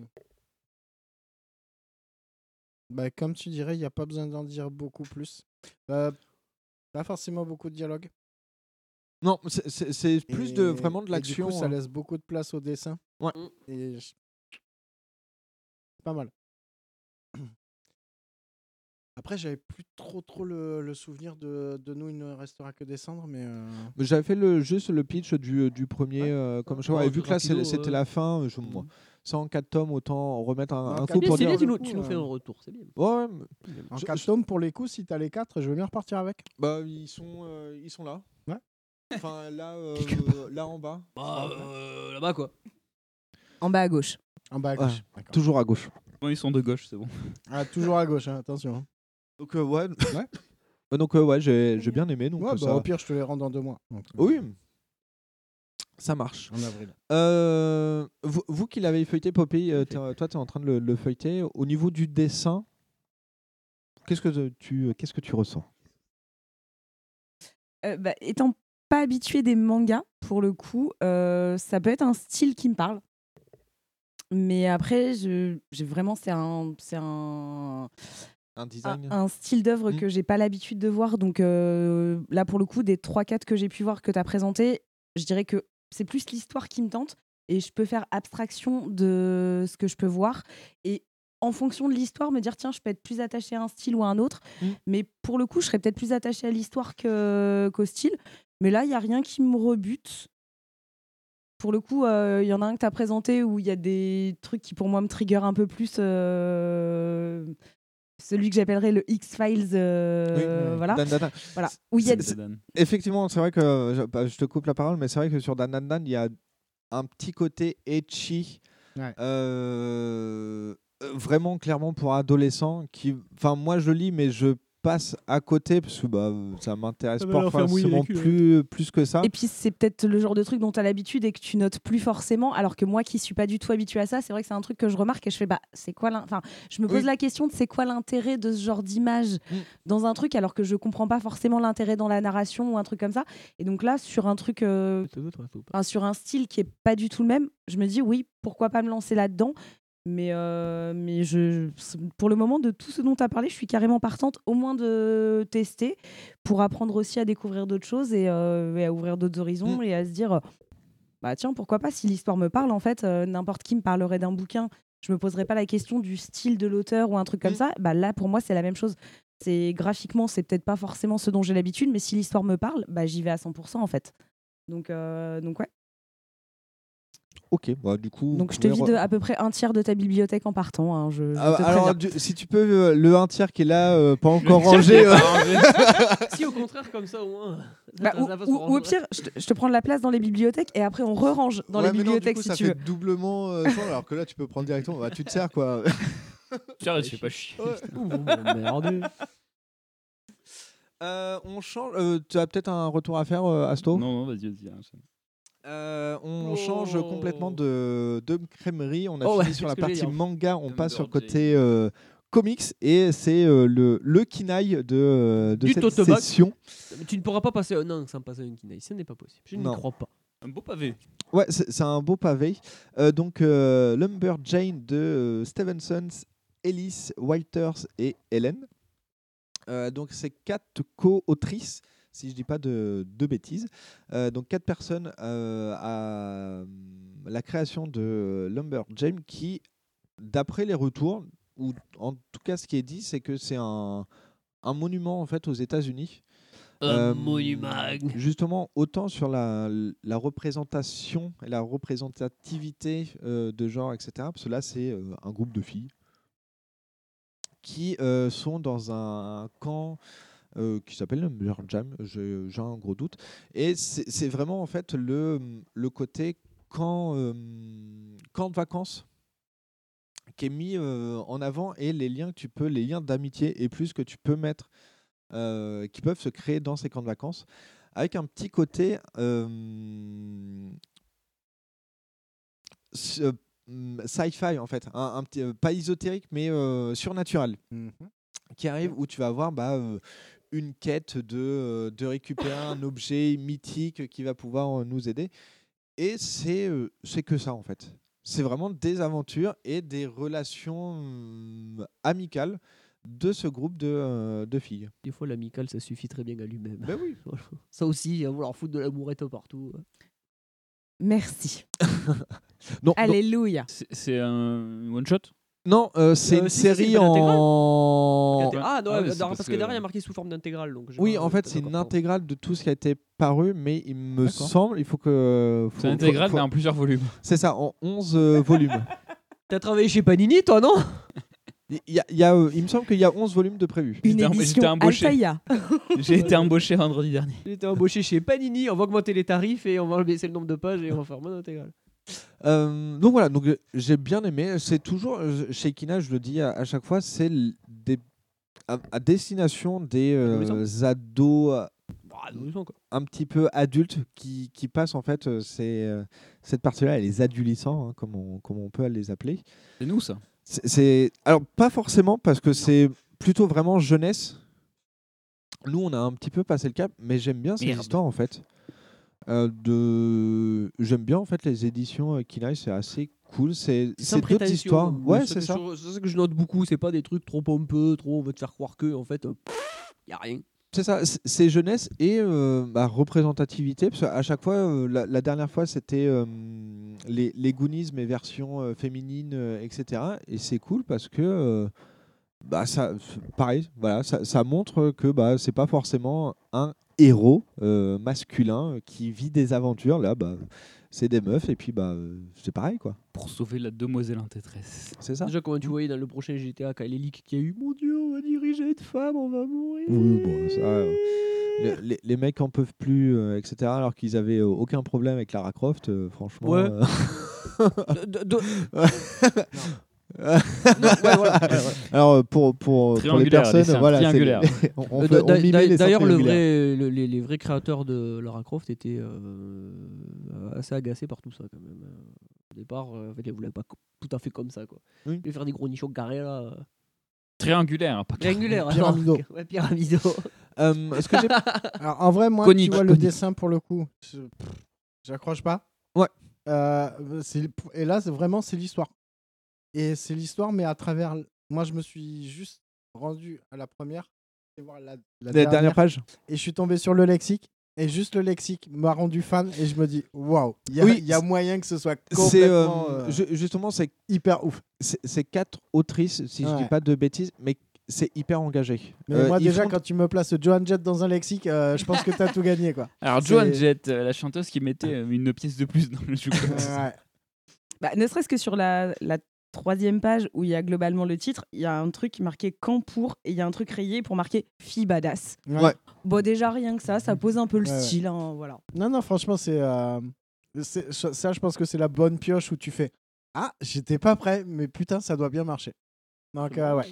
Speaker 9: Bah, comme tu dirais, il n'y a pas besoin d'en dire beaucoup plus. Euh, pas forcément beaucoup de dialogue.
Speaker 6: Non, c'est- plus de
Speaker 9: Et-
Speaker 6: vraiment de
Speaker 9: et du
Speaker 6: l'action.
Speaker 9: coup, ça
Speaker 6: hein.
Speaker 9: laisse beaucoup de place au dessin.
Speaker 6: Ouais.
Speaker 9: Et je- pas mal. Après, j'avais plus trop trop le, le souvenir de, de nous, il ne restera que des cendres, mais. euh,
Speaker 6: Mais J'avais fait le, juste le pitch du, du premier, euh, comme je vois. Et vu que là, c'était
Speaker 8: ouais.
Speaker 6: la fin, euh, je, moi, ça en 4 tomes, autant remettre un, coup pour
Speaker 8: c'est
Speaker 6: dire.
Speaker 8: bien, tu nous,
Speaker 9: coup,
Speaker 8: tu nous fais un retour, c'est bien.
Speaker 6: Ouais, ouais, mais-
Speaker 9: En
Speaker 6: Je-
Speaker 9: 4
Speaker 6: je-
Speaker 9: tomes, pour les coups, si t'as les 4, je veux bien repartir avec.
Speaker 6: Bah, ils sont, euh, ils sont là.
Speaker 9: Ouais.
Speaker 6: Enfin, là, euh, là en bas.
Speaker 8: Bah, euh, là-bas, quoi.
Speaker 10: En bas à gauche.
Speaker 9: En bas à
Speaker 6: Ouais,
Speaker 9: gauche.
Speaker 6: toujours à gauche.
Speaker 7: Bon, ils sont de gauche, c'est bon.
Speaker 9: Ah, toujours à gauche, hein, attention. hein.
Speaker 6: Donc, euh, ouais. Euh, donc, euh, ouais, j'ai bien aimé. Donc,
Speaker 9: Ouais,
Speaker 6: euh,
Speaker 9: bah,
Speaker 6: ça...
Speaker 9: au pire, je te les rends dans deux mois. donc,
Speaker 6: Oui, ça marche.
Speaker 9: En avril.
Speaker 6: Euh, vous, vous qui l'avez feuilleté, Poppy, euh, t'es- toi, tu es en train de le, le feuilleter. Au niveau du dessin, qu'est-ce que tu, qu'est-ce que tu ressens?
Speaker 10: Euh, bah, étant pas habituée des mangas, pour le coup, euh, ça peut être un style qui me parle. Mais après, je, j'ai vraiment, c'est un, c'est un,
Speaker 6: Un
Speaker 10: un,
Speaker 6: design?
Speaker 10: un style d'œuvre
Speaker 6: Mm.
Speaker 10: que j'ai pas l'habitude de voir. Donc euh, là, pour le coup, des 3-4 que j'ai pu voir que tu as présenté, je dirais que c'est plus l'histoire qui me tente et je peux faire abstraction de ce que je peux voir. Et en fonction de l'histoire, me dire, tiens, je peux être plus attachée à un style ou à un autre.
Speaker 6: Mm.
Speaker 10: Mais pour le coup, je serais peut-être plus attachée à l'histoire que- qu'au style. Mais là, il n'y a rien qui me rebute. Pour le coup, euh, il y en a un que tu as présenté où il y a des trucs qui, pour moi, me trigger un peu plus. euh, celui que j'appellerais le X-Files. euh,
Speaker 6: Oui.
Speaker 10: voilà.
Speaker 6: Dan, Dan, Dan.
Speaker 10: voilà. Où il y a
Speaker 6: C'est-
Speaker 10: des-
Speaker 6: c'est- Effectivement, c'est vrai que je, bah, je te coupe la parole, mais c'est vrai que sur Dan Dan Dan, il y a un petit côté
Speaker 9: Ouais.
Speaker 6: euh, euh, vraiment clairement pour adolescents. Qui, enfin, moi je lis, mais je passe à côté parce que bah, ça m'intéresse
Speaker 8: Ça va
Speaker 6: pas forcément plus, plus que ça.
Speaker 10: Et puis c'est peut-être le genre de truc dont tu as l'habitude et que tu notes plus forcément, alors que moi qui suis pas du tout habituée à ça, c'est vrai que c'est un truc que je remarque et je fais bah c'est quoi enfin je me pose
Speaker 6: Oui.
Speaker 10: la question de c'est quoi l'intérêt de ce genre d'image
Speaker 6: Mm.
Speaker 10: dans un truc alors que je comprends pas forcément l'intérêt dans la narration ou un truc comme ça. Et donc là sur un truc euh, enfin, sur un style qui est pas du tout le même, je me dis oui, pourquoi pas me lancer là-dedans? Mais, euh, mais je, pour le moment, de tout ce dont tu as parlé, je suis carrément partante, au moins de tester, pour apprendre aussi à découvrir d'autres choses et, euh, et à ouvrir d'autres horizons
Speaker 6: Mm.
Speaker 10: et à se dire, bah tiens, pourquoi pas, si l'histoire me parle, en fait, euh, n'importe qui me parlerait d'un bouquin, je me poserais pas la question du style de l'auteur ou un truc comme
Speaker 6: Mm.
Speaker 10: ça. Bah là, pour moi, c'est la même chose. C'est graphiquement, c'est peut-être pas forcément ce dont j'ai l'habitude, mais si l'histoire me parle, bah j'y vais à 100% en fait. Donc, donc ouais.
Speaker 6: Ok, bah, du coup.
Speaker 10: Donc je te vide
Speaker 6: re-
Speaker 10: à peu près un tiers de ta bibliothèque en partant. hein, je, je
Speaker 6: Ah,
Speaker 10: te
Speaker 6: alors, du- si tu peux, euh, le un tiers qui est là, euh, pas encore rangé. euh,
Speaker 8: si au contraire, comme ça, au moins.
Speaker 10: Bah, ou, au pire, je te, je te prends de la place dans les bibliothèques et après on re-range dans
Speaker 6: ouais,
Speaker 10: les
Speaker 6: non, du
Speaker 10: bibliothèques
Speaker 6: coup,
Speaker 10: si
Speaker 6: ça
Speaker 10: tu
Speaker 6: fait
Speaker 10: veux.
Speaker 6: doublement euh, alors que là, tu peux prendre directement. Bah, tu te sers quoi.
Speaker 7: Tiens, tu fais pas chier.
Speaker 8: Ouh, bon, merde.
Speaker 6: Euh, on change. euh, tu as peut-être un retour à faire, euh, Asto?
Speaker 7: Non, non, vas-y, vas-y.
Speaker 6: Euh, on
Speaker 8: Oh.
Speaker 6: change complètement de, de crèmerie. On a
Speaker 8: Oh ouais,
Speaker 6: fini sur la partie manga. On passe sur le côté euh, comics et c'est euh, le, le kinaï de, de cette
Speaker 8: Totobac.
Speaker 6: session.
Speaker 8: Mais Tu ne pourras pas passer un an sans passer un Kinaï, ce n'est pas possible. Je n'y crois pas.
Speaker 7: Un beau pavé.
Speaker 6: Ouais, c'est un beau pavé. Euh, donc, euh, Lumberjane de euh, Stevenson, Ellis, Walters et Helen. Euh, donc, c'est quatre co-autrices, si je dis pas de, de bêtises. Euh, donc, quatre personnes euh, à euh, la création de Lumberjane qui, d'après les retours, ou en tout cas ce qui est dit, c'est que c'est un, un monument en fait aux États-Unis.
Speaker 8: Un monument.
Speaker 6: Justement, autant sur la, la représentation et la représentativité euh, de genre, etc. Parce que là, c'est euh, un groupe de filles qui euh, sont dans un camp euh, qui s'appelle le Jam, j'ai un gros doute. Et c'est vraiment en fait le, le côté camp, euh, camp de vacances qui est mis euh, en avant et les liens que tu peux, les liens d'amitié et plus que tu peux mettre, euh, qui peuvent se créer dans ces camps de vacances, avec un petit côté sci-fi en fait, un, un petit, pas ésotérique mais surnaturel, qui arrive où tu vas avoir bah, euh, une quête de, euh, de récupérer un objet mythique qui va pouvoir euh, nous aider. Et c'est euh, c'est que ça en fait. C'est vraiment des aventures et des relations hum, amicales de ce groupe de, euh, de filles.
Speaker 8: Des fois, l'amical, ça suffit très bien à lui-même.
Speaker 6: Ben oui.
Speaker 8: ça aussi, à vouloir foutre de l'amourette partout.
Speaker 10: Merci.
Speaker 6: Non,
Speaker 10: Alléluia.
Speaker 7: C'est- C'est un one shot?
Speaker 6: Non, euh, c'est
Speaker 8: Euh,
Speaker 6: une
Speaker 8: si, si, c'est
Speaker 6: série
Speaker 8: une intégrale.
Speaker 6: en.
Speaker 8: Ah, non,
Speaker 7: Ah c'est
Speaker 8: parce,
Speaker 7: parce
Speaker 8: que,
Speaker 7: que-
Speaker 8: derrière, il y a marqué sous forme d'intégrale. donc j'ai
Speaker 6: Oui,
Speaker 8: pas-
Speaker 6: en fait, c'est une
Speaker 8: d'accord,
Speaker 6: intégrale de tout ce qui a été paru, mais il me
Speaker 8: D'accord.
Speaker 6: semble, il faut que. faut-
Speaker 7: C'est intégral,
Speaker 6: faut-
Speaker 7: mais en plusieurs volumes.
Speaker 6: C'est ça, en 11 euh, volumes.
Speaker 8: T'as travaillé chez Panini, toi, non?
Speaker 6: Il, y a- il y a, euh, il me semble qu'il y a 11 volumes de prévus.
Speaker 10: Une
Speaker 7: J'étais
Speaker 10: édition
Speaker 7: j'étais embauché.
Speaker 10: Altaïa.
Speaker 7: J'ai été embauché vendredi dernier.
Speaker 8: Il était embauché chez Panini, on va augmenter les tarifs et on va baisser le nombre de pages et on va faire mon intégral.
Speaker 6: Euh, donc voilà, donc euh, j'ai bien aimé. C'est toujours euh, chez Kina, je le dis à, à chaque fois, c'est des à, à destination des euh, ados
Speaker 8: Bah,
Speaker 6: un petit peu adultes qui, qui passent en fait euh, c'est, euh, cette partie-là, les adolescents, hein, comme, on, comme on peut les appeler.
Speaker 7: C'est nous, ça.
Speaker 6: C'est, alors pas forcément parce que c'est plutôt vraiment jeunesse. Nous, on a un petit peu passé le cap, mais j'aime bien ces
Speaker 7: Merde.
Speaker 6: histoires en fait. Euh, de... J'aime bien en fait les éditions euh, Kinaï, c'est assez cool. C'est, d'autres histoires.
Speaker 8: hein.
Speaker 6: Ouais,
Speaker 8: C'est
Speaker 6: ça.
Speaker 8: C'est ça que je note beaucoup, c'est pas des trucs trop pompeux, trop on veut te faire croire que, en fait, il y a rien.
Speaker 6: C'est ça, c'est jeunesse et euh, bah, représentativité. Parce qu'à chaque fois, euh, la, la dernière fois, c'était euh, les, les Goonies, mais version euh, féminine, euh, etc. Et c'est cool parce que, euh, bah, ça, pareil, voilà, ça, ça montre que bah, c'est pas forcément un héros euh, masculin qui vit des aventures. Là, bah, c'est des meufs et puis bah, euh, c'est pareil, quoi.
Speaker 7: Pour sauver la demoiselle en détresse.
Speaker 6: C'est ça.
Speaker 8: Déjà, comment tu voyais dans le prochain GTA, quand les leaks qu'il y a eu, mon dieu, on va diriger de femme, on va mourir.
Speaker 6: Oui, bon, ça, euh, le- les, les mecs en peuvent plus, euh, etc. Alors qu'ils avaient aucun problème avec Lara Croft, euh, franchement.
Speaker 8: Ouais.
Speaker 6: euh,
Speaker 8: De- de-
Speaker 6: Ouais.
Speaker 8: voilà.
Speaker 6: Alors euh, pour, pour, pour les
Speaker 7: Triangulaire,
Speaker 6: personnes, voilà,
Speaker 7: triangulaire.
Speaker 6: on, on
Speaker 8: Euh, D'ailleurs, le
Speaker 6: triangulaires.
Speaker 8: vrai, le- les, les vrais créateurs de Lara Croft étaient euh, assez agacés par tout ça quand même. Au départ, en fait, ils voulaient pas tout à fait comme ça. Quoi.
Speaker 6: Oui.
Speaker 8: Ils voulaient faire des gros nichons carrés là.
Speaker 7: Triangulaire, hein, pas.
Speaker 9: Pyramidaux.
Speaker 8: alors. Ouais, pyramidaux.
Speaker 6: Euh, ce que j'ai-
Speaker 9: Alors, en vrai, moi,
Speaker 7: Conique,
Speaker 9: tu vois le dessin pour le coup. J'accroche pas.
Speaker 6: Ouais.
Speaker 9: Euh, et là, c'est vraiment c'est l'histoire. Et c'est l'histoire, mais à travers. Moi, je me suis juste rendu à la première. et voir la, la
Speaker 6: La dernière page.
Speaker 9: Et je suis tombé sur le lexique. Et juste le lexique m'a rendu fan. Et je me dis, waouh, il y, a-
Speaker 6: Oui,
Speaker 9: il y a
Speaker 6: c'est-
Speaker 9: moyen que ce soit
Speaker 6: euh,
Speaker 9: complètement. euh,
Speaker 6: ju- justement c'est
Speaker 9: hyper ouf.
Speaker 6: c'est quatre autrices, si je dis
Speaker 9: Ouais.
Speaker 6: pas de bêtises, mais c'est hyper engagé.
Speaker 9: Mais
Speaker 6: Euh,
Speaker 9: moi, déjà,
Speaker 6: font-
Speaker 9: quand tu me places Joan Jett dans un lexique, euh, je pense que tu as tout gagné. Quoi.
Speaker 7: Alors, Joan Jett, euh, la chanteuse qui mettait euh, une pièce de plus dans le jeu.
Speaker 9: Ouais.
Speaker 10: Bah, ne serait-ce que sur la, la troisième page où il y a globalement le titre, il y a un truc marqué camp pour et il y a un truc rayé pour marquer fille badass.
Speaker 9: Ouais.
Speaker 10: Bon, déjà rien que ça, ça pose un peu le
Speaker 9: Ouais,
Speaker 10: style. hein, voilà.
Speaker 9: Non, non, franchement, c'est. euh, c'est- Ça, je pense que c'est la bonne pioche où tu fais Ah, j'étais pas prêt, mais putain, ça doit bien marcher. Donc, euh, ouais.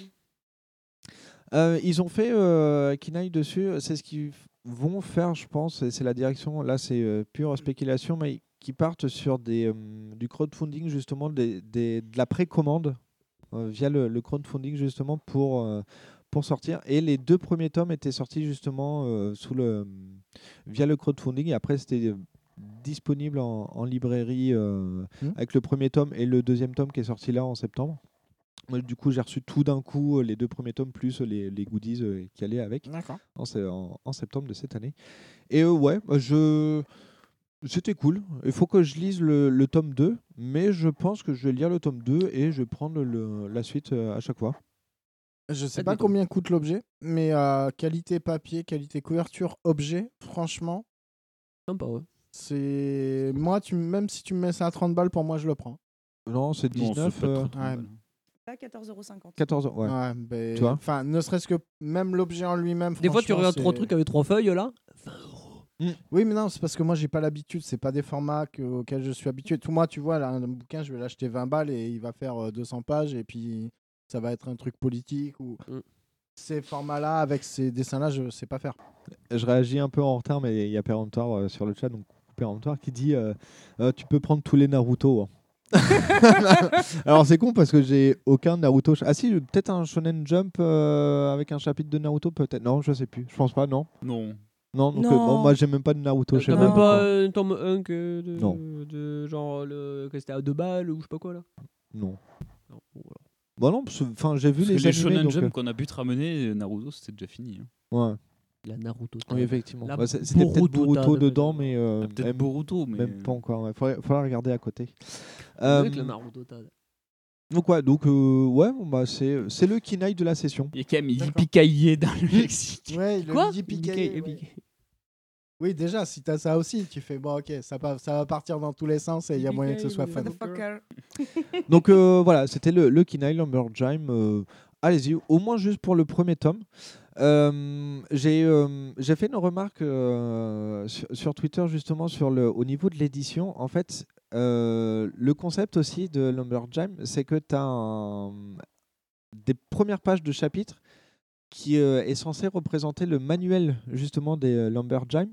Speaker 6: Euh, ils ont fait euh, Kinaï dessus, c'est ce qu'ils vont faire, je pense, et c'est la direction, là c'est euh, pure spéculation, mais qui partent sur des, euh, du crowdfunding, justement, des, des- de la précommande euh, via le, le crowdfunding, justement, pour, euh, pour sortir. Et les deux premiers tomes étaient sortis, justement, sous le, via le crowdfunding, et après c'était disponible en, en librairie euh,
Speaker 9: Hmm.
Speaker 6: avec le premier tome et le deuxième tome qui est sorti là en septembre. Du coup, j'ai reçu tout d'un coup les deux premiers tomes plus les, les goodies euh, qui allaient avec en, se- en- en septembre de cette année. Et euh, ouais, je... c'était cool. Il faut que je lise le, le tome 2, mais je pense que je vais lire le tome 2 et je vais prendre le- la suite euh, à chaque fois.
Speaker 9: Je sais pas combien coûte l'objet, mais euh, qualité papier, qualité couverture, objet, franchement,
Speaker 8: Sympa, ouais.
Speaker 9: c'est. Moi, tu... même si tu me mets ça à 30 balles, pour moi, je le prends.
Speaker 6: Non, c'est
Speaker 7: Non, c'est
Speaker 6: 19,
Speaker 7: pas
Speaker 6: euh,
Speaker 9: ouais.
Speaker 10: Là, 14,50€.
Speaker 6: 14 ouais.
Speaker 9: Ouais, ben,
Speaker 6: Tu vois
Speaker 9: Enfin, ne serait-ce que même l'objet en lui-même.
Speaker 8: Des fois, tu regardes trois trucs avec trois feuilles là.
Speaker 9: Oui, mais non, c'est parce que moi, j'ai pas l'habitude. C'est pas des formats que- auxquels je suis habitué. Tout moi, tu vois, là, un bouquin, je vais l'acheter 20 balles et il va faire euh, 200 pages et puis ça va être un truc politique ou.
Speaker 8: Mm.
Speaker 9: Ces formats-là, avec ces dessins-là, je sais pas faire.
Speaker 6: Je réagis un peu en retard, mais il y a Péremptoire euh, sur le chat, donc Péremptoire qui dit euh, euh, Tu peux prendre tous les Naruto. hein. Alors c'est con parce que j'ai aucun Naruto. Ah si, peut-être un Shonen Jump euh, avec un chapitre de Naruto, peut-être. Non, je sais plus. Je pense pas, non.
Speaker 7: Non.
Speaker 6: Non, donc
Speaker 10: Non.
Speaker 6: euh, bon, moi j'ai même pas de Naruto chez
Speaker 8: T'as
Speaker 6: moi.
Speaker 8: même pas un tome 1 que de,
Speaker 6: Non.
Speaker 8: de genre le que c'était à deux balles ou je sais pas quoi là?
Speaker 6: Non.
Speaker 8: Non, bon, voilà.
Speaker 6: Bon, non, parce- enfin, j'ai vu
Speaker 7: Parce que
Speaker 6: les,
Speaker 7: les
Speaker 6: animés,
Speaker 7: Shonen
Speaker 6: donc,
Speaker 7: Jump
Speaker 6: euh,
Speaker 7: qu'on a pu te ramener, Naruto, c'était déjà fini. hein.
Speaker 6: ouais.
Speaker 8: La Naruto.
Speaker 6: Oui, effectivement.
Speaker 8: La
Speaker 6: Bah, c'est- C'était peut-être
Speaker 8: Boruto,
Speaker 6: Boruto
Speaker 8: t'as-
Speaker 6: dedans, mais euh,
Speaker 7: Ah, Peut-être
Speaker 6: même,
Speaker 7: Boruto, mais.
Speaker 6: même pas encore. Il faudrait, faudrait regarder à côté.
Speaker 8: Avec
Speaker 6: Euh,
Speaker 8: la Naruto. t'as-
Speaker 6: donc ouais, donc euh, ouais, bon, bah, c'est c'est le Kinaï de la session.
Speaker 7: Il y a quand même
Speaker 9: D'accord.
Speaker 7: Yippee dans le lexique.
Speaker 9: Ouais, le
Speaker 8: Quoi?
Speaker 9: Ouais. Oui, déjà, si t'as ça aussi, tu fais bon, ok, ça, va partir dans tous les sens et il y a moyen que ce soit fun.
Speaker 6: Donc euh, voilà, c'était le, le Lumberjime. euh, Allez-y, au moins juste pour le premier tome. Euh, J'ai euh, j'ai fait une remarque euh, sur, sur Twitter justement sur le, au niveau de l'édition. En fait, euh, le concept aussi de Lumberjime, c'est que tu as des premières pages de chapitres qui euh, est censé représenter le manuel justement des euh, Lumberjime.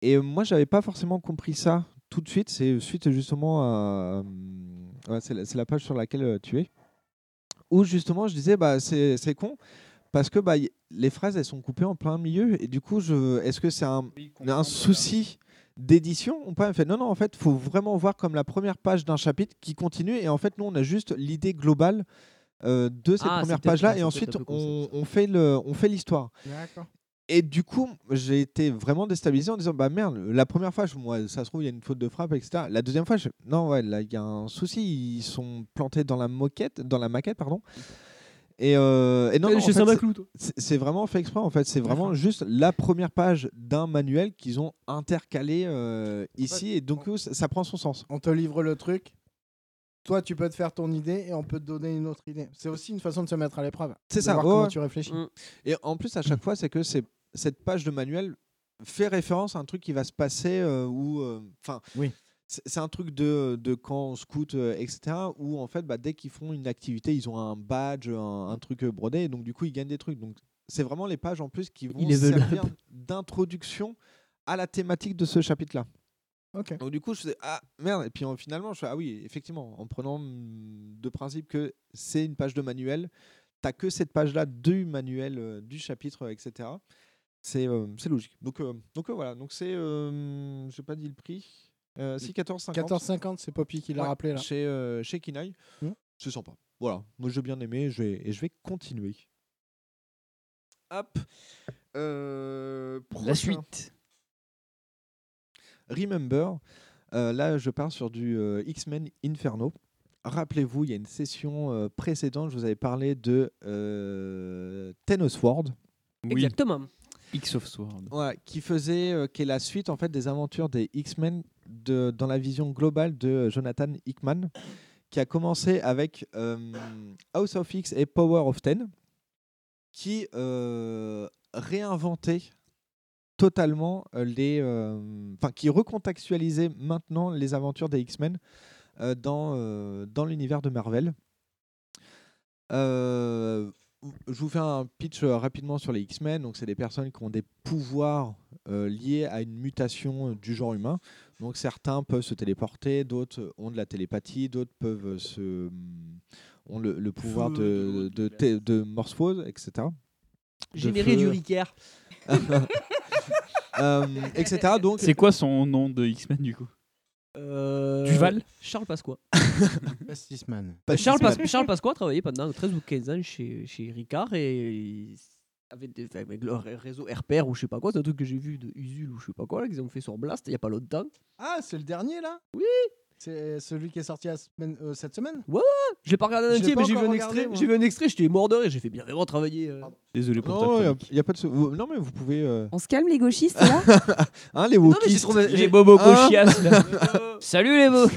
Speaker 6: Et moi, j'avais pas forcément compris ça tout de suite. C'est suite justement à. euh, ouais, c'est la, page sur laquelle tu es. Où justement, je disais, bah, c'est con. Parce que bah, les phrases, elles sont coupées en plein milieu. Et du coup, je... est-ce que c'est un, un souci d'édition ou pas? Fait, Non, non, en fait, il faut vraiment voir comme la première page d'un chapitre qui continue. Et en fait, nous, on a juste l'idée globale euh, de cette
Speaker 8: Ah,
Speaker 6: première page-là. Et ensuite, on, fait le- on fait l'histoire. Et du coup, j'ai été vraiment déstabilisé en disant bah merde, la première fois, moi, ça se trouve, il y a une faute de frappe, etc. La deuxième fois, je... non, ouais, là, il y a un souci, ils sont plantés dans la moquette, dans la maquette, pardon. Et, euh, et non, non, c'est- vraiment fait exprès, en fait. C'est vraiment juste la première page d'un manuel qu'ils ont intercalé euh, ici, et donc
Speaker 9: on-
Speaker 6: ça, ça prend son sens.
Speaker 9: On te livre le truc. Toi, tu peux te faire ton idée et on peut te donner une autre idée. C'est aussi une façon de se mettre à l'épreuve.
Speaker 6: C'est ça,
Speaker 9: voir
Speaker 6: ouais,
Speaker 9: comment tu réfléchis.
Speaker 8: Mm.
Speaker 6: Et en plus, à chaque fois, c'est que c'est cette page de manuel fait référence à un truc qui va se passer euh, ou euh, enfin
Speaker 9: Oui.
Speaker 6: c'est un truc de, de camp scout euh, etc où en fait bah, dès qu'ils font une activité ils ont un badge un, un truc euh, brodé et donc du coup ils gagnent des trucs donc c'est vraiment les pages en plus qui vont servir d'introduction à la thématique de ce chapitre donc du coup, je faisais ah merde et puis finalement je fais ah oui effectivement en prenant de principe que c'est une page de manuel, t'as que cette page là du manuel euh, du chapitre etc. C'est euh, c'est logique. Donc euh, donc euh, voilà donc c'est euh, j'ai pas dit le prix. Euh, si 14,50.
Speaker 9: 14,50, c'est Poppy qui l'a
Speaker 6: Ouais,
Speaker 9: rappelé là.
Speaker 6: Chez euh, chez Kinaï.
Speaker 9: Hmm.
Speaker 6: C'est sympa. Voilà moi j'ai bien aimé je vais, et je vais continuer. Hop. Euh,
Speaker 7: La
Speaker 6: prochain.
Speaker 7: suite.
Speaker 6: Remember, euh, là je pars sur du euh, X-Men Inferno. Rappelez-vous, il y a une session euh, précédente, je vous avais parlé de euh, Ten of Sword.
Speaker 8: Exactement.
Speaker 7: X of Sword.
Speaker 6: Ouais, qui faisait, euh, qui est la suite en fait des aventures des X-Men de- dans la vision globale de Jonathan Hickman, qui a commencé avec euh, House of X et Power of Ten, qui euh, réinventait totalement euh, les, euh, enfin qui recontextualisait maintenant les aventures des X-Men euh, dans euh, dans l'univers de Marvel. Euh, je vous fais un pitch rapidement sur les X-Men. Donc, c'est des personnes qui ont des pouvoirs euh, liés à une mutation du genre humain. Donc, certains peuvent se téléporter, d'autres ont de la télépathie, d'autres peuvent se ont le, le pouvoir de, de, té- de morphose, etc. De
Speaker 8: Générer du Ricaire.
Speaker 6: Euh, etc. Donc,
Speaker 7: C'est quoi son nom de X-Men du coup
Speaker 8: Euh,
Speaker 7: Duval
Speaker 8: Charles Pasqua.
Speaker 9: Pastisman.
Speaker 8: Charles, Pas- Charles Pasqua a travaillé pendant 13 ou 15 ans chez, chez Ricard et il- avec, des- avec le ré- réseau RPR ou je sais pas quoi, c'est un truc que j'ai vu de Usul ou je sais pas quoi, là, qu'ils ont fait sur Blast il y a pas longtemps.
Speaker 9: Ah, c'est le dernier là?
Speaker 8: Oui
Speaker 9: C'est celui qui est sorti la semaine- euh, cette semaine?
Speaker 8: Ouais, ouais, je l'ai pas regardé en entier, mais j'ai vu un extrait, j'ai vu un extrait, j'étais mort de rire, j'ai fait bien vraiment travailler. euh.
Speaker 7: Désolé pour ta
Speaker 6: Non, il
Speaker 7: chronique.
Speaker 6: n'y a, pas de. sou- vous- Non, mais vous pouvez. euh,
Speaker 10: On se calme les gauchistes là
Speaker 6: Hein, les
Speaker 8: Non, mais j'ai
Speaker 6: wokistes.
Speaker 8: trouvé
Speaker 7: Les bobos
Speaker 6: Hein
Speaker 7: gauchias là.
Speaker 8: Salut les beaux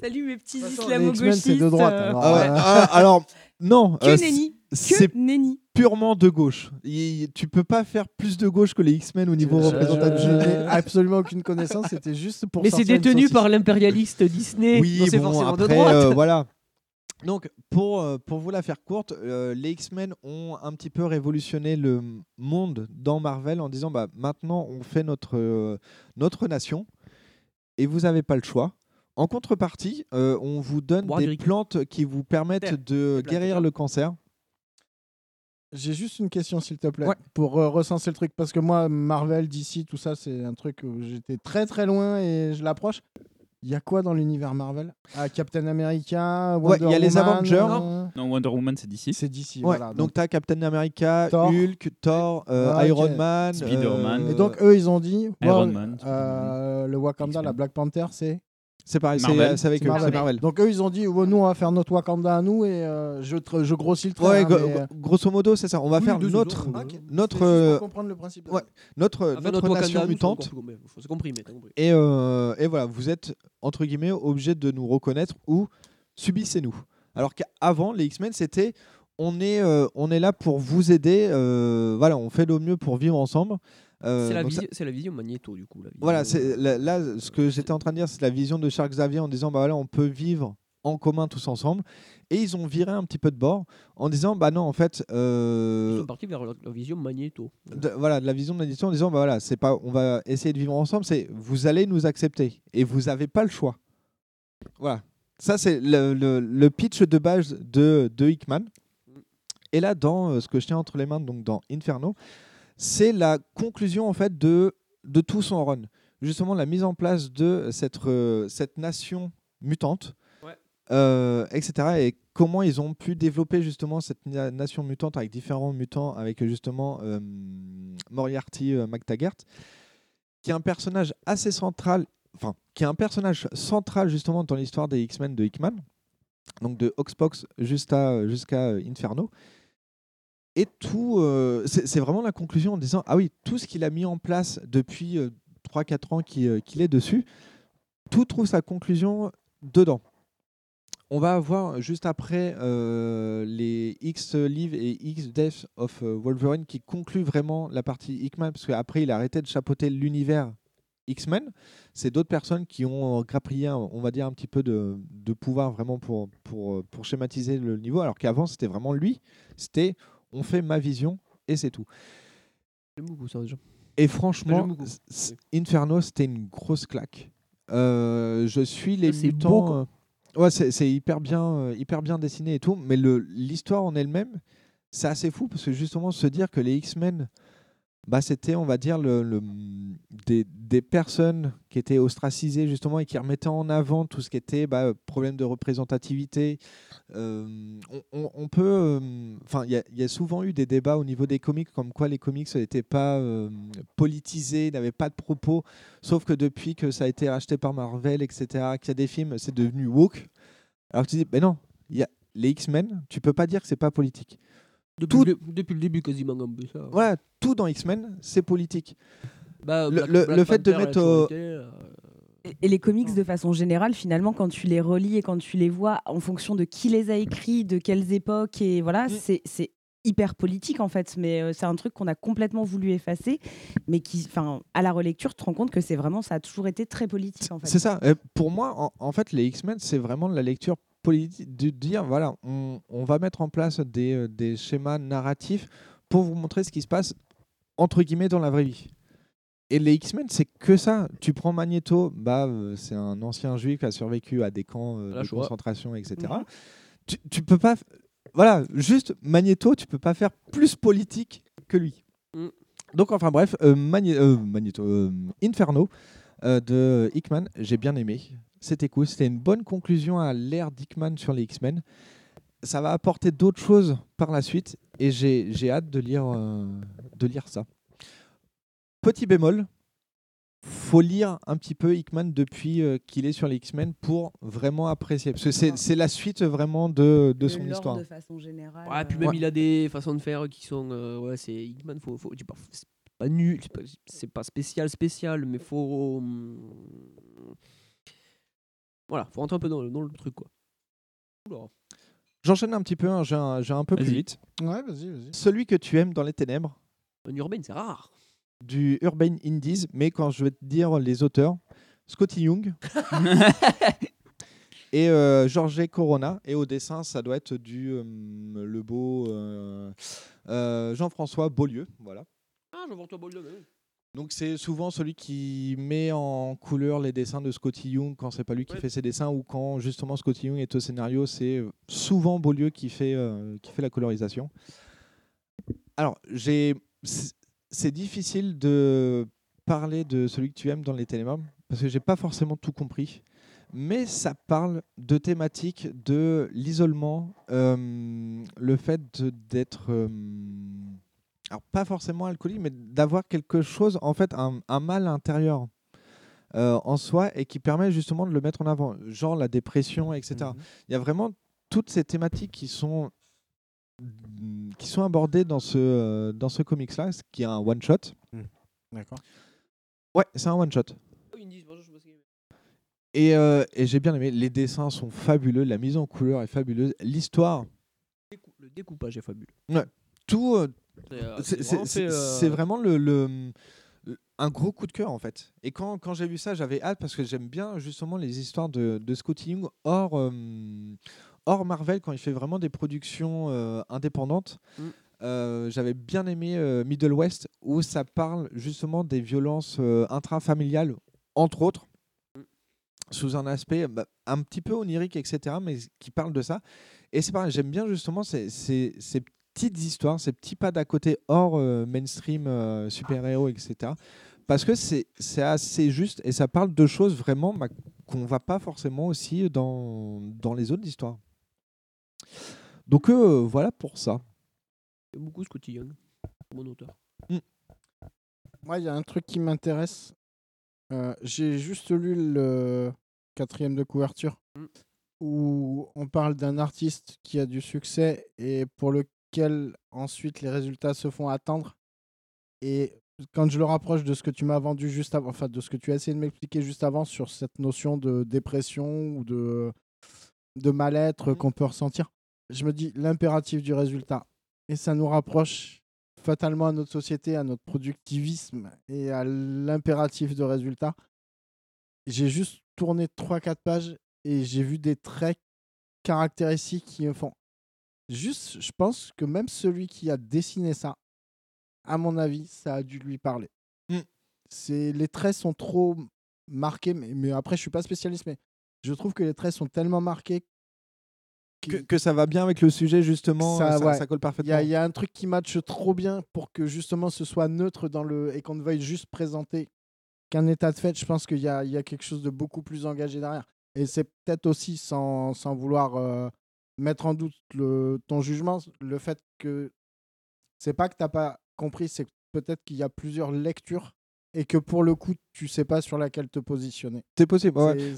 Speaker 10: Salut mes petits
Speaker 9: De toute façon, les X-Men,
Speaker 10: islamo-gauchistes.
Speaker 9: c'est de droite,
Speaker 10: euh,
Speaker 9: alors.
Speaker 6: Ah ouais,
Speaker 9: Euh,
Speaker 6: ah, alors, non.
Speaker 10: Que
Speaker 6: euh,
Speaker 10: nenni.
Speaker 6: c'est
Speaker 10: Que nenni.
Speaker 6: Purement de gauche. Il- tu peux pas faire plus de gauche que les X-Men au niveau
Speaker 9: Je-
Speaker 6: représentatif.
Speaker 9: Je n'ai absolument aucune connaissance, c'était juste pour
Speaker 8: Mais c'est détenu par l'impérialiste Disney,
Speaker 6: Oui,
Speaker 8: donc c'est
Speaker 6: bon,
Speaker 8: forcément de
Speaker 6: après,
Speaker 8: droite.
Speaker 6: euh, voilà. Donc, pour, euh, pour vous la faire courte, euh, les X-Men ont un petit peu révolutionné le monde dans Marvel en disant bah, maintenant, on fait notre, euh, notre nation et vous n'avez pas le choix. En contrepartie, euh, on vous donne des plantes qui vous permettent de guérir le cancer.
Speaker 9: J'ai juste une question, s'il te plaît,
Speaker 6: Ouais.
Speaker 9: pour euh, recenser le truc. Parce que moi, Marvel, DC, tout ça, c'est un truc où j'étais très très loin et je l'approche. Il y a quoi dans l'univers Marvel? Ah, Captain America,
Speaker 6: Ouais,
Speaker 9: Wonder
Speaker 6: il y a les
Speaker 9: Woman,
Speaker 6: Avengers.
Speaker 9: euh,
Speaker 7: Non, Wonder Woman c'est d'ici.
Speaker 9: C'est DC,
Speaker 6: Ouais,
Speaker 9: voilà.
Speaker 6: donc, tu as Captain America,
Speaker 9: Thor.
Speaker 6: Hulk, Thor, euh,
Speaker 9: Ah.
Speaker 6: Iron Man,
Speaker 7: Spider-Man.
Speaker 6: euh,
Speaker 9: Et donc, eux, ils ont dit
Speaker 7: Iron
Speaker 9: ouais,
Speaker 7: Man,
Speaker 9: euh, le Wakanda, la Black Panther, c'est.
Speaker 6: C'est pareil, c'est avec eux,
Speaker 9: Marvel.
Speaker 6: c'est Marvel.
Speaker 9: Donc, eux, ils ont dit ouais, nous, on va faire notre Wakanda à nous et euh, je, grossis le trait.
Speaker 6: Ouais,
Speaker 9: mais,
Speaker 6: grosso modo, c'est ça. On va
Speaker 8: Oui,
Speaker 6: faire
Speaker 8: deux
Speaker 6: notre,
Speaker 8: secondes.
Speaker 9: ok.
Speaker 6: notre, euh,
Speaker 9: le principe.
Speaker 6: ouais. notre, nation
Speaker 8: nous,
Speaker 6: mutante.
Speaker 8: plus compris, C'est compris, mais compris.
Speaker 6: Et, euh, et voilà, vous êtes entre guillemets obligé de nous reconnaître ou subissez-nous. Alors qu'avant, les X-Men, c'était on est, euh, on est là pour vous aider. euh, voilà, on fait le mieux pour vivre ensemble. Euh,
Speaker 8: C'est la,
Speaker 6: ça-
Speaker 8: vision- c'est la vision Magneto, du coup. La vision-
Speaker 6: voilà, là, ce que j'étais en train de dire, c'est la vision de Charles Xavier en disant bah voilà, on peut vivre en commun tous ensemble. Et ils ont viré un petit peu de bord en disant bah non, en fait. euh,
Speaker 8: Ils sont partis vers la, la vision Magneto.
Speaker 6: de, voilà, de la vision de l'édition en disant bah voilà, c'est pas on va essayer de vivre ensemble, c'est vous allez nous accepter et vous n'avez pas le choix. Voilà. Ça c'est le, le- le pitch de base de, de Hickman. Et là dans euh, ce que je tiens entre les mains donc dans Inferno, c'est la conclusion en fait de de tout son run. Justement la mise en place de cette euh, cette nation mutante.
Speaker 8: Ouais.
Speaker 6: euh, etc. Et comment ils ont pu développer justement cette na- nation mutante avec différents mutants, avec justement euh, Moriarty McTaggart, qui est un personnage assez central, enfin, qui est un personnage central justement dans l'histoire des X-Men de Hickman, donc de Oxbox jusqu'à euh, Inferno. Et tout, euh, c'est vraiment la conclusion en disant ah oui, tout ce qu'il a mis en place depuis 3-4 ans qu'il euh, qu'il est dessus, tout trouve sa conclusion dedans. On va avoir juste après euh, les X Live et X Death of euh, Wolverine qui concluent vraiment la partie Hickman, parce qu'après il a arrêté de chapeauter l'univers X-Men. C'est d'autres personnes qui ont grappillé, on va dire, un petit peu de, de pouvoir vraiment pour, pour, euh, pour schématiser le niveau, alors qu'avant c'était vraiment lui, c'était on fait ma vision et c'est tout.
Speaker 8: J'aime beaucoup ça déjà.
Speaker 6: Et franchement, Inferno, c'était une grosse claque. Euh, je suis les
Speaker 8: C'est beau,
Speaker 6: mutants.
Speaker 8: quoi.
Speaker 6: euh, ouais, c'est hyper bien, euh, hyper bien dessiné et tout. Mais l'histoire en elle-même, c'est assez fou parce que justement se dire que les X-Men, bah c'était, on va dire, des, des personnes qui étaient ostracisées justement et qui remettaient en avant tout ce qui était bah, problème de représentativité. Euh, on, peut, euh, enfin, il y, a- souvent eu des débats au niveau des comics comme quoi les comics n'étaient pas euh, politisés, n'avaient pas de propos. Sauf que depuis que ça a été racheté par Marvel, etc., qu'il y a des films, c'est devenu woke. Alors tu dis, mais non, il y a les X-Men, tu peux pas dire que c'est pas politique.
Speaker 8: Depuis,
Speaker 6: Tout-
Speaker 8: le, depuis le début, quasiment peu ça.
Speaker 6: Voilà, tout dans X-Men, c'est politique.
Speaker 8: Bah,
Speaker 6: Le-
Speaker 8: Black-
Speaker 6: le-
Speaker 8: Black
Speaker 6: le fait de mettre au-
Speaker 8: euh,
Speaker 10: Et- les comics, de façon générale, finalement, quand tu les relis et quand tu les vois en fonction de qui les a écrits, de quelles époques, et voilà, c'est c'est hyper politique en fait. Mais euh, c'est un truc qu'on a complètement voulu effacer, mais qui, enfin, à la relecture, tu te rends compte que c'est vraiment, ça a toujours été très politique en fait.
Speaker 6: C'est ça. Et pour moi, en, en fait, les X-Men, c'est vraiment de la lecture politique, de dire, voilà, on, on va mettre en place des, euh, des schémas narratifs pour vous montrer ce qui se passe, entre guillemets, dans la vraie vie. Et les X-Men, c'est que ça. Tu prends Magneto, bah, euh, c'est un ancien juif qui a survécu à des camps euh, de concentration, etc. Tu, tu peux pas. Voilà, juste Magneto, tu peux pas faire plus politique que lui.
Speaker 8: Mm.
Speaker 6: Donc, enfin bref, euh, euh, Magneto, Inferno de Hickman, j'ai bien aimé. C'était cool. C'était une bonne conclusion à l'ère d'Hickman sur les X-Men. Ça va apporter d'autres choses par la suite et j'ai j'ai hâte de lire, euh, de lire ça. Petit bémol, faut lire un petit peu Hickman depuis euh, qu'il est sur les X-Men pour vraiment apprécier. Parce que c'est c'est la suite vraiment de, de son histoire.
Speaker 10: de façon générale.
Speaker 8: Ouais, puis
Speaker 10: euh,
Speaker 8: même il a des façons de faire qui sont. euh, ouais, c'est Hickman, faut, faut, c'est pas nul, c'est pas, c'est pas spécial, spécial, mais faut. hum, Voilà, faut rentrer un peu dans, le- dans le truc, quoi. Oula.
Speaker 6: J'enchaîne un petit peu, hein, j'ai un, j'ai un peu plus
Speaker 8: Vas-y.
Speaker 6: vite.
Speaker 9: Ouais, vas-y, vas-y.
Speaker 6: Celui que tu aimes dans les ténèbres.
Speaker 8: Un urbain, c'est rare.
Speaker 6: Du Urban Indies, mais quand je vais te dire les auteurs, Scotty Young et euh, Jorge Corona. Et au dessin, ça doit être du euh, le beau euh, euh, Jean-François Beaulieu. Voilà.
Speaker 8: Ah, je vois toi, Bolde, mais oui.
Speaker 6: Donc c'est souvent celui qui met en couleur les dessins de Scotty Young quand c'est pas lui qui
Speaker 8: Ouais.
Speaker 6: fait ses dessins ou quand justement Scotty Young est au scénario, c'est euh, souvent Beaulieu qui fait, euh, qui fait la colorisation. Alors, j'ai c'est- difficile de parler de celui que tu aimes dans les télémères parce que j'ai pas forcément tout compris. Mais ça parle de thématiques de l'isolement, euh, le fait d'être euh, alors pas forcément alcoolique, mais d'avoir quelque chose, en fait, un, un mal intérieur euh, en soi et qui permet justement de le mettre en avant, genre la dépression, etc. Il y a vraiment toutes ces thématiques qui sont qui sont abordées dans ce euh, dans ce comics là, ce qui est un one shot.
Speaker 9: D'accord.
Speaker 6: Ouais, c'est un one shot.
Speaker 8: Oui, ils me disent, bonjour, je sais pas ce qu'il y a.
Speaker 6: Et, euh, et j'ai bien aimé. Les dessins sont fabuleux, la mise en couleur est fabuleuse, l'histoire.
Speaker 8: Le découpage est fabuleux.
Speaker 6: Ouais. Tout. Euh,
Speaker 8: C'est, euh, vraiment euh,
Speaker 6: vraiment le, un gros coup de cœur en fait. Et quand, quand j'ai vu ça, j'avais hâte parce que j'aime bien justement les histoires de, de Scotty Young hors, euh, hors Marvel quand il fait vraiment des productions euh, indépendantes.
Speaker 8: Mm.
Speaker 6: Euh, j'avais bien aimé euh, Middle West où ça parle justement des violences euh, intrafamiliales entre autres sous un aspect bah, un petit peu onirique, etc., mais qui parle de ça. Et c'est pareil, j'aime bien justement ces, ces- ces petites histoires, ces petits pas d'à côté hors euh, mainstream euh, super-héros, etc. Parce que c'est c'est assez juste et ça parle de choses vraiment bah, qu'on va pas forcément aussi dans, dans les autres histoires. Donc euh, voilà pour ça.
Speaker 8: J'aime beaucoup Scotty Young, mon auteur.
Speaker 9: Moi, il y a un truc qui m'intéresse. Euh, J'ai juste lu le quatrième de couverture
Speaker 8: Mm.
Speaker 9: où on parle d'un artiste qui a du succès et pour lequel ensuite les résultats se font attendre. Et quand je le rapproche de ce que tu m'as vendu juste avant, enfin de ce que tu as essayé de m'expliquer juste avant sur cette notion de dépression ou de, de mal-être qu'on peut ressentir, je me dis l'impératif du résultat. Et ça nous rapproche fatalement à notre société, à notre productivisme et à l'impératif de résultat. J'ai juste tourné 3-4 pages et j'ai vu des traits caractéristiques qui me font. Juste, je pense que même celui qui a dessiné ça, à mon avis, ça a dû lui parler.
Speaker 6: Mm.
Speaker 9: C'est les traits sont trop marqués, mais, mais après, je suis pas spécialiste, mais je trouve que les traits sont tellement marqués
Speaker 6: Que, que ça va bien avec le sujet justement, ça, ça,
Speaker 9: ouais.
Speaker 6: ça colle parfaitement.
Speaker 9: a- il y a un truc qui matche trop bien pour que justement ce soit neutre dans le et qu'on ne veuille juste présenter qu'un état de fait. Je pense qu'il y y a quelque chose de beaucoup plus engagé derrière. Et c'est peut-être aussi, sans, sans vouloir euh, mettre en doute le, ton jugement, le fait que c'est pas que tu n'as pas compris, c'est peut-être qu'il y a plusieurs lectures et que pour le coup, tu sais pas sur laquelle te positionner.
Speaker 6: C'est possible. ouais.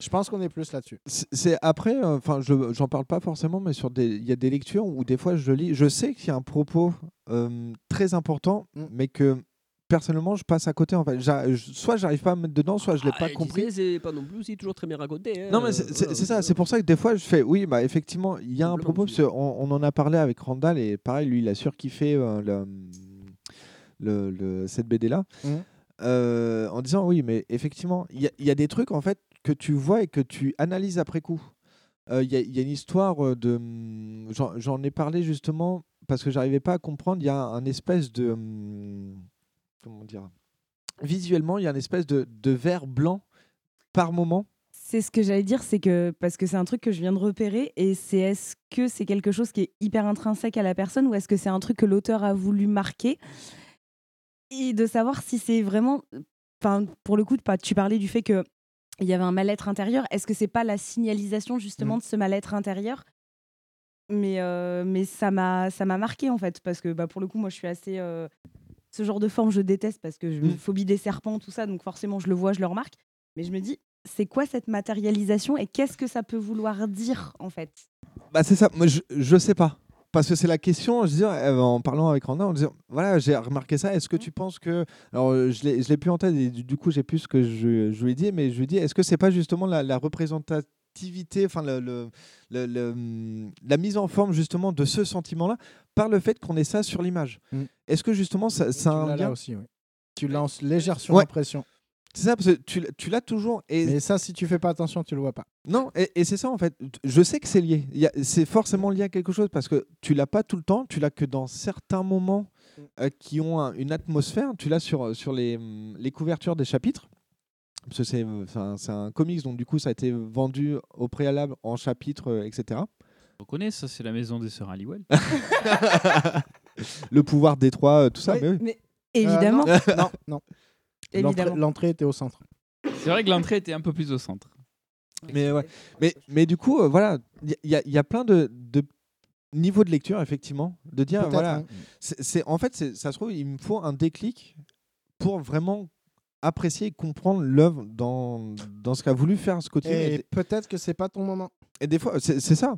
Speaker 9: Je pense qu'on est plus là-dessus.
Speaker 6: C'est après, euh, enfin, je j'en parle pas forcément, mais sur des, il y a des lectures où des fois je lis, je sais qu'il y a un propos euh, très important,
Speaker 9: Mm.
Speaker 6: mais que personnellement je passe à côté. En fait, soit j'arrive pas à me mettre dedans, soit je l'ai
Speaker 8: Ah,
Speaker 6: pas compris.
Speaker 8: c'est pas non plus aussi toujours très bien raconté. hein,
Speaker 6: Non, mais c'est
Speaker 8: voilà,
Speaker 6: ça. C'est pour ça que des fois je fais, oui, bah effectivement, il y a un propos. Parce on, on en a parlé avec Randall et pareil, lui, il a surkiffé euh, le, le, le- cette BD là.
Speaker 9: Mhm.
Speaker 6: Euh, en disant oui, mais effectivement, il y, a- il y a des trucs en fait que tu vois et que tu analyses après coup. Euh, Il y, a- il y a une histoire euh, de. J'en j'en ai parlé justement parce que j'arrivais pas à comprendre. Il y a un espèce de. hum, Comment dire Visuellement, il y a une espèce de, de vert blanc par moment.
Speaker 10: C'est ce que j'allais dire, c'est que parce que c'est un truc que je viens de repérer et c'est est-ce que c'est quelque chose qui est hyper intrinsèque à la personne ou est-ce que c'est un truc que l'auteur a voulu marquer? Et de savoir si c'est vraiment. Enfin, pour le coup, tu parlais du fait que il y avait un mal-être intérieur. Est-ce que c'est pas la signalisation justement
Speaker 9: Mm.
Speaker 10: de ce mal-être intérieur? Mais euh, mais ça m'a ça m'a marqué en fait parce que bah pour le coup, moi, je suis assez euh, ce genre de forme, je déteste parce que je
Speaker 9: Mm.
Speaker 10: phobie des serpents, tout ça. Donc forcément, je le vois, je le remarque. Mais je me dis, c'est quoi cette matérialisation et qu'est-ce que ça peut vouloir dire en fait?
Speaker 6: Bah c'est ça, moi je, je sais pas. Parce que c'est la question, je veux dire, euh, en parlant avec Randa, en disant, voilà, j'ai remarqué ça, est-ce que tu penses que... Alors euh, je l'ai plus en tête et du, du coup j'ai plus ce que je, je lui ai dit, mais je lui ai dit, est-ce que c'est pas justement la, la représentativité, enfin le, le- le- le, la mise en forme justement de ce sentiment-là par le fait qu'on ait ça sur l'image
Speaker 9: Mm.
Speaker 6: Est-ce que justement ça, ça a
Speaker 9: Tu
Speaker 6: un lien
Speaker 9: aussi, oui. Tu l'as en légère
Speaker 6: Ouais.
Speaker 9: surimpression.
Speaker 6: C'est ça, parce que tu, l'as toujours. Et...
Speaker 9: Mais ça, si tu fais pas attention, tu le vois pas.
Speaker 6: Non, et, et c'est ça en fait. Je sais que c'est lié. C'est forcément lié à quelque chose parce que tu l'as pas tout le temps. Tu l'as que dans certains moments euh, qui ont un- une atmosphère. Tu l'as sur, sur les, les couvertures des chapitres. Parce que c'est un comics, donc du coup ça a été vendu au préalable en chapitres, euh, etc.
Speaker 7: On connaît ça, c'est la maison des sœurs Halliwell.
Speaker 6: Le pouvoir des trois, euh, tout ça.
Speaker 9: Oui,
Speaker 6: mais oui.
Speaker 10: Mais évidemment.
Speaker 9: Euh, non, non. non. L'entrée-
Speaker 10: Évidemment.
Speaker 9: L'entrée était au centre.
Speaker 7: C'est vrai que l'entrée était un peu plus au centre.
Speaker 6: Mais, ouais. mais, mais du coup, euh, voilà, il y, a- il y a plein de, de niveaux de lecture, effectivement, de dire,
Speaker 9: Peut-être,
Speaker 6: voilà,
Speaker 9: hein.
Speaker 6: c'est c'est- en fait, c'est- ça se trouve, il me faut un déclic pour vraiment apprécier et comprendre l'œuvre dans, dans ce qu'a voulu faire Scott Pilgrim.
Speaker 9: Et
Speaker 6: Et,
Speaker 9: peut-être que c'est pas ton moment.
Speaker 6: et des fois, c'est c'est ça.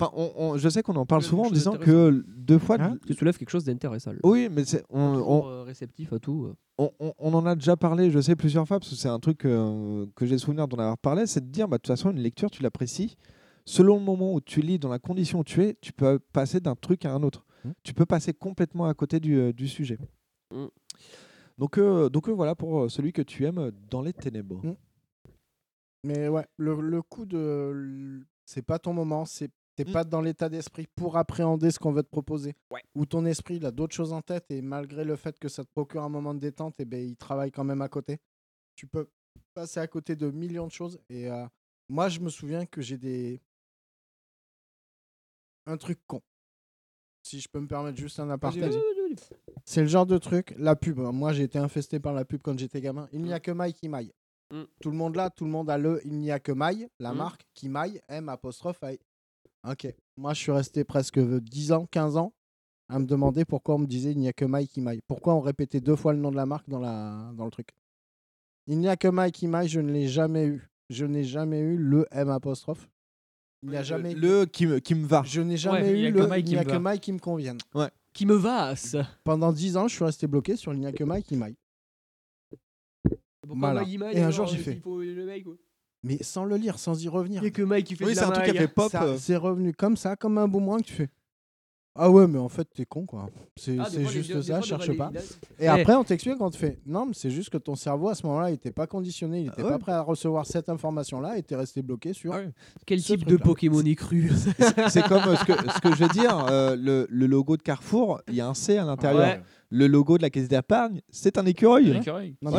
Speaker 6: Enfin, on- on- je sais qu'on en parle souvent en disant que deux fois...
Speaker 9: Hein
Speaker 8: Tu soulèves quelque chose d'intéressant.
Speaker 6: oui, mais c'est- on, on-
Speaker 8: euh, réceptif à tout. euh.
Speaker 6: on, on- on en a déjà parlé, je sais, plusieurs fois, parce que c'est un truc euh, que j'ai souvenir d'en avoir parlé, c'est de dire, bah, de toute façon, une lecture, tu l'apprécies. Selon le moment où tu lis, dans la condition où tu es, tu peux passer d'un truc à un autre.
Speaker 9: Mmh.
Speaker 6: Tu peux passer complètement à côté du, euh, du sujet.
Speaker 8: Mm.
Speaker 6: Donc, euh, donc euh, voilà pour euh, celui que tu aimes dans les ténèbres.
Speaker 9: Mm. Mais ouais, le, le coup de. C'est pas ton moment, c'est. T'es
Speaker 6: Mm.
Speaker 9: pas dans l'état d'esprit pour appréhender ce qu'on veut te proposer. Ou ton esprit, il a d'autres choses en tête et malgré le fait que ça te procure un moment de détente, et ben, il travaille quand même à côté. Tu peux passer à côté de millions de choses. Et euh, moi, je me souviens que j'ai des. Un truc con. Si je peux me permettre juste un aparté. C'est le genre de truc, la pub. Moi, j'ai été infesté par la pub quand j'étais gamin. Il n'y a que Maille qui maille.
Speaker 8: Mm.
Speaker 9: Tout le monde là, tout le monde a le il n'y a que Maille, la
Speaker 8: Mm.
Speaker 9: marque qui maille, M apostrophe I. Ok. Moi, je suis resté presque 10 ans, 15 ans à me demander pourquoi on me disait il n'y a que Maille qui maille. Pourquoi on répétait deux fois le nom de la marque dans, la... dans le truc? Il n'y a que Maille qui maille, je ne l'ai jamais eu. Je n'ai jamais eu le M apostrophe. Il n'y a jamais
Speaker 6: Le qui me, qui me va.
Speaker 9: je n'ai jamais
Speaker 8: il
Speaker 9: eu
Speaker 8: que
Speaker 9: le il n'y a que. Maille qui me convienne.
Speaker 8: Qui me vasse
Speaker 9: Pendant 10 ans, je suis resté bloqué sur il n'y a que Maille qui maille.
Speaker 8: Pourquoi
Speaker 9: Voilà.
Speaker 8: Mike, il maille,
Speaker 9: Et un jour, j'ai fait.
Speaker 8: il faut le mec, quoi.
Speaker 9: Mais sans le lire, sans y revenir.
Speaker 8: Il y a que Mike qui fait
Speaker 6: Oui,
Speaker 8: de
Speaker 6: c'est
Speaker 8: la
Speaker 6: un truc qui a
Speaker 8: maille.
Speaker 6: fait pop.
Speaker 9: Ça,
Speaker 6: euh,
Speaker 9: C'est revenu comme ça, comme un boomerang. Tu fais Ah ouais, mais en fait, t'es con, quoi. C'est
Speaker 8: Ah,
Speaker 9: c'est juste
Speaker 8: fois,
Speaker 9: ça,
Speaker 8: fois,
Speaker 9: cherche pas. Et après, on t'explique, on te fait Non, mais c'est juste que ton cerveau, à ce moment-là, il n'était pas conditionné, il n'était
Speaker 6: ouais.
Speaker 9: pas prêt à recevoir cette information-là et t'es resté bloqué sur.
Speaker 8: Quel
Speaker 9: Ce
Speaker 8: type de. Pokémon est cru
Speaker 6: C'est comme euh, ce que, ce que je veux dire, euh, le, le logo de Carrefour, il y a un C à l'intérieur.
Speaker 8: Ouais.
Speaker 6: Le logo de la caisse d'épargne, c'est un écureuil.
Speaker 7: L'écureuil.
Speaker 9: Non,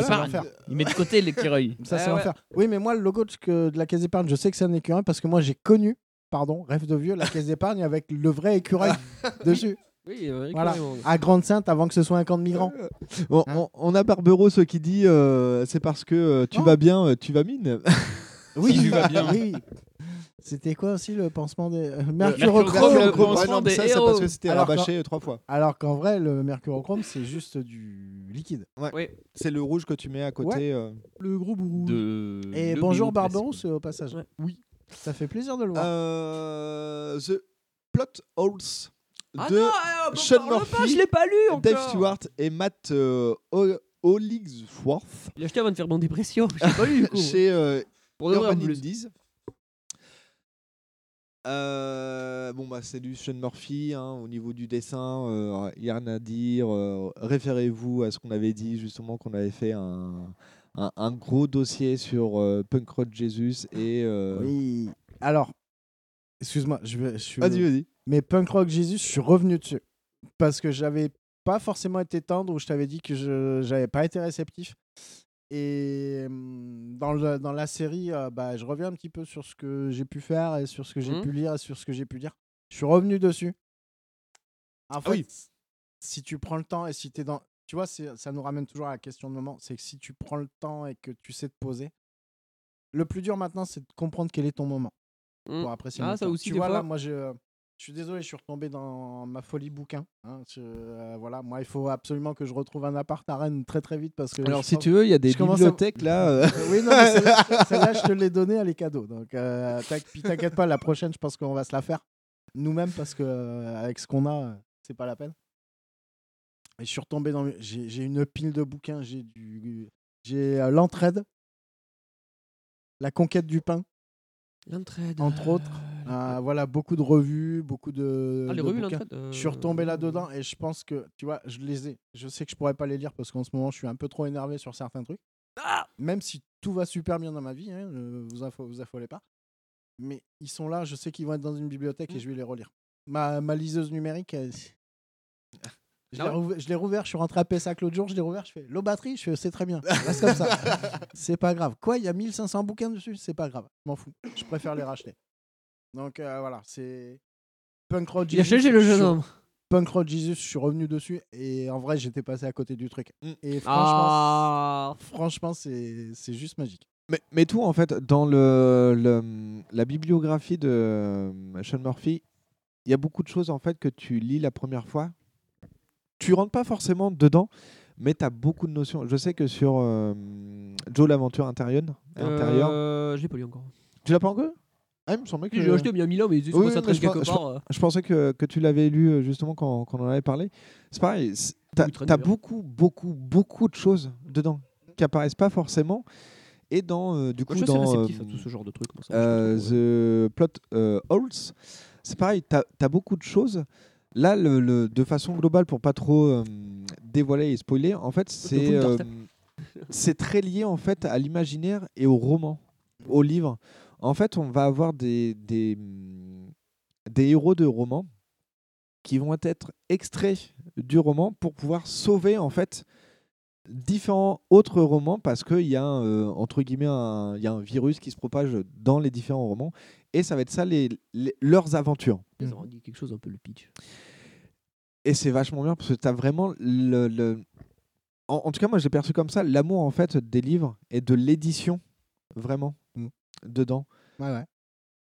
Speaker 7: Il met de côté l'écureuil.
Speaker 9: Ça, c'est
Speaker 8: Ah ouais.
Speaker 9: l'enfer. Oui, mais moi, le logo de, que- de la caisse d'épargne, je sais que c'est un écureuil parce que moi, j'ai connu, pardon, rêve de vieux, la caisse d'épargne avec le vrai écureuil dessus.
Speaker 8: Oui, euh,
Speaker 9: Voilà. À Grande-Sainte, avant que ce soit un camp de migrants.
Speaker 6: Bon,
Speaker 9: Hein
Speaker 6: on, on a Barberos qui dit euh, c'est parce que euh, tu vas bien, euh, tu vas mine.
Speaker 9: Oui,
Speaker 7: Tu vas bien.
Speaker 9: Oui. C'était quoi aussi le pansement des. euh,
Speaker 8: mercurochrome, le pansement des
Speaker 6: ça, c'est parce que c'était
Speaker 9: Alors,
Speaker 6: rabâché euh, trois fois.
Speaker 9: Alors qu'en vrai, le mercurochrome, c'est juste du liquide.
Speaker 8: Oui.
Speaker 6: C'est le rouge que tu mets à côté. euh.
Speaker 9: Le gros bourreau.
Speaker 7: De
Speaker 9: Et
Speaker 7: le
Speaker 9: bonjour euh, au passage.
Speaker 8: Ouais.
Speaker 9: Oui. Ça fait plaisir de le voir.
Speaker 6: Euh, The Plot Holes
Speaker 8: Ah
Speaker 6: de
Speaker 8: non, euh, bon,
Speaker 6: Sean
Speaker 8: parle pas,
Speaker 6: Murphy,
Speaker 8: je l'ai pas lu encore.
Speaker 6: Dave Stewart et Matt euh, Hollingsworth
Speaker 8: Il l'a acheté avant de faire mon dépression. Je l'ai pas lu du coup.
Speaker 6: chez euh,
Speaker 8: Pour de vrai, en
Speaker 6: Urban. Indies. Euh, bon bah c'est du Sean Murphy hein, au niveau du dessin, euh, il y a rien à dire. euh, Référez-vous à ce qu'on avait dit justement qu'on avait fait un, un, un gros dossier sur euh, Punk Rock Jesus et euh,
Speaker 9: Oui. Alors, excuse-moi, je vais. je suis-
Speaker 6: vas-y vas-y.
Speaker 9: Mais Punk Rock Jesus, je suis revenu dessus. Parce que j'avais pas forcément été tendre ou je t'avais dit que je j'avais pas été réceptif. Et hum, dans, le- dans la série, euh, bah, je reviens un petit peu sur ce que j'ai pu faire et sur ce que j'ai
Speaker 8: Mhm.
Speaker 9: pu lire et sur ce que j'ai pu dire. Je suis revenu dessus. En fait,
Speaker 6: oui.
Speaker 9: si tu prends le temps et si tu es dans. Tu vois, ça nous ramène toujours à la question de moment. C'est que si tu prends le temps et que tu sais te poser, le plus dur maintenant, c'est de comprendre quel est ton moment
Speaker 8: Mm.
Speaker 9: pour apprécier.
Speaker 8: Ah, ça
Speaker 9: temps.
Speaker 8: aussi,
Speaker 9: Tu vois, là, moi, je, je suis désolé, je suis retombé dans ma folie bouquin. hein. Je- euh, voilà, moi, il faut absolument que je retrouve un appart à Rennes très très vite parce que.
Speaker 6: Alors, si
Speaker 9: pense-
Speaker 6: tu veux, il y a des
Speaker 9: je commence à-
Speaker 6: bibliothèques, là, euh.
Speaker 9: oui, non, celle-là, je te l'ai donnée, elle est cadeau. Donc, euh, t'inquiète pas, la prochaine, je pense qu'on va se la faire nous-mêmes parce que euh, avec ce qu'on a, euh, c'est pas la peine. Et je suis retombé dans. J'ai une pile de bouquins. J'ai du. J'ai euh, l'entraide, la conquête du pain.
Speaker 8: L'entraide.
Speaker 9: Entre autres. Euh, voilà, beaucoup de revues, beaucoup de.
Speaker 8: Ah, les
Speaker 9: de
Speaker 8: revues,
Speaker 9: bouquins.
Speaker 8: l'entraide,
Speaker 9: Je suis
Speaker 8: euh,
Speaker 9: retombé là-dedans et je pense que, tu vois, je les ai. Je sais que je pourrais pas les lire parce qu'en ce moment, je suis un peu trop énervé sur certains trucs. Même si tout va super bien dans ma vie, hein, euh, vous, affo- vous affolez pas. Mais ils sont là, je sais qu'ils vont être dans une bibliothèque et je vais les relire. Ma, ma liseuse numérique, elle- je l'ai je rouvert, je suis rentré à Pessac l'autre jour, je l'ai rouvert, je fais l'eau batterie, je fais c'est très bien, reste comme ça. c'est pas grave. Quoi, il y a 1500 bouquins dessus, c'est pas grave, je m'en fous, je préfère les racheter. Donc euh, voilà, c'est Punk Road
Speaker 8: Il a
Speaker 9: Jesus,
Speaker 8: changé le
Speaker 9: je
Speaker 8: jeune homme.
Speaker 9: Punk Road Jesus, je suis revenu dessus et en vrai, j'étais passé à côté du truc. Et franchement,
Speaker 8: Ah.
Speaker 9: franchement c'est c'est juste magique.
Speaker 6: Mais, mais tout, en fait, dans le, le- la bibliographie de euh, Sean Murphy, il y a beaucoup de choses, en fait, que tu lis la première fois. Tu rentres pas forcément dedans, mais tu as beaucoup de notions. Je sais que sur euh, Joe l'aventure intérieure, intérieure
Speaker 8: Euh, je l'ai pas lu encore.
Speaker 6: tu l'as pas encore Ah, il me semblait que...
Speaker 8: J'ai acheté il y a 1000 ans, mais c'est
Speaker 6: Oui,
Speaker 8: ça traîne
Speaker 6: je,
Speaker 8: quelque
Speaker 6: je
Speaker 8: part. euh.
Speaker 6: je pensais que, que tu l'avais lu euh, justement quand, quand on en avait parlé. C'est pareil, t'as as beaucoup, beaucoup, beaucoup de choses dedans qui apparaissent pas forcément. Et dans, euh, du coup,
Speaker 8: Moi,
Speaker 6: dans
Speaker 8: à tout ce genre de trucs, moi, ça,
Speaker 6: euh, The Plot euh, Holes, c'est pareil, tu as, beaucoup de choses. Là, le, le- de façon globale, pour pas trop euh, dévoiler et spoiler, en fait, c'est euh, c'est très lié en fait à l'imaginaire et au roman, au livre. En fait, on va avoir des, des, des héros de romans qui vont être extraits du roman pour pouvoir sauver en fait différents autres romans parce qu'il y a un, euh, entre guillemets il y a un virus qui se propage dans les différents romans et ça va être ça les, les- leurs aventures.
Speaker 8: Ils ont dit quelque chose un peu le pitch.
Speaker 6: Et c'est vachement bien parce que tu as vraiment le. le- En, en tout cas, moi, j'ai perçu comme ça l'amour en fait des livres et de l'édition, vraiment, dedans.
Speaker 9: Ouais, ouais.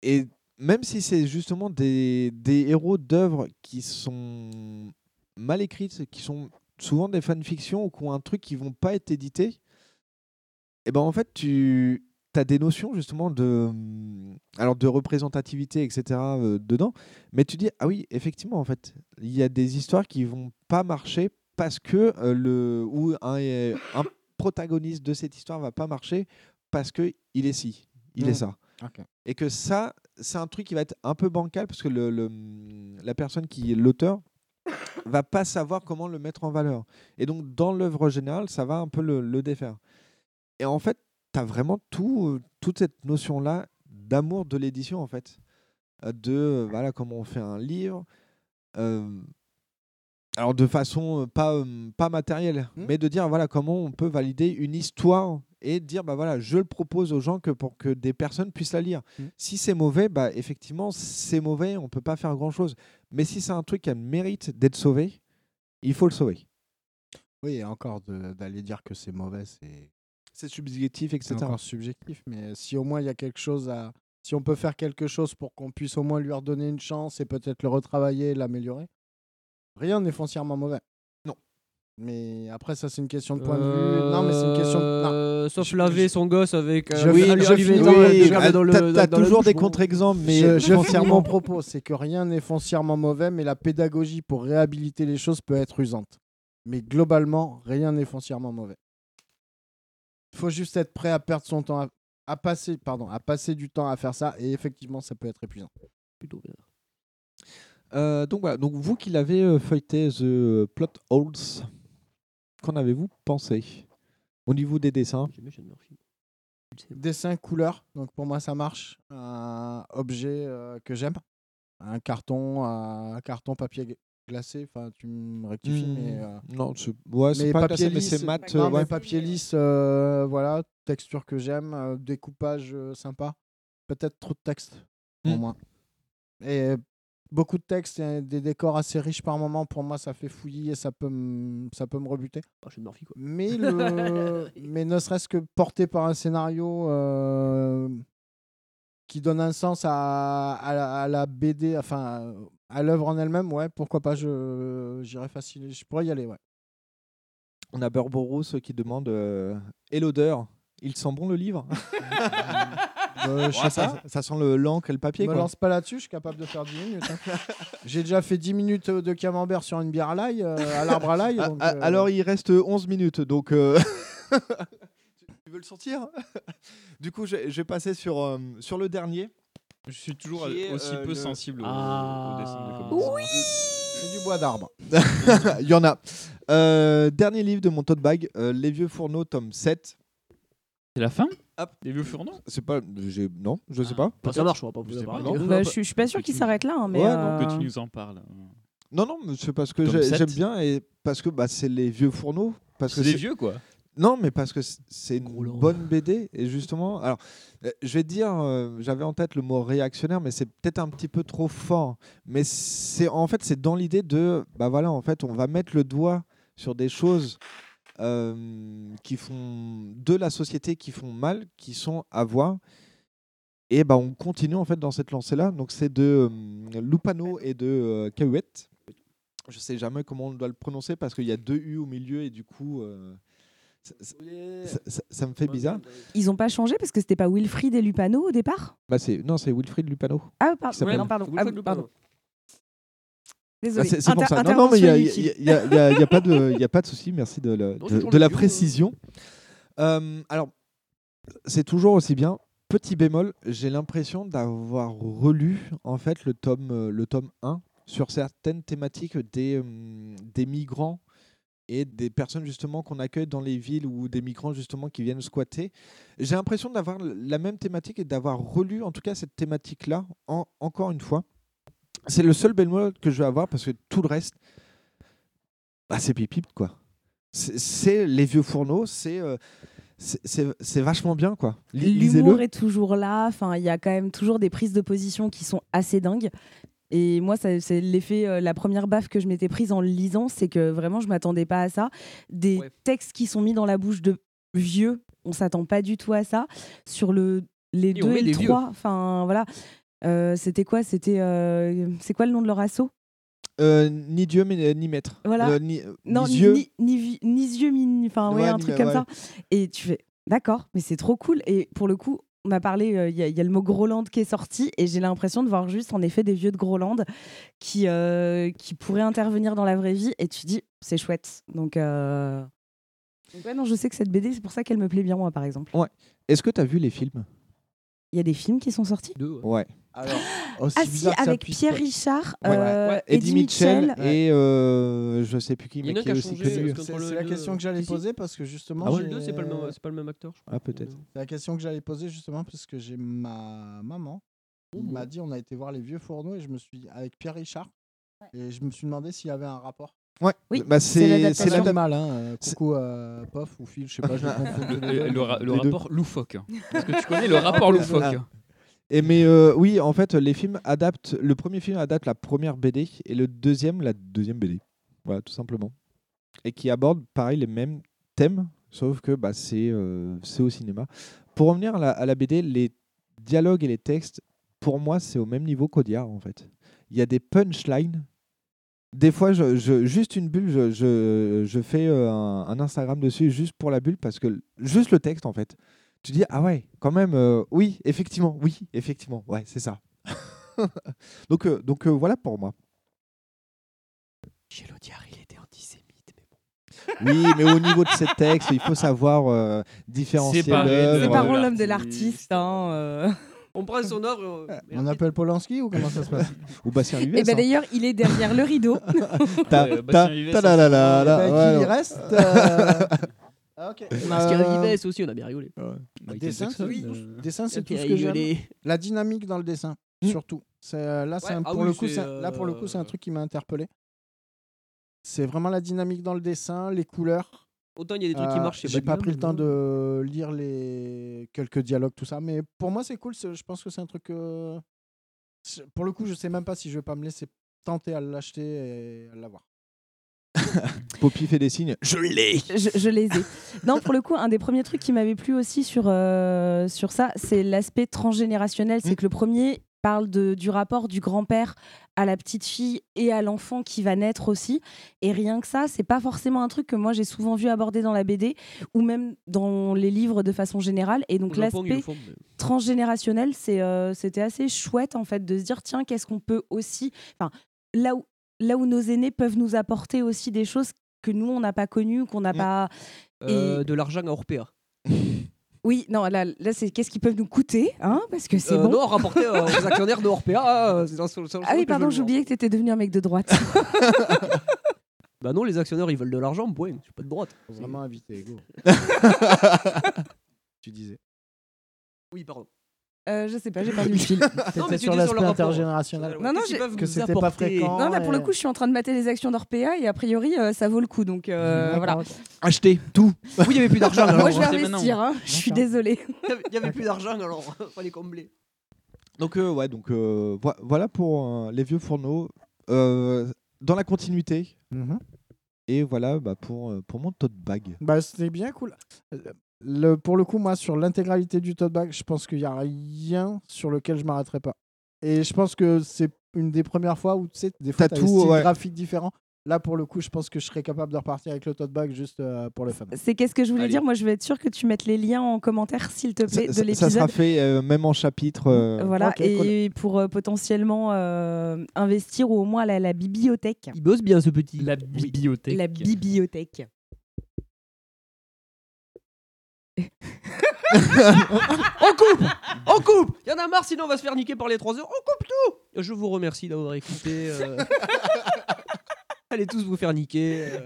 Speaker 6: Et même si c'est justement des, des héros d'œuvres qui sont mal écrites, qui sont souvent des fanfictions ou qui ont un truc qui vont pas être édités, et ben en fait, tu as des notions justement de, alors de représentativité, etc. euh, dedans, mais tu dis, ah oui, effectivement, en fait, il y a des histoires qui vont pas marcher parce que euh, le, ou un, un protagoniste de cette histoire va pas marcher parce que il est ci, il est
Speaker 9: Mm.
Speaker 6: ça. Et que ça, c'est un truc qui va être un peu bancal parce que le, le- la personne qui est l'auteur va pas savoir comment le mettre en valeur. Et donc, dans l'œuvre générale, ça va un peu le, le défaire. Et en fait, tu as vraiment tout, euh, toute cette notion-là d'amour de l'édition, en fait. Euh, De euh, voilà, comment on fait un livre. alors, de façon pas, pas matérielle, mais de dire voilà, comment on peut valider une histoire et dire bah voilà, je le propose aux gens que pour que des personnes puissent la lire. Si c'est mauvais, bah effectivement, c'est mauvais, on peut pas faire grand-chose. Mais si c'est un truc qui a le mérite d'être sauvé, il faut le sauver.
Speaker 9: Oui, et encore d'aller dire que c'est mauvais, c'est.
Speaker 6: C'est subjectif, etc.
Speaker 9: C'est encore subjectif, mais si au moins il y a quelque chose à. Si on peut faire quelque chose pour qu'on puisse au moins lui redonner une chance et peut-être le retravailler, l'améliorer, rien n'est foncièrement mauvais.
Speaker 6: Non.
Speaker 9: Mais après, ça, c'est une question de point de vue. Non, mais c'est une question. de- non.
Speaker 8: Euh, Sauf laver son gosse avec. euh,
Speaker 9: Je-
Speaker 8: oui,
Speaker 9: je- je oui,
Speaker 8: dans le-
Speaker 6: t'as- t'as toujours des contre-exemples, mais
Speaker 9: je,
Speaker 6: euh,
Speaker 9: je
Speaker 6: foncièrement-
Speaker 9: finis mon propos, c'est que rien n'est foncièrement mauvais, mais la pédagogie pour réhabiliter les choses peut être usante. Mais globalement, rien n'est foncièrement mauvais. Il faut juste être prêt à perdre son temps, à, à passer, pardon, à passer du temps à faire ça, et effectivement, ça peut être épuisant.
Speaker 8: Plutôt bien.
Speaker 6: Euh, donc voilà, donc vous qui l'avez euh, feuilleté The Plot Holes, qu'en avez-vous pensé au niveau des dessins?
Speaker 9: Dessin, couleur, donc pour moi ça marche. Un objet euh, que j'aime, un carton, un carton papier glacé. Enfin, tu me rectifies, mais euh,
Speaker 6: non, c'est- ouais, c'est pas glacé, mais c'est mat,
Speaker 9: Non,
Speaker 6: euh,
Speaker 9: mais papier lisse, euh, voilà, texture que j'aime, euh, découpage euh, sympa. Peut-être trop de texte, au
Speaker 6: Hmm.
Speaker 9: moins. Et beaucoup de textes et des décors assez riches par moment. Pour moi, ça fait fouillis et ça peut me, ça peut me rebuter.
Speaker 8: Pas chez Murphy, quoi.
Speaker 9: Mais, le... mais ne serait-ce que porté par un scénario euh, qui donne un sens à, à la- à la BD, enfin à l'œuvre en elle-même, ouais, pourquoi pas, je j'irais facile, je pourrais y aller, ouais.
Speaker 6: On a Burborous qui demande euh, Et l'odeur Il sent bon le livre?
Speaker 9: Euh, je sais
Speaker 6: ça, sent le- l'encre et le papier.
Speaker 9: Me
Speaker 6: quoi.
Speaker 9: lance pas là-dessus, je suis capable de faire 10 minutes. hein. J'ai déjà fait 10 minutes de camembert sur une bière à l'ail, euh, à l'arbre à l'ail.
Speaker 6: Ah,
Speaker 9: donc,
Speaker 6: ah,
Speaker 9: euh,
Speaker 6: Alors, il reste 11 minutes, donc. euh, tu veux le sortir? Du coup, je, je vais passer sur, euh, sur le dernier.
Speaker 7: Je suis toujours
Speaker 6: Qui est,
Speaker 7: aussi
Speaker 6: euh,
Speaker 7: peu
Speaker 6: le-
Speaker 7: sensible au,
Speaker 8: Ah.
Speaker 7: au dessin de comics.
Speaker 9: C'est du bois d'arbre.
Speaker 6: Il y en a. Euh, dernier livre de mon tote bag, euh, Les Vieux Fourneaux, tome 7.
Speaker 7: C'est la fin?
Speaker 6: Hop.
Speaker 7: Des vieux fourneaux?
Speaker 6: C'est pas. j'ai- Non, je sais pas.
Speaker 8: Bah, ça marche, on va pas vous
Speaker 6: Je sais
Speaker 8: en
Speaker 6: pas, non.
Speaker 10: Bah, je, suis- je suis pas sûr qu'il s'arrête là, hein, mais.
Speaker 6: Ouais,
Speaker 10: euh,
Speaker 7: Que tu nous en parles.
Speaker 6: Non, non, mais c'est parce que
Speaker 7: Tome
Speaker 6: j'ai-
Speaker 7: 7.
Speaker 6: j'aime bien et parce que bah, c'est les vieux fourneaux. Parce que
Speaker 7: C'est des vieux, quoi.
Speaker 6: Non, mais parce que c'est une bonne BD et justement, alors euh, je vais dire, euh, j'avais en tête le mot réactionnaire, mais c'est peut-être un petit peu trop fort. Mais c'est en fait c'est dans l'idée de, bah voilà, en fait, on va mettre le doigt sur des choses euh, qui font de la société qui font mal, qui sont à voir. Et bah on continue en fait dans cette lancée-là. Donc c'est de Lupano et de Cahuète. Je sais jamais comment on doit le prononcer parce qu'il y a deux U au milieu et du coup. Ça, ça- ça- ça me fait bizarre.
Speaker 10: Ils ont pas changé parce que c'était pas Wilfried et Lupano au départ
Speaker 6: Bah non, c'est Wilfried Lupano.
Speaker 10: Ah,
Speaker 6: s'appelle.
Speaker 10: non, pardon. Ah, pardon.
Speaker 6: Ah,
Speaker 10: Désolé.
Speaker 6: c'est c'est pour ça. Non, non, mais il y a, pas de, souci. Merci de, la- de, de précision. Euh, alors, c'est toujours aussi bien. Petit bémol, j'ai l'impression d'avoir relu en fait le tome, euh, le tome 1 sur certaines thématiques des, des migrants des personnes justement qu'on accueille dans les villes ou des migrants justement qui viennent squatter. J'ai l'impression d'avoir la même thématique et d'avoir relu en tout cas cette thématique-là en- encore une fois. C'est le seul bémol que je vais avoir parce que tout le reste, bah, c'est pipi quoi. C'est- les vieux fourneaux, c'est euh, c'est- vachement bien quoi.
Speaker 10: L'humour est toujours là. Enfin, il y a quand même toujours des prises de position qui sont assez dingues. Et moi, ça- c'est l'effet, euh, la première baffe que je m'étais prise en le lisant, c'est que vraiment, je m'attendais pas à ça. Des textes qui sont mis dans la bouche de vieux, on s'attend pas du tout à ça. Sur le, les
Speaker 8: Et
Speaker 10: deux et le trois, enfin voilà. Euh, C'était quoi? C'était euh, c'est quoi le nom de leur assaut?
Speaker 6: Euh, ni Dieu mais euh, ni maître.
Speaker 10: Voilà.
Speaker 6: Euh, ni, euh,
Speaker 10: Non,
Speaker 6: ni
Speaker 10: ni,
Speaker 6: Dieu.
Speaker 10: ni, ni, ni yeux, ni, enfin ouais,
Speaker 6: Ouais,
Speaker 10: un
Speaker 6: ni-
Speaker 10: truc comme
Speaker 6: ouais.
Speaker 10: ça. Et tu fais, d'accord, mais c'est trop cool. Et pour le coup, on a parlé, euh, il y, a- il y a le mot Groland qui est sorti, et j'ai l'impression de voir juste en effet des vieux de Groland qui, euh, qui pourraient intervenir dans la vraie vie. Et tu dis, c'est chouette. Donc, euh... donc ouais, non, je sais que cette BD, c'est pour ça qu'elle me plaît bien, moi, par exemple.
Speaker 6: Ouais. Est-ce que tu as vu les films?
Speaker 10: Il y a des films qui sont sortis?
Speaker 6: Ouais.
Speaker 9: Alors, aussi
Speaker 10: Ah si, avec
Speaker 9: puisse
Speaker 10: Pierre Richard,
Speaker 6: Ouais.
Speaker 10: euh,
Speaker 6: Ouais.
Speaker 10: Eddie, Mitchell.
Speaker 6: et euh, je sais plus qui, mais qui est aussi connu.
Speaker 8: parce que-
Speaker 9: C'est la question que j'allais poser parce que justement.
Speaker 8: Ah ouais, le c'est pas le même, c'est pas le même acteur. je crois.
Speaker 6: Ah peut-être.
Speaker 9: C'est la question que j'allais poser justement parce que j'ai ma maman qui
Speaker 8: Mmh.
Speaker 9: m'a dit on a été voir les vieux fourneaux et je me suis avec Pierre Richard et je me suis demandé s'il y avait un rapport.
Speaker 6: Ouais.
Speaker 10: Oui,
Speaker 6: bah,
Speaker 10: c'est
Speaker 6: c'est
Speaker 10: l'adaptation.
Speaker 6: c'est
Speaker 9: Pas
Speaker 6: l'adap-
Speaker 9: mal, hein. euh, Coucou euh, Pof ou Phil, je sais pas, je
Speaker 7: Le, rapport loufoque. Est-ce que tu connais le rapport loufoque
Speaker 6: Ah. Et mais euh, oui, en fait, les films adaptent. Le premier film adapte la première BD et le deuxième la deuxième BD. Voilà, tout simplement. Et qui aborde pareil les mêmes thèmes, sauf que bah, c'est euh, au cinéma. Pour revenir à la, à la BD, les dialogues et les textes, pour moi, c'est au même niveau qu'Audiard en fait. Il y a des punchlines. Des fois, juste une bulle, je, je, fais euh, un Instagram dessus juste pour la bulle parce que juste le texte en fait tu dis ah ouais quand même euh, oui effectivement oui effectivement ouais c'est ça donc euh, donc euh, voilà pour moi
Speaker 8: Chez l'Audiard, il était antisémite.
Speaker 6: oui mais au niveau de ces textes il faut savoir euh, différencier l'œuvre.
Speaker 7: le-
Speaker 10: Séparons l'homme de
Speaker 7: l'artiste.
Speaker 10: Hein, euh.
Speaker 8: On prend son œuvre. euh,
Speaker 9: On appelle Polanski ou comment ça se passe?
Speaker 6: Ou Bastien Vives
Speaker 10: Et ben
Speaker 6: hein.
Speaker 10: d'ailleurs, il est derrière le rideau.
Speaker 6: Ta- ta- ta- la- la- la-
Speaker 9: Eh
Speaker 6: la- ouais,
Speaker 9: Qui il reste euh, ah, ok.
Speaker 8: Parce qu'il y a
Speaker 9: Euh,
Speaker 8: Vives aussi, on a bien rigolé.
Speaker 7: Michael
Speaker 9: Dessin,
Speaker 7: Jackson,
Speaker 9: oui.
Speaker 7: euh,
Speaker 9: Dessin, c'est tout ce que j'aime. La dynamique dans le dessin,
Speaker 6: Mm.
Speaker 9: surtout. Euh, là, c'est
Speaker 8: Ouais,
Speaker 9: un-
Speaker 8: ah
Speaker 9: pour
Speaker 8: oui,
Speaker 9: le coup,
Speaker 8: c'est,
Speaker 9: c'est un- là pour le coup, c'est un
Speaker 8: euh,
Speaker 9: truc qui m'a interpellé. C'est vraiment la dynamique dans le dessin, les couleurs.
Speaker 8: Autant il y a des trucs qui marchent. chez
Speaker 9: J'ai pas pris le temps de lire les quelques dialogues, tout ça, mais pour moi c'est cool. Je pense que c'est un truc. euh, pour le coup, je sais même pas si je vais pas me laisser tenter à l'acheter et à l'avoir.
Speaker 6: Poppy fait des signes. Je l'ai.
Speaker 10: je, je les ai. Non, pour le coup, un des premiers trucs qui m'avait plu aussi sur, euh, sur ça, c'est l'aspect transgénérationnel. C'est que le premier parle de, du rapport du grand-père à la petite fille et à l'enfant qui va naître aussi. Et rien que ça, c'est pas forcément un truc que moi j'ai souvent vu aborder dans la BD ou même dans les livres de façon générale. Et donc l'aspect transgénérationnel, euh, c'était assez chouette en fait de se dire tiens, qu'est-ce qu'on peut aussi. Enfin, là où, là où nos aînés peuvent nous apporter aussi des choses que nous, on n'a pas connues, qu'on n'a pas.
Speaker 8: Euh,
Speaker 10: Et-
Speaker 8: de l'argent à Orpea.
Speaker 10: Oui, non, là, là c'est qu'est-ce qu'ils peuvent nous coûter, hein, parce que c'est
Speaker 8: Euh,
Speaker 10: bon.
Speaker 8: Non, rapporté euh, aux actionnaires de Orpea. euh, dans-
Speaker 10: ah oui, pardon, oublié que tu étais devenu un mec de droite.
Speaker 8: Bah non, les actionnaires, ils veulent de l'argent, point. Je suis pas de droite.
Speaker 9: Faut vraiment éviter, go. tu disais.
Speaker 8: Oui, pardon.
Speaker 10: Euh, je sais pas, j'ai perdu le fil.
Speaker 8: Non, mais
Speaker 9: sur l'aspect intergénérationnel.
Speaker 10: Non, non, j'ai-
Speaker 9: que c'était pas fréquent.
Speaker 10: Non, là, pour le coup, je suis en train de mater les actions d'Orpea et a priori, euh, ça vaut le coup. Donc euh, voilà.
Speaker 9: ok.
Speaker 6: Achetez tout.
Speaker 8: Oui, il y avait plus d'argent. alors.
Speaker 10: Moi, je vais investir, hein. je suis désolée.
Speaker 8: Il y avait- il plus d'argent, alors fallait combler.
Speaker 6: Donc euh, ouais, donc euh, voi- voilà pour euh, les vieux fourneaux Euh, dans la continuité.
Speaker 9: Mhm.
Speaker 6: Et voilà bah, pour euh, pour mon tote bag.
Speaker 9: Bah, c'était bien cool. Le, pour le coup, moi, sur l'intégralité du tote bag, je pense qu'il n'y a rien sur lequel je m'arrêterai pas. Et je pense que c'est une des premières fois où tu sais, des fois,
Speaker 6: T'as
Speaker 9: des
Speaker 6: ouais.
Speaker 9: graphiques différents. Là, pour le coup, je pense que je serais capable de repartir avec le tote bag juste euh, pour le fun.
Speaker 10: C'est qu'est-ce que je voulais
Speaker 8: Allez.
Speaker 10: dire? Moi, je vais être sûre que tu mettes les liens en commentaire, s'il te plaît,
Speaker 6: Ça,
Speaker 10: de
Speaker 6: ça- ça
Speaker 10: l'épisode.
Speaker 6: sera fait euh, même en chapitre. euh,
Speaker 10: Voilà, et pour euh, potentiellement euh, investir ou au moins la, la bibliothèque.
Speaker 8: Il bosse bien, ce petit.
Speaker 7: La bibliothèque.
Speaker 10: La bibliothèque.
Speaker 8: On coupe On coupe Il y en a marre, sinon on va se faire niquer par les 3 heures. On coupe tout Je vous remercie d'avoir écouté. euh. Allez tous vous faire niquer. euh.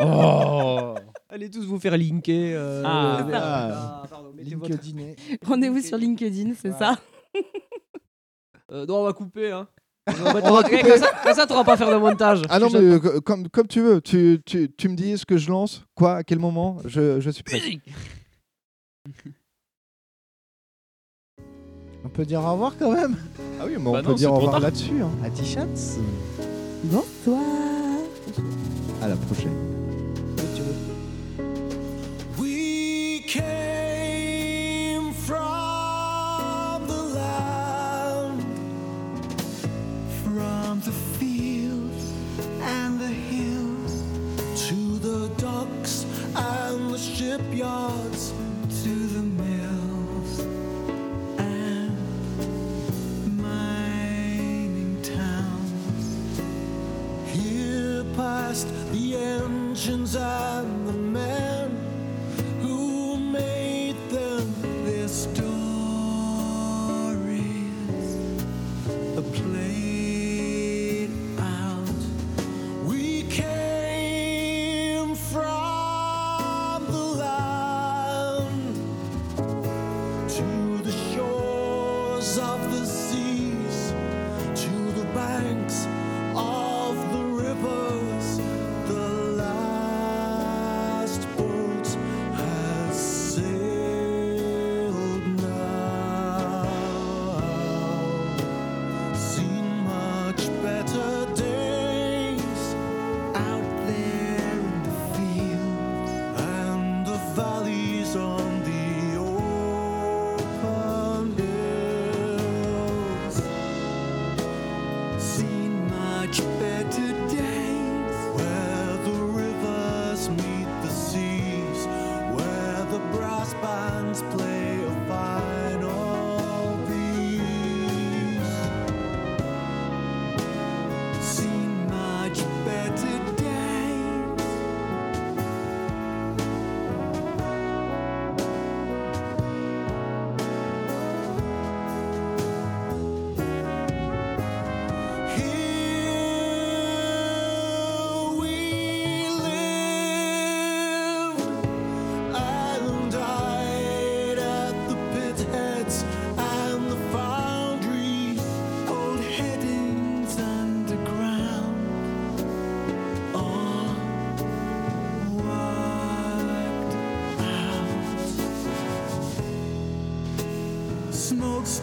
Speaker 7: Oh
Speaker 8: Allez tous vous faire linker. euh.
Speaker 7: Ah.
Speaker 8: Euh,
Speaker 9: Ah.
Speaker 8: pardon, mettez votre-
Speaker 9: LinkedIn.
Speaker 10: Rendez-vous sur LinkedIn, c'est ça
Speaker 8: Euh, non, on va couper. Hein. On va mettre- Comme ça, comme ça, t'auras pas à faire de montage.
Speaker 6: Ah non, mais euh, comme, comme tu veux, tu, tu, tu me dis ce que je lance, quoi, à quel moment, je, je suis prêt.
Speaker 9: On peut dire au revoir quand même.
Speaker 6: Ah oui, mais
Speaker 7: Bah
Speaker 6: on
Speaker 7: non,
Speaker 6: peut
Speaker 7: c'est
Speaker 6: dire au
Speaker 7: trop
Speaker 6: revoir
Speaker 7: tard.
Speaker 6: là-dessus. hein.
Speaker 9: À t-shirts.
Speaker 10: Bonsoir
Speaker 6: À la prochaine.
Speaker 13: We came from the land, from the fields and the hills, to the docks and the shipyards, past the engines and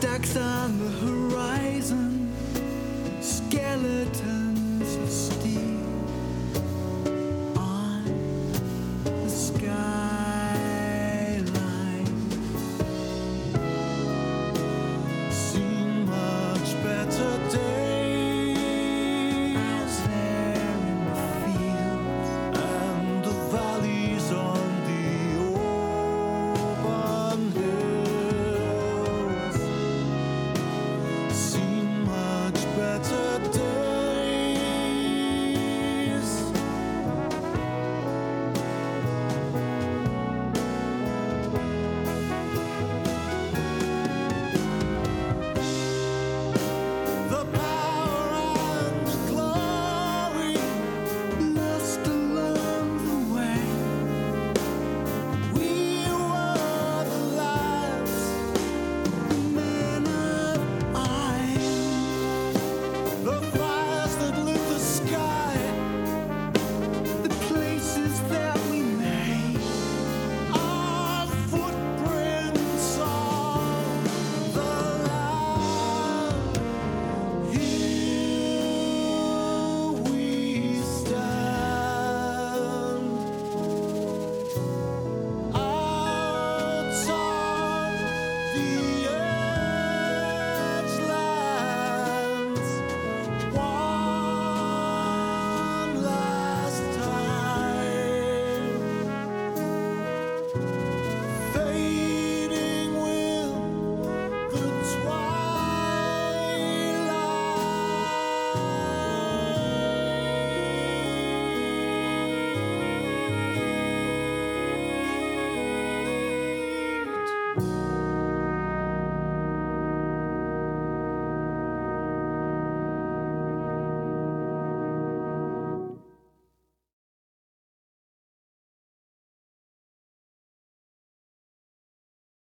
Speaker 13: Smokestacks on the